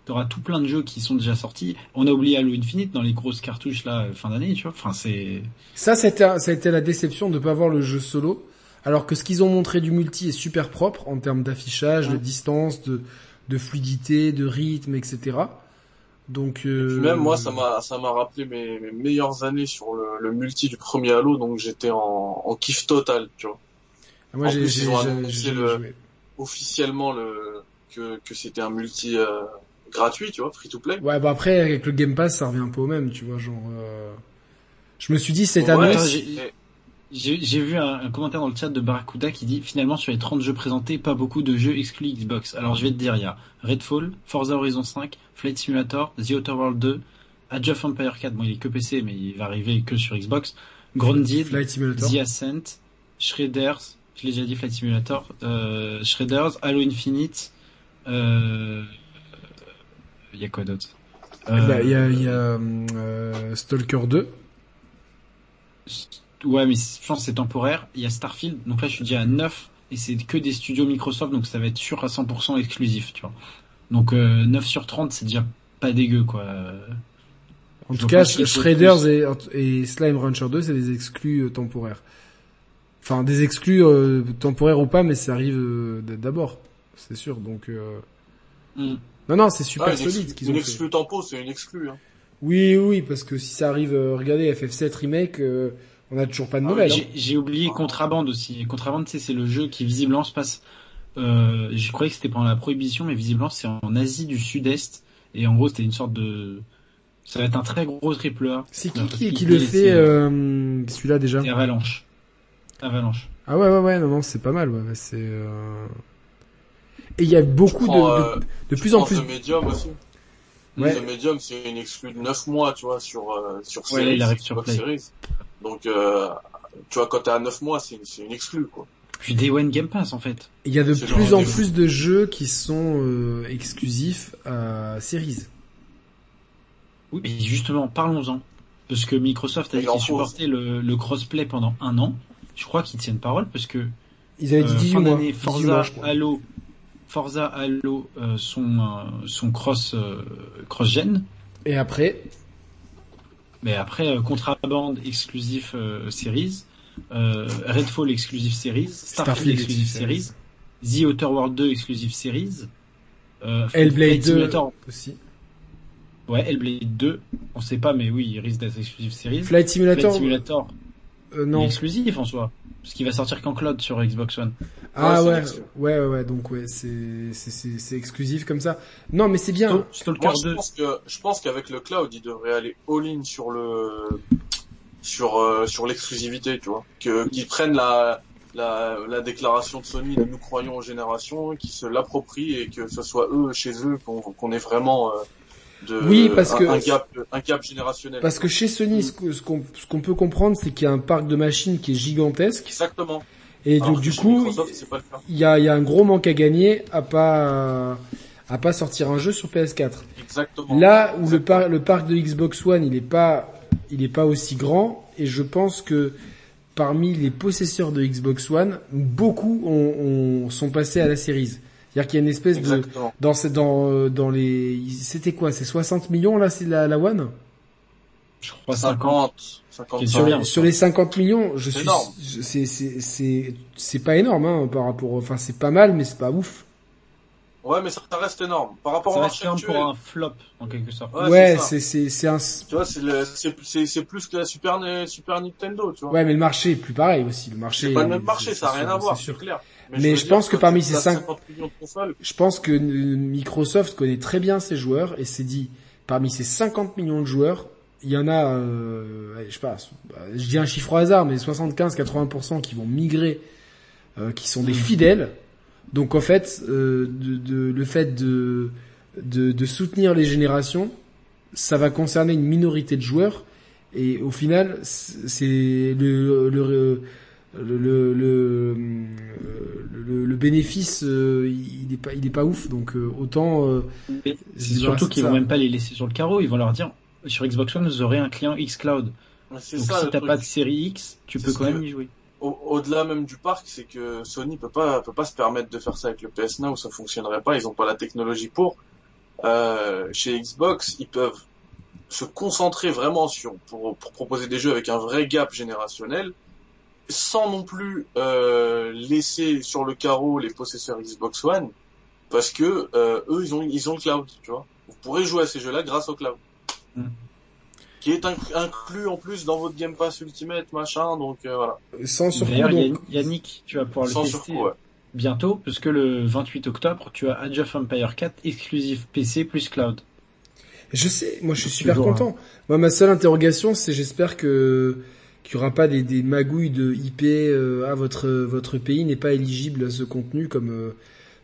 S2: t'auras tout plein de jeux qui sont déjà sortis. On a oublié Halo Infinite dans les grosses cartouches là euh, fin d'année, tu vois. Enfin c'est
S1: Ça, c'était, ça a été la déception de pas voir le jeu solo, alors que ce qu'ils ont montré du multi est super propre en termes d'affichage, de distance, de, de fluidité, de rythme, etc. Donc, euh,
S3: même moi, ça m'a, ça m'a rappelé mes, mes meilleures années sur le, le multi du premier Halo, donc j'étais en, en kiff total, tu vois.
S1: Ah, moi, j'ai,
S3: le- officiellement le que, que c'était un multi euh, gratuit, tu vois, free to play.
S1: Ouais, bah après, avec le Game Pass, ça revient un peu au même, tu vois, genre, euh... je me suis dit, cette
S3: Ouais,
S1: annonce,
S2: j'ai- vu un, un commentaire dans le chat de Barracuda qui dit finalement sur les 30 jeux présentés, pas beaucoup de jeux exclus Xbox. Alors je vais te dire, il y a Redfall, Forza Horizon 5, Flight Simulator, The Outer World 2, Age of Empire 4, bon il est que PC mais il va arriver que sur Xbox, Grounded,
S1: Flight Simulator.
S2: The Ascent, Shredders, je l'ai déjà dit Flight Simulator, euh, Shredders, Halo Infinite, euh, il y a quoi d'autre? Euh,
S1: Bah, il y a, il y a euh, Stalker 2.
S2: Ouais, mais je pense que c'est temporaire. Il y a Starfield, donc là je suis déjà à 9 et c'est que des studios Microsoft, donc ça va être sûr à 100% exclusif, tu vois. Donc euh, 9 sur 30, c'est déjà pas dégueu, quoi.
S1: En
S2: Je
S1: tout cas, Shredders et, et Slime Rancher 2, c'est des exclus euh, temporaires. Enfin, des exclus euh, temporaires ou pas, mais ça arrive euh, d'abord, c'est sûr. Donc, euh...
S2: Hmm.
S1: non, non, c'est super
S3: Ah, une
S1: solide
S3: Une exclu tempo, c'est une exclue. Hein.
S1: Oui, oui, parce que si ça arrive, euh, regardez FF7 remake, euh, on a toujours pas de
S3: Ah,
S1: nouvelles.
S2: J'ai j'ai oublié Contraband aussi. Contraband, tu sais, c'est le jeu qui visiblement se passe. Euh, je croyais que c'était pendant la prohibition, mais visiblement c'est en Asie du Sud-Est et en gros c'était une sorte de. Ça va être un très gros triple A.
S1: C'est qui qui, le fait
S2: c'est-
S1: euh, celui-là déjà?
S2: C'est Avalanche. Avalanche.
S1: Ah ouais, ouais, ouais, non, non, c'est pas mal. Ouais, c'est. Euh... Et il y a beaucoup de,
S3: prends,
S1: de,
S3: euh,
S1: de plus en plus.
S3: The Medium aussi.
S1: Ouais.
S3: The Medium, c'est une exclue de 9 mois, tu vois, sur, euh, sur
S2: Ouais,
S3: Series,
S2: il arrive sur Play.
S3: Series. Donc, euh, tu vois, quand t'es à 9 mois, c'est une, une exclue, quoi.
S2: Puis Day One Game Pass en fait.
S1: Il y a de plus en plus de jeux qui sont euh, exclusifs à Series.
S2: Oui, mais justement, parlons-en. Parce que Microsoft a supportaient le, le crossplay pendant un an. Je crois qu'ils tiennent parole parce que
S1: Ils avaient dit
S2: euh,
S1: 18
S2: fin
S1: mois.
S2: d'année,
S1: 18
S2: Forza,
S1: mois, je crois.
S2: Halo, Forza, Halo euh, sont euh, sont cross euh, cross gen.
S1: Et après,
S2: Mais après euh, Contraband exclusif euh, series, euh, Redfall exclusif series, Starfield, exclusif
S1: exclusif
S2: series, The Outer World 2 exclusif series, euh,
S1: Hellblade
S2: Flight
S1: 2
S2: Simulator,
S1: aussi.
S2: ouais Hellblade 2, on sait pas mais oui il risque d'être exclusif series.
S1: Flight Simulator,
S2: Flight Simulator,
S1: euh,
S2: il est
S1: non.
S2: exclusif en soi, parce qu'il va sortir qu'en cloud sur Xbox One.
S1: Ah
S3: Ouais,
S1: ouais, ouais, ouais, donc ouais, c'est c'est c'est c'est exclusif comme ça. Non, mais c'est bien.
S2: Stalker
S3: Moi, je
S2: 2,
S3: pense que, je pense qu'avec le cloud, ils devraient aller all-in sur le, sur, euh, sur l'exclusivité, tu vois. Que, qu'ils prennent la, la, la déclaration de Sony, de nous croyons aux générations, qu'ils se l'approprient et que ce soit eux, chez eux, qu'on, qu'on ait vraiment, euh, de,
S1: Oui, parce
S3: un,
S1: que-
S3: un gap, un gap générationnel.
S1: Parce que chez Sony, ce qu'on peut comprendre, c'est qu'il y a un parc de machines qui est gigantesque,
S3: Exactement.
S1: et
S3: Alors
S1: donc du coup, il y a il y a un gros manque à gagner à pas à pas sortir un jeu sur PS4.
S3: Exactement.
S1: Là où le,
S3: Exactement.
S1: par- le parc de Xbox One, il est pas, il est pas aussi grand, et je pense que parmi les possesseurs de Xbox One, beaucoup ont, ont- sont passés à la Series. C'est-à-dire qu'il y a une espèce de, dans, dans, euh, dans les, c'était quoi, c'est 60 millions là, c'est la, la One?
S2: je crois 50.
S3: 50, 50.
S2: Qui est
S1: Sur les, sur les 50 millions, je suis, c'est, c'est, c'est, c'est pas énorme, hein, par rapport, enfin, c'est pas mal, mais c'est pas ouf.
S3: Ouais, mais ça reste énorme. Par rapport
S2: Ça
S3: au marché actuel.
S2: pour un flop en quelque sorte.
S3: Ouais,
S1: Ouais,
S3: c'est
S1: c'est, c'est, un,
S3: Tu vois, c'est c'est, plus que la Super, Super Nintendo, tu vois.
S1: ouais, mais le marché est plus pareil aussi, le marché.
S3: c'est pas le même marché, ça n'a
S1: c'est
S3: rien à voir,
S1: c'est
S3: c'est
S1: sûr.
S3: clair.
S1: Mais je pense que parmi ces
S3: as
S1: cinq-
S3: 50 millions de consoles,
S1: Je pense que Microsoft connaît très bien ses joueurs et s'est dit, parmi ces 50 millions de joueurs, il y en a, euh, je sais pas, bah, je dis un chiffre au hasard, mais 75-80% qui vont migrer, euh, qui sont des fidèles. Donc en fait, euh, de, de- le fait de, de, de soutenir les générations, ça va concerner une minorité de joueurs. Et au final, c'est le, le, le, le, le, le- le bénéfice, euh, il est pas, il est pas ouf. Donc euh, autant. euh,
S2: C'est surtout qu'ils vont même pas les laisser sur le carreau, ils vont leur dire sur Xbox One vous aurez un client xCloud.
S3: c'est
S2: Donc
S3: ça
S2: si t'as pas de série X, tu peux quand même y jouer.
S3: Au- Au-delà même du parc, c'est que Sony peut pas, peut pas se permettre de faire ça avec le PS Now, ça fonctionnerait pas, ils ont pas la technologie pour. Euh, chez Xbox, ils peuvent se concentrer vraiment sur, pour, pour proposer des jeux avec un vrai gap générationnel, sans non plus euh, laisser sur le carreau les possesseurs Xbox One, parce que euh, eux ils ont ils ont le cloud, tu vois. Vous pourrez jouer à ces jeux-là grâce au cloud,
S2: Mm.
S3: qui est inc- inclus en plus dans votre Game Pass Ultimate machin, donc euh, voilà.
S1: sans surcoût.
S2: D'ailleurs, Yannick, tu vas pouvoir le
S3: Sans
S2: tester
S3: surcoût, ouais.
S2: bientôt, parce que le 28 octobre, tu as Age of Empire 4 exclusif PC plus cloud.
S1: Je sais, moi je suis super
S2: Toujours,
S1: content. Moi ma seule interrogation c'est j'espère que qu'il n'y aura pas des, des magouilles de IP. Euh, ah, votre votre pays n'est pas éligible à ce contenu comme. euh,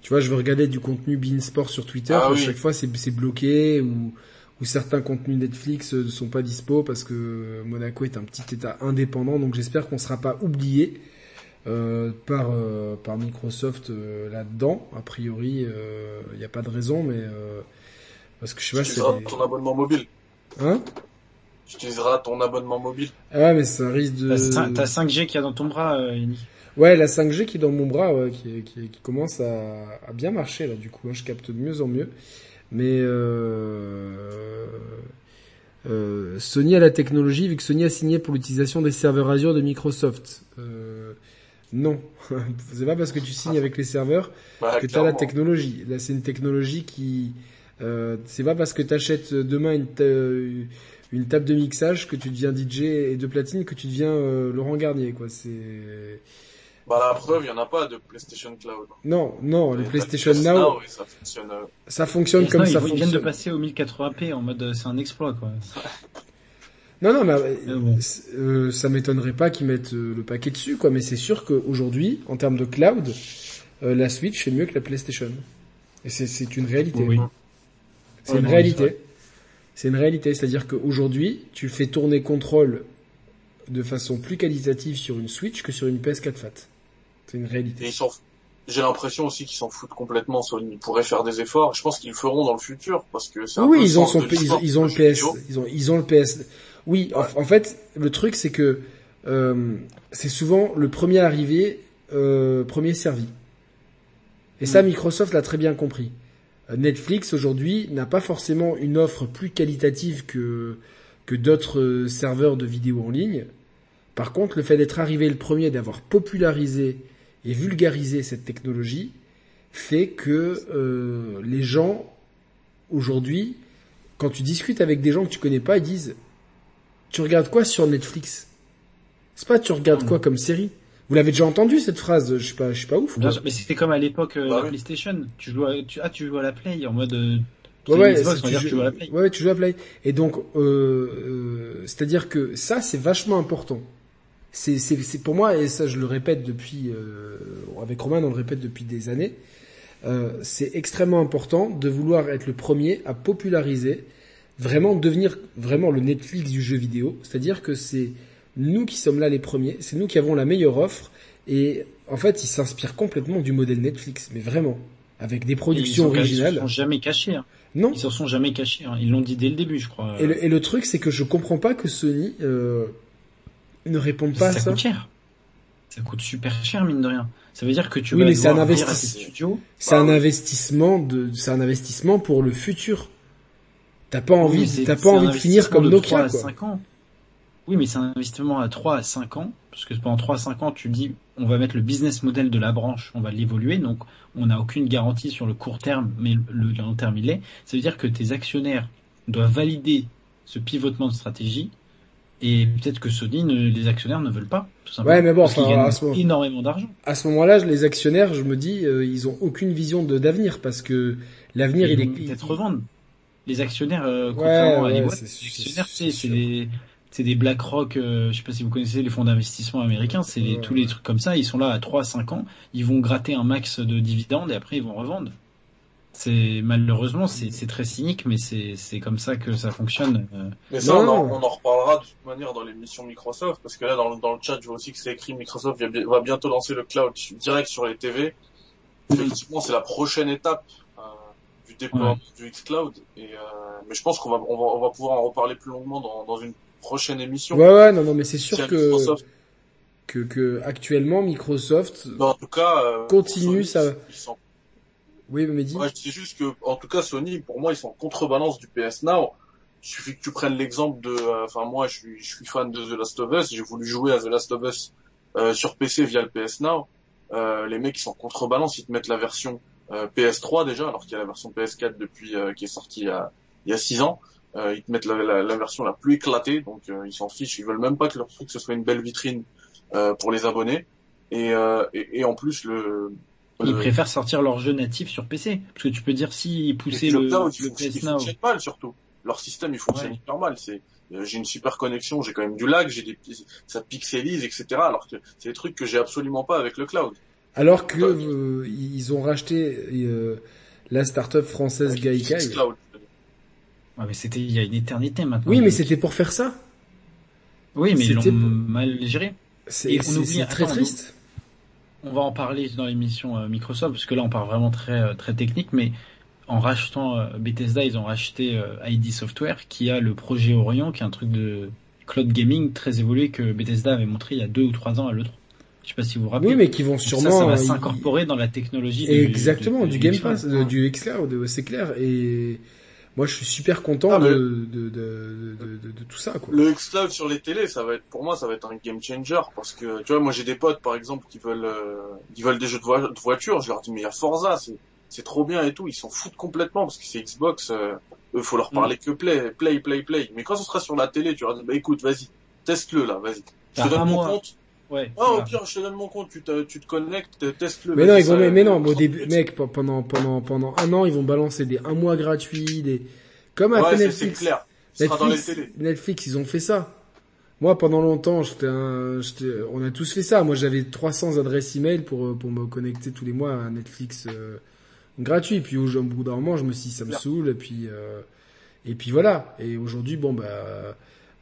S1: tu vois, je veux regarder du contenu Beansport sur Twitter.
S3: Ah
S1: à
S3: oui.
S1: chaque fois, c'est c'est bloqué ou ou certains contenus Netflix euh, ne sont pas dispo parce que Monaco est un petit État indépendant. Donc j'espère qu'on ne sera pas oublié euh, par euh, par Microsoft euh, là-dedans. A priori, il n'y a pas de raison, mais euh, parce que je sais pas, c'est
S3: ton abonnement mobile.
S1: hein?
S3: Tu utiliseras ton abonnement mobile.
S1: Ah ouais, mais c'est un risque de
S2: T'as cin- T'as 5G qu'il y a dans ton bras, euh, Yannick.
S1: Ouais, la 5G qui est dans mon bras, ouais, qui, qui, qui commence à, à bien marcher là. Du coup, hein, je capte de mieux en mieux. Mais euh, euh, Sony a la technologie, vu que Sony a signé pour l'utilisation des serveurs Azure de Microsoft. Euh, non, c'est pas parce que tu signes avec les serveurs
S3: Bah,
S1: que tu as la technologie. Là, c'est une technologie qui, euh, c'est pas parce que tu achètes demain une, ta- une table de mixage que tu deviens DJ et de platine que tu deviens euh, Laurent Garnier, quoi. C'est
S3: Bah, la preuve, il y en a pas de PlayStation Cloud.
S1: non, non, le PlayStation Now,
S3: ça fonctionne. euh,
S1: ça fonctionne
S2: Et
S1: comme ça
S2: ils, ils viennent de
S1: fonctionne.
S2: passer au 1080p en mode euh, c'est un exploit quoi.
S1: Non, non, mais
S2: Mais bon.
S1: euh, ça m'étonnerait pas qu'ils mettent euh, le paquet dessus, quoi. Mais c'est sûr qu'aujourd'hui, en termes de cloud, euh, la Switch est mieux que la PlayStation. Et c'est c'est une réalité.
S2: Oui.
S1: C'est une
S2: non,
S1: réalité. C'est une réalité. C'est-à-dire qu'aujourd'hui, tu fais tourner contrôle de façon plus qualitative sur une Switch que sur une PS4 Fat. C'est une réalité.
S3: J'ai l'impression aussi qu'ils s'en foutent complètement. Sony Ils pourraient faire des efforts. Je pense qu'ils le feront dans le futur parce que c'est un
S1: Oui,
S3: peu
S1: ils ont son, ils ont,
S3: l'histoire
S1: ils ont le PS, ils ont, ils ont le PS. Oui,
S3: Ouais.
S1: en fait, le truc c'est que euh, c'est souvent le premier arrivé, euh, premier servi. Et ça,
S2: Mm.
S1: Microsoft l'a très bien compris. Netflix aujourd'hui n'a pas forcément une offre plus qualitative que que d'autres euh, serveurs de vidéos en ligne. Par contre, le fait d'être arrivé le premier, d'avoir popularisé et vulgarisé cette technologie, fait que euh, les gens aujourd'hui, quand tu discutes avec des gens que tu connais pas, ils disent Tu regardes quoi sur Netflix? C'est pas tu regardes quoi comme série? Vous l'avez déjà entendu cette phrase Je suis pas, je suis pas ouf.
S2: Bien
S1: quoi.
S2: sûr, mais c'était comme à l'époque euh,
S3: Bah
S2: la. PlayStation. Tu joues, à, tu, ah tu joues à la Play en mode. Euh,
S1: Ouais, ouais,
S2: Xbox,
S1: joues-
S2: tu joues à la Play.
S1: ouais, ouais, tu joues à la Play. Et donc, euh, euh, c'est-à-dire que ça, c'est vachement important. C'est, c'est, c'est pour moi, et ça je le répète depuis, euh, avec Romain, on le répète depuis des années, euh, c'est extrêmement important de vouloir être le premier à populariser, vraiment devenir vraiment le Netflix du jeu vidéo. C'est-à-dire que c'est nous qui sommes là les premiers, c'est nous qui avons la meilleure offre, et en fait, ils s'inspirent complètement du modèle Netflix, mais vraiment, avec des productions
S2: ils ont- Ils
S1: originales.
S2: se sont jamais cachés. Hein.
S1: Non,
S2: Ils se sont jamais cachés. Hein. Ils l'ont dit dès le début, je crois.
S1: Et le, et le truc, c'est que je comprends pas que Sony euh, ne réponde pas
S2: ça
S1: à ça.
S2: coûte cher. Ça coûte super cher mine de rien. Ça veut dire que tu
S1: Oui,
S2: vas
S1: mais c'est un
S2: devoir dire à tes
S1: investissement.
S2: studios.
S1: C'est
S3: Bah
S1: un
S3: oui.
S1: investissement de, c'est un investissement pour le futur. T'as pas envie, t'as pas envie de finir comme
S2: de 3
S1: Nokia,
S2: à
S1: quoi.
S2: 5 ans. Oui, mais c'est un investissement à 3 à 5 ans, parce que pendant 3 à 5 ans, tu dis, on va mettre le business model de la branche, on va l'évoluer, donc on n'a aucune garantie sur le court terme, mais le, long terme il est. Ça veut dire que tes actionnaires doivent valider ce pivotement de stratégie, et peut-être que Sony, ne- les actionnaires ne veulent pas, tout simplement.
S1: Ouais, mais bon,
S2: parce
S1: enfin,
S2: gagnent
S1: à ce moment-
S2: énormément d'argent.
S1: À ce moment-là, les actionnaires, je me dis, euh, ils ont aucune vision de d'avenir parce que l'avenir, il
S2: Ils
S1: est.
S2: peut-être revendre. Les actionnaires, euh,
S1: Ouais,
S2: contrairement à
S1: ouais,
S2: les actionnaires,
S1: c'est
S2: sais, c'est des, BlackRock, euh, je sais pas si vous connaissez les fonds d'investissement américains, c'est
S1: Ouais.
S2: tous les trucs comme ça, ils sont là à 3 à 5 ans, ils vont gratter un max de dividendes et après ils vont revendre. C'est, malheureusement, c'est, très cynique, mais c'est, comme ça que ça fonctionne. euh.
S3: Mais ça,
S1: Non,
S3: on en,
S1: non.
S3: on en reparlera de toute manière dans l'émission Microsoft, parce que là, dans, le- dans le chat, je vois aussi que c'est écrit Microsoft va bi- va bientôt lancer le cloud direct sur les TV. Effectivement, c'est la prochaine étape euh, du déploiement du xCloud. Et, euh, mais je pense qu'on va, on va, on va pouvoir en reparler plus longuement dans, dans une prochaine émission.
S1: Ouais, ouais, non, non, mais c'est sûr que,
S3: Microsoft-
S1: que, que actuellement Microsoft,
S3: en tout cas, euh,
S1: Continue,
S3: Sony,
S1: ça-
S3: Ils sont,
S1: oui, mais dis.
S3: ouais, c'est juste que, en tout cas, Sony, pour moi, ils sont en contrebalance du PS Now. Il suffit que tu prennes l'exemple de, euh, enfin moi, je suis, je suis fan de The Last of Us. J'ai voulu jouer à The Last of Us euh, sur PC via le PS Now. Les mecs, ils sont en contrebalance. Ils te mettent la version euh, PS3 déjà, alors qu'il y a la version PS4 depuis qui est sortie il y a, il y a six ans. Euh, ils te mettent la, la, la version la plus éclatée, donc euh, ils s'en fichent. Ils veulent même pas que leur truc ce soit une belle vitrine euh, pour les abonnés. Et, euh, et, et en plus le,
S2: Ils préfèrent sortir leur jeu natif sur PC, parce que tu peux dire si
S3: et
S2: pousser
S3: le
S2: le,
S3: cloud, il
S2: le PS Now.
S3: fonctionne mal surtout. leur système il fonctionne hyper mal. C'est euh, j'ai une super connexion, j'ai quand même du lag, j'ai des ça pixelise, etc. Alors que c'est des trucs que j'ai absolument pas avec le cloud.
S1: Alors que euh, ils ont racheté euh, la start-up française Gaikai.
S2: Ouais, mais c'était il y a une éternité maintenant.
S1: Oui, mais c'était pour faire ça.
S2: Oui, mais ils l'ont mal géré.
S1: C'est très triste.
S2: On va en parler dans l'émission Microsoft parce que là on parle vraiment très très technique, mais en rachetant euh, Bethesda, ils ont racheté euh, ID Software qui a le projet Orion, qui est un truc de cloud gaming très évolué que Bethesda avait montré il y a deux ou trois ans à l'E3. Je sais pas si vous vous rappelez.
S1: Oui, mais qui vont sûrement.
S2: Ça, ça va s'incorporer dans la technologie.
S1: Exactement, du, Game Pass, du xCloud, c'est clair. Et moi, je suis super content ah, de, de, de, de, tout ça. Quoi.
S3: Le xCloud sur les télés, ça va être pour moi, ça va être un game changer parce que tu vois, moi j'ai des potes par exemple qui veulent, euh, qui veulent des jeux de, de voiture. Je leur dis mais il y a Forza, c'est c'est trop bien et tout, ils s'en foutent complètement parce que c'est Xbox, euh, eux faut leur parler mm. que play, play, play, play. Mais quand ce sera sur la télé, tu leur dis bah écoute, vas-y, teste-le là, vas-y. Je te donne mon compte.
S2: Ouais.
S3: Ah, au pire, je te donne mon compte, tu te, tu te connectes, teste-le.
S1: Mais non, ils vont, mais, non, au début, mec, pendant, pendant, pendant un an, ils vont balancer des un mois gratuits, des, comme à
S3: ouais,
S1: Netflix.
S3: Clair.
S1: Netflix, dans les télés. Netflix, ils ont fait ça. Moi, pendant longtemps, j'étais un, on a tous fait ça. Moi, j'avais 300 adresses email pour, pour me connecter tous les mois à Netflix, euh, gratuit. Puis au bout d'un moment, je me suis dit, ça me saoule. Et puis, euh, et puis voilà. Et aujourd'hui, bon bah,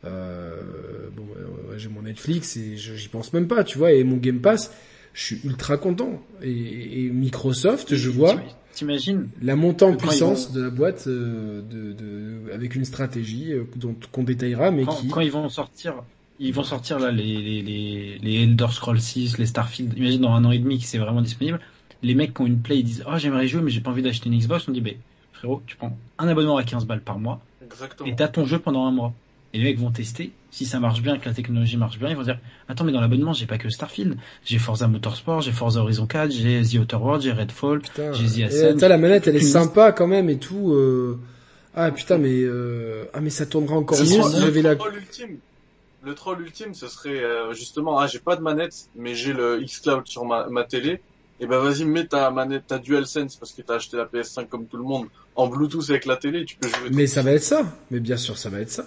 S1: euh, bon, bah, j'ai mon Netflix et j'y pense même pas, tu vois. Et mon Game Pass, je suis ultra content. Et, et Microsoft, je vois.
S2: T'imagines
S1: la montée en puissance de la boîte euh, de, de, avec une stratégie euh, dont qu'on détaillera, mais
S2: quand,
S1: qui
S2: quand ils vont sortir, ils vont sortir là les les les, les Elder Scrolls 6, les Starfield. Imagine dans un an et demi que c'est vraiment disponible les mecs qui ont une Play, ils disent, oh, j'aimerais jouer, mais j'ai pas envie d'acheter une Xbox. On dit, ben, frérot, tu prends un abonnement à 15 balles par mois.
S3: Exactement.
S2: Et t'as ton jeu pendant un mois. Et les mecs vont tester. Si ça marche bien, que la technologie marche bien, ils vont dire, attends, mais dans l'abonnement, j'ai pas que Starfield. J'ai Forza Motorsport, j'ai Forza Horizon 4, j'ai The Outer World, j'ai Redfall, j'ai The Ascent.
S1: la manette, elle est sympa quand même et tout, euh... Ah, putain, mais, euh... ah, mais ça tournera encore mieux si j'avais la...
S3: Ultime. Le troll ultime, ce serait, euh, justement, ah, j'ai pas de manette, mais j'ai le xCloud sur ma, ma télé et eh ben vas-y mets ta manette, ta DualSense parce que t'as acheté la PS5 comme tout le monde en Bluetooth avec la télé, tu peux jouer.
S1: Mais ça va être ça, mais bien sûr ça va être ça.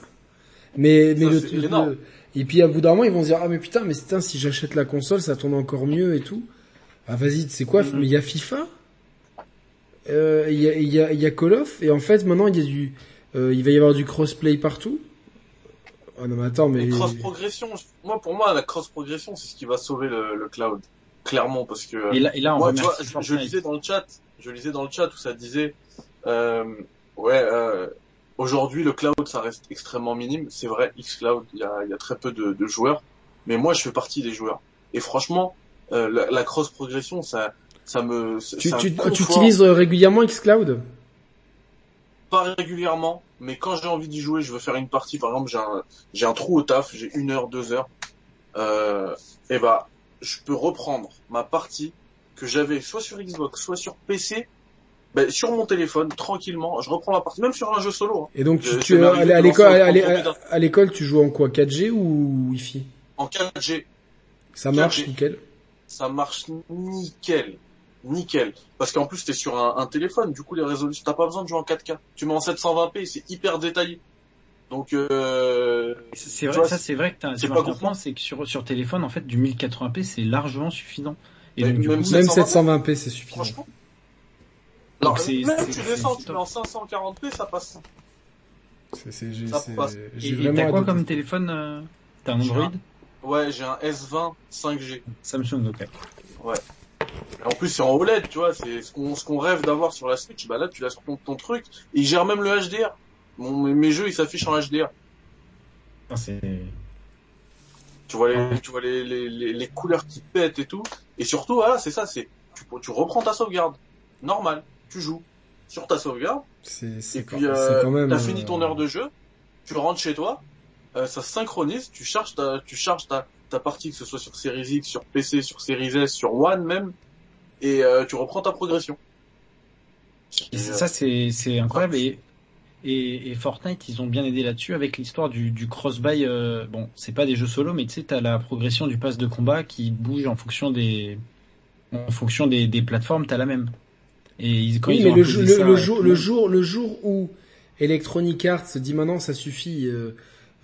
S1: Mais mais le, et puis à bout d'un moment ils vont se dire ah mais putain mais putain si j'achète la console ça tourne encore mieux et tout. Ah vas-y c'est quoi mm-hmm. Mais il y a FIFA, euh, il y a il y a il y a Call of et en fait maintenant il y a du euh, il va y avoir du crossplay partout. Ah non mais attends mais.
S3: cross progression, moi pour moi la cross progression c'est ce qui va sauver le, le cloud clairement parce que
S2: et là, et là
S3: moi, tu vois, je, lisais dans le chat je lisais dans le chat où ça disait euh, ouais euh, aujourd'hui le cloud ça reste extrêmement minime. C'est vrai xCloud il y a, y a très peu de, de, joueurs. Mais moi je fais partie des joueurs. Et franchement euh, la, la, cross progression ça ça me
S1: tu, tu, tu utilises régulièrement xCloud?
S3: Pas régulièrement mais quand j'ai envie d'y jouer je veux faire une partie. Par exemple j'ai un j'ai un trou au taf j'ai une heure deux heures. Euh, et bah je peux reprendre ma partie que j'avais soit sur Xbox, soit sur PC, ben, sur mon téléphone, tranquillement, je reprends la partie, même sur un jeu solo. Hein.
S1: Et donc, tu, tu à l'école, à l'école, tu joues en quoi 4G ou Wi-Fi?
S3: En 4G.
S1: Ça marche nickel
S3: Ça marche nickel. Nickel. Parce qu'en plus, t'es sur un, un, téléphone, du coup, les résolutions, t'as pas besoin de jouer en 4K. Tu mets en 720p, c'est hyper détaillé. Donc euh,
S2: c'est vrai, ça c'est vrai que t'as un point, c'est que sur sur téléphone en fait du 1080p c'est largement suffisant.
S1: Et donc, même, 720p c'est suffisant. Franchement.
S3: Non, même tu descends, tu mets en 540p, ça passe.
S1: C'est
S2: Et t'as quoi comme téléphone euh, T'as un Android
S3: Ouais, j'ai un S20 5G.
S2: Samsung, ok.
S3: Ouais. en plus, c'est en OLED, tu vois, c'est ce qu'on ce qu'on rêve d'avoir sur la Switch. Bah là, tu laisses ton, ton truc. Et il gère même le HDR mes jeux ils s'affichent en HDR.
S2: Ah, c'est...
S3: Tu vois les, tu vois les, les, les, couleurs qui pètent et tout. Et surtout, ah, c'est ça, c'est, tu, tu reprends ta sauvegarde. Normal. Tu joues sur ta sauvegarde.
S1: C'est,
S3: et puis, euh, quand même, t'as fini ton euh, heure de jeu. Tu rentres chez toi. Euh, ça se synchronise. Tu charges ta, tu charges ta, ta partie, que ce soit sur Series X, sur PC, sur Series S, sur One même. Et euh, tu reprends ta progression.
S2: ça, c'est, c'est incroyable. Et et, et, Fortnite, ils ont bien aidé là-dessus avec l'histoire du, du cross-buy. Euh, bon, c'est pas des jeux solo, mais tu sais, t'as la progression du pass de combat qui bouge en fonction des, en fonction des, des plateformes, t'as la même.
S1: Et ils, quand oui, mais le, le, le, jour, le jour, le jour où Electronic Arts dit maintenant ça suffit, euh,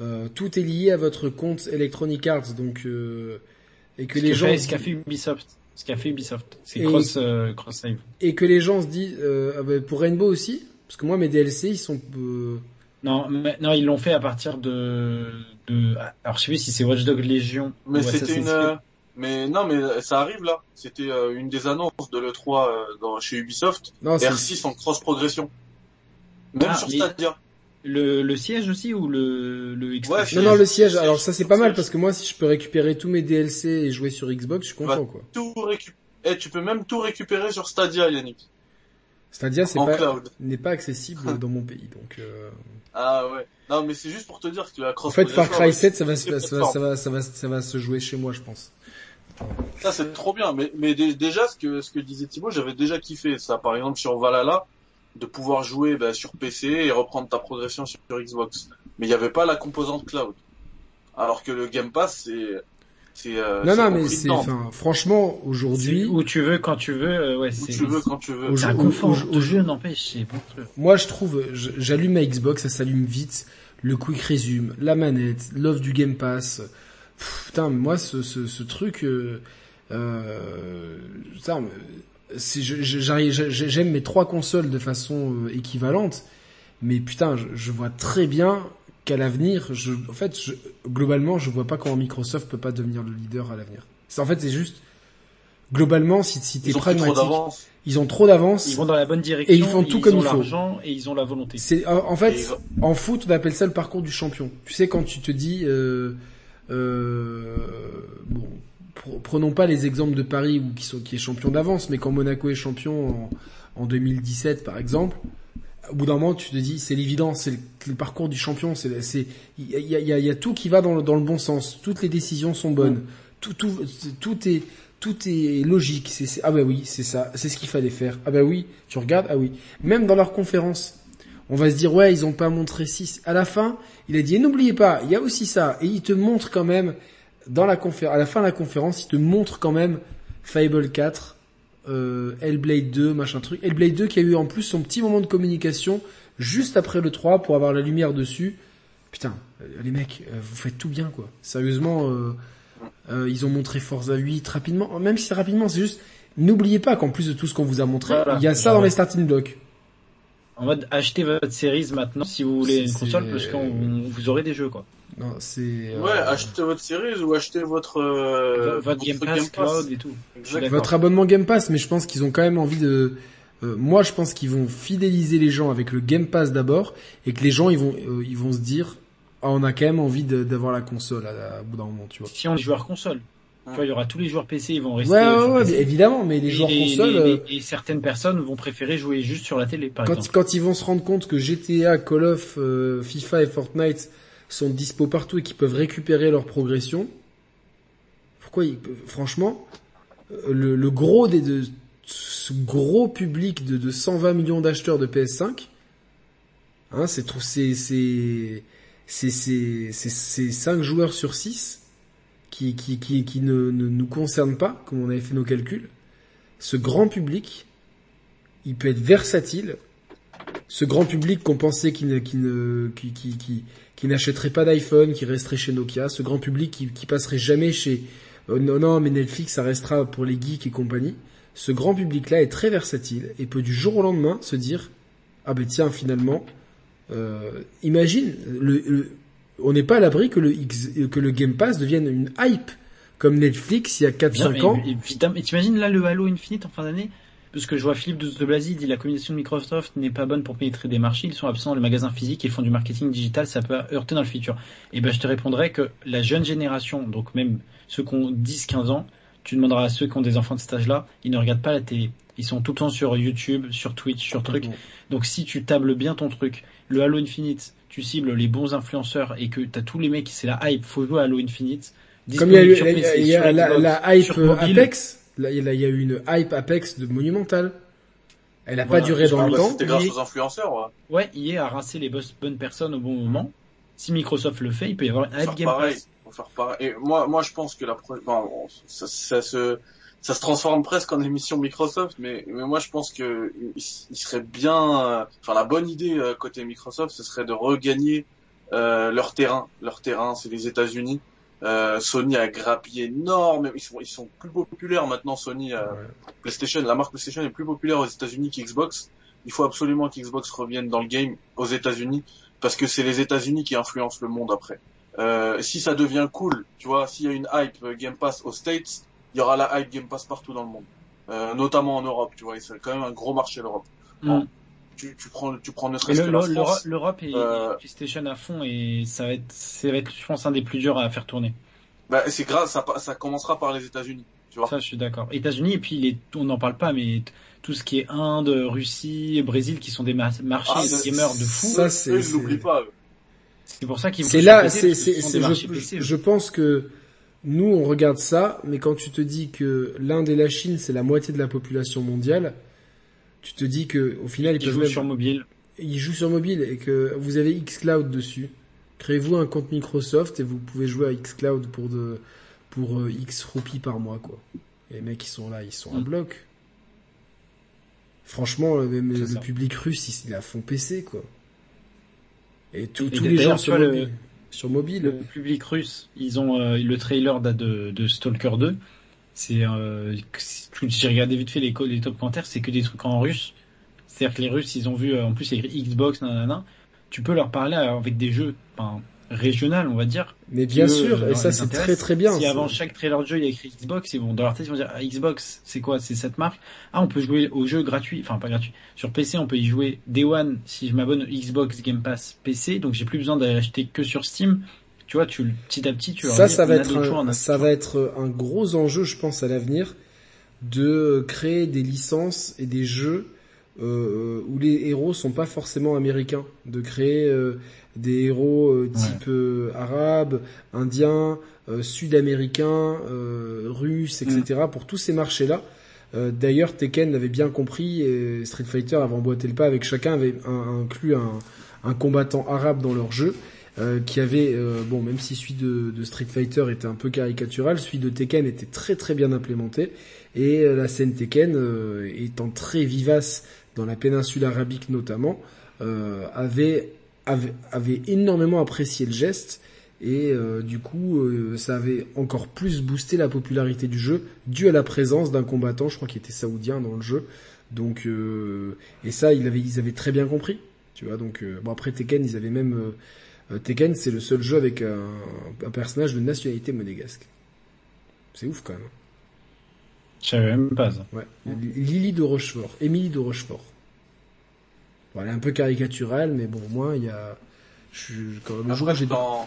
S1: euh, tout est lié à votre compte Electronic Arts, donc euh, et que
S2: Ce
S1: les
S2: qu'a
S1: gens
S2: fait-
S1: se
S2: ce qu'a
S1: disent-
S2: fait Ubisoft. Ce qu'a fait Ubisoft. C'est cross, euh, cross save.
S1: et que les gens se disent euh, ah bah, pour Rainbow aussi, parce que moi mes DLC ils sont euh,
S2: Non, mais- non, ils l'ont fait à partir de, de, alors je sais plus si c'est Watch Dogs Legion
S5: Mais
S2: ou
S5: c'était
S2: Assassin's
S5: une,
S2: Creed.
S5: euh, mais non, mais ça arrive là. C'était euh, une des annonces de l'E3 euh, dans, chez Ubisoft.
S1: non c'est
S5: R6 en cross progression. Même
S2: Ah,
S5: sur Stadia.
S2: Le, le siège aussi ou le, le
S5: Ouais,
S1: non non le siège. Alors ça c'est pas mal parce que moi si je peux récupérer tous mes DLC et jouer sur Xbox, je suis content quoi.
S5: Tout récup... Eh, tu peux même tout récupérer sur Stadia, Yannick.
S1: C'est-à-dire c'est
S5: En
S1: pas
S5: cloud.
S1: n'est pas accessible dans mon pays donc. Euh...
S5: Ah ouais. Non, mais c'est juste pour te dire que la
S1: En
S5: cross
S1: fait Far Cry 7 ça va ça va ça va ça va ça va se jouer chez moi je pense.
S5: Ça c'est trop bien, mais, mais dé- déjà ce que ce que disait Thibaut, j'avais déjà kiffé ça. Par exemple sur Valhalla, de pouvoir jouer bah, sur PC et reprendre ta progression sur, sur Xbox. Mais il n'y avait pas la composante cloud. Alors que le Game Pass c'est c'est euh,
S1: Non
S5: c'est
S1: non mais c'est enfin franchement aujourd'hui
S2: Où tu veux, quand tu veux, euh, ouais,
S5: où tu veux quand tu veux.
S1: Au-
S2: c'est un
S1: au-
S2: confort
S1: au-
S2: de jeu, n'empêche, c'est bon.
S1: Moi, je trouve, j'allume ma Xbox, ça s'allume vite. Le quick resume, la manette, l'offre du Game Pass. Pff, putain, moi, ce, ce, ce truc, euh, euh, putain, j'aime mes trois consoles de façon euh, équivalente, mais putain, je, je vois très bien qu'à l'avenir, je, en fait, je, globalement, je vois pas comment Microsoft peut pas devenir le leader à l'avenir. C'est en fait, c'est juste globalement, si, si t'es
S5: Ils ont
S1: pragmatique, ils ont trop d'avance.
S2: Ils vont dans la bonne direction.
S1: Et ils font tout comme
S2: ont
S1: il faut.
S2: l'argent et ils ont la volonté.
S1: C'est en
S5: Et
S1: fait
S5: ils ont-
S1: en foot on appelle ça le parcours du champion. Tu sais quand tu te dis euh, euh, bon pr- prenons pas les exemples de Paris ou qui sont qui est champion d'avance, mais quand Monaco est champion en, en 2017 par exemple, au bout d'un moment tu te dis c'est l'évidence, c'est le, parcours du champion, c'est il y y, y a tout qui va dans le, dans le bon sens, toutes les décisions sont bonnes, tout tout tout est tout est logique. C'est, ah bah oui, c'est ça, c'est ce qu'il fallait faire. Ah bah oui, tu regardes, ah oui. Même dans leur conférence, on va se dire ouais, ils ont pas montré 6. À la fin, il a dit n'oubliez pas, il y a aussi ça. Et il te montre quand même dans la conférence, à la fin de la conférence, il te montre quand même Fable 4, euh, Hellblade 2, machin truc. Hellblade 2 qui a eu en plus son petit moment de communication juste après le 3 pour avoir la lumière dessus. Putain, euh, les mecs, euh, vous faites tout bien quoi. Sérieusement, euh, euh, ils ont montré Forza 8 rapidement. Même si c'est rapidement, c'est juste n'oubliez pas qu'en plus de tout ce qu'on vous a montré,
S2: Voilà.
S1: il y a ça dans les starting blocks.
S2: En mode, achetez votre série maintenant si vous voulez une console parce qu'on vous aurez des jeux quoi.
S1: Non, c'est euh,
S5: Ouais, achetez votre série ou achetez votre euh,
S2: votre Game Pass, Cloud et tout.
S1: Votre abonnement Game Pass, mais je pense qu'ils ont quand même envie de. euh, moi, je pense qu'ils vont fidéliser les gens avec le Game Pass d'abord, et que les gens ils vont euh, ils vont se dire, ah, on a quand même envie d'avoir la console à, à bout d'un moment, tu vois.
S2: Si on est joueur console, tu vois, il y aura tous les joueurs PC, ils vont rester.
S1: Ouais, ouais, ouais, évidemment, mais les
S2: Et
S1: joueurs
S2: les-
S1: console.
S2: les-
S1: euh,
S2: les- et certaines personnes vont préférer jouer juste sur la télé, par
S1: Quand,
S2: exemple.
S1: quand ils vont se rendre compte que GTA, Call of, euh, FIFA et Fortnite sont dispo partout et qu'ils peuvent récupérer leur progression, pourquoi ils franchement, euh, le, le gros des de ce gros public de, de 120 millions d'acheteurs de PS5, hein, c'est trop, c'est c'est c'est c'est c'est c'est 5 joueurs sur 6 qui ne, nous concernent pas, comme on avait fait nos calculs. Ce grand public, il peut être versatile. Ce grand public qu'on pensait qui ne, qui ne, qui, qui, qui, n'achèterait pas d'iPhone, qui resterait chez Nokia, ce grand public qui, qui passerait jamais chez, euh, non, non, mais Netflix, ça restera pour les geeks et compagnie. Ce grand public-là est très versatile et peut du jour au lendemain se dire, ah ben tiens, finalement, euh, imagine, le- on n'est pas à l'abri que le X, que le Game Pass devienne une hype comme Netflix il y a 4-5
S2: Bien,
S1: ans.
S2: Et t'imagines là le Halo Infinite en fin d'année Parce que je vois Philippe de, Blasi dit la communication de Microsoft n'est pas bonne pour pénétrer des marchés, ils sont absents dans les magasins physiques, ils font du marketing digital, ça peut heurter dans le futur. Et ben je te répondrai que la jeune génération, donc même ceux qui ont 10-15 ans, tu demanderas à ceux qui ont des enfants de cet âge-là, ils ne regardent pas la télé. Ils sont tout le temps sur YouTube, sur Twitch, sur truc. Donc si tu tables bien ton truc, le Halo Infinite, tu cibles les bons influenceurs et que t'as tous les mecs, c'est la hype, faut jouer à Halo Infinite.
S1: Comme il y a eu il y a- il la, la hype euh. Apex, là, il y a il eu une hype Apex de monumentale. Elle a
S2: Voilà,
S1: pas duré dans le temps.
S5: C'était grâce
S2: Il-
S5: aux influenceurs, ouais.
S2: Ouais, EA a rincé les boss- bonnes personnes au bon moment. Si Microsoft le fait, il peut y avoir
S5: Faut
S2: hype
S5: faire
S2: Game
S5: pareil.
S2: Pass.
S5: Faut faire pareil. Et moi, moi, je pense que la pro... enfin, bon, ça, ça se, ça se transforme presque en émission Microsoft, mais, mais moi je pense que il, serait bien, euh, enfin la bonne idée euh, côté Microsoft, ce serait de regagner euh, leur terrain. Leur terrain, c'est les États-Unis. Sony a grappillé énorme, ils sont, ils sont plus populaires maintenant. Sony, PlayStation, la marque PlayStation est plus populaire aux États-Unis qu'Xbox. Il faut absolument qu'Xbox revienne dans le game aux États-Unis parce que c'est les États-Unis qui influencent le monde après. Si ça devient cool, tu vois, s'il y a une hype Game Pass aux States, il y aura la hype Game Pass partout dans le monde, euh, notamment en Europe, tu vois, c'est quand même un gros marché l'Europe. Mm. Tu, tu prends, tu prends ne serait-ce que
S2: L'Europe est euh... PlayStation à fond et ça va être, ça va être, je pense, un des plus durs à faire tourner.
S5: Bah, c'est grave, ça, ça commencera par les États-Unis, tu vois.
S2: Ça, je suis d'accord. États-Unis et puis les, on n'en parle pas, mais tout ce qui est Inde, Russie, Brésil, qui sont des marchés ah, de gamers de fou.
S5: Ça, c'est, je l'oublie pas.
S2: C'est pour ça qu'ils.
S1: C'est là, c'est, c'est, je, je pense que nous, on regarde ça, mais quand tu te dis que l'Inde et la Chine, c'est la moitié de la population mondiale, tu te dis que au final,
S2: ils, jouent sur mobile.
S1: Ils jouent sur mobile et que vous avez xCloud dessus. Créez-vous un compte Microsoft et vous pouvez jouer à xCloud pour de pour euh, X roupies par mois, quoi. Et les mecs, ils sont là, ils sont à mm. bloc. Franchement, même le public russe, ils, a font PC, quoi. Et, tous les gens sur mobile sur mobile.
S2: Le public russe, ils ont euh, le trailer de, de Stalker 2. C'est euh, j'ai regardé vite fait les, top commentaires, c'est que des trucs en russe. C'est-à-dire que les Russes, ils ont vu euh, en plus il Xbox, nanana. Tu peux leur parler avec des jeux, enfin, régional, on va dire.
S1: Mais bien sûr, et ça c'est très très bien.
S2: Si avant chaque trailer de jeu il y a écrit Xbox, et bon, dans leur tête ils vont dire ah, Xbox, c'est quoi C'est cette marque? Ah, on peut jouer au jeu gratuit, enfin pas gratuit. Sur PC, on peut y jouer Day One si je m'abonne Xbox Game Pass PC, donc j'ai plus besoin d'aller acheter que sur Steam. Tu vois, tu petit à petit, tu
S1: ça, ça va être un, ça va être un gros enjeu, je pense, à l'avenir, de créer des licences et des jeux euh, où les héros sont pas forcément américains, de créer euh, des héros euh, type euh, arabe, indien, euh, sud-américain, russe, etc. Mm. pour tous ces marchés-là. D'ailleurs, Tekken l'avait bien compris et Street Fighter avait emboîté le pas avec chacun avait inclus un, un, combattant arabe dans leur jeu. qui avait bon même si celui de, de, Street Fighter était un peu caricatural, celui de Tekken était très très bien implémenté et la scène Tekken étant très vivace dans la péninsule arabique notamment avait avait, énormément apprécié le geste et euh, du coup euh, ça avait encore plus boosté la popularité du jeu dû à la présence d'un combattant, je crois qu'il était saoudien dans le jeu. Donc euh, et ça ils avaient ils avaient très bien compris, tu vois. Donc bon après Tekken ils avaient même Tekken c'est le seul jeu avec un, personnage de nationalité monégasque. C'est ouf quand même.
S2: Je savais même pas ça.
S1: Ouais. Lily de Rochefort, Émilie de Rochefort. Bon, elle est un peu caricaturale, mais bon, au moins, il y a... Je,
S5: quand même, Après, j'ai dans...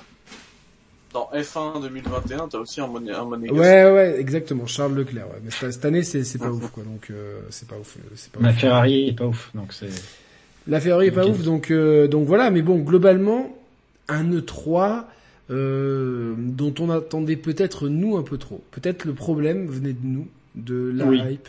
S5: dans F1 2021, t'as aussi un, monnaie, un monégasque.
S1: Ouais, ouais, exactement, Charles Leclerc. Ouais. Mais cette année, c'est, c'est pas ouf, quoi. Donc, euh, c'est pas ouf. C'est pas
S2: La Ferrari est pas ouf, donc c'est...
S1: La Ferrari est pas ouf, donc, euh, donc voilà. Mais bon, globalement, un E3... Euh, dont on attendait peut-être nous un peu trop. Peut-être le problème venait de nous, de la hype.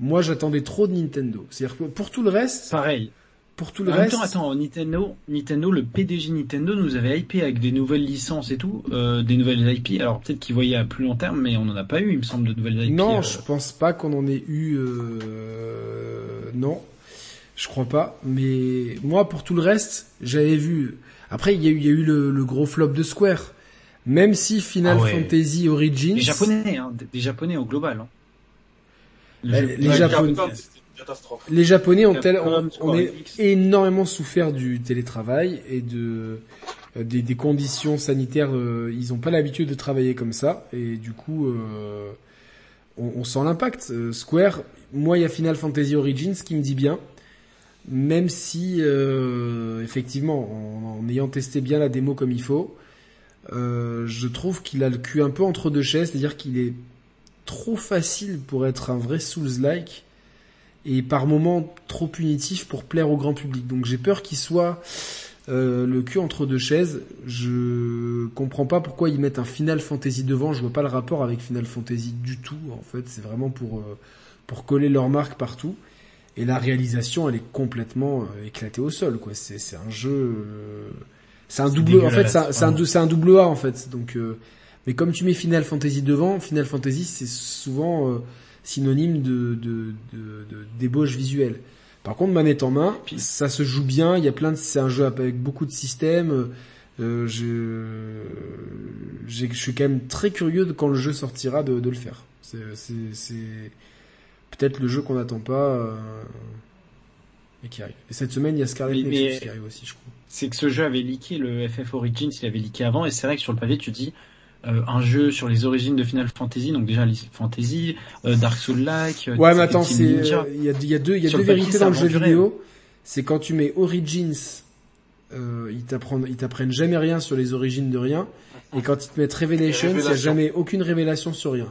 S1: Moi, j'attendais trop de Nintendo. C'est-à-dire que pour tout le reste,
S2: pareil.
S1: Pour tout le en reste. Même temps,
S2: attends, Nintendo, Nintendo, le PDG Nintendo nous avait hypé avec des nouvelles licences et tout, euh, des nouvelles IP. Alors peut-être qu'il voyait à plus long terme, mais on n'en a pas eu, il me semble, de nouvelles IP.
S1: Non, euh. je pense pas qu'on en ait eu. Euh... Non, je crois pas. Mais moi, pour tout le reste, j'avais vu. Après, il y a eu, il y a eu le, gros flop de Square. Même si Final ah Fantasy Origins.
S2: Les Japonais, hein, des Japonais au global. Hein.
S1: Les, les Japonais. Les Japonais ont, énormément souffert du télétravail et de euh, des, conditions sanitaires. Euh, ils n'ont pas l'habitude de travailler comme ça et du coup, euh, on, sent l'impact. Square, moi, il y a Final Fantasy Origins qui me dit bien, même si effectivement, en, ayant testé bien la démo comme il faut, je trouve qu'il a le cul un peu entre deux chaises, c'est-à-dire qu'il est trop facile pour être un vrai Souls-like et par moments trop punitif pour plaire au grand public. Donc j'ai peur qu'il soit euh, le cul entre deux chaises. Je comprends pas pourquoi ils mettent un Final Fantasy devant. Je vois pas le rapport avec Final Fantasy du tout. En fait, c'est vraiment pour euh, pour coller leur marque partout. Et la réalisation, elle est complètement euh, éclatée au sol. Quoi, c'est c'est un jeu. c'est un double. En fait, c'est un, un, double A en fait. Donc Mais comme tu mets Final Fantasy devant, Final Fantasy c'est souvent euh, synonyme de, de, de, de débauche visuelle. Par contre, manette en main, ça se joue bien. Il y a plein de, c'est un jeu avec beaucoup de systèmes. Euh, je, suis quand même très curieux de quand le jeu sortira de, de le faire. C'est, peut-être le jeu qu'on n'attend pas euh, et qui arrive. Et cette semaine, il y a Scarlet Nexus qui arrive aussi, je crois.
S2: c'est que ce jeu avait leaké, le FF Origins, il avait leaké avant, et c'est vrai que sur le pavé, tu dis euh, un jeu sur les origines de Final Fantasy, donc déjà les Fantasy, euh, Dark Souls-like. euh,
S1: Ouais, mais attends, c'est,
S2: Ninja.
S1: il y a, y a deux, il y a deux vérités dans le jeu vidéo. C'est quand tu mets Origins, euh, ils t'apprennent, ils t'apprennent jamais rien sur les origines de rien. Et quand ils te mettent Revelations, il n'y a jamais aucune révélation sur rien.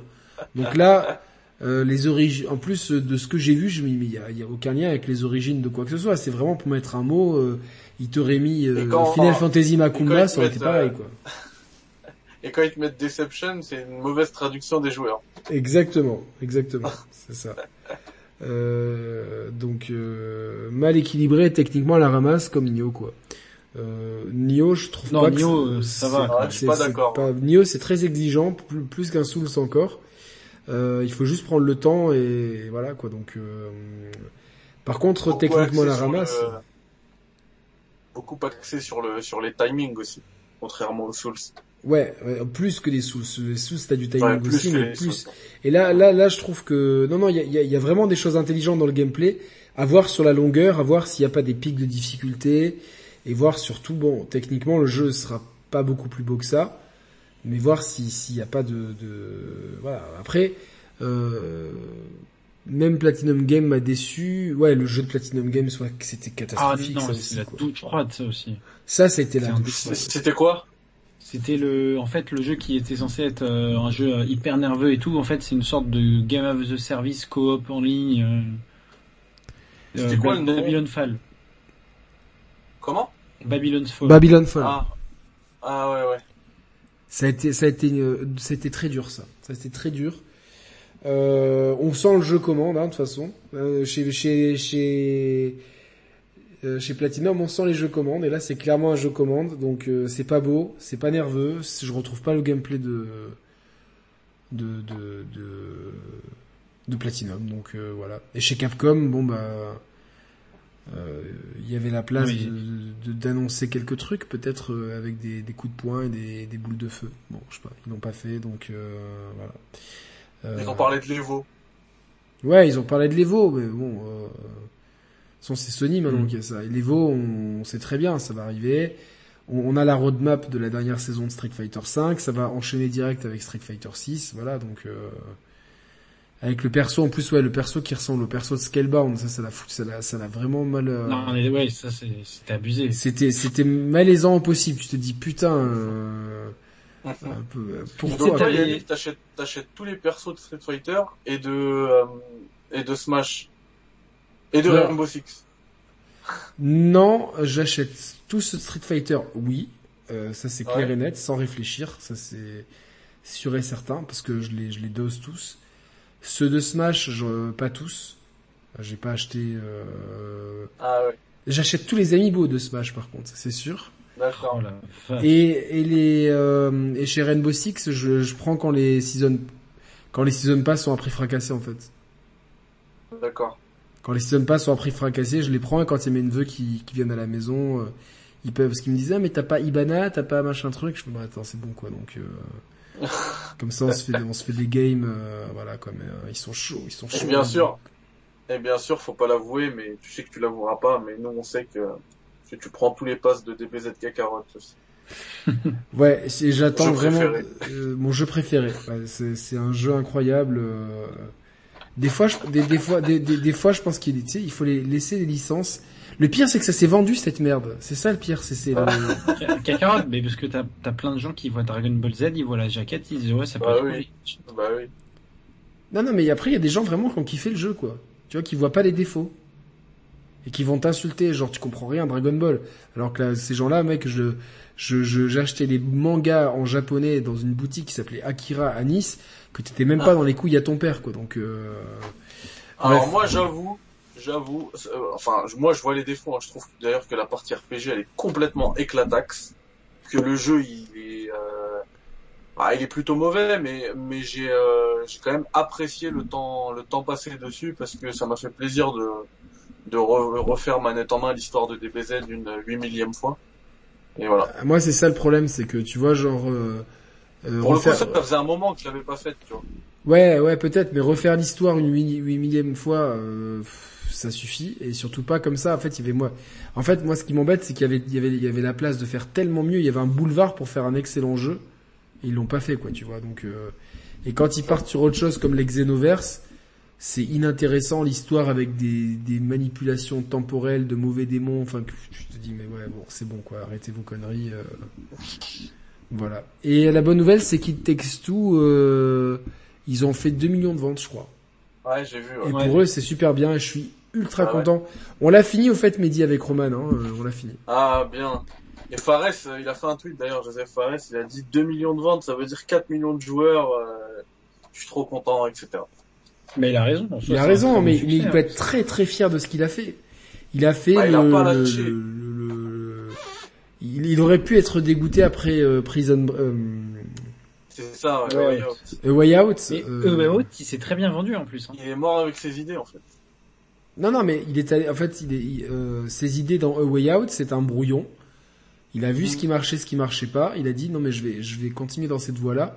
S1: Donc là, euh, les origines, en plus euh, de ce que j'ai vu, je me dis, mais il y a, y aucun lien avec les origines de quoi que ce soit. C'est vraiment pour mettre un mot, euh, il t'aurait mis euh, Final Fantasy Macumba, ça aurait été pareil,
S5: euh,
S1: quoi.
S5: Et quand ils te mettent Deception, c'est une mauvaise traduction des joueurs.
S1: Exactement, exactement, c'est ça. Euh, donc euh, mal équilibré techniquement à la ramasse comme Nioh quoi. Euh, Nioh je trouve
S2: Non,
S1: pas que c'est-
S2: euh, ça va,
S5: même. Je suis pas d'accord.
S1: pas- Nioh c'est très exigeant plus, plus qu'un Souls encore. Euh, il faut juste prendre le temps et voilà quoi donc. euh, Par contre
S5: Beaucoup
S1: techniquement à la ramasse.
S5: le- Beaucoup axé sur le sur les timings aussi, contrairement aux Souls.
S1: Ouais, ouais, plus que les Souls. Les Souls t'as du timing
S5: Ouais, plus
S1: aussi mais plus. Et là, là, là, je trouve que non, non, il y a, il y a- il y a vraiment des choses intelligentes dans le gameplay. À voir sur la longueur, à voir s'il n'y a pas des pics de difficulté, et voir surtout, bon, techniquement, le jeu sera pas beaucoup plus beau que ça, mais voir si s'il n'y a pas de, de, voilà. Après, euh, même Platinum Game m'a déçu. Ouais, le jeu de Platinum Game, soit que c'était
S2: Ah
S1: catastrophique,
S2: non,
S1: ça
S2: c'est
S1: aussi.
S2: la
S1: quoi.
S2: douche froide, ça aussi.
S1: Ça, c'était la douche.
S5: C- C'était quoi?
S2: C'était le, en fait, le jeu qui était censé être euh, un jeu euh, hyper nerveux et tout. En fait, c'est une sorte de game of the service coop en ligne. euh,
S5: C'était
S2: euh,
S5: quoi
S2: Ba-
S5: le nom
S2: Babylon Fall.
S5: Comment?
S2: Babylon's Fall.
S1: Babylon Fall.
S5: Ah. Ah ouais ouais.
S1: Ça a été, ça a été, été très dur ça. Ça a été très dur. Euh, on sent le jeu commande, hein, de toute façon. Euh, chez, chez, chez, euh, chez Platinum, on sent les jeux commandes. Et là, c'est clairement un jeu commande. Donc, euh, c'est pas beau, c'est pas nerveux. Je retrouve pas le gameplay de, de, de, de, de Platinum. Donc, euh, voilà. Et chez Capcom, bon bah, euh, il y avait la place
S2: Oui.
S1: de- de- d'annoncer quelques trucs, peut-être avec des, des coups de poing et des, des boules de feu. Bon, je sais pas, ils l'ont pas fait, donc euh, voilà.
S5: Ils ont parlé de l'Evo.
S1: Ouais, ils ont parlé de l'Evo, mais bon, façon, c'est Sony maintenant
S2: Mm.
S1: qui a ça. Et l'Evo, on, on sait très bien, ça va arriver. On, on a la roadmap de la dernière saison de Street Fighter 5, ça va enchaîner direct avec Street Fighter 6, voilà, donc euh, avec le perso en plus, ouais, le perso qui ressemble au perso de Scalebound, ça, ça l'a foutu, ça l'a, ça l'a vraiment mal. euh,
S2: Non, mais ouais, ça, c'est- c'était abusé.
S1: C'était, c'était malaisant au possible. Tu te dis putain, euh, un peu, euh, pourquoi
S5: t'achètes, t'achètes tous les persos de Street Fighter et de, euh, et de Smash. Et de
S1: Ouais.
S5: Rainbow Six.
S1: Non, j'achète tout ce Street Fighter, oui. Euh, ça c'est clair
S5: Ouais.
S1: et net, sans réfléchir. Ça c'est sûr et certain, parce que je les, je les dose tous. Ceux de Smash, je, pas tous. J'ai pas acheté... Euh...
S5: Ah ouais.
S1: J'achète tous les amiibo de Smash par contre, c'est sûr.
S5: D'accord.
S2: Oh.
S1: Et, et les euh, et chez Rainbow Six, je, je prends quand les season quand les season pass sont à prix fracassé en fait.
S5: D'accord.
S1: Quand les season pass sont à prix fracassé, je les prends et quand il y a mes neveux qui, qui viennent à la maison, euh, ils peuvent parce qu'ils me disaient ah, mais t'as pas Ibana, t'as pas machin truc. Je me dis bah, attends c'est bon quoi donc euh, comme ça on se fait on se fait des games euh, voilà quoi mais euh, ils sont chauds ils sont
S5: Et
S1: chauds.
S5: bien sûr, et bien sûr, faut pas l'avouer, mais tu sais que tu l'avoueras pas, mais nous on sait que, que tu prends tous les passes de DBZ Kakarot aussi.
S1: Ouais, j'attends vraiment euh, mon jeu préféré. Ouais, c'est c'est un jeu incroyable. euh. Des fois, je, des, des fois, des, des, des fois, je pense qu'il est- tu sais, il faut les laisser les licences. Le pire, c'est que ça s'est vendu cette merde. C'est ça le pire, c'est c'est le-
S2: Kakarot, mais parce que t'as as plein de gens qui voient Dragon Ball Z, ils voient la jaquette, ils disent ouais, ça peut
S5: Bah oui. Bah oui.
S1: Non, non, mais après, il y a des gens vraiment qui ont kiffé le jeu, quoi. Tu vois, qui voient pas les défauts. Et qui vont t'insulter, genre, tu comprends rien, Dragon Ball. Alors que là, ces gens-là, mec, je, je, j'achetais les mangas en japonais dans une boutique qui s'appelait Akira à Nice, que t'étais même pas dans les couilles à ton père, quoi. Donc, euh...
S5: Alors
S1: Bref.
S5: moi j'avoue, j'avoue, euh, enfin moi je vois les défauts. hein. Je trouve d'ailleurs que la partie RPG elle est complètement éclataxe, que le jeu il est, euh,
S3: Ah, il est plutôt mauvais, mais mais j'ai euh, j'ai quand même apprécié le temps le temps passé dessus parce que ça m'a fait plaisir de de re- refaire manette en main l'histoire de DBZ une huit millième fois. Et voilà.
S1: Moi, c'est ça le problème, c'est que tu vois, genre, euh, euh,
S3: Pour le coup,
S1: refaire-
S3: ça, ça faisait un moment que je l'avais pas fait, tu vois.
S1: Ouais, ouais, peut-être, mais refaire l'histoire une huit millième fois, euh, ça suffit, et surtout pas comme ça. En fait, il y avait moi. En fait, moi, ce qui m'embête, c'est qu'il y avait, il y avait, il y avait la place de faire tellement mieux. Il y avait un boulevard pour faire un excellent jeu, et ils l'ont pas fait, quoi, tu vois. Donc, euh, et quand ils partent sur autre chose comme les Xenoverse, c'est inintéressant l'histoire avec des, des manipulations temporelles de mauvais démons. Enfin, tu te dis, mais ouais, bon, c'est bon, quoi, arrêtez vos conneries. euh. Voilà. Et la bonne nouvelle, c'est qu'ils Takes Two, euh, ils ont fait 2 millions de ventes, je crois.
S3: Ouais, j'ai vu. ouais.
S1: Et
S2: Ouais.
S1: pour eux, c'est super bien et je suis ultra
S3: Ah ouais.
S1: content. On l'a fini au fait, Mehdi, avec Roman, hein, euh, on l'a fini.
S3: Ah, bien. Et Fares, euh, il a fait un tweet d'ailleurs, Joseph Fares, il a dit 2 millions de ventes, ça veut dire 4 millions de joueurs, euh, je suis trop content, etc.
S2: Mais il a raison.
S1: Il a raison, mais, il peut
S2: hein.
S1: être très très fier de ce qu'il a fait. Il a fait
S3: il
S1: le,
S3: a pas
S1: le-
S3: lâché.
S1: le- le- le- il, il aurait pu être dégoûté après euh, Prison euh,
S3: C'est ça, ouais,
S2: Ouais.
S1: A Way Out.
S2: Mais
S1: euh,
S2: EO, il s'est très bien vendu en plus. hein.
S3: Il est mort avec ses idées, en fait.
S1: Non, non, mais il est allé, en fait, il est, il- euh, ses idées dans A Way Out, c'est un brouillon. Il a vu ce qui marchait, ce qui marchait pas. Il a dit non mais je vais, je vais continuer dans cette voie-là.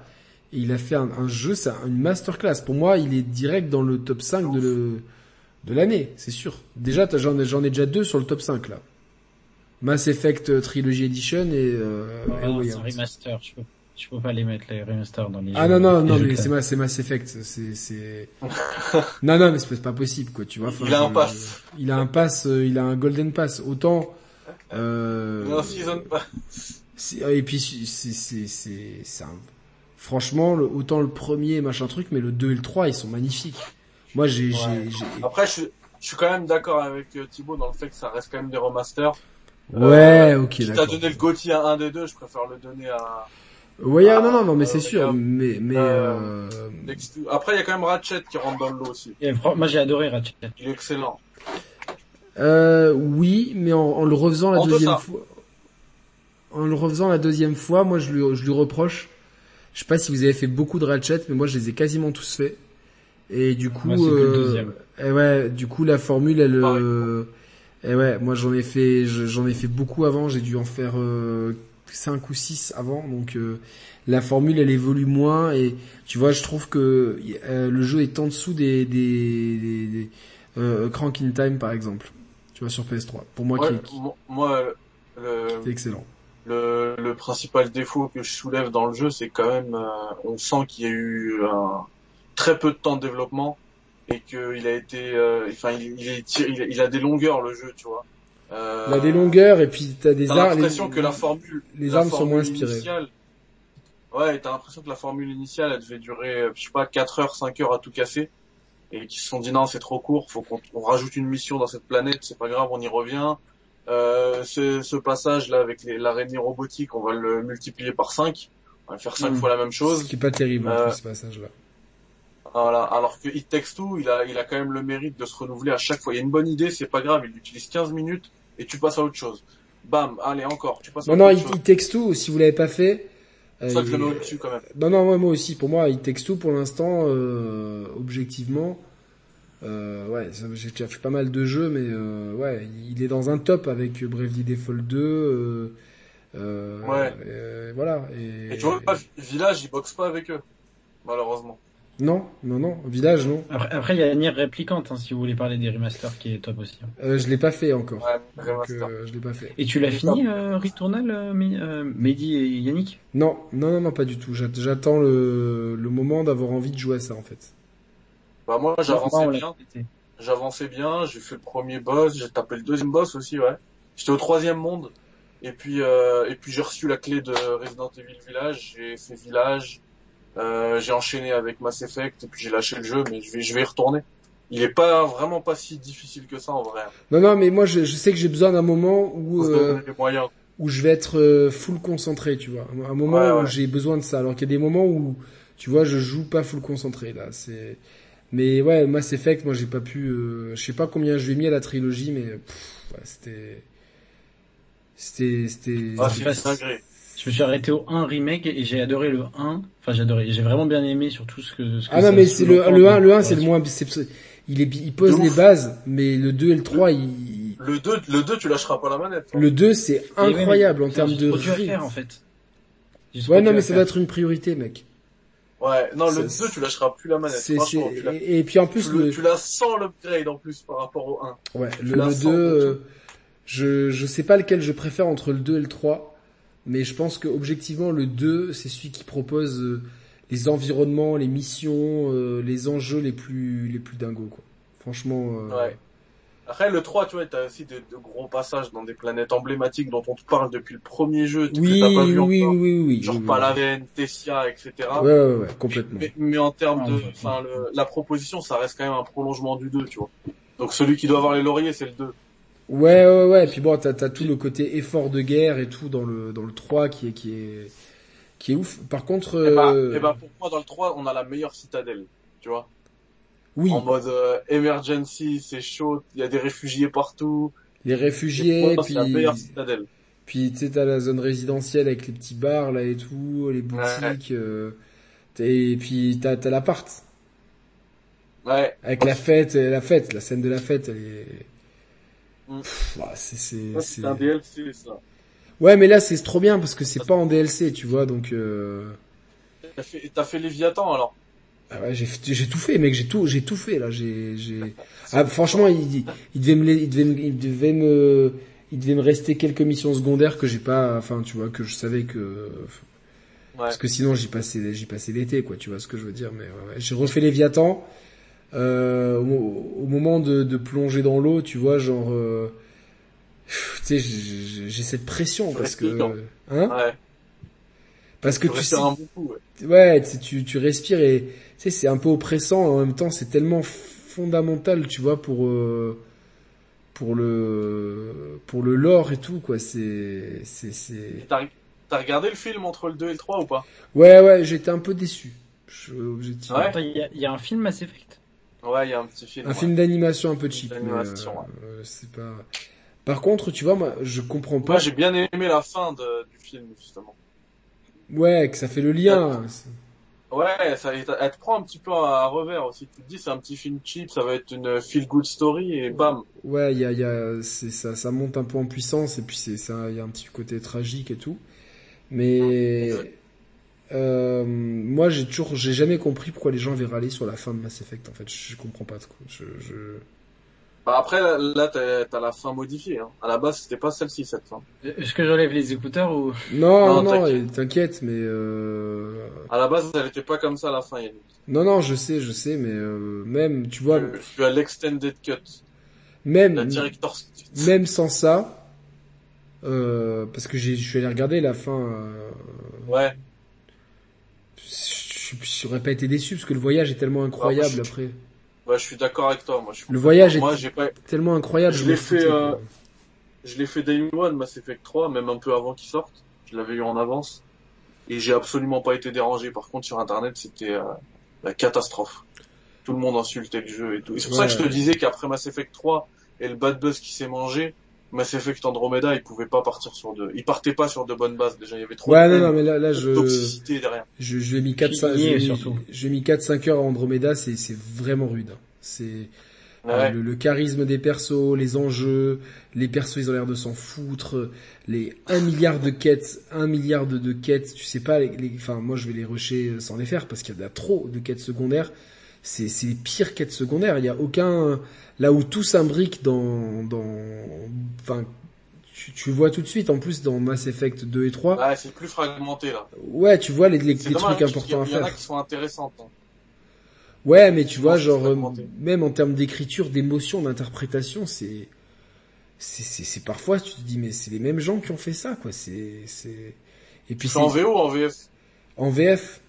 S1: Et il a fait un, un jeu, c'est un- une masterclass. Pour moi, il est direct dans le top 5 de le, de l'année, c'est sûr. Déjà, j'en ai, j'en ai déjà deux sur le top 5 là. Mass Effect euh, Trilogy Edition et euh,
S2: Ah,
S1: A Way
S2: c'est un remaster. Je peux, je peux pas les mettre les remasters dans les.
S1: Ah
S2: jeux-
S1: non non non mais c'est Mass, c'est Mass Effect, c'est c'est non non mais c'est pas possible quoi tu vois. Enfin,
S3: Il a un pass.
S1: Il a un pass, euh, il a un golden pass. Autant euh,
S3: un season pas.
S1: c'est- et puis c'est c'est c'est c'est un franchement le- autant le premier machin truc mais le 2 et le 3 ils sont magnifiques. Moi j'ai
S3: Ouais.
S1: j'ai j'ai
S3: Après, je, suis- je suis quand même d'accord avec euh, Thibaut dans le fait que ça reste quand même des remasters.
S1: Ouais, OK
S3: Si t'as donné le GOTY à un des deux, je préfère le donner à
S1: Ouais, ah, non non non mais
S3: euh,
S1: c'est sûr mais mais
S3: Euh,
S1: euh,
S3: Après, il y a quand même Ratchet qui rentre dans le lot aussi.
S2: Et moi j'ai adoré Ratchet.
S3: Il est excellent.
S1: Euh, oui, mais en, en le refaisant la
S3: En
S1: deuxième fois, en le refaisant la deuxième fois, moi je lui, je lui reproche. Je sais pas si vous avez fait beaucoup de Ratchet, mais moi je les ai quasiment tous faits. Et du coup,
S2: Moi,
S1: euh,
S2: deuxième.
S1: et ouais, du coup la formule, elle,
S3: Pareil.
S1: euh, et ouais, moi j'en ai fait, je- j'en ai fait beaucoup avant. J'ai dû en faire euh, 5 ou 6 avant, donc euh, la formule elle évolue moins. Et tu vois, je trouve que euh, le jeu est en dessous des des, des, des euh, Crank in Time par exemple. Tu vois sur PS3. Pour moi,
S3: Ouais,
S1: qui, qui-
S3: mo- moi, le,
S1: c'est excellent.
S3: Le, le principal défaut que je soulève dans le jeu, c'est quand même, euh, on sent qu'il y a eu un, très peu de temps de développement et qu'il a été, euh, enfin, il, il, est il, a- il a des longueurs le jeu, tu vois. Euh,
S1: Il a des longueurs et puis t'as des
S3: T'as
S1: armes.
S3: l'impression que la formule,
S1: les
S3: la
S1: armes sont moins inspirées.
S3: initiale- ouais, t'as l'impression que la formule initiale, elle devait durer, euh, je sais pas, 4 heures, 5 heures à tout casser. Et qu'ils se sont dit non, c'est trop court, faut qu'on on rajoute une mission dans cette planète, c'est pas grave, on y revient. Euh, ce, ce passage là avec l'araignée robotique, on va le multiplier par 5. On va faire 5
S2: Mm.
S3: fois la même
S1: Ce
S3: chose.
S1: qui est pas terrible en
S3: Euh,
S1: ce passage là.
S3: Voilà. Alors que It Takes Two, il a, il a quand même le mérite de se renouveler à chaque fois. Il y a une bonne idée, c'est pas grave, il utilise 15 minutes et tu passes à autre chose. Bam, allez encore, tu passes à
S1: Non non,
S3: autre
S1: il,
S3: chose.
S1: il Takes Two, si vous l'avez pas fait.
S3: C'est ça je le
S1: euh,
S3: mets au-dessus quand même.
S1: Non, non, moi, moi aussi. Pour moi, il Takes Two, pour l'instant, euh, objectivement, euh, ouais, j'ai déjà fait pas mal de jeux, mais euh, ouais, il est dans un top avec Bravely Default 2. Euh, euh,
S3: Ouais.
S1: euh, voilà. Et,
S3: Et tu vois, Village, il boxe pas avec eux, malheureusement.
S1: Non, non, non. Village, non.
S2: Après, il y a Nier Réplicante, hein, si vous voulez parler des remasters, qui est top aussi. hein.
S1: Euh, je l'ai pas fait encore.
S3: Ouais,
S1: Donc,
S3: remaster.
S1: euh, je l'ai pas fait.
S2: Et tu l'as fini, euh, Returnal, Mehdi et Yannick?
S1: Non, non, non, non, pas du tout. J'at- J'attends le, le moment d'avoir envie de jouer à ça, en fait.
S3: Bah moi, j'avançais bien. J'avançais bien, j'ai fait le premier boss, j'ai tapé le deuxième boss aussi, ouais. J'étais au troisième monde. Et puis, euh, et puis j'ai reçu la clé de Resident Evil Village, j'ai fait Village, euh, j'ai enchaîné avec Mass Effect, et puis j'ai lâché le jeu, mais je vais, je vais y retourner. Il est pas vraiment pas si difficile que ça en vrai.
S1: Non, non, mais moi, je, je sais que j'ai besoin d'un moment où, euh,
S3: donner les moyens.
S1: où je vais être euh, full concentré, tu vois. Un moment
S3: Ouais,
S1: où
S3: ouais.
S1: j'ai besoin de ça. Alors qu'il y a des moments où, tu vois, je joue pas full concentré, là. C'est, mais ouais, Mass Effect, moi, j'ai pas pu, euh, je sais pas combien je lui ai mis à la trilogie, mais, pff, ouais, c'était, c'était, c'était,
S3: Ah,
S2: je me suis arrêté au 1 remake et j'ai adoré le 1. Enfin, j'ai adoré. J'ai vraiment bien aimé surtout ce que. Ce que
S1: Ah non, mais c'est le, le 1,
S2: de
S1: le 1 c'est le moins, c'est- il est, il pose les bases, mais le 2 et le 3, il,
S3: Le 2, le 2, tu lâcheras pas la manette. hein.
S1: le 2 c'est
S2: Mais oui, mais
S1: incroyable en termes de
S2: faire en fait. Juste
S1: Ouais, non, mais ça
S2: faire.
S1: doit être une priorité, mec.
S3: Ouais, non, le
S1: C'est-
S3: 2, tu lâcheras plus la manette. Franchement, tu la,
S1: et, et puis en plus
S3: tu,
S1: le,
S3: tu la sens l'upgrade en plus par rapport au 1.
S1: ouais,
S3: tu
S1: le, le
S3: sens
S1: 2,
S3: de
S1: euh, je, je sais pas lequel je préfère entre le 2 et le 3, mais je pense que objectivement le 2 c'est celui qui propose euh, les environnements, les missions, euh, les enjeux les plus, les plus dingos, quoi. Franchement,
S3: Ouais. Après, le 3, tu vois, t'as aussi de, de gros passages dans des planètes emblématiques dont on te parle depuis le premier jeu, que
S1: oui,
S3: t'as pas vu
S1: oui, oui,
S3: encore.
S1: oui, oui,
S3: Genre
S1: oui,
S3: Tessia, etc.
S1: Ouais, ouais, ouais, complètement.
S3: Mais, mais en termes
S2: Ah,
S3: de,
S2: ouais.
S3: enfin, la proposition, ça reste quand même un prolongement du 2, tu vois. Donc celui qui doit avoir les lauriers, c'est le 2.
S1: Ouais, ouais, ouais. Et puis bon, t'as, t'as tout le côté effort de guerre et tout dans le, dans le 3 qui est, qui est, qui est ouf. Par contre,
S3: Et bah, et bah, pour moi, dans le 3, on a la meilleure citadelle, tu vois.
S1: Oui,
S3: En mode euh, emergency, c'est chaud, il y a des réfugiés partout.
S1: les réfugiés,
S3: c'est la
S1: puis,
S3: meilleure citadelle.
S1: puis tu sais, t'as la zone résidentielle avec les petits bars là et tout, les boutiques, euh, t'as- et puis t'as, t'as l'appart.
S3: Ouais.
S1: Avec la fête, euh, la fête, la scène de la fête, elle est...
S3: Mm.
S1: Bah, c'est, c'est,
S3: Ça,
S1: c'est-
S3: C'est un DLC, ça.
S1: Ouais, mais là, c'est trop bien parce que c'est pas en DLC, tu vois, donc, euh...
S3: T'as fait, t'as fait Léviathan, alors.
S1: Ah ouais, j'ai, tout fait, mec, j'ai tout, j'ai tout fait, là, j'ai. Ah, franchement, il, il devait me, il devait me, il devait me, il devait me rester quelques missions secondaires que j'ai pas, enfin, tu vois, que je savais que,
S3: Ouais.
S1: parce que sinon j'y passais, j'y passais l'été, quoi, tu vois ce que je veux dire, mais ouais, ouais. j'ai refait Léviathan, euh, au, au moment de, de plonger dans l'eau, tu vois, genre, euh, tu sais, j'ai, cette pression parce que, hein? Parce que
S3: Tu
S1: sais,
S3: un bon coup, ouais.
S1: Ouais, tu, tu, tu respires et tu sais, c'est un peu oppressant et en même temps c'est tellement fondamental, tu vois, pour euh, pour le pour le lore et tout quoi. C'est c'est c'est.
S3: T'as, t'as regardé le film entre le 2 et le 3 ou pas?
S1: Ouais ouais, j'étais un peu déçu. Je, objectivement.
S3: Ouais.
S2: Attends, il y a, il y a un film Mass Effect.
S3: Ouais, il y a un petit film.
S1: Un
S3: ouais.
S1: film d'animation un peu cheap. mais, euh,
S3: ouais.
S1: euh, c'est pas. Par contre, tu vois, moi, je comprends pas.
S3: Moi, j'ai bien aimé la fin de, du film, justement.
S1: Ouais, que ça fait le lien.
S3: Ouais, ça, elle te prend un petit peu à revers aussi. Tu te dis, c'est un petit film cheap, ça va être une feel good story et bam.
S1: Ouais, il y a, il y a, ça, ça monte un peu en puissance et puis c'est ça, il y a un petit côté tragique et tout. Mais euh, moi, j'ai toujours, j'ai jamais compris pourquoi les gens avaient râlé sur la fin de Mass Effect. En fait, je, je comprends pas trop. Je, je...
S3: Bah, après, là, t'as, la fin modifiée. Hein. À la base, c'était pas celle-ci, cette fin.
S2: Est-ce que j'enlève les écouteurs ou?
S1: Non,
S3: Non,
S1: non,
S3: t'inquiète.
S1: mais euh...
S3: À la base, elle était pas comme ça à la fin, Yannick.
S1: non, non, je sais, je sais, mais euh, même, tu vois,
S3: Je suis à l'extended cut.
S1: même,
S3: La director's cut.
S1: même sans ça, euh, parce que j'ai, je suis allé regarder la fin. Euh,
S3: Ouais.
S1: je j'aurais pas été déçu parce que le voyage est tellement incroyable
S3: Ah, moi, je-
S1: après.
S3: Ouais, je suis d'accord avec toi. Moi, je suis
S1: Le voyage
S3: Moi,
S1: est
S3: pas,
S1: tellement incroyable.
S3: Je l'ai fait, euh, je l'ai fait Day One, Mass Effect 3, même un peu avant qu'il sorte. Je l'avais eu en avance. Et j'ai absolument pas été dérangé. Par contre, sur Internet, c'était euh, la catastrophe. Tout le monde insultait le jeu et tout. Et c'est pour ça que je te disais qu'après Mass Effect 3 et le bad buzz qui s'est mangé, Mass Effect Andromeda, il pouvait pas partir sur de, il partait pas sur de bonnes bases. Déjà, il y avait trop
S1: Ouais,
S3: de,
S1: non, non, mais là, là,
S3: de
S1: je,
S3: toxicité derrière.
S1: je, je lui ai mis 4, 5,
S2: Fini,
S1: je lui ai mis-
S2: surtout.
S1: je lui ai mis 4, 5 heures à Andromeda, c'est, c'est vraiment rude. hein. C'est,
S3: Ouais.
S1: le, le charisme des persos, les enjeux, les persos ils ont l'air de s'en foutre, les 1 milliard de quêtes, 1 milliard de, de quêtes, tu sais pas, les, les- enfin moi je vais les rusher sans les faire parce qu'il y a trop de quêtes secondaires, c'est, c'est les pires quêtes secondaires, il y a aucun, là où tout s'imbrique dans, dans, enfin, tu, tu vois tout de suite, en plus dans Mass Effect 2 et 3,
S3: Ouais, c'est plus fragmenté, là.
S1: ouais tu vois les, les,
S3: C'est
S1: les
S3: dommage,
S1: trucs importants à
S3: Il y en a
S1: faire.
S3: qui sont intéressantes. hein.
S1: Ouais, mais tu vois, genre, euh, même en termes d'écriture, d'émotion, d'interprétation, c'est, c'est, c'est, parfois, tu te dis, mais c'est les mêmes gens qui ont fait ça, quoi. C'est, c'est, et puis
S3: en VO ou en VF?
S1: en VF.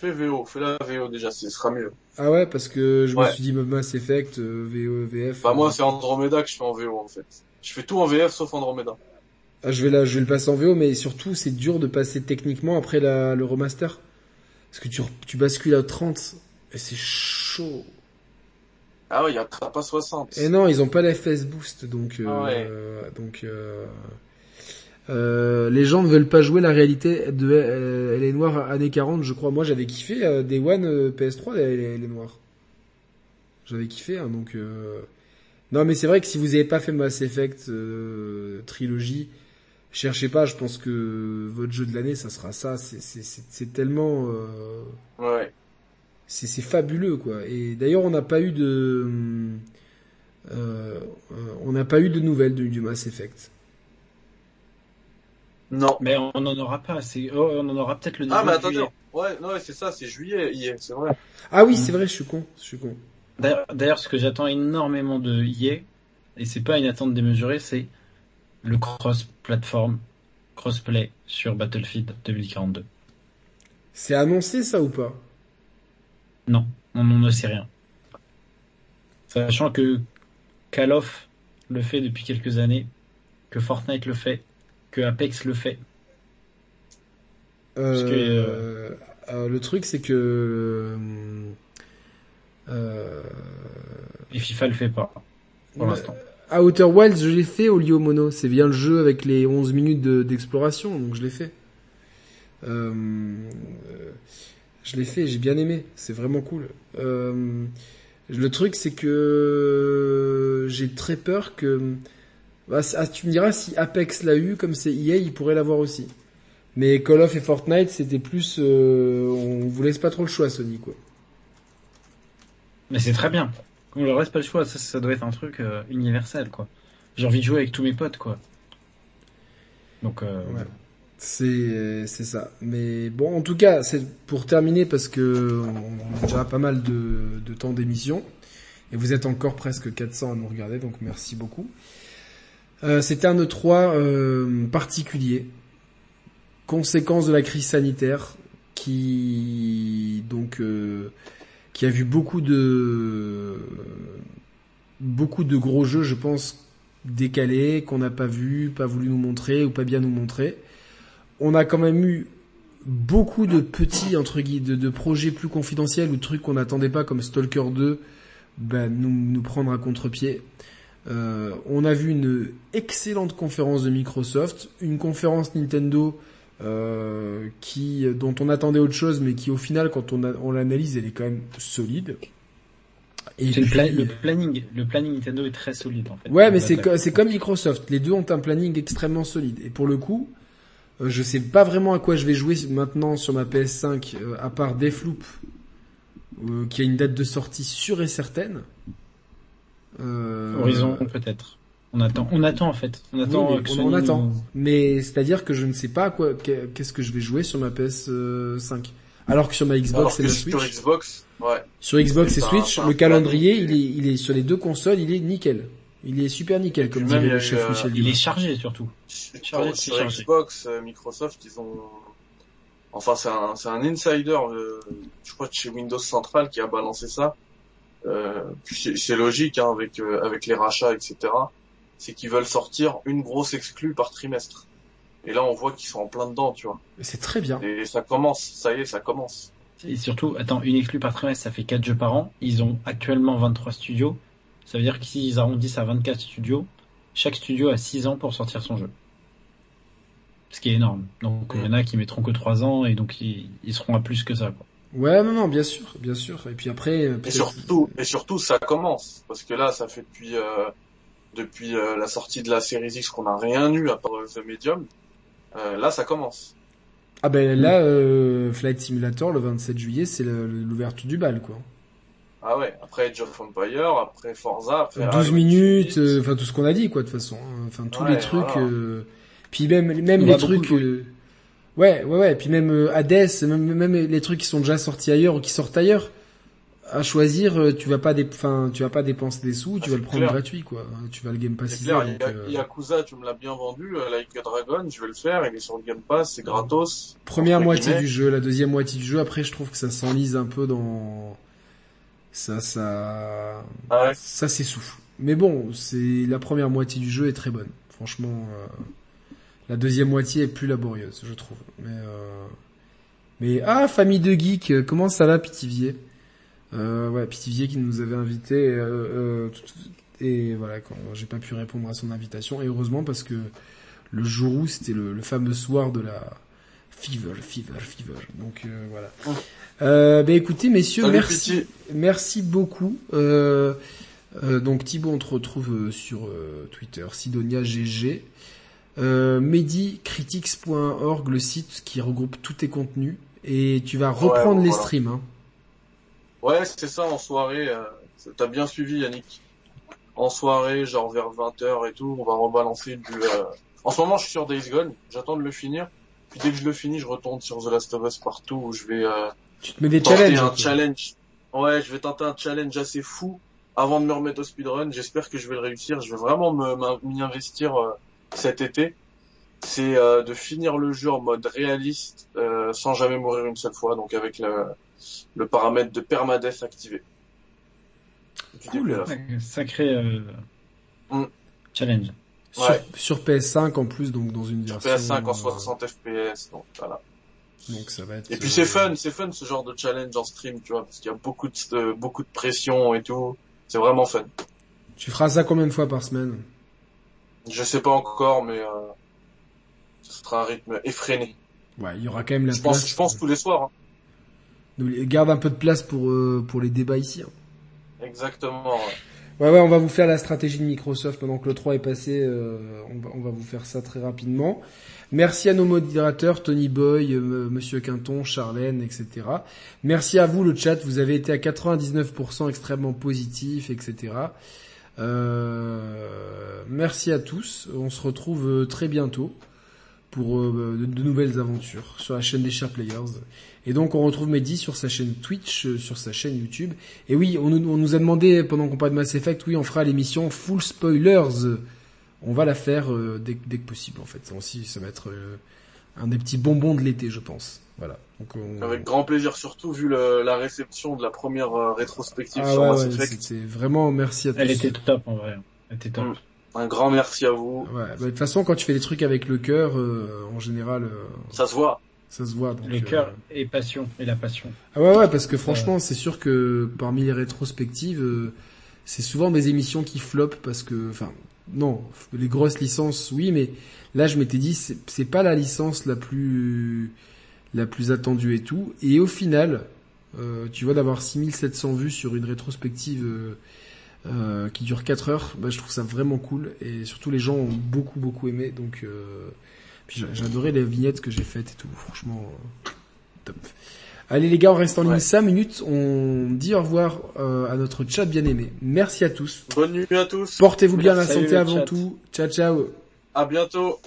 S3: Fais VO, fais la VO déjà, ce sera mieux.
S1: Ah ouais, parce que je me suis dit Mass Effect, euh, VO, VF.
S3: Bah
S1: euh,
S3: moi c'est Andromeda que je fais en VO en fait. Je fais tout en VF sauf Andromeda.
S1: ah, je vais là, je vais le passer en VO, mais surtout, c'est dur de passer techniquement après la, le remaster. Parce que tu, tu bascules à 30, et c'est chaud.
S3: Ah ouais, y a pas 60.
S1: Et non, ils ont pas l'FS Boost, donc, euh,
S3: Ah ouais.
S1: donc, euh, Euh, les gens ne veulent pas jouer la réalité de euh, Elle est noire années 40, je crois. Moi, j'avais kiffé euh, Day One euh, PS3, Elle, est- Elle est noire. J'avais kiffé, hein, donc... euh, Non, mais c'est vrai que si vous avez pas fait Mass Effect euh, trilogie, cherchez pas. Je pense que votre jeu de l'année, ça sera ça. C'est- C'est c'est- c'est tellement... euh,
S5: Ouais.
S1: c'est c'est fabuleux quoi. Et d'ailleurs on n'a pas eu de on n'a pas eu de nouvelles du, du Mass Effect.
S5: Non.
S2: Mais on n'en aura pas. C'est, oh, on en aura peut-être le
S5: Ah, mais
S2: 9
S5: attendez.
S2: juillet.
S5: Ouais, non, ouais, c'est ça, c'est juillet, hier, c'est vrai.
S1: Ah oui c'est vrai je suis con je suis con.
S2: D'ailleurs, d'ailleurs, ce que j'attends énormément de EA, et c'est pas une attente démesurée, c'est le cross-platform, crossplay sur Battlefield 2042.
S1: C'est annoncé ça ou pas?
S2: Non, on ne sait rien. Sachant que Call of le fait depuis quelques années, que Fortnite le fait, que Apex le fait. Parce que,
S1: Euh, euh, Le truc c'est que euh,
S2: Et FIFA le fait pas, pour l'instant.
S1: Outer Wilds je l'ai fait au Lio Mono. C'est bien le jeu avec les 11 minutes de- d'exploration donc je l'ai fait. Euh, euh, je l'ai fait, j'ai bien aimé, c'est vraiment cool. Euh, le truc c'est que j'ai très peur que... Bah, ah, tu me diras si Apex l'a eu, comme c'est EA, il pourrait l'avoir aussi. Mais Call of et Fortnite c'était plus... euh, on vous laisse pas trop le choix Sony quoi.
S2: Mais c'est très bien. Comme le reste pas le choix, ça, ça doit être un truc euh, universel, quoi. J'ai envie de jouer avec tous mes potes, quoi. Donc, euh,
S1: Ouais. C'est c'est ça. Mais bon, en tout cas, c'est pour terminer parce que on a déjà pas mal de, de temps d'émission et vous êtes encore presque 400 à nous regarder, donc merci beaucoup. Euh, C'était un E3 euh, particulier, conséquence de la crise sanitaire, qui donc euh, qui a vu beaucoup de beaucoup de gros jeux, je pense, décalés, qu'on n'a pas vu, pas voulu nous montrer ou pas bien nous montrer. On a quand même eu beaucoup de petits entre guillemets de, projets plus confidentiels ou de trucs qu'on n'attendait pas comme Stalker 2 ben, nous, nous prendre à contre-pied. Euh, on a vu une excellente conférence de Microsoft, une conférence Nintendo euh, qui dont on attendait autre chose, mais qui au final, quand on, a- on l'analyse, elle est quand même solide. Et
S2: le, pla-
S1: puis-
S2: le planning, le planning Nintendo est très solide, en fait.
S1: Ouais, mais c'est
S2: Battle.
S1: co- c'est comme Microsoft. Les deux ont un planning extrêmement solide. Et pour le coup, euh, je sais pas vraiment à quoi je vais jouer maintenant sur ma PS5, euh, à part Deathloop, qui a une date de sortie sûre et certaine. Euh,
S2: Horizon, peut-être. On attend, on attend, en fait. On
S1: oui,
S2: attend
S1: mais
S2: que
S1: on,
S2: Sony
S1: on attend.
S2: nous-
S1: Mais c'est-à-dire que je ne sais pas à quoi, qu'est- qu'est-ce que je vais jouer sur ma PS5. Alors que sur ma
S5: Alors
S1: Xbox et
S5: que
S1: ma
S5: sur
S1: Switch,
S5: Xbox, ouais.
S1: sur Xbox et Switch,
S5: un
S1: le calendrier, il est, il est sur les deux consoles, il est nickel. Il est super nickel, comme dirait le chef
S5: eu, euh,
S1: Michel
S2: Il est chargé, surtout.
S5: Sur,
S2: Chargé,
S5: sur
S2: chargé.
S5: Xbox, euh, Microsoft, ils ont, enfin, c'est un, c'est un insider, euh, je crois, de chez Windows Central qui a balancé ça. Euh, c'est logique, hein, avec, euh, avec les rachats, etc. C'est qu'ils veulent sortir une grosse exclue par trimestre. Et là, on voit qu'ils sont en plein dedans, tu vois.
S1: C'est très bien.
S5: Et ça commence, ça y est, ça commence.
S2: Et surtout, attends, une exclue par trimestre, ça fait 4 jeux par an. Ils ont actuellement 23 studios. Ça veut dire que s'ils arrondissent à 24 studios, chaque studio a 6 ans pour sortir son jeu. Ce qui est énorme. Donc il y en a qui mettront que 3 ans et donc ils, ils seront à plus que ça. Quoi.
S1: Ouais, non, non, bien sûr, bien sûr. Et puis après, euh,
S5: Et
S1: peut-être-
S5: surtout, et surtout, ça commence. Parce que là, ça fait depuis, euh, depuis euh, la sortie de la série X qu'on n'a rien eu à part euh, The Medium. Euh, là, ça commence.
S1: ah ben là, euh, Flight Simulator, le 27 juillet, c'est l'ouverture du bal, quoi.
S5: Ah ouais, après Age of Empire, après Forza, après
S1: 12
S5: Halo
S1: minutes, euh, enfin tout ce qu'on a dit, quoi, de toute façon. hein. Enfin tous
S5: Ouais,
S1: les trucs.
S5: voilà.
S1: euh, Puis même, même
S2: On
S1: les trucs. Ouais, ouais, ouais. Puis même euh, Hades, même, même les trucs qui sont déjà sortis ailleurs ou qui sortent ailleurs. À choisir, euh, tu vas pas, dé... enfin, tu vas pas dépenser des sous, tu
S5: Ah,
S1: vas le prendre
S5: clair.
S1: gratuit, quoi. Tu vas le Game Passiser.
S5: clair,
S1: donc, euh,
S5: Yakuza, tu me l'as bien vendu, euh, Like a Dragon, je vais le faire, il est sur le Game Pass, c'est gratos.
S1: Première moitié
S5: guillemets.
S1: du jeu, la deuxième moitié du jeu. Après, je trouve que ça s'enlise un peu dans ça, ça,
S5: Ah ouais.
S1: ça s'essouffle. Mais bon, c'est la première moitié du jeu est très bonne. Franchement, euh, la deuxième moitié est plus laborieuse, je trouve. Mais euh, mais ah, famille de geeks, euh, comment ça va, Pitivier euh, Ouais, Pitivier qui nous avait invité euh, euh, et voilà, quand j'ai pas pu répondre à son invitation et heureusement parce que le jour où c'était le, le fameux soir de la Fever, Fever, Fever. Donc euh, voilà. Euh, ben écoutez messieurs,
S3: Salut,
S1: merci, merci beaucoup. Euh, euh, donc Thibaut, on te retrouve sur euh, Twitter, Sidonia GG. Euh, medicritics.org, le site qui regroupe tous tes contenus. Et tu vas reprendre
S3: bon,
S1: les
S3: voilà.
S1: streams. Hein.
S3: Ouais, c'est ça, en soirée. Euh, T'as bien suivi, Yannick. En soirée, genre vers 20h et tout, on va rebalancer du... euh, En ce moment, je suis sur Days Gone. J'attends de le finir. Puis dès que je le finis, je retourne sur The Last of Us partout où je vais euh,
S1: Tu te mets des challenges.
S3: un challenge. Ouais, je vais tenter un challenge assez fou avant de me remettre au speedrun. J'espère que je vais le réussir. Je vais vraiment m'y investir euh, cet été. C'est euh, de finir le jeu en mode réaliste euh, sans jamais mourir une seule fois, donc avec le, le paramètre de permadeath activé. Du
S1: Cool.
S2: Sacré euh,
S3: Mm.
S2: challenge.
S1: Sur,
S3: Ouais.
S1: sur PS5 en plus, donc dans une
S3: Sur
S1: version.
S3: PS5 en
S1: euh,
S3: 60 FPS, donc voilà.
S1: Donc ça va être.
S3: Et puis
S1: euh,
S3: c'est fun, c'est fun ce genre de challenge en stream, tu vois, parce qu'il y a beaucoup de, de- beaucoup de pression et tout. C'est vraiment fun.
S1: Tu feras ça combien de fois par semaine?
S3: Je sais pas encore, mais euh, ce sera un rythme effréné.
S1: Ouais, il y aura quand même la
S3: Je
S1: place.
S3: pense, je pense tous les soirs. hein.
S1: Nous, Garde un peu de place pour euh, pour les débats ici. hein.
S3: Exactement. ouais.
S1: Ouais, ouais, on va vous faire la stratégie de Microsoft pendant que le 3 est passé. euh, on, va, on va vous faire ça très rapidement. Merci à nos modérateurs, Tony Boy, euh, Monsieur Quinton, Charlène, etc. Merci à vous, le chat. Vous avez été à 99% extrêmement positif, etc. Euh, merci à tous. On se retrouve euh, très bientôt pour euh, de, nouvelles aventures sur la chaîne des Chers Players. Et donc on retrouve Mehdi sur sa chaîne Twitch, sur sa chaîne YouTube. Et oui, on, nous- a demandé pendant qu'on parle de Mass Effect, oui, on fera l'émission Full Spoilers. On va la faire dès, dès que possible en fait. Ça aussi, ça va être un des petits bonbons de l'été, je pense. Voilà. Donc on...
S3: Avec grand plaisir, surtout vu le- la réception de la première euh, rétrospective
S1: ah
S3: sur
S1: ouais,
S3: Mass Effect.
S1: c'était vraiment merci à tous.
S2: Elle était top en vrai. Elle était top.
S3: Mm. Un grand merci à vous.
S1: Ouais, bah, de toute façon, quand tu fais des trucs avec le cœur, euh, en général, euh,
S3: Ça se voit.
S1: ça se voit. Donc,
S2: Le
S1: euh,
S2: cœur et passion et la passion.
S1: Ah ouais, ouais, parce que franchement, c'est sûr que parmi les rétrospectives, euh, c'est souvent des émissions qui flopent parce que, enfin, non, les grosses licences, oui, mais là, je m'étais dit, c'est c'est pas la licence la plus, la plus attendue et tout. Et au final, euh, tu vois, d'avoir 6700 vues sur une rétrospective euh, euh, qui dure 4 heures, bah, je trouve ça vraiment cool. Et surtout, les gens ont beaucoup, beaucoup aimé. Donc, euh, puis adoré les vignettes que j'ai faites et tout. Franchement, euh, top. Allez les gars, on reste en ligne
S3: Ouais.
S1: 5 minutes. On dit au revoir euh, à notre chat bien aimé. Merci à tous.
S3: Bonne nuit à tous.
S1: Portez-vous bien, la santé avant
S2: chat.
S1: tout. Ciao ciao.
S3: À bientôt.